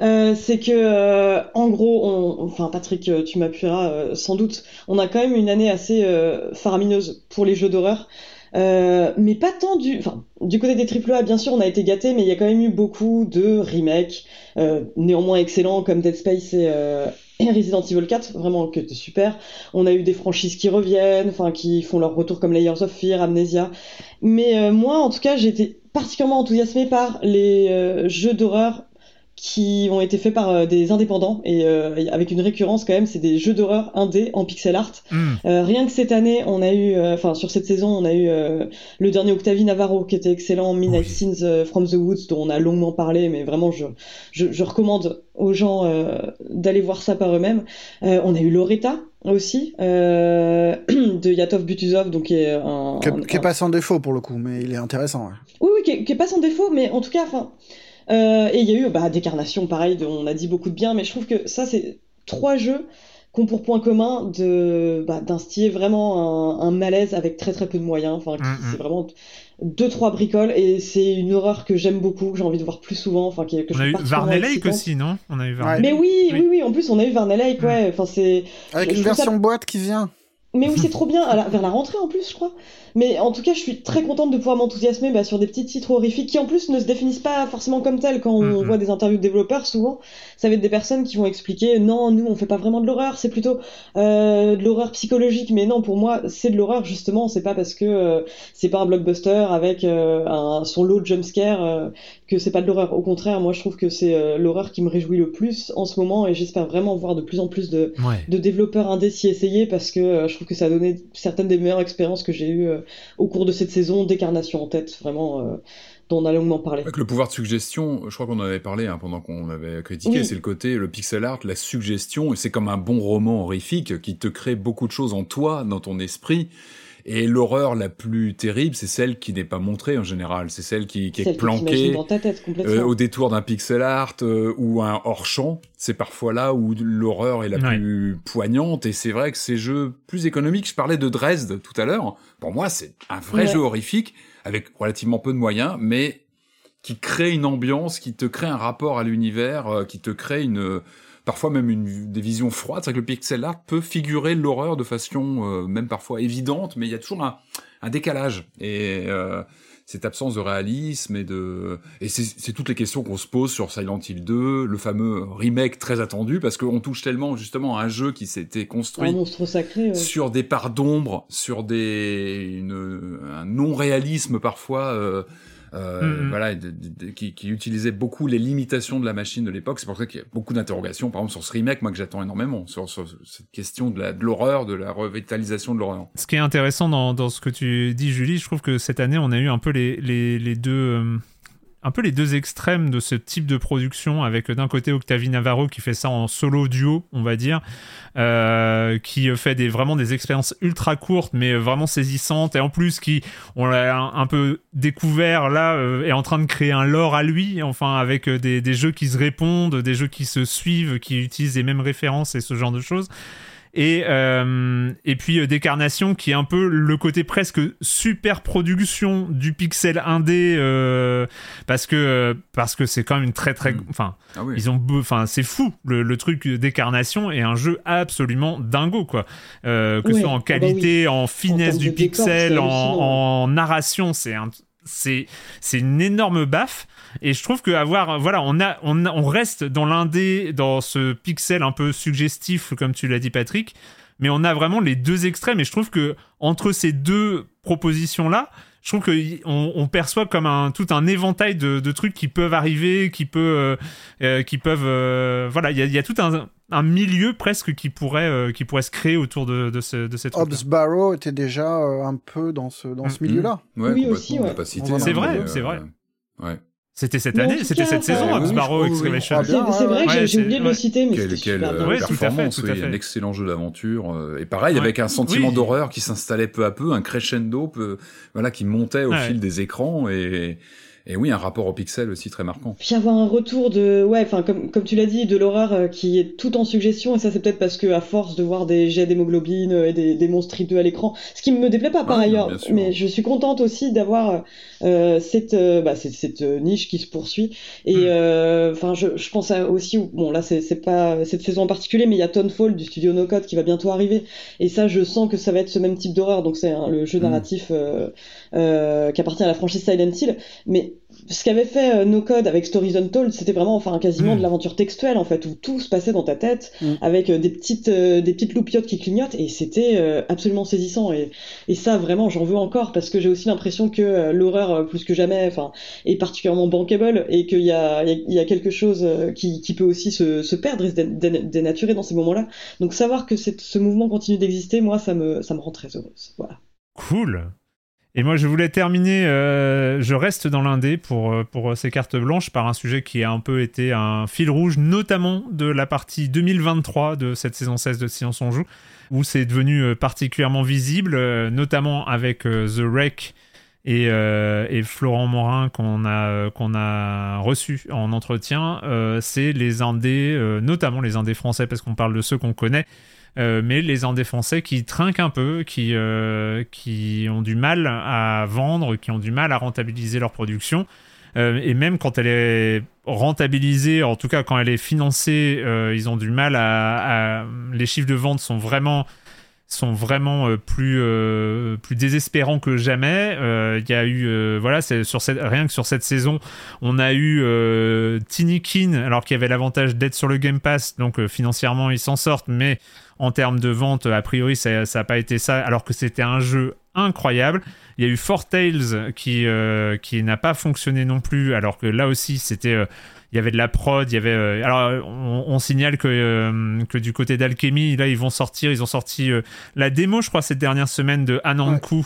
[SPEAKER 4] Euh, c'est que, euh, en gros, on, enfin Patrick, euh, tu m'appuieras euh, sans doute. On a quand même une année assez faramineuse pour les jeux d'horreur. Euh, mais pas tant du, enfin, du côté des AAA, bien sûr, on a été gâtés, mais il y a quand même eu beaucoup de remakes, euh, néanmoins excellents comme Dead Space et, euh, Resident Evil 4, vraiment que super. On a eu des franchises qui reviennent, enfin qui font leur retour comme Layers of Fear, Amnesia. Mais euh, moi, en tout cas, été particulièrement enthousiasmée par les euh, jeux d'horreur qui ont été faits par euh, des indépendants et euh, avec une récurrence quand même, c'est des jeux d'horreur indés en pixel art.
[SPEAKER 1] Hmm.
[SPEAKER 4] Euh, rien que cette année, on a eu, enfin sur cette saison, on a eu le dernier Octavie Navarro qui était excellent, Midnight
[SPEAKER 1] Oui.
[SPEAKER 4] Scenes from the Woods dont on a longuement parlé, mais vraiment je, je, je recommande aux gens d'aller voir ça par eux-mêmes. On a eu Loretta aussi euh, de Yatov Butuzov, donc qui est un,
[SPEAKER 2] Qui
[SPEAKER 4] un-
[SPEAKER 2] est- qui est pas sans défaut pour le coup, mais il est intéressant. ouais.
[SPEAKER 4] oui, oui, qui est, qui est pas sans défaut, mais en tout cas, enfin. Euh, et il y a eu bah, Décarnation, pareil, dont on a dit beaucoup de bien, mais je trouve que ça, c'est trois jeux qui ont pour point commun de bah, d'instiller vraiment un, un malaise avec très très peu de moyens. Enfin,
[SPEAKER 1] Mhm.
[SPEAKER 4] c'est vraiment deux trois bricoles et c'est une horreur que j'aime beaucoup, que j'ai envie de voir plus souvent. Enfin, qui, que je
[SPEAKER 1] On a eu Varney Lake aussi, non? On a eu. Varney
[SPEAKER 4] Mais oui,
[SPEAKER 1] Oui.
[SPEAKER 4] oui, oui, en plus on a eu Varney Lake, ouais. Enfin, c'est
[SPEAKER 2] Avec
[SPEAKER 4] Je-
[SPEAKER 2] une
[SPEAKER 4] je trouve ça-
[SPEAKER 2] version boîte qui vient.
[SPEAKER 4] mais oui, c'est trop bien, à la- vers la rentrée en plus, je crois. Mais en tout cas, je suis très contente de pouvoir m'enthousiasmer bah, sur des petits titres horrifiques qui en plus ne se définissent pas forcément comme tels. Quand on
[SPEAKER 1] Mhm.
[SPEAKER 4] voit des interviews de développeurs, souvent, ça va être des personnes qui vont expliquer non, nous on fait pas vraiment de l'horreur, c'est plutôt euh, de l'horreur psychologique. Mais non, pour moi, c'est de l'horreur justement. C'est pas parce que euh, c'est pas un blockbuster avec euh, un, son lot de jumpscare euh, que c'est pas de l'horreur. Au contraire, moi je trouve que c'est euh, l'horreur qui me réjouit le plus en ce moment et j'espère vraiment voir de plus en plus de
[SPEAKER 1] Ouais.
[SPEAKER 4] de développeurs indés s'y essayer parce que euh, je trouve que ça a donné certaines des meilleures expériences que j'ai eues euh, au cours de cette saison, Décarnation en tête, vraiment, euh, dont on a longuement parlé.
[SPEAKER 5] Avec le pouvoir de suggestion, je crois qu'on en avait parlé hein, pendant qu'on avait critiqué,
[SPEAKER 4] Oui.
[SPEAKER 5] c'est le côté, le pixel art, la suggestion, et c'est comme un bon roman horrifique qui te crée beaucoup de choses en toi, dans ton esprit. Et l'horreur la plus terrible, c'est celle qui n'est pas montrée en général, c'est celle qui, qui est planquée
[SPEAKER 4] dans ta tête complètement.
[SPEAKER 5] euh, au détour d'un pixel art euh, ou un hors-champ. C'est parfois là où l'horreur est la
[SPEAKER 1] Ouais.
[SPEAKER 5] plus poignante. Et c'est vrai que ces jeux plus économiques, je parlais de Dresde tout à l'heure, pour moi c'est un vrai
[SPEAKER 4] Ouais.
[SPEAKER 5] jeu horrifique avec relativement peu de moyens, mais qui crée une ambiance, qui te crée un rapport à l'univers, euh, qui te crée une parfois même une des visions froides. C'est que le pixel art peut figurer l'horreur de façon euh, même parfois évidente, mais il y a toujours un, un décalage. Et euh, cette absence de réalisme et de et c'est toutes les questions qu'on se pose sur Silent Hill 2, le fameux remake très attendu parce qu'on touche tellement justement à un jeu qui s'était construit
[SPEAKER 4] sacré. ouais.
[SPEAKER 5] sur des parts d'ombre, sur des une, un non réalisme parfois. Euh, euh, voilà, de- de- de- qui, qui utilisait beaucoup les limitations de la machine de l'époque. C'est pour ça qu'il y a beaucoup d'interrogations, par exemple, sur ce remake, moi, que j'attends énormément, sur, sur cette question de l'horreur, de, la revitalisation de l'horreur.
[SPEAKER 1] Ce qui est intéressant dans, dans ce que tu dis, Julie, je trouve que cette année, on a eu un peu les, les, les deux. euh, un peu les deux extrêmes de ce type de production, avec euh, d'un côté Octavie Navarro qui fait ça en solo duo, on va dire, euh, qui fait des, vraiment des expériences ultra courtes, mais vraiment saisissantes, et en plus qui, on l'a un, peu découvert là, euh, est en train de créer un lore à lui, enfin avec euh, des jeux qui se répondent, des jeux qui se suivent, qui utilisent les mêmes références et ce genre de choses. Et, euh, et puis euh, Décarnation qui est un peu le côté presque super production du pixel indé euh, parce que euh, parce que c'est quand même une très très
[SPEAKER 5] Mm.
[SPEAKER 1] enfin
[SPEAKER 5] Ah oui.
[SPEAKER 1] ils ont enfin c'est fou le, le truc Décarnation est un jeu absolument dingo quoi Euh, que ce
[SPEAKER 4] Ouais.
[SPEAKER 1] soit en
[SPEAKER 4] Ah bah
[SPEAKER 1] qualité en finesse du
[SPEAKER 4] décor,
[SPEAKER 1] pixel en, en narration c'est un c'est c'est une énorme baffe. Et je trouve que avoir voilà on a on on reste dans l'indé dans ce pixel un peu suggestif comme tu l'as dit Patrick. Mais on a vraiment les deux extrêmes. Et je trouve que entre ces deux propositions là je trouve que on, on perçoit comme un tout un éventail de, de trucs qui peuvent arriver qui peut euh, euh, qui peuvent euh, voilà il y a, il y a tout un, un milieu presque qui pourrait euh, qui pourrait se créer autour de, de, ce, de cette
[SPEAKER 2] Hobbs Barrow était déjà euh, un peu dans ce, dans ce
[SPEAKER 1] Mm.
[SPEAKER 2] milieu-là.
[SPEAKER 5] Ouais,
[SPEAKER 4] Oui, aussi, ouais.
[SPEAKER 5] cité,
[SPEAKER 2] C'est
[SPEAKER 5] hein,
[SPEAKER 1] vrai, c'est
[SPEAKER 5] euh,
[SPEAKER 1] vrai.
[SPEAKER 5] Ouais.
[SPEAKER 1] C'était cette
[SPEAKER 4] Mais
[SPEAKER 1] année c'était cette saison Barrow
[SPEAKER 5] oui, oui,
[SPEAKER 1] Exclamation
[SPEAKER 2] Ah,
[SPEAKER 4] C'est
[SPEAKER 2] bien,
[SPEAKER 4] c'est
[SPEAKER 2] ouais,
[SPEAKER 4] vrai que j'ai- oublié de le citer, mais
[SPEAKER 5] Quelle,
[SPEAKER 4] c'était
[SPEAKER 5] quelle euh.
[SPEAKER 1] Ouais, tout à fait,
[SPEAKER 5] performance,
[SPEAKER 1] tout à
[SPEAKER 5] oui,
[SPEAKER 1] fait.
[SPEAKER 5] un excellent jeu d'aventure. euh, et pareil,
[SPEAKER 1] Ouais.
[SPEAKER 5] avec un sentiment
[SPEAKER 1] Oui.
[SPEAKER 5] d'horreur qui s'installait peu à peu, un crescendo peu, voilà, qui montait au
[SPEAKER 1] Ouais.
[SPEAKER 5] fil des écrans. Et, et oui, un rapport au pixel aussi très marquant.
[SPEAKER 4] Puis avoir un retour de, ouais, enfin comme comme tu l'as dit, de l'horreur euh, qui est tout en suggestion et ça c'est peut-être parce que à force de voir des jets d'hémoglobine euh, et des, des monstres hideux à l'écran, ce qui me déplaît pas par
[SPEAKER 5] Ouais,
[SPEAKER 4] ailleurs,
[SPEAKER 5] bien sûr.
[SPEAKER 4] mais je suis contente aussi d'avoir euh, cette euh, bah, cette, euh, niche qui se poursuit et
[SPEAKER 1] Mm.
[SPEAKER 4] euh, enfin je, je pense aussi bon là c'est pas cette saison en particulier mais il y a Townfall du studio No Code qui va bientôt arriver et ça je sens que ça va être ce même type d'horreur donc c'est hein, le jeu
[SPEAKER 5] Mm.
[SPEAKER 4] narratif euh, euh, qui appartient à la franchise Silent Hill mais ce qu'avait fait euh, No Code avec Stories Untold, c'était vraiment enfin quasiment de l'aventure textuelle en fait, où tout se passait dans ta tête
[SPEAKER 2] Mm.
[SPEAKER 4] avec euh, des petites euh, des petites loupiottes qui clignotent et c'était euh, absolument saisissant et et ça vraiment j'en veux encore parce que j'ai aussi l'impression que euh, l'horreur plus que jamais enfin est particulièrement bankable et qu'il y a il y y a quelque chose euh, qui qui peut aussi se se perdre et se dé- dé- dénaturer dans ces moments-là. Donc savoir que ce mouvement continue d'exister, moi ça me ça me rend très heureuse. Voilà.
[SPEAKER 1] Cool. Et moi, je voulais terminer. euh, je reste dans l'indé pour, euh, pour ces cartes blanches par un sujet qui a un peu été un fil rouge, notamment de la partie 2023 de cette saison 16 de Silence on Joue, où c'est devenu euh, particulièrement visible, euh, notamment avec euh, The Wreck et, euh, et Florent Morin qu'on a, euh, qu'on a reçu en entretien. euh, c'est les indés, euh, notamment les indés français, parce qu'on parle de ceux qu'on connaît. Euh, mais les indés français qui trinquent un peu, qui, euh, qui ont du mal à vendre, qui ont du mal à rentabiliser leur production. Euh, et même quand elle est rentabilisée, en tout cas quand elle est financée, ils ont du mal à, Les chiffres de vente sont vraiment sont vraiment plus plus désespérants que jamais. Il y a eu voilà, sur cette rien que sur cette saison, on a eu Tinikin alors qu'il y avait l'avantage d'être sur le Game Pass, donc financièrement ils s'en sortent, mais en termes de vente, a priori ça n'a pas été ça, alors que c'était un jeu incroyable. Il y a eu Four Tales qui euh, qui n'a pas fonctionné non plus, alors que là aussi c'était euh, il y avait de la prod, il y avait. euh, alors, on, on signale que, que du côté d'Alchemy, là, ils vont sortir, ils ont sorti la démo, je crois, cette dernière semaine de Anankou,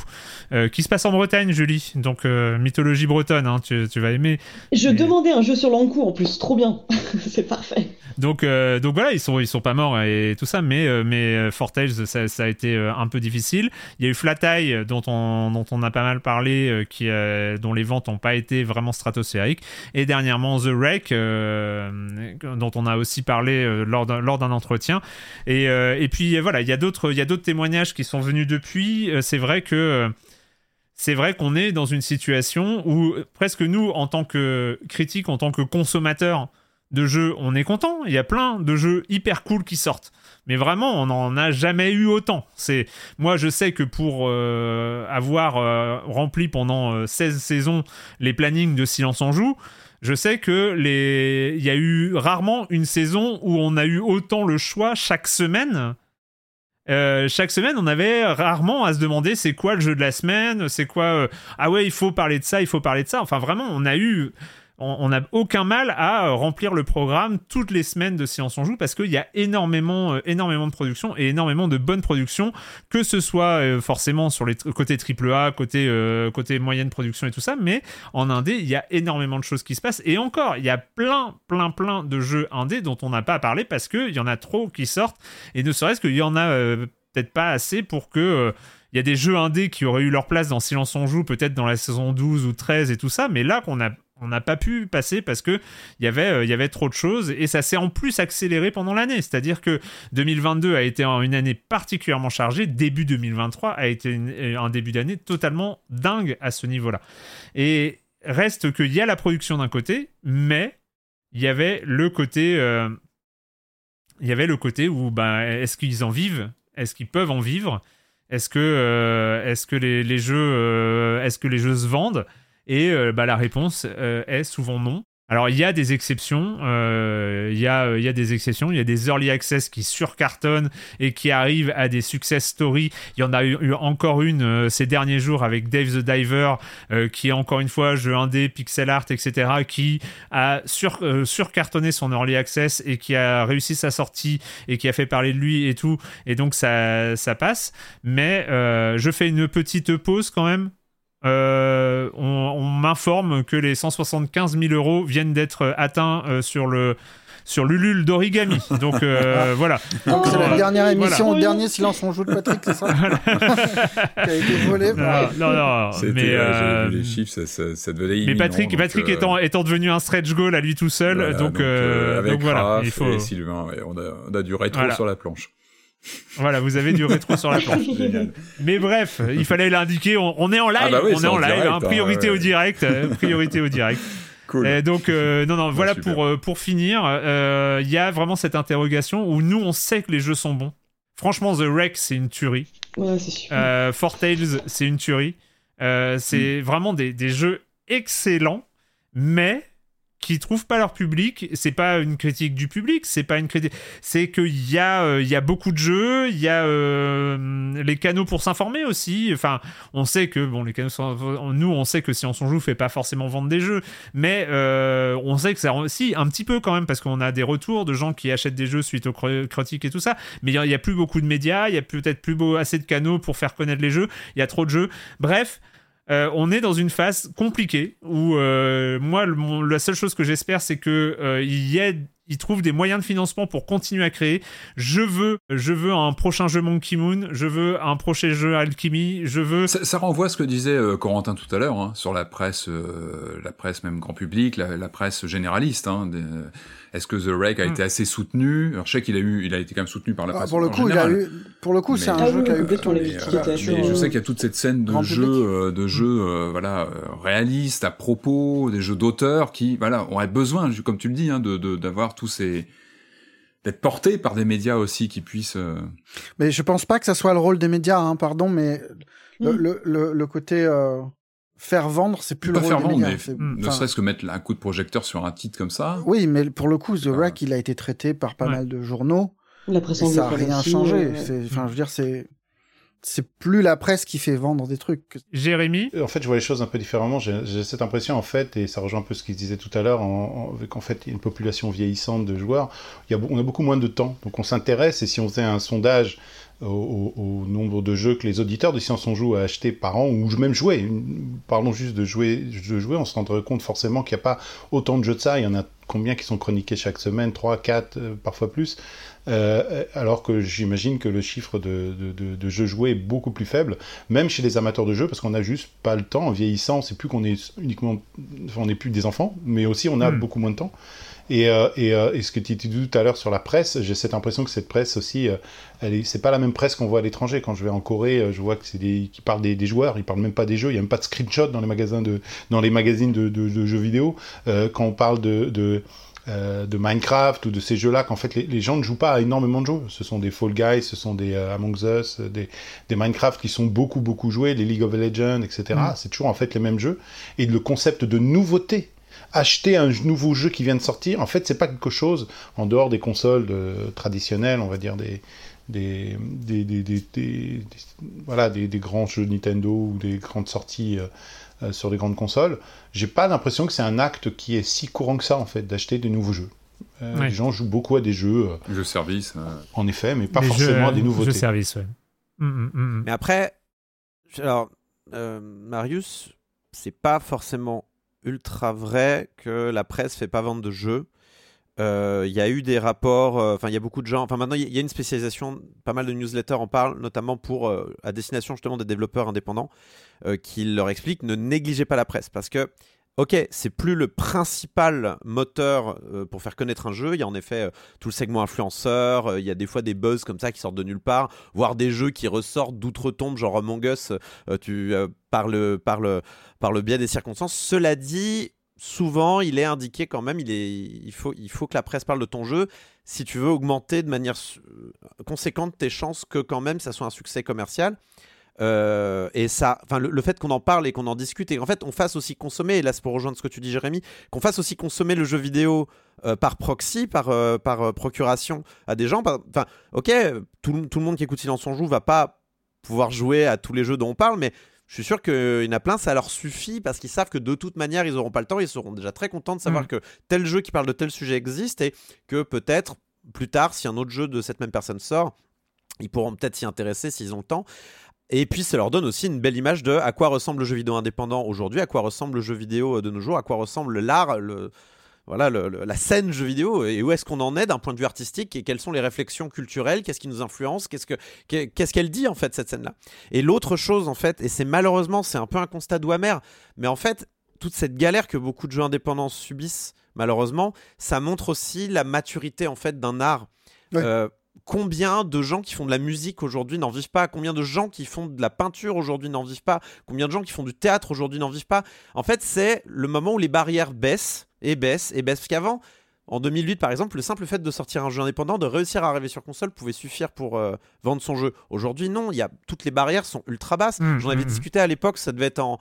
[SPEAKER 1] euh, qui se passe en Bretagne, Julie. Donc, mythologie bretonne, hein, tu, tu vas aimer.
[SPEAKER 4] Je
[SPEAKER 1] Mais-
[SPEAKER 4] demandais un jeu sur l'encoup en plus, trop bien. c'est parfait.
[SPEAKER 1] Donc, euh, donc voilà, ils sont, ils sont pas morts et tout ça, mais, mais euh, Four Tales, ça, ça a été un peu difficile. Il y a eu Flat Eye, euh, dont on, dont on a pas mal parlé, euh, euh, dont les ventes n'ont pas été vraiment stratosphériques. Et dernièrement, The Wreck, euh, dont on a aussi parlé lors d'un entretien. Et, puis voilà, il y a d'autres témoignages qui sont venus depuis. C'est vrai que. c'est vrai qu'on est dans une situation où presque nous, en tant que critiques, en tant que consommateurs, de jeux, on est content. Il y a plein de jeux hyper cool qui sortent. Mais vraiment, on n'en a jamais eu autant. C'est moi, je sais que pour euh, avoir euh, rempli pendant euh, 16 saisons les plannings de Silence en joue, je sais que les, il y a eu rarement une saison où on a eu autant le choix chaque semaine. Euh, chaque semaine, on avait rarement à se demander c'est quoi le jeu de la semaine, c'est quoi euh, ah ouais il faut parler de ça, il faut parler de ça. Enfin vraiment, on a eu on n'a aucun mal à euh, remplir le programme toutes les semaines de Séance en Joue parce qu'il y a énormément, euh, énormément de productions et énormément de bonnes productions, que ce soit euh, forcément sur les côtés AAA, côté, côté moyenne production et tout ça, mais en indé, il y a énormément de choses qui se passent. Et encore, il y a plein, plein, plein de jeux indés dont on n'a pas parlé parce qu'il y en a trop qui sortent et ne serait-ce qu'il y en a peut-être pas assez pour que. il y a des jeux indés qui auraient eu leur place dans Silence on joue, peut-être dans la saison 12 ou 13 et tout ça, mais là qu'on a on n'a pas pu passer parce que y avait euh, il y avait trop de choses et ça s'est en plus accéléré pendant l'année. C'est-à-dire que 2022 a été une année particulièrement chargée. Début 2023 a été euh, un début d'année totalement dingue à ce niveau-là. Et reste qu'il y a la production d'un côté mais il y avait le côté euh, où ben est-ce qu'ils en vivent? Est-ce qu'ils peuvent en vivre? Est-ce que euh, les, euh, est-ce que les jeux se vendent? Et euh, bah, la réponse euh, est souvent non. Alors il y a des exceptions, euh, il y, a, euh, y a des exceptions, il y a des early access qui surcartonnent et qui arrivent à des success stories. Il y en a eu, encore une euh, ces derniers jours avec Dave the Diver, qui est encore une fois jeu indé, pixel art, etc., qui a sur, surcartonné son early access et qui a réussi sa sortie et qui a fait parler de lui et tout. Et donc ça, ça passe. Mais je fais une petite pause quand même euh, on, on m'informe que les 175 000 euros viennent d'être atteints euh, sur le sur l'Ulule d'origami. Donc euh, voilà.
[SPEAKER 2] Donc c'est la
[SPEAKER 1] Euh,
[SPEAKER 2] dernière émission,
[SPEAKER 4] Voilà.
[SPEAKER 2] le dernier silence on joue de Patrick, c'est ça Qui a été volé
[SPEAKER 1] Non, non, non, mais,
[SPEAKER 5] euh,
[SPEAKER 1] euh,
[SPEAKER 5] les chiffres, ça, ça, ça devenait
[SPEAKER 1] mais Patrick,
[SPEAKER 5] donc,
[SPEAKER 1] Patrick
[SPEAKER 5] euh,
[SPEAKER 1] étant, étant devenu un stretch goal à lui tout seul,
[SPEAKER 5] voilà,
[SPEAKER 1] donc, euh,
[SPEAKER 5] avec
[SPEAKER 1] donc voilà,
[SPEAKER 5] Raph
[SPEAKER 1] il faut,
[SPEAKER 5] et Sylvain, ouais, on, a, on a du rétro
[SPEAKER 1] Voilà.
[SPEAKER 5] sur la planche.
[SPEAKER 1] Voilà, vous avez du rétro sur la planche.
[SPEAKER 5] Génial.
[SPEAKER 1] Mais bref, il fallait l'indiquer. On, on est en live,
[SPEAKER 5] Ah bah oui,
[SPEAKER 1] on est en
[SPEAKER 5] en
[SPEAKER 1] live.
[SPEAKER 5] direct,
[SPEAKER 1] hein,
[SPEAKER 5] hein,
[SPEAKER 1] priorité
[SPEAKER 5] ouais,
[SPEAKER 1] au direct, euh, priorité au direct.
[SPEAKER 5] Cool.
[SPEAKER 1] Et donc, euh, non, non, voilà pour, euh, pour finir. euh, Il y a vraiment cette interrogation où nous, on sait que les jeux sont bons. Franchement, The Wreck, c'est une tuerie.
[SPEAKER 4] Ouais, c'est sûr.
[SPEAKER 1] Euh, Four Tales, c'est une tuerie. Euh, c'est vraiment des, des jeux excellents, mais qui trouvent pas leur public. C'est pas une critique du public, c'est pas une critique. C'est qu'il y a, euh, y a beaucoup de jeux, il y a euh, les canaux pour s'informer aussi. Enfin, on sait que bon, les canaux, nous, on sait que si on s'en joue, fait pas forcément vendre des jeux, mais euh, on sait que ça, si un petit peu quand même, parce qu'on a des retours de gens qui achètent des jeux suite aux critiques et tout ça. Mais il y a- a plus beaucoup de médias, il y a peut-être plus beau, assez de canaux pour faire connaître les jeux. Il y a trop de jeux. Bref. Euh, on est dans une phase compliquée où euh, moi mon- la seule chose que j'espère c'est que euh, il y ait ils trouvent des moyens de financement pour continuer à créer. Je veux, je veux un prochain jeu Monkey Moon, je veux un prochain jeu Alchemy, je veux.
[SPEAKER 5] Ça, ça renvoie à ce que disait euh, Corentin tout à l'heure hein, sur la presse, euh, la presse même grand public, la, la presse généraliste. Hein, des- Est-ce que The Rec a
[SPEAKER 1] Mm.
[SPEAKER 5] été assez soutenu? Alors, Je sais qu'il a eu, il a été quand même soutenu par la
[SPEAKER 2] Ah,
[SPEAKER 5] presse.
[SPEAKER 2] pour le coup, il a eu, pour le coup, c'est
[SPEAKER 5] Mais-
[SPEAKER 2] un
[SPEAKER 4] Ah
[SPEAKER 2] jeu
[SPEAKER 4] oui,
[SPEAKER 2] qui a eu
[SPEAKER 4] critiques
[SPEAKER 2] voilà.
[SPEAKER 4] étaient
[SPEAKER 5] Mais je
[SPEAKER 4] euh,
[SPEAKER 5] sais qu'il y a toute cette scène de jeux, euh, de jeux, euh, voilà, euh, réalistes à propos, des jeux d'auteurs qui, voilà, auraient besoin, comme tu le dis, hein, de de- d'avoir tous ces d'être portés par des médias aussi qui puissent. euh,
[SPEAKER 2] Mais je pense pas que ça soit le rôle des médias, hein, pardon, mais le,
[SPEAKER 4] Mm.
[SPEAKER 2] le, le, le côté euh, faire vendre, c'est plus
[SPEAKER 5] pas
[SPEAKER 2] le rôle
[SPEAKER 5] faire
[SPEAKER 2] des
[SPEAKER 5] vendre,
[SPEAKER 2] médias.
[SPEAKER 5] mais
[SPEAKER 1] Mm.
[SPEAKER 5] ne serait-ce que mettre un coup de projecteur sur un titre comme ça.
[SPEAKER 2] Oui, mais pour le coup, The. Wreck, il a été traité par pas
[SPEAKER 1] Ouais.
[SPEAKER 2] mal de journaux.
[SPEAKER 4] La presse
[SPEAKER 2] ça n'a rien
[SPEAKER 4] aussi,
[SPEAKER 2] changé. enfin, je veux dire, c'est, c'est plus la presse qui fait vendre des trucs.
[SPEAKER 1] Jérémy,
[SPEAKER 6] En fait, je vois les choses un peu différemment. J'ai cette impression, en fait, et ça rejoint un peu ce qu'il disait tout à l'heure, en, en- avec en fait une population vieillissante de joueurs. Il y a, beau- on a beaucoup moins de temps, donc on s'intéresse. Et si on faisait un sondage au, au- au nombre de jeux que les auditeurs de Science on Joue a acheté par an, ou même jouer, une- parlons juste de jouer, de jouer, on se rendrait compte forcément qu'il n'y a pas autant de jeux de ça. Il y en a combien qui sont chroniqués chaque semaine? 3, 4, euh, parfois plus. Euh, alors que j'imagine que le chiffre de, de, de- de jeux joués est beaucoup plus faible, même chez les amateurs de jeux, parce qu'on n'a juste pas le temps. En vieillissant, c'est plus qu'on est uniquement, enfin, on n'est plus des enfants, mais aussi on a
[SPEAKER 1] Mm.
[SPEAKER 6] beaucoup moins de temps. Et, euh, et, euh, et ce que tu dis tout à l'heure sur la presse, j'ai cette impression que cette presse aussi, euh, elle est, c'est pas la même presse qu'on voit à l'étranger. Quand je vais en Corée, je vois que c'est des, qui parlent des, des joueurs, ils parlent même pas des jeux. Il y a même pas de screenshot dans les magasins de, dans les magazines de, de- de jeux vidéo. Quand on parle de, de euh, de Minecraft ou de ces jeux-là qu'en fait les, les, gens ne jouent pas à énormément de jeux. Ce sont des Fall Guys, ce sont des euh, Among Us, des, des, Minecraft qui sont beaucoup beaucoup joués, les League of Legends, etc. Mm. C'est toujours en fait les mêmes jeux. Et le concept de nouveauté, acheter un nouveau jeu qui vient de sortir, en fait c'est pas quelque chose en dehors des consoles de, traditionnelles, on va dire des des, des, des, des, voilà, des, grands jeux Nintendo ou des grandes sorties euh, sur les grandes consoles, j'ai pas l'impression que c'est un acte qui est si courant que ça, en fait, d'acheter des nouveaux jeux. Euh, Les gens jouent beaucoup à des jeux.
[SPEAKER 5] Euh, jeux service.
[SPEAKER 6] En effet, mais pas forcément à des nouveautés.
[SPEAKER 1] Jeux service, ouais.
[SPEAKER 3] Mm, mm, mm, mais après, alors, Marius, c'est pas forcément ultra vrai que la presse fait pas vendre de jeux. Il y a eu des rapports, enfin il y a beaucoup de gens, enfin maintenant il y, a une spécialisation, pas mal de newsletters en parlent, notamment pour à destination justement des développeurs indépendants, qui leur expliquent ne négligez pas la presse parce que Ok, c'est plus le principal moteur pour faire connaître un jeu. Il y a en effet tout le segment influenceur. il y a des fois des buzz comme ça qui sortent de nulle part, voire des jeux qui ressortent d'outre-tombe, genre Among Us, par, le, par, le, par le biais des circonstances. Cela dit, souvent, il est indiqué quand même, il, est, il, faut, il faut que la presse parle de ton jeu si tu veux augmenter de manière conséquente tes chances que quand même ça soit un succès commercial. Euh, et ça, enfin, le, fait qu'on en parle et qu'on en discute et en fait on fasse aussi consommer, et là c'est pour rejoindre ce que tu dis Jérémy, qu'on fasse aussi consommer le jeu vidéo euh, par proxy, par, euh, par procuration à des gens. Enfin, ok, tout, tout, le monde qui écoute Silence on joue va pas pouvoir jouer à tous les jeux dont on parle, mais je suis sûr qu'il y en a plein, ça leur suffit parce qu'ils savent que de toute manière, ils n'auront pas le temps. Ils seront déjà très contents de savoir mm. que tel jeu qui parle de tel sujet existe et que peut-être plus tard, si un autre jeu de cette même personne sort, ils pourront peut-être s'y intéresser s'ils ont le temps. Et puis ça leur donne aussi une belle image de à quoi ressemble le jeu vidéo indépendant aujourd'hui, à quoi ressemble le jeu vidéo de nos jours, à quoi ressemble l'art, le, voilà, la scène jeu vidéo et où est-ce qu'on en est d'un point de vue artistique et quelles sont les réflexions culturelles, qu'est-ce qui nous influence, qu'est-ce que qu'est-ce qu'elle dit en fait cette scène-là? Et l'autre chose en fait, et c'est malheureusement c'est un peu un constat amer, mais en fait toute cette galère que beaucoup de jeux indépendants subissent malheureusement, ça montre aussi la maturité en fait d'un art. Euh, combien de gens qui font de la musique aujourd'hui n'en vivent pas? Combien de gens qui font de la peinture aujourd'hui n'en vivent pas? Combien de gens qui font du théâtre aujourd'hui n'en vivent pas? En fait, c'est le moment où les barrières baissent et baissent et baissent. Parce qu'avant, en 2008 par exemple, le simple fait de sortir un jeu indépendant, de réussir à arriver sur console pouvait suffire pour euh, vendre son jeu. Aujourd'hui, non, il y a toutes les barrières sont ultra basses. Mmh, J'en avais mmh, mmh. discuté à l'époque, ça devait être en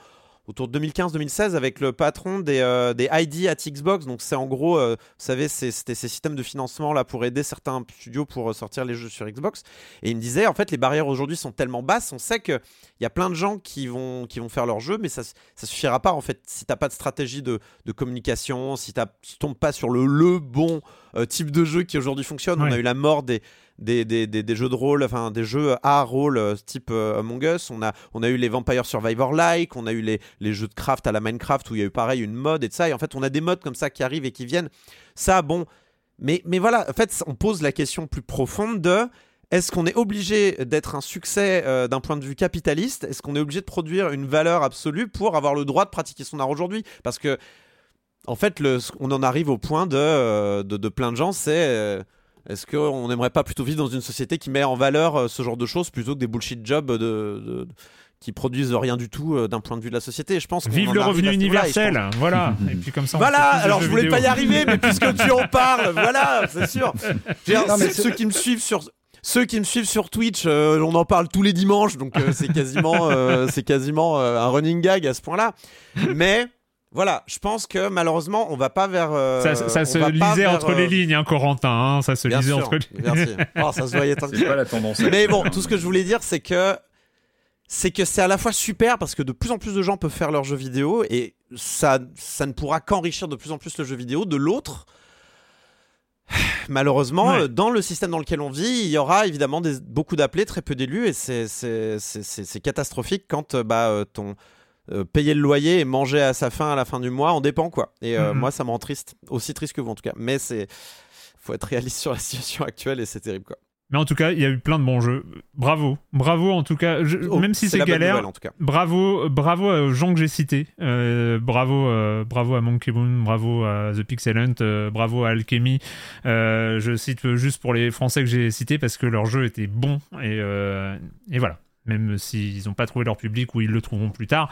[SPEAKER 3] autour de 2015-2016 avec le patron des, euh, des ID at Xbox. Donc c'est en gros, euh, vous savez, c'était ces systèmes de financement là pour aider certains studios pour euh, sortir les jeux sur Xbox. Et il me disait, en fait, les barrières aujourd'hui sont tellement basses, on sait qu'il y a plein de gens qui vont, qui vont faire leur jeu, mais ça ça suffira pas en fait si t'as pas de stratégie de, de communication, si tu tombes pas sur le, le bon type de jeu qui aujourd'hui fonctionne. On a eu la mort des des, des, des, jeux de rôle, enfin des jeux à rôle euh, type euh, Among Us. On a, on a eu les Vampire Survivor-like, on a eu les, les jeux de craft à la Minecraft où il y a eu pareil une mode et de ça. Et en fait, on a des modes comme ça qui arrivent et qui viennent. Ça, bon. Mais, mais voilà, en fait, on pose la question plus profonde de est-ce qu'on est obligé d'être un succès euh, d'un point de vue capitaliste? Est-ce qu'on est obligé de produire une valeur absolue pour avoir le droit de pratiquer son art aujourd'hui? Parce que, en fait, le, on en arrive au point de, de, de plein de gens, c'est est-ce qu'on n'aimerait pas plutôt vivre dans une société qui met en valeur euh, ce genre de choses plutôt que des bullshit jobs de, qui produisent rien du tout euh, d'un point de vue de la société? Je pense
[SPEAKER 1] vive le revenu universel, voilà. Et puis comme ça.
[SPEAKER 3] Voilà. Alors je voulais pas y arriver, mais puisque tu en parles, voilà, c'est sûr. ceux qui me suivent sur ceux qui me suivent sur Twitch, euh, on en parle tous les dimanches, donc c'est quasiment, c'est quasiment un running gag à ce point-là. Mais voilà, je pense que malheureusement, on va pas vers. Euh,
[SPEAKER 1] ça, se lisait entre les euh, lignes, hein, Corentin. Hein, ça se lisait entre les lignes.
[SPEAKER 3] Merci. Oh, ça se voyait tant
[SPEAKER 5] C'est pas la tendance.
[SPEAKER 3] Mais bon, tout ce que je voulais dire, c'est que c'est que c'est à la fois super parce que de plus en plus de gens peuvent faire leurs jeux vidéo et ça, ça ne pourra qu'enrichir de plus en plus le jeu vidéo. De l'autre, malheureusement, dans le système dans lequel on vit, il y aura évidemment des, beaucoup d'appelés, très peu d'élus et c'est catastrophique quand euh, bah, ton euh, payer le loyer et manger à sa faim à la fin du mois, on dépend quoi. Et euh, mhm. moi, ça me rend triste, aussi triste que vous en tout cas. Mais c'est, faut être réaliste sur la situation actuelle et c'est terrible quoi.
[SPEAKER 1] Mais en tout cas, il y a eu plein de bons jeux. Bravo, bravo en tout cas. Oh, même si c'est galère, en tout cas. bravo, bravo aux gens que j'ai cités. Euh, bravo, bravo à Monkey Moon, bravo à The Pixel Hunt, bravo à Alchemy. je cite juste pour les Français que j'ai cités parce que leur jeu était bon et, et voilà. Même s'ils n'ont pas trouvé leur public ou ils le trouveront plus tard.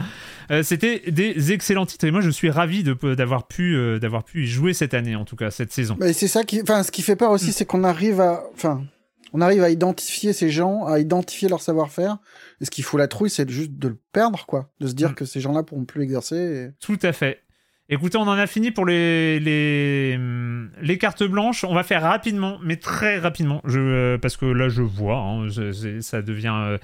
[SPEAKER 1] Euh, C'était des excellents titres et moi je suis ravi de- d'avoir pu, euh, d'avoir pu y jouer cette année, en tout cas cette saison.
[SPEAKER 2] Mais c'est ça qui, enfin, ce qui fait peur aussi,
[SPEAKER 1] Mm.
[SPEAKER 2] c'est qu'on arrive à, enfin, on arrive à identifier ces gens, à identifier leur savoir-faire. Et ce qui fout la trouille, c'est juste de le perdre, quoi. De se dire
[SPEAKER 1] Mm.
[SPEAKER 2] que ces gens-là pourront plus exercer. et-
[SPEAKER 1] Tout à fait. Écoutez, on en a fini pour les, les, hum, les cartes blanches. On va faire rapidement, mais très rapidement, je, euh, parce que là, je vois, hein, je- ça devient... euh,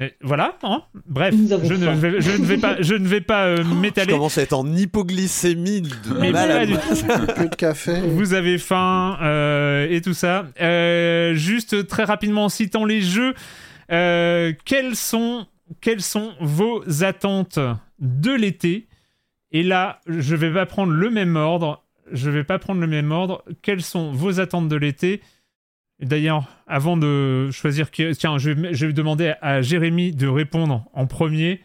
[SPEAKER 1] euh, voilà, hein. bref, je ne, vais, je ne vais pas, je ne vais pas euh,
[SPEAKER 3] Je
[SPEAKER 1] m'étaler.
[SPEAKER 3] commence à être en hypoglycémie de
[SPEAKER 1] Mais
[SPEAKER 3] malade.
[SPEAKER 2] de café.
[SPEAKER 1] Vous avez faim euh, et tout ça. Euh, juste très rapidement en citant les jeux, euh, quelles, sont, quelles sont vos attentes de l'été? Et là, je vais pas prendre le même ordre. Je vais pas prendre le même ordre. Quelles sont vos attentes de l'été? D'ailleurs, avant de choisir, tiens, je vais, je vais demander à Jérémy de répondre en premier,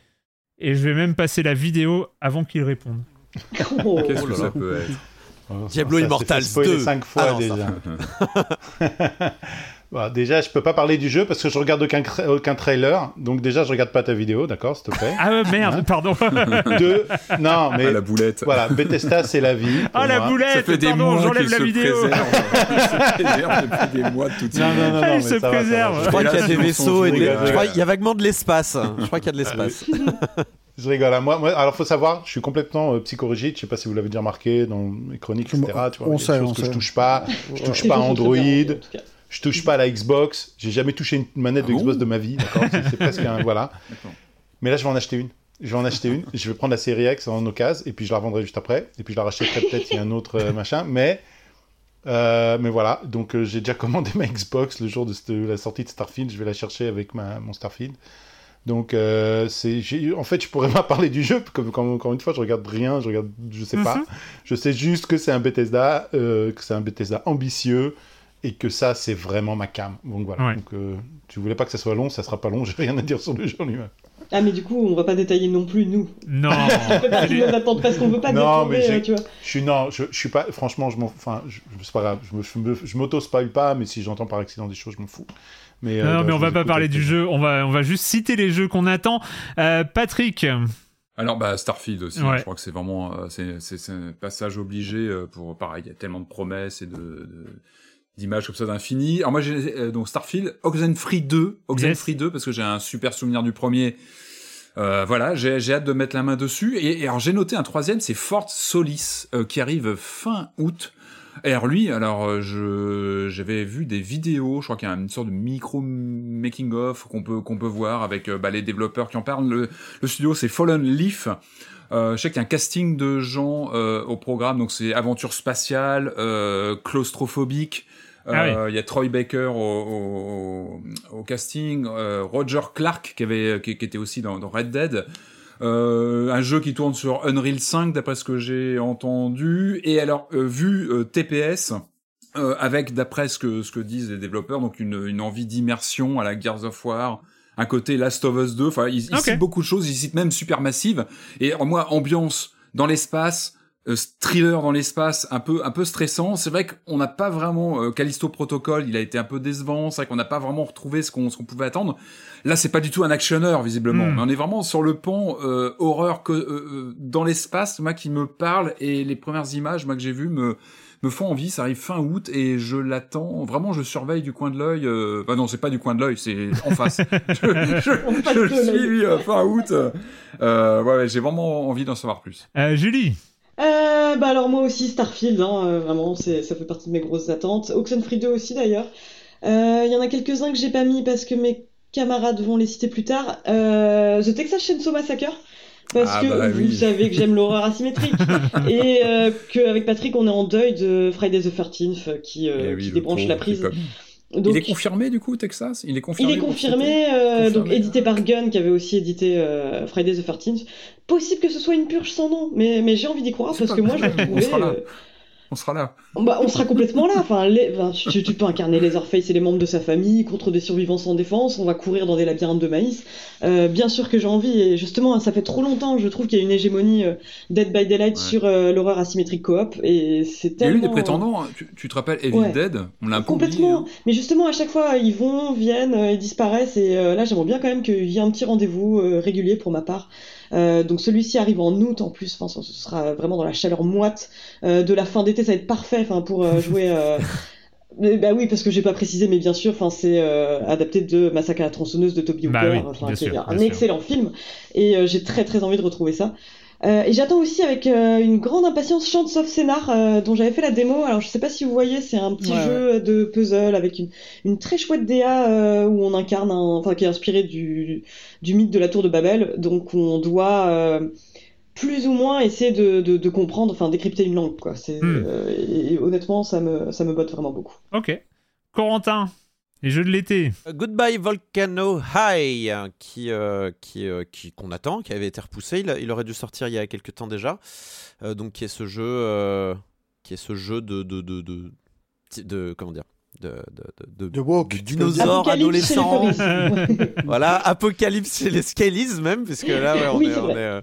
[SPEAKER 1] et je vais même passer la vidéo avant qu'il réponde.
[SPEAKER 4] Oh.
[SPEAKER 5] Qu'est-ce
[SPEAKER 3] Oh
[SPEAKER 5] que
[SPEAKER 3] là
[SPEAKER 5] ça peut être?
[SPEAKER 3] Diablo
[SPEAKER 6] Ça s'est
[SPEAKER 3] Immortals
[SPEAKER 6] fait spoiler
[SPEAKER 3] 2.
[SPEAKER 6] cinq fois
[SPEAKER 3] Ah non,
[SPEAKER 6] déjà. Bon, déjà, je peux pas parler du jeu parce que je regarde aucun, aucun trailer. Donc déjà, je regarde pas ta vidéo, d'accord, s'il te plaît?
[SPEAKER 1] Ah euh, merde,
[SPEAKER 6] Hein?
[SPEAKER 1] pardon.
[SPEAKER 6] Deux, non, mais
[SPEAKER 5] Ah, la boulette.
[SPEAKER 6] voilà, Bethesda, c'est la vie.
[SPEAKER 1] Ah la
[SPEAKER 6] moi.
[SPEAKER 1] boulette,
[SPEAKER 5] Ça fait des
[SPEAKER 1] pardon,
[SPEAKER 5] mois
[SPEAKER 1] j'enlève
[SPEAKER 5] qu'il
[SPEAKER 1] la
[SPEAKER 5] se
[SPEAKER 1] vidéo.
[SPEAKER 5] préserve. Il se préserve depuis des mois de toute
[SPEAKER 6] Non, non, non, non,
[SPEAKER 1] Ah, il
[SPEAKER 6] mais
[SPEAKER 1] se
[SPEAKER 6] ça va,
[SPEAKER 1] préserve.
[SPEAKER 6] je
[SPEAKER 3] crois qu'il y a des vaisseaux et des... Je crois qu'il y a vaguement de l'espace. Je crois qu'il y a de l'espace.
[SPEAKER 6] Je rigole. hein. Moi, moi, alors faut savoir, je suis complètement euh, psychorigide. Je sais pas si vous l'avez déjà remarqué dans mes chroniques, etc. Tu vois,
[SPEAKER 2] On
[SPEAKER 6] il
[SPEAKER 2] sait, on
[SPEAKER 6] que
[SPEAKER 2] sait.
[SPEAKER 6] je touche pas. Je touche pas Android. Je touche pas à la Xbox. J'ai jamais touché une manette de
[SPEAKER 5] Ah bon
[SPEAKER 6] Xbox de ma vie. D'accord. C'est presque un voilà. Mais là, je vais en acheter une. Je vais en acheter une. Je vais prendre la série X en occasion et puis je la revendrai juste après. Et puis je la rachèterai peut-être s'il y a un autre euh, machin. Mais euh, mais voilà. Donc euh, j'ai déjà commandé ma Xbox le jour de cette- la sortie de Starfield. Je vais la chercher avec ma mon Starfield. Donc euh, en fait je pourrais pas parler du jeu comme, comme- encore une fois je regarde rien je regarde je sais pas
[SPEAKER 1] Mhm.
[SPEAKER 6] je sais juste que c'est un Bethesda euh, que c'est un Bethesda ambitieux et que ça c'est vraiment ma cam donc voilà
[SPEAKER 1] Ouais.
[SPEAKER 6] donc euh, tu voulais pas que ça soit long ça sera pas long j'ai rien à dire sur le jeu en lui-même
[SPEAKER 4] Ah, mais du coup, on va pas détailler non plus, nous.
[SPEAKER 1] Non.
[SPEAKER 4] Parce qu'on veut pas
[SPEAKER 6] Non, mais
[SPEAKER 4] détourner, euh, tu vois.
[SPEAKER 6] je suis non je, je suis pas franchement je m'en enfin je, c'est pas grave je me je me- je m'auto spoil pas mais si j'entends par accident des choses je m'en fous mais euh,
[SPEAKER 1] Non, mais on va pas parler du jeu, on va, on va juste citer les jeux qu'on attend. Euh, Patrick,
[SPEAKER 5] Alors bah Starfield aussi,
[SPEAKER 1] Ouais.
[SPEAKER 5] je crois que c'est vraiment c'est un passage obligé pour pareil, il y a tellement de promesses et de, de- d'images comme ça d'infini. Alors moi j'ai euh, donc Starfield, Oxenfree 2, Oxenfree 2 parce que j'ai un super souvenir du premier. Euh, voilà, j'ai j'ai hâte de mettre la main dessus. Et, et alors j'ai noté un troisième, c'est Fort Solis euh, qui arrive fin août. Et alors lui, alors euh, je j'avais vu des vidéos, je crois qu'il y a une sorte de micro making of qu'on peut qu'on peut voir avec euh, bah, les développeurs qui en parlent. Le, le studio c'est Fallen Leaf. Euh, je sais qu'il y a un casting de gens euh, au programme, donc c'est aventure spatiale, euh, claustrophobique. Euh,
[SPEAKER 1] Ah
[SPEAKER 5] Il y a Troy Baker au, au, au casting, euh, Roger Clark qui avait qui, qui était aussi dans, dans Red Dead. Euh, un jeu qui tourne sur Unreal 5 d'après ce que j'ai entendu. Et alors euh, vu euh, TPS. euh, avec d'après ce que ce que disent les développeurs donc une, une envie d'immersion à la Gears of War un côté Last of Us 2 enfin ils, ils citent beaucoup de choses ils citent même Supermassive et en moi ambiance dans l'espace euh, thriller dans l'espace un peu un peu stressant c'est vrai qu'on n'a pas vraiment euh, Callisto Protocol il a été un peu décevant c'est vrai qu'on n'a pas vraiment retrouvé ce qu'on ce qu'on pouvait attendre là c'est pas du tout un actionneur visiblement
[SPEAKER 1] Hmm.
[SPEAKER 5] mais on est vraiment sur le pan euh, horreur que euh, euh, dans l'espace moi qui me parle et les premières images moi que j'ai vues me me font envie. Ça arrive fin août et je l'attends. Vraiment, je surveille du coin de l'œil. Euh... Bah non, c'est pas du coin de l'œil, c'est en face. je je, je suis euh, fin août. Euh, ouais, ouais, j'ai vraiment envie d'en savoir plus.
[SPEAKER 1] euh, Julie,
[SPEAKER 4] Euh, bah alors moi aussi Starfield, hein, euh, vraiment c'est ça fait partie de mes grosses attentes. Oxenfree 2 aussi d'ailleurs. Euh, Il y en a quelques-uns que j'ai pas mis parce que mes camarades vont les citer plus tard. Euh, The Texas Chainsaw Massacre parce
[SPEAKER 5] Ah
[SPEAKER 4] que
[SPEAKER 5] bah
[SPEAKER 4] vous
[SPEAKER 5] oui.
[SPEAKER 4] savez que j'aime l'horreur asymétrique et euh, qu'avec Patrick on est en deuil de Friday the 13th euh, qui, euh,
[SPEAKER 5] Eh oui,
[SPEAKER 4] qui débranche la prise. Donc,
[SPEAKER 5] Il est confirmé du coup, Texas? Il est
[SPEAKER 4] il
[SPEAKER 5] confirmé.
[SPEAKER 4] est
[SPEAKER 5] pour
[SPEAKER 4] confirmé, euh,
[SPEAKER 5] Confirmé.
[SPEAKER 4] donc édité par Gun, qui avait aussi édité euh, Friday the 13th. Possible que ce soit une purge sans nom, mais, mais j'ai envie d'y croire parce
[SPEAKER 5] pas
[SPEAKER 4] que moi je
[SPEAKER 5] grave,
[SPEAKER 4] le
[SPEAKER 5] on
[SPEAKER 4] trouvais.
[SPEAKER 5] sera là.
[SPEAKER 4] euh,
[SPEAKER 5] on sera là.
[SPEAKER 4] Bah, on sera complètement là. Enfin, les- enfin, tu, tu peux incarner Leatherface et les membres de sa famille contre des survivants sans défense. On va courir dans des labyrinthes de maïs. Euh, bien sûr que j'ai envie. Et justement, ça fait trop longtemps. Je trouve qu'il y a une hégémonie euh, Dead by Daylight
[SPEAKER 5] Ouais.
[SPEAKER 4] sur euh, l'horreur asymétrique coop. Et c'est
[SPEAKER 5] Il y a
[SPEAKER 4] tellement.
[SPEAKER 5] eu des prétendants, hein. tu, tu te rappelles Evil
[SPEAKER 4] Ouais.
[SPEAKER 5] Dead? On l'a oublié,
[SPEAKER 4] Complètement.
[SPEAKER 5] hein.
[SPEAKER 4] Mais justement, à chaque fois, ils vont, viennent, euh, ils disparaissent. Et euh, là, j'aimerais bien quand même qu'il y ait un petit rendez-vous euh, régulier pour ma part. Euh, donc celui-ci arrive en août en plus. Enfin, ce sera vraiment dans la chaleur moite euh, de la fin d'été. Ça va être parfait. Enfin, pour euh, jouer. bah oui, parce que j'ai pas précisé, mais bien sûr, enfin c'est euh, adapté de Massacre à la tronçonneuse de Toby
[SPEAKER 1] Bah
[SPEAKER 4] Hooper,
[SPEAKER 1] oui,
[SPEAKER 4] qui est un
[SPEAKER 1] sûr.
[SPEAKER 4] excellent film, et euh, j'ai très très envie de retrouver ça. Euh, et j'attends aussi avec euh, une grande impatience Chance of Scénar, euh, dont j'avais fait la démo. Alors je sais pas si vous voyez, c'est un petit
[SPEAKER 2] Ouais,
[SPEAKER 4] jeu de puzzle avec une, une très chouette DA euh, où on incarne un, enfin qui est inspiré du, du mythe de la tour de Babel. Donc on doit plus ou moins essayer de, de, de comprendre, enfin décrypter une langue quoi. Et, et honnêtement, ça me ça me botte vraiment beaucoup.
[SPEAKER 1] Ok. Corentin, les jeux de l'été.
[SPEAKER 3] Goodbye Volcano High, euh, qui, euh, qui, euh, qui qu'on attend, qui avait été repoussé. Il, a- il aurait dû sortir il y a quelques temps déjà. Euh, donc qui est ce jeu, euh, qui est ce jeu de de de, de, de- comment dire, de de, de, dinosaures
[SPEAKER 4] Apocalypse chez les
[SPEAKER 3] adolescents. Voilà, apocalypse chez les Scalies même, puisque là ouais, on,
[SPEAKER 4] Oui,
[SPEAKER 3] est, on, est, euh,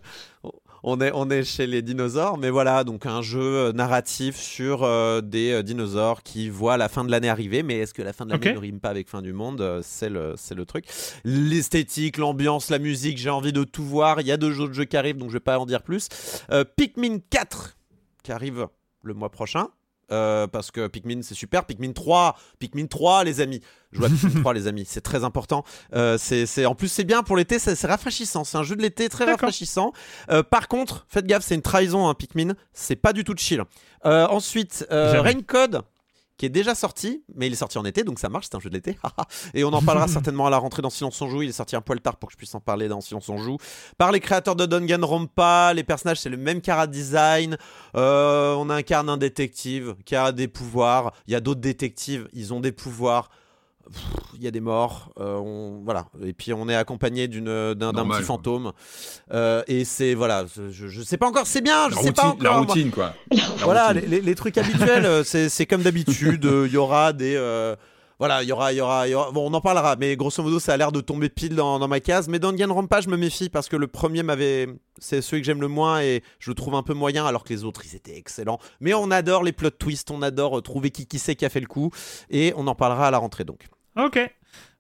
[SPEAKER 3] on, est, on est chez les dinosaures. Mais voilà, donc un jeu euh, narratif sur euh, des euh, dinosaures qui voient la fin de l'année arriver. Mais est-ce que la fin de l'année ne rime pas avec fin du monde Euh, C'est le, c'est le truc. L'esthétique, l'ambiance, la musique, j'ai envie de tout voir. Il y a deux autres jeux qui arrivent, donc je vais pas en dire plus. Pikmin 4 qui arrive le mois prochain. Euh, parce que Pikmin c'est super, Pikmin 3, Pikmin 3 les amis, jouez à Pikmin 3 les amis, c'est très important. Euh, c'est, c'est- en plus c'est bien pour l'été, c'est, rafraîchissant, c'est un jeu de l'été très rafraîchissant. Euh, par contre, faites gaffe, c'est une trahison hein, Pikmin, c'est pas du tout de chill. Euh, ensuite, euh,
[SPEAKER 1] Jamais.
[SPEAKER 3] Rain Code qui est déjà sorti, mais il est sorti en été, donc ça marche, c'est un jeu de l'été. Et on en parlera certainement à la rentrée dans Silence on joue. Il est sorti un poil tard pour que je puisse en parler dans Silence on joue. Par les créateurs de Danganronpa, les personnages c'est le même cara design. Euh, on incarne un détective qui a des pouvoirs. Il y a d'autres détectives, ils ont des pouvoirs. Il y a des morts, euh, on, voilà. Et puis on est accompagné d'une, d'un, petit fantôme. Euh, et c'est voilà, je, je sais pas encore, c'est bien, je
[SPEAKER 5] La
[SPEAKER 3] sais pas
[SPEAKER 5] routine,
[SPEAKER 3] encore.
[SPEAKER 5] la routine, quoi.
[SPEAKER 3] Voilà,
[SPEAKER 5] routine.
[SPEAKER 3] les, les- les trucs habituels, euh, c'est c'est comme d'habitude. euh, Il y aura des. euh, voilà, il y aura, il y aura, il y aura- Bon, on en parlera, mais grosso modo, ça a l'air de tomber pile dans, dans ma case. Mais Danganronpa, je me méfie parce que le premier m'avait. C'est celui que j'aime le moins et je le trouve un peu moyen, alors que les autres, ils étaient excellents. Mais on adore les plot twists, on adore trouver qui qui c'est qui a fait le coup. Et on en parlera à la rentrée donc.
[SPEAKER 1] Ok.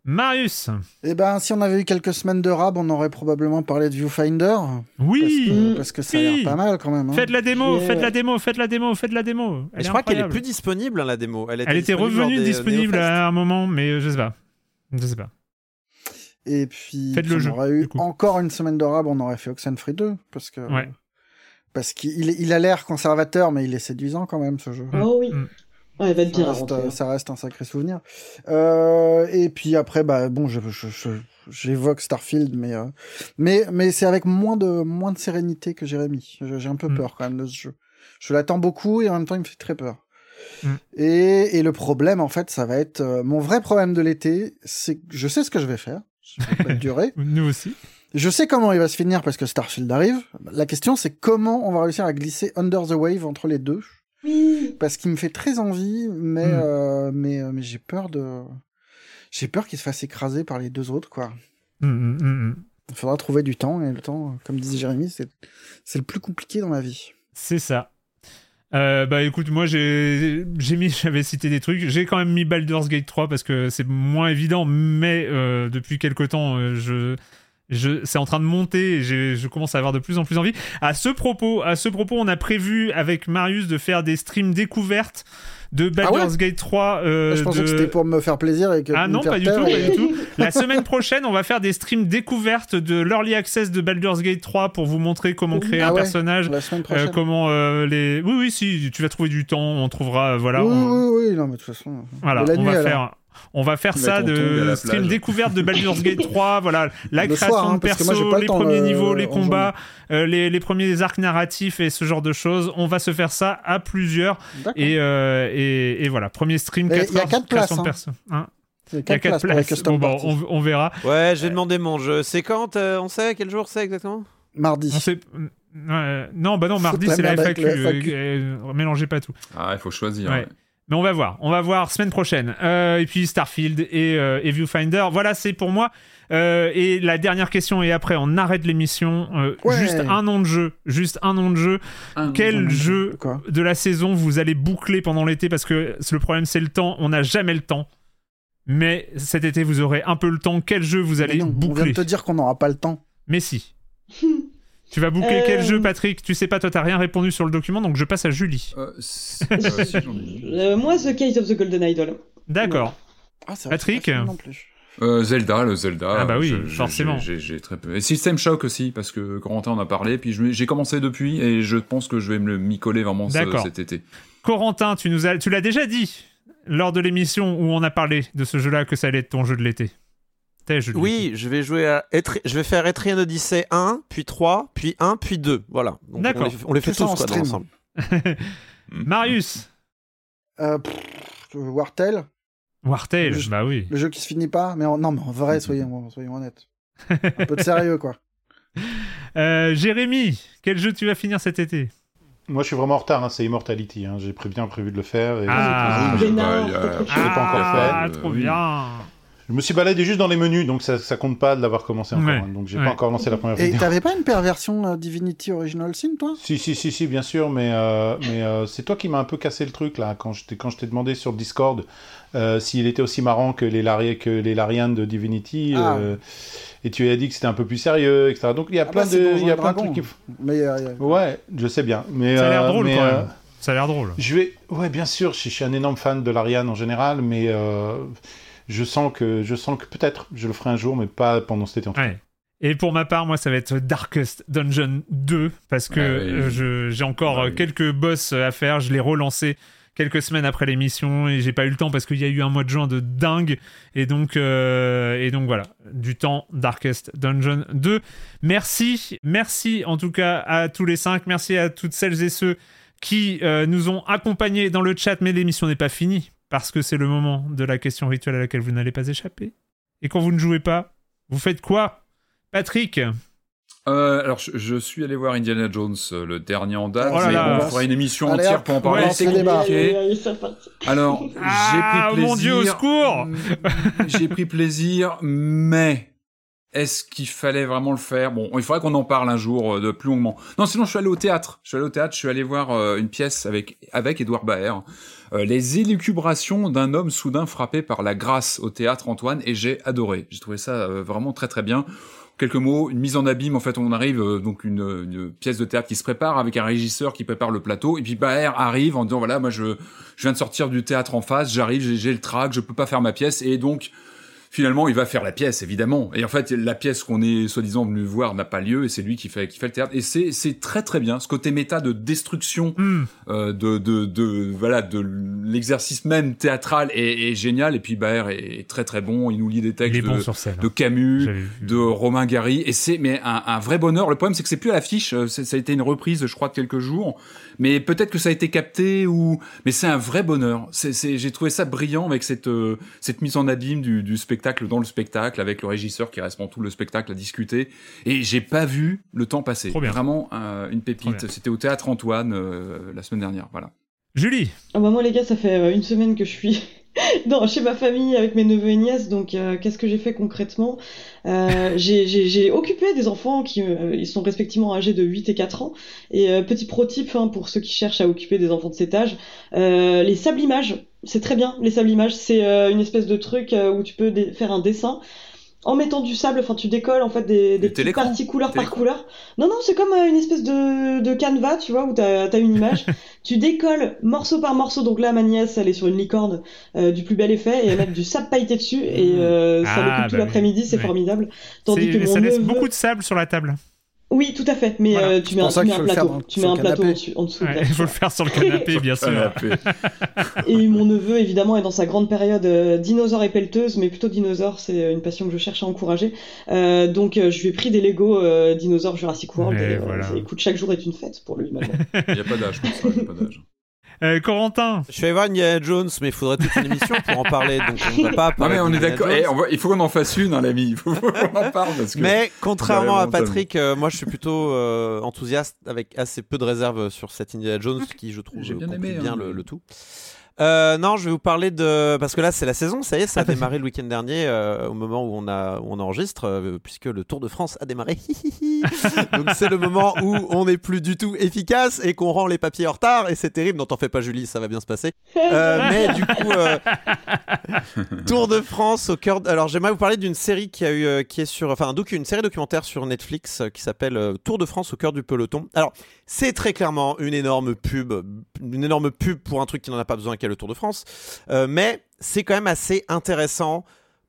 [SPEAKER 1] Marius.
[SPEAKER 2] Eh ben, si on avait eu quelques semaines de rab, on aurait probablement parlé de Viewfinder.
[SPEAKER 1] Oui.
[SPEAKER 2] Parce que,
[SPEAKER 4] Mm.
[SPEAKER 2] parce que ça a l'air
[SPEAKER 1] Oui.
[SPEAKER 2] pas mal quand même. hein.
[SPEAKER 1] Faites la démo,
[SPEAKER 4] Yeah.
[SPEAKER 1] faites la démo, faites la démo, faites la démo. Elle
[SPEAKER 3] Et
[SPEAKER 1] est
[SPEAKER 3] je crois qu'elle est plus disponible, hein, la démo. Elle,
[SPEAKER 1] Elle était revenue
[SPEAKER 3] des,
[SPEAKER 1] disponible à un moment, mais je sais pas. Je sais pas.
[SPEAKER 2] Et puis,
[SPEAKER 1] Faites le
[SPEAKER 2] on
[SPEAKER 1] jeu,
[SPEAKER 2] aurait eu encore une semaine de rab, on aurait fait Oxenfree 2. Parce que.
[SPEAKER 1] Ouais.
[SPEAKER 2] Parce qu'il il a l'air conservateur, mais il est séduisant quand même, ce jeu.
[SPEAKER 4] Oh oui. Ouais, elle va être
[SPEAKER 2] Ça
[SPEAKER 4] bien à
[SPEAKER 2] reste,
[SPEAKER 4] rentrer.
[SPEAKER 2] euh, ça reste un sacré souvenir. Euh, et puis après, bah bon, je, je, je- j'évoque Starfield, mais euh, mais mais c'est avec moins de moins de sérénité que Jérémy. J'ai un peu
[SPEAKER 1] Mm.
[SPEAKER 2] peur quand même de ce jeu. Je l'attends beaucoup et en même temps, il me fait très peur.
[SPEAKER 1] Mm.
[SPEAKER 2] Et, et le problème, en fait, ça va être euh, mon vrai problème de l'été, c'est que je sais ce que je vais faire. Je vais pas durer.
[SPEAKER 1] Nous aussi.
[SPEAKER 2] Je sais comment il va se finir parce que Starfield arrive. La question, c'est comment on va réussir à glisser Under the Wave entre les deux
[SPEAKER 4] Oui.
[SPEAKER 2] parce qu'il me fait très envie, mais
[SPEAKER 1] Mm.
[SPEAKER 2] euh, mais euh, mais j'ai peur de j'ai peur qu'il se fasse écraser par les deux autres quoi.
[SPEAKER 1] Mm, mm, mm, mm.
[SPEAKER 2] Il faudra trouver du temps et le temps, comme disait Jérémy, c'est c'est le plus compliqué dans la vie.
[SPEAKER 1] C'est ça. Euh, bah écoute, moi j'ai j'ai mis, j'avais cité des trucs. J'ai quand même mis Baldur's Gate 3 parce que c'est moins évident, mais euh, depuis quelque temps, euh, je, c'est en train de monter et je commence à avoir de plus en plus envie. À ce propos, à ce propos, on a prévu avec Marius de faire des streams découvertes de Baldur's Gate 3. euh,
[SPEAKER 2] Ah Je pensais
[SPEAKER 1] de-
[SPEAKER 2] que c'était pour me faire plaisir et que
[SPEAKER 1] Ah non, pas du tout, pas
[SPEAKER 2] et-
[SPEAKER 1] du tout. La semaine prochaine, on va faire des streams découvertes de l'early access de Baldur's Gate 3 pour vous montrer comment créer
[SPEAKER 2] Ah
[SPEAKER 1] un
[SPEAKER 2] ouais,
[SPEAKER 1] personnage.
[SPEAKER 2] la semaine
[SPEAKER 1] euh, comment euh, les oui oui si tu vas trouver du temps on trouvera voilà
[SPEAKER 2] oui,
[SPEAKER 1] on,
[SPEAKER 2] oui, oui, non mais de toute façon.
[SPEAKER 1] voilà on
[SPEAKER 2] nuit,
[SPEAKER 1] va
[SPEAKER 2] alors.
[SPEAKER 1] faire on va faire ça de stream
[SPEAKER 5] plage.
[SPEAKER 1] découverte de Baldur's Gate 3 voilà la
[SPEAKER 2] Le
[SPEAKER 1] création
[SPEAKER 2] soir, hein,
[SPEAKER 1] de perso
[SPEAKER 2] moi,
[SPEAKER 1] les premiers
[SPEAKER 2] le-
[SPEAKER 1] niveaux les combats euh, les, les premiers arcs narratifs et ce genre de choses on va se faire ça à plusieurs et, euh, et, et voilà premier stream
[SPEAKER 2] Mais
[SPEAKER 1] 4
[SPEAKER 2] il y a
[SPEAKER 1] heures,
[SPEAKER 2] quatre
[SPEAKER 1] création de
[SPEAKER 2] places,
[SPEAKER 1] perso. Hein
[SPEAKER 2] Il y a
[SPEAKER 1] il y a
[SPEAKER 2] quatre
[SPEAKER 1] 4
[SPEAKER 2] places pour les
[SPEAKER 1] bon, on, on verra
[SPEAKER 3] Ouais, j'ai demandé mon jeu. C'est quand euh, On sait quel jour c'est exactement?
[SPEAKER 2] Mardi.
[SPEAKER 1] on sait Ouais, non, bah non, mardi c'est la FAQ. euh, euh, mélangez pas tout.
[SPEAKER 5] Ah, il faut choisir.
[SPEAKER 1] Ouais.
[SPEAKER 5] ouais.
[SPEAKER 1] Mais on va voir, on va voir semaine prochaine. Euh, et puis Starfield et, euh, et Viewfinder. Voilà, c'est pour moi. Euh, et la dernière question, et après on arrête l'émission. Euh,
[SPEAKER 2] Ouais.
[SPEAKER 1] Juste un nom de jeu. Juste un nom de jeu.
[SPEAKER 5] Un-
[SPEAKER 1] Quel jeu
[SPEAKER 2] Quoi
[SPEAKER 1] de la saison vous allez boucler pendant l'été? Parce que le problème, c'est le temps. On n'a jamais le temps. Mais cet été, vous aurez un peu le temps. Quel jeu vous
[SPEAKER 2] Mais
[SPEAKER 1] allez
[SPEAKER 2] non, on vient
[SPEAKER 1] boucler?
[SPEAKER 2] de te dire qu'on n'aura pas le temps.
[SPEAKER 1] Mais si. tu vas boucler quel
[SPEAKER 4] Euh,
[SPEAKER 1] jeu, Patrick? Tu sais pas, toi, t'as rien répondu sur le document, donc je passe à Julie.
[SPEAKER 5] Euh, si- euh,
[SPEAKER 4] moi, The Case of the Golden Idol.
[SPEAKER 1] D'accord.
[SPEAKER 2] Ah, c'est vrai,
[SPEAKER 1] Patrick?
[SPEAKER 2] non plus.
[SPEAKER 5] Euh, Zelda, le Zelda.
[SPEAKER 1] Ah bah oui,
[SPEAKER 5] je-
[SPEAKER 1] forcément.
[SPEAKER 5] J'ai très peu. Et System Shock aussi, parce que Corentin en a parlé. Puis j'ai commencé depuis et je pense que je vais me le- m'y coller vraiment ce- cet été.
[SPEAKER 1] Corentin, tu nous as, tu l'as déjà dit lors de l'émission où on a parlé de ce jeu-là que ça allait être ton jeu de l'été.
[SPEAKER 3] Oui, je vais jouer à Etri- je vais faire Etrian Odyssey 1, puis 3, puis 1, puis 2. Voilà. Donc,
[SPEAKER 1] D'accord.
[SPEAKER 3] On les, on les fait
[SPEAKER 2] Tout
[SPEAKER 3] tous
[SPEAKER 2] en
[SPEAKER 3] quoi, dans
[SPEAKER 2] stream.
[SPEAKER 3] l'ensemble.
[SPEAKER 1] l'été. Marius,
[SPEAKER 2] Euh, pff, Wartel,
[SPEAKER 1] Wartail,
[SPEAKER 2] Le jeu-
[SPEAKER 1] bah oui.
[SPEAKER 2] le jeu qui se finit pas, mais en- non, mais en vrai, soyons, soyons honnêtes. Un peu de sérieux, quoi.
[SPEAKER 1] Euh, Jérémy, quel jeu tu vas finir cet été?
[SPEAKER 6] Moi, je suis vraiment en retard. hein, c'est Immortality. hein, J'ai bien prévu de le faire. Et
[SPEAKER 1] Ah.
[SPEAKER 6] je, l'ai pas encore
[SPEAKER 1] Ah,
[SPEAKER 5] fait.
[SPEAKER 1] trop
[SPEAKER 5] Oui.
[SPEAKER 1] bien.
[SPEAKER 6] Je me suis baladé juste dans les menus, donc ça, ça compte pas de l'avoir commencé encore.
[SPEAKER 1] Ouais.
[SPEAKER 6] hein, donc j'ai
[SPEAKER 1] Ouais.
[SPEAKER 6] pas encore lancé la première
[SPEAKER 2] Et
[SPEAKER 6] vidéo.
[SPEAKER 2] t'avais pas une perversion euh, Divinity Original Sin, toi?
[SPEAKER 6] Si, si, si, si, bien sûr, mais, euh, mais euh, c'est toi qui m'as un peu cassé le truc, là, quand je t'ai, quand je t'ai demandé sur le Discord euh, s'il était aussi marrant que les, Lari- que les Larian de Divinity,
[SPEAKER 2] Ah.
[SPEAKER 6] euh, et tu as dit que c'était un peu plus sérieux, etc. Donc il y a
[SPEAKER 2] Ah
[SPEAKER 6] plein
[SPEAKER 2] bah,
[SPEAKER 6] de, il y a
[SPEAKER 2] et
[SPEAKER 6] plein de trucs qui...
[SPEAKER 2] Mais
[SPEAKER 6] Ouais, je sais bien, mais...
[SPEAKER 1] Ça a l'air drôle
[SPEAKER 6] mais,
[SPEAKER 1] quand
[SPEAKER 6] euh,
[SPEAKER 1] même. Ça a l'air drôle.
[SPEAKER 6] Je vais, ouais, bien sûr, je, je suis un énorme fan de l'Ariane en général, mais euh, je sens que, je sens que peut-être je le ferai un jour, mais pas pendant cet été. En tout cas.
[SPEAKER 1] Ouais. Et pour ma part, moi, ça va être Darkest Dungeon 2, parce que
[SPEAKER 5] Ah
[SPEAKER 1] euh, j'ai encore
[SPEAKER 5] Ah
[SPEAKER 1] euh, quelques boss à faire. Je l'ai relancé quelques semaines après l'émission et j'ai pas eu le temps parce qu'il y a eu un mois de juin de dingue. Et donc, euh, et donc voilà, du temps Darkest Dungeon 2. Merci, merci en tout cas à tous les cinq. Merci à toutes celles et ceux qui euh, nous ont accompagnés dans le chat, mais l'émission n'est pas finie parce que c'est le moment de la question rituelle à laquelle vous n'allez pas échapper. Et quand vous ne jouez pas, vous faites quoi Patrick?
[SPEAKER 5] Euh, alors, je, je suis allé voir Indiana Jones, euh, le dernier en date.
[SPEAKER 1] Oh là
[SPEAKER 5] mais
[SPEAKER 1] là.
[SPEAKER 5] on fera une émission
[SPEAKER 2] Allez,
[SPEAKER 5] entière pour en parler.
[SPEAKER 1] ouais,
[SPEAKER 5] c'est compliqué. Alors,
[SPEAKER 1] Ah,
[SPEAKER 5] j'ai pris plaisir.
[SPEAKER 1] mon Dieu, au secours
[SPEAKER 5] J'ai pris plaisir, mais est-ce qu'il fallait vraiment le faire? Bon, il faudrait qu'on en parle un jour euh, de plus longuement. Non, sinon je suis allé au théâtre. Je suis allé au théâtre, je suis allé voir euh, une pièce avec avec Édouard Baer, euh, les élucubrations d'un homme soudain frappé par la grâce au théâtre Antoine, et j'ai adoré. J'ai trouvé ça euh, vraiment très très bien. Quelques mots, une mise en abîme. En fait, on arrive euh, donc une, une pièce de théâtre qui se prépare avec un régisseur qui prépare le plateau, et puis Baer arrive en disant voilà, moi je je viens de sortir du théâtre en face, j'arrive, j'ai- le trac, je peux pas faire ma pièce, et donc finalement il va faire la pièce évidemment. Et en fait la pièce qu'on est soi-disant venu voir n'a pas lieu, et c'est lui qui fait qui fait le théâtre. Et c'est c'est très très bien ce côté méta de destruction
[SPEAKER 1] Hmm.
[SPEAKER 5] euh, de, de, de voilà de l'exercice même théâtral est, est génial. Et puis Baer est, est très très bon, il nous lit des textes
[SPEAKER 1] bon
[SPEAKER 5] de, Camus de Romain Gary et c'est mais un, un vrai bonheur. Le problème c'est que c'est plus à l'affiche, euh, c'est- ça a été une reprise je crois de quelques jours, mais peut-être que ça a été capté ou mais c'est un vrai bonheur. C'est c'est j'ai trouvé ça brillant avec cette euh, cette mise en abîme du, du spectacle dans le spectacle avec le régisseur qui reste pendant tout le spectacle à discuter et j'ai pas vu le temps passer.
[SPEAKER 1] Trop bien.
[SPEAKER 5] Vraiment euh, une pépite. C'était au théâtre Antoine euh, la semaine dernière. Voilà.
[SPEAKER 1] Julie
[SPEAKER 4] Ah bah moi les gars, ça fait euh, une semaine que je suis dans, chez ma famille avec mes neveux et nièces, donc euh, qu'est-ce que j'ai fait concrètement? Euh, j'ai- J'ai j'ai occupé des enfants qui euh, ils sont respectivement âgés de 8 et 4 ans. Et euh, petit pro tip hein, pour ceux qui cherchent à occuper des enfants de cet âge, euh, les sablimages, c'est très bien. Les sablimages, c'est euh, une espèce de truc où tu peux faire un dessin en mettant du sable, enfin tu décolles en fait des, des petites parties couleur par couleur. Non, non, c'est comme euh, une espèce de, de canevas, tu vois, où t'as as une image. tu décolles morceau par morceau. Donc là, ma nièce, elle est sur une licorne euh, du plus bel effet et elle met du sable pailleté dessus et euh, ça
[SPEAKER 1] Ah,
[SPEAKER 4] l'occupe tout
[SPEAKER 1] bah oui.
[SPEAKER 4] l'après-midi, c'est
[SPEAKER 1] Ouais.
[SPEAKER 4] formidable. Tandis que mon
[SPEAKER 1] Ça laisse beaucoup de sable sur la table.
[SPEAKER 4] Oui, tout à fait, mais
[SPEAKER 1] Voilà.
[SPEAKER 4] euh, tu mets un,
[SPEAKER 2] pour ça
[SPEAKER 4] tu mets
[SPEAKER 2] qu'il
[SPEAKER 4] un plateau.
[SPEAKER 2] dans-
[SPEAKER 4] Tu mets un plateau en dessous. En dessous
[SPEAKER 1] Ouais, Il faut le faire sur le canapé, bien sûr.
[SPEAKER 4] Et mon neveu, évidemment, est dans sa grande période euh, dinosaure et pelleteuse, mais plutôt dinosaure, c'est une passion que je cherche à encourager. Euh, donc, euh, je lui ai pris des Lego euh, dinosaures Jurassic World. Et, euh,
[SPEAKER 1] voilà.
[SPEAKER 4] écoute, chaque jour est une fête pour lui maintenant.
[SPEAKER 5] Il y a pas d'âge pour ça. il y a pas d'âge.
[SPEAKER 1] Euh, Corentin
[SPEAKER 3] Je suis allé voir Indiana Jones, mais il faudrait toute une émission pour en parler, donc on va pas
[SPEAKER 5] Non
[SPEAKER 3] parler
[SPEAKER 5] mais on est d'accord. Eh, on va- il faut qu'on en fasse une, hein, l'ami. Il faut qu'on en parle parce que.
[SPEAKER 3] Mais contrairement à. Patrick, euh, moi je suis plutôt euh, enthousiaste avec assez peu de réserve sur cette Indiana Jones qui je trouve
[SPEAKER 5] J'ai bien
[SPEAKER 3] conclut
[SPEAKER 5] aimé,
[SPEAKER 3] bien
[SPEAKER 5] hein,
[SPEAKER 3] le, le tout. Euh, non, je vais vous parler de parce que là c'est la saison, ça y est, ça a
[SPEAKER 1] Ah,
[SPEAKER 3] démarré le week-end dernier euh, au moment où on a où on enregistre euh, puisque le Tour de France a démarré. Donc c'est le moment où on n'est plus du tout efficace et qu'on rend les papiers en retard et c'est terrible. Non, t'en fais pas Julie, ça va bien se passer. Euh, mais du coup, euh, Tour de France au cœur. de- Alors j'aimerais vous parler d'une série qui a eu, qui est sur, enfin un docu, une série documentaire sur Netflix qui s'appelle Tour de France au cœur du peloton. Alors c'est très clairement une énorme pub, une énorme pub pour un truc qui n'en a pas besoin, le Tour de France. Euh, mais c'est quand même assez intéressant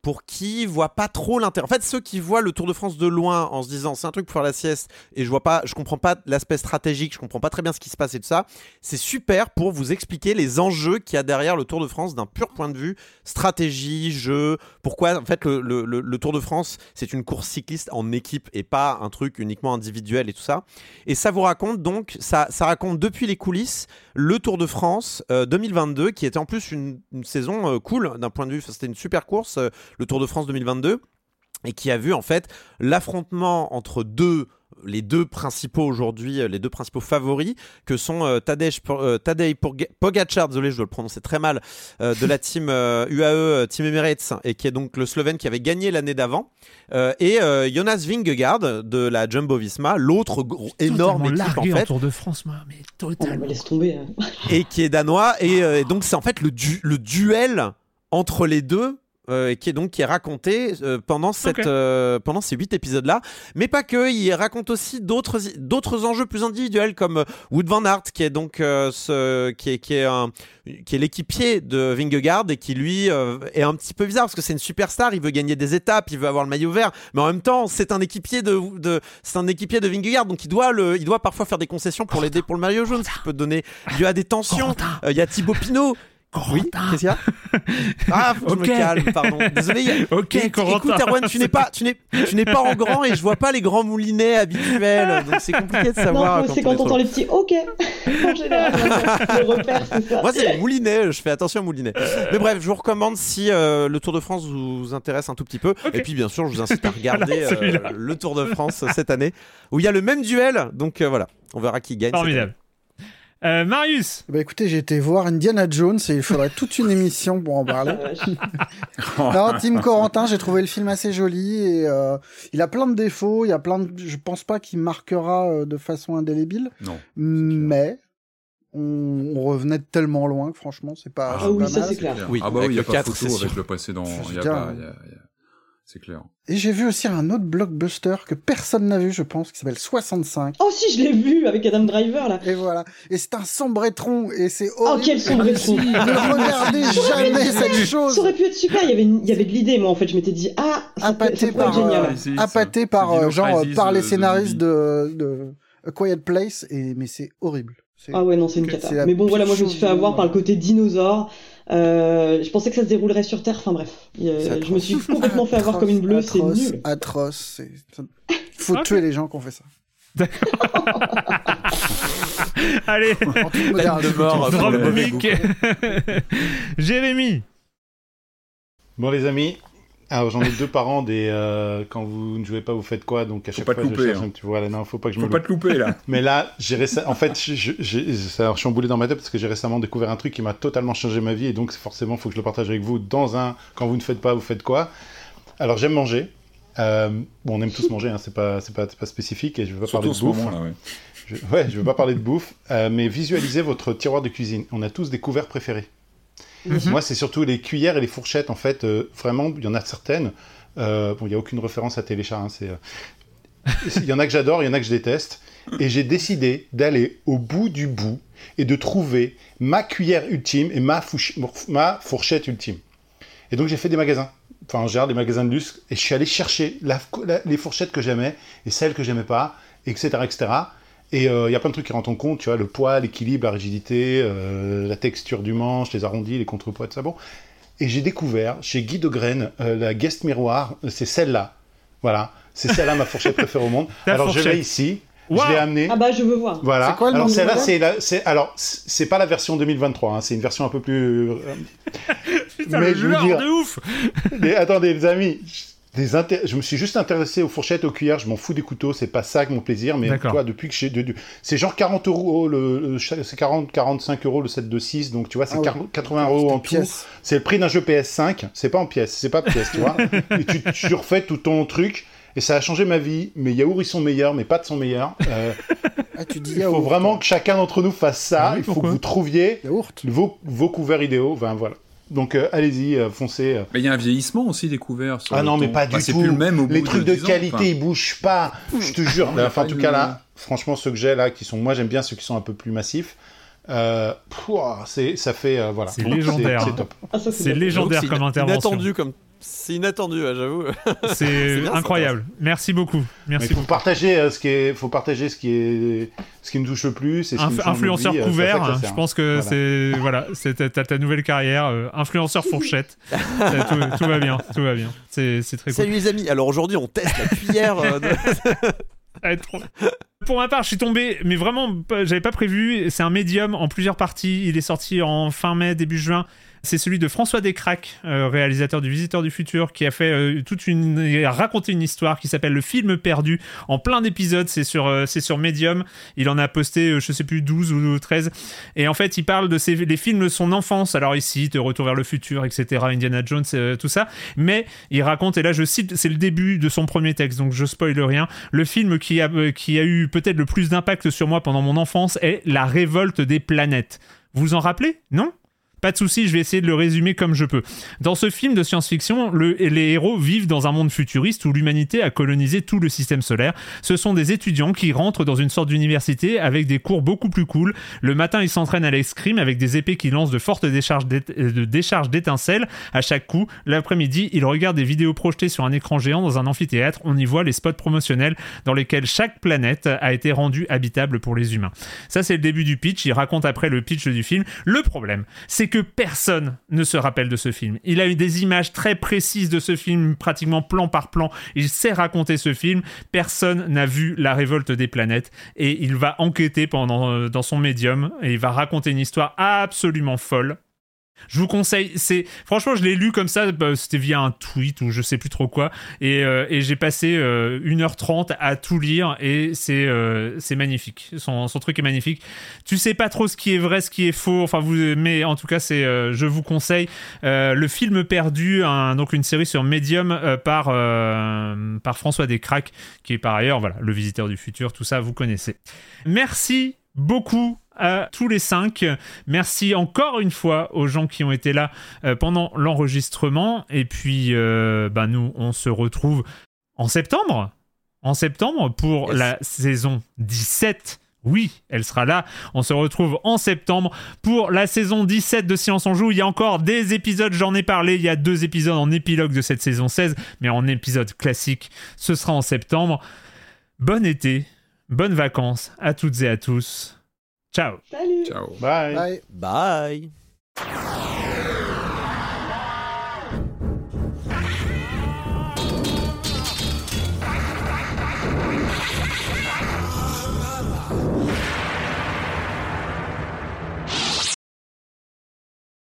[SPEAKER 3] pour qui voit pas trop l'intérêt. En fait, ceux qui voient le Tour de France de loin en se disant c'est un truc pour faire la sieste et je vois pas, je comprends pas l'aspect stratégique, je comprends pas très bien ce qui se passe et tout ça, c'est super pour vous expliquer les enjeux qu'il y a derrière le Tour de France d'un pur point de vue stratégie, jeu. Pourquoi en fait le, Tour de France c'est une course cycliste en équipe et pas un truc uniquement individuel et tout ça. Et ça vous raconte donc, ça, ça raconte depuis les coulisses le Tour de France euh, 2022 qui était en plus une, saison euh, cool d'un point de vue, c'était une super course, euh, le Tour de France 2022 et qui a vu en fait l'affrontement entre deux les deux principaux aujourd'hui, euh, les deux principaux favoris, que sont euh, Tadej, euh, Tadej Pogacar, désolé, je dois le prononcer très mal, euh, de la team euh, UAE euh, Team Emirates, et qui est donc le Slovène qui avait gagné l'année d'avant, euh, et euh, Jonas Vingegaard de la Jumbo-Visma, l'autre gros- énorme équipe en fait,
[SPEAKER 1] Tour de France, moi, mais
[SPEAKER 4] Oh,
[SPEAKER 1] totalement.
[SPEAKER 4] bah, laisse tomber. hein.
[SPEAKER 3] et qui est danois et, euh, et donc c'est en fait le, du- le duel entre les deux euh, qui est donc qui est raconté euh, pendant cette euh, pendant ces huit épisodes là mais pas que il raconte aussi d'autres d'autres enjeux plus individuels comme Wood van Aert qui est donc euh, ce qui est qui est un qui est l'équipier de Vingegaard et qui lui euh, est un petit peu bizarre parce que c'est une superstar, il veut gagner des étapes, il veut avoir le maillot vert, mais en même temps c'est un équipier de, de c'est un équipier de Vingegaard donc il doit le, il doit parfois faire des concessions pour l'aider pour le maillot jaune, ce qui peut donner lieu à des tensions. Euh, Il y a Thibaut Pinot. Oui,
[SPEAKER 1] Corentin.
[SPEAKER 3] qu'est-ce qu'il y a Ah, faut que je
[SPEAKER 1] Ok.
[SPEAKER 3] me calme, pardon. Désolé.
[SPEAKER 1] Ok,
[SPEAKER 3] Mais
[SPEAKER 1] Corentin.
[SPEAKER 3] Écoute, Erwan, tu n'es pas, tu n'es, tu n'es pas en grand et je vois pas les grands moulinets habituels, donc c'est compliqué de savoir.
[SPEAKER 4] non, c'est
[SPEAKER 3] on
[SPEAKER 4] quand
[SPEAKER 3] trop
[SPEAKER 4] t'entends les petits OK. en général, le repère, c'est ça.
[SPEAKER 3] Moi, c'est les moulinets, je fais attention aux moulinets. Mais bref, je vous recommande si euh, le Tour de France vous intéresse un tout petit peu. Et puis, bien sûr, je vous incite à regarder
[SPEAKER 1] Voilà,
[SPEAKER 3] euh, le Tour de France cette année, où il y a le même duel. Donc euh, voilà, on verra qui gagne. cette
[SPEAKER 1] Formidable. Euh, Marius
[SPEAKER 2] Bah écoutez, j'ai été voir Indiana Jones et il faudrait toute une émission pour en parler. Non, Tim Corentin, j'ai trouvé le film assez joli et euh, il a plein de défauts. Il y a plein de, je pense pas qu'il marquera euh, de façon indélébile,
[SPEAKER 5] Non.
[SPEAKER 2] mais on, on revenait de tellement loin que franchement, c'est pas.
[SPEAKER 4] Ah oui, ça c'est clair.
[SPEAKER 3] Oui,
[SPEAKER 5] ah bah oui, il n'y a pas
[SPEAKER 3] 4,
[SPEAKER 5] photo avec le précédent. Il y a pas, y a- y a- C'est clair.
[SPEAKER 2] Et j'ai vu aussi un autre blockbuster que personne n'a vu, je pense, qui s'appelle 65.
[SPEAKER 4] Oh si, je l'ai vu avec Adam Driver là.
[SPEAKER 2] Et voilà. Et c'est un sombretron et c'est
[SPEAKER 4] Oh
[SPEAKER 2] horrible.
[SPEAKER 4] quel sombretron.
[SPEAKER 2] Ne regardez jamais cette
[SPEAKER 4] Ça
[SPEAKER 2] chose.
[SPEAKER 4] aurait pu être super. Il y avait, une- il y avait de l'idée, moi en fait. Je m'étais dit ah, ça peut,
[SPEAKER 2] Appâté
[SPEAKER 4] ça être
[SPEAKER 2] par,
[SPEAKER 4] génial.
[SPEAKER 2] euh, appâté par euh, genre par les
[SPEAKER 5] de- de
[SPEAKER 2] scénaristes de, de A Quiet Place et mais c'est horrible.
[SPEAKER 4] Ah ouais non c'est une cata. Mais bon voilà, moi je me suis fait avoir par le côté dinosaure. Euh, je pensais que ça se déroulerait sur Terre. Enfin bref, je me suis complètement fait avoir comme une bleue. C'est
[SPEAKER 2] atroce,
[SPEAKER 4] nul.
[SPEAKER 2] Atroce. Faut tuer les gens qui ont fait ça.
[SPEAKER 1] Allez,
[SPEAKER 3] de mort.
[SPEAKER 1] drop. Jérémy
[SPEAKER 6] Bon les amis, alors j'en ai deux par an des euh, quand vous ne jouez pas vous faites quoi? Donc à
[SPEAKER 5] Faut
[SPEAKER 6] chaque
[SPEAKER 5] pas
[SPEAKER 6] fois
[SPEAKER 5] te
[SPEAKER 6] je
[SPEAKER 5] louper,
[SPEAKER 6] cherche
[SPEAKER 5] hein.
[SPEAKER 6] un petit voilà non faut pas que je
[SPEAKER 5] Faut
[SPEAKER 6] me
[SPEAKER 5] pas
[SPEAKER 6] loupe.
[SPEAKER 5] te louper là.
[SPEAKER 6] Mais là j'ai récem- en fait je, je, j'ai- ça a chamboulé dans ma tête parce que j'ai récemment découvert un truc qui m'a totalement changé ma vie et donc forcément faut que je le partage avec vous dans un quand vous ne faites pas vous faites quoi? Alors j'aime manger. Euh, bon on aime tous manger hein, c'est pas c'est pas c'est pas spécifique et je veux pas
[SPEAKER 5] Surtout
[SPEAKER 6] parler de bouffe.
[SPEAKER 5] moment là. Ouais.
[SPEAKER 6] Je, ouais, je veux pas parler de bouffe, euh, mais visualisez votre tiroir de cuisine. On a tous des couverts préférés. Moi, c'est surtout les cuillères et les fourchettes. En fait, euh, vraiment, il y en a certaines. euh, bon, il y a aucune référence à Téléchat. hein, euh, il y en a que j'adore, il y en a que je déteste. Et j'ai décidé d'aller au bout du bout et de trouver ma cuillère ultime et ma, fourchette ultime. Et donc, j'ai fait des magasins. Enfin, en général, des magasins de luxe. Et je suis allé chercher les fourchettes que j'aimais et celles que j'aimais pas, etc., etc. Et euh, il y a plein de trucs qui rentrent en compte, tu vois, le poids, l'équilibre, la rigidité, euh, la texture du manche, les arrondis, les contrepoids, tout ça. Bon. Et j'ai découvert chez Guy de Graine euh, la Guest Miroir, c'est celle-là. Voilà, c'est celle-là ma fourchette préférée au monde. Alors je l'ai ici. Je l'ai amené.
[SPEAKER 4] Ah bah je veux voir.
[SPEAKER 6] Voilà.
[SPEAKER 2] C'est quoi le
[SPEAKER 6] alors celle-là, c'est la- c'est alors c'est pas la version 2023, hein, c'est une version un peu plus.
[SPEAKER 1] Putain,
[SPEAKER 6] Mais
[SPEAKER 1] le
[SPEAKER 6] je veux dire-
[SPEAKER 1] de ouf
[SPEAKER 6] Mais attendez, les amis, des je me suis juste intéressé aux fourchettes, aux cuillères. Je m'en fous des couteaux, c'est pas ça mon plaisir. Mais toi, depuis que j'ai, de- de- c'est genre 40 euros le, c'est 40, 45 euros le set de 6, donc tu vois, c'est
[SPEAKER 2] Ah ouais.
[SPEAKER 6] 40 80 euros en tout. C'est le prix d'un jeu PS5. C'est pas en pièces, c'est pas pièce, tu vois. et tu, tu refais tout ton truc. Et ça a changé ma vie. Mes yaourts, ils sont meilleurs, mes pâtes sont meilleures. Euh,
[SPEAKER 2] Ah, tu dis
[SPEAKER 6] il faut
[SPEAKER 2] yaourt.
[SPEAKER 6] vraiment que chacun d'entre nous fasse ça.
[SPEAKER 1] Ah oui,
[SPEAKER 6] il faut que vous trouviez vos, vos couverts idéaux. Enfin, voilà. Donc, euh, allez-y, euh, foncez. euh.
[SPEAKER 5] Mais il y a un vieillissement aussi des couverts. sur
[SPEAKER 6] Ah
[SPEAKER 5] le
[SPEAKER 6] non, mais pas
[SPEAKER 5] Enfin,
[SPEAKER 6] du
[SPEAKER 5] c'est
[SPEAKER 6] tout.
[SPEAKER 5] plus le même au
[SPEAKER 6] les
[SPEAKER 5] bout
[SPEAKER 6] trucs
[SPEAKER 5] de
[SPEAKER 6] de,
[SPEAKER 5] 10 ans,
[SPEAKER 6] qualité,
[SPEAKER 5] enfin.
[SPEAKER 6] ils bougent pas. Je te jure. Enfin, en tout cas, là, franchement, ceux que j'ai là, qui sont. Moi, j'aime bien ceux qui sont un peu plus massifs. Euh, pouah, c'est, ça fait. euh, voilà.
[SPEAKER 1] C'est légendaire.
[SPEAKER 6] C'est top.
[SPEAKER 4] Ah,
[SPEAKER 1] C'est légendaire comme intervention.
[SPEAKER 3] Inattendu comme. C'est inattendu, j'avoue.
[SPEAKER 1] C'est incroyable. Merci beaucoup. Merci
[SPEAKER 6] il faut partager euh, ce qui est, faut partager ce qui est, ce qui me touche le plus. Et ce
[SPEAKER 1] Inf- influenceur
[SPEAKER 6] euh,
[SPEAKER 1] couvert,
[SPEAKER 6] que ça
[SPEAKER 1] hein,
[SPEAKER 6] sert.
[SPEAKER 1] je pense que
[SPEAKER 6] Voilà.
[SPEAKER 1] c'est voilà, c'est ta, ta- ta nouvelle carrière, euh, influenceur fourchette. Ça, tout, tout va bien, tout va bien. C'est c'est très cool.
[SPEAKER 3] Salut les amis. Alors aujourd'hui, on teste la cuillère. euh, de-
[SPEAKER 1] Pour ma part, je suis tombé, mais vraiment, j'avais pas prévu. C'est un médium en plusieurs parties. Il est sorti en fin mai, début juin. C'est celui de François Descraques, euh, réalisateur du Visiteur du Futur, qui a fait euh, toute une, a raconté une histoire qui s'appelle Le film perdu en plein d'épisodes. C'est sur, euh, sur Medium. Il en a posté, je sais plus, 12 ou 13. Et en fait, il parle de les films de son enfance. Alors ici, de Retour vers le futur, etc., Indiana Jones, tout ça. Mais il raconte, et là je cite, c'est le début de son premier texte, donc je spoil rien. Le film qui a, qui a eu peut-être le plus d'impact sur moi pendant mon enfance est La révolte des planètes. Vous en rappelez? Non? Pas de souci, je vais essayer de le résumer comme je peux. Dans ce film de science-fiction, le- les héros vivent dans un monde futuriste où l'humanité a colonisé tout le système solaire. Ce sont des étudiants qui rentrent dans une sorte d'université avec des cours beaucoup plus cool. Le matin, ils s'entraînent à l'escrime avec des épées qui lancent de fortes décharges d'étincelles à chaque coup. L'après-midi, ils regardent des vidéos projetées sur un écran géant dans un amphithéâtre. On y voit les spots promotionnels dans lesquels chaque planète a été rendue habitable pour les humains. Ça, c'est le début du pitch. Il raconte après le pitch du film. Le problème, c'est que personne ne se rappelle de ce film. Il a eu des images très précises de ce film, pratiquement plan par plan. Il sait raconter ce film. Personne n'a vu la révolte des planètes et il va enquêter pendant euh, dans son médium et il va raconter une histoire absolument folle. Je vous conseille, c'est franchement je l'ai lu comme ça, bah, c'était via un tweet ou je sais plus trop quoi, et, euh, j'ai passé euh, 1h30 à tout lire et c'est euh, magnifique. Son, truc est magnifique. Tu sais pas trop ce qui est vrai, ce qui est faux, enfin vous, mais en tout cas c'est, euh, je vous conseille euh, le film perdu, donc une série sur Medium euh, par euh, par François Descraques, qui est par ailleurs voilà le visiteur du futur, tout ça vous connaissez. Merci beaucoup à tous les cinq. Merci encore une fois aux gens qui ont été là euh, pendant l'enregistrement. Et puis, euh, bah, nous, on se retrouve en septembre. En septembre pour
[SPEAKER 3] Yes.
[SPEAKER 1] la saison 17. Oui, elle sera là. On se retrouve en septembre pour la saison 17 de Silence on Joue. Il y a encore des épisodes, j'en ai parlé. Il y a deux épisodes en épilogue de cette saison 16, mais en épisode classique, ce sera en septembre. Bon été, bonnes vacances à toutes et à tous. Ciao.
[SPEAKER 4] Salut.
[SPEAKER 5] Ciao.
[SPEAKER 6] Bye.
[SPEAKER 2] Bye.
[SPEAKER 3] Bye.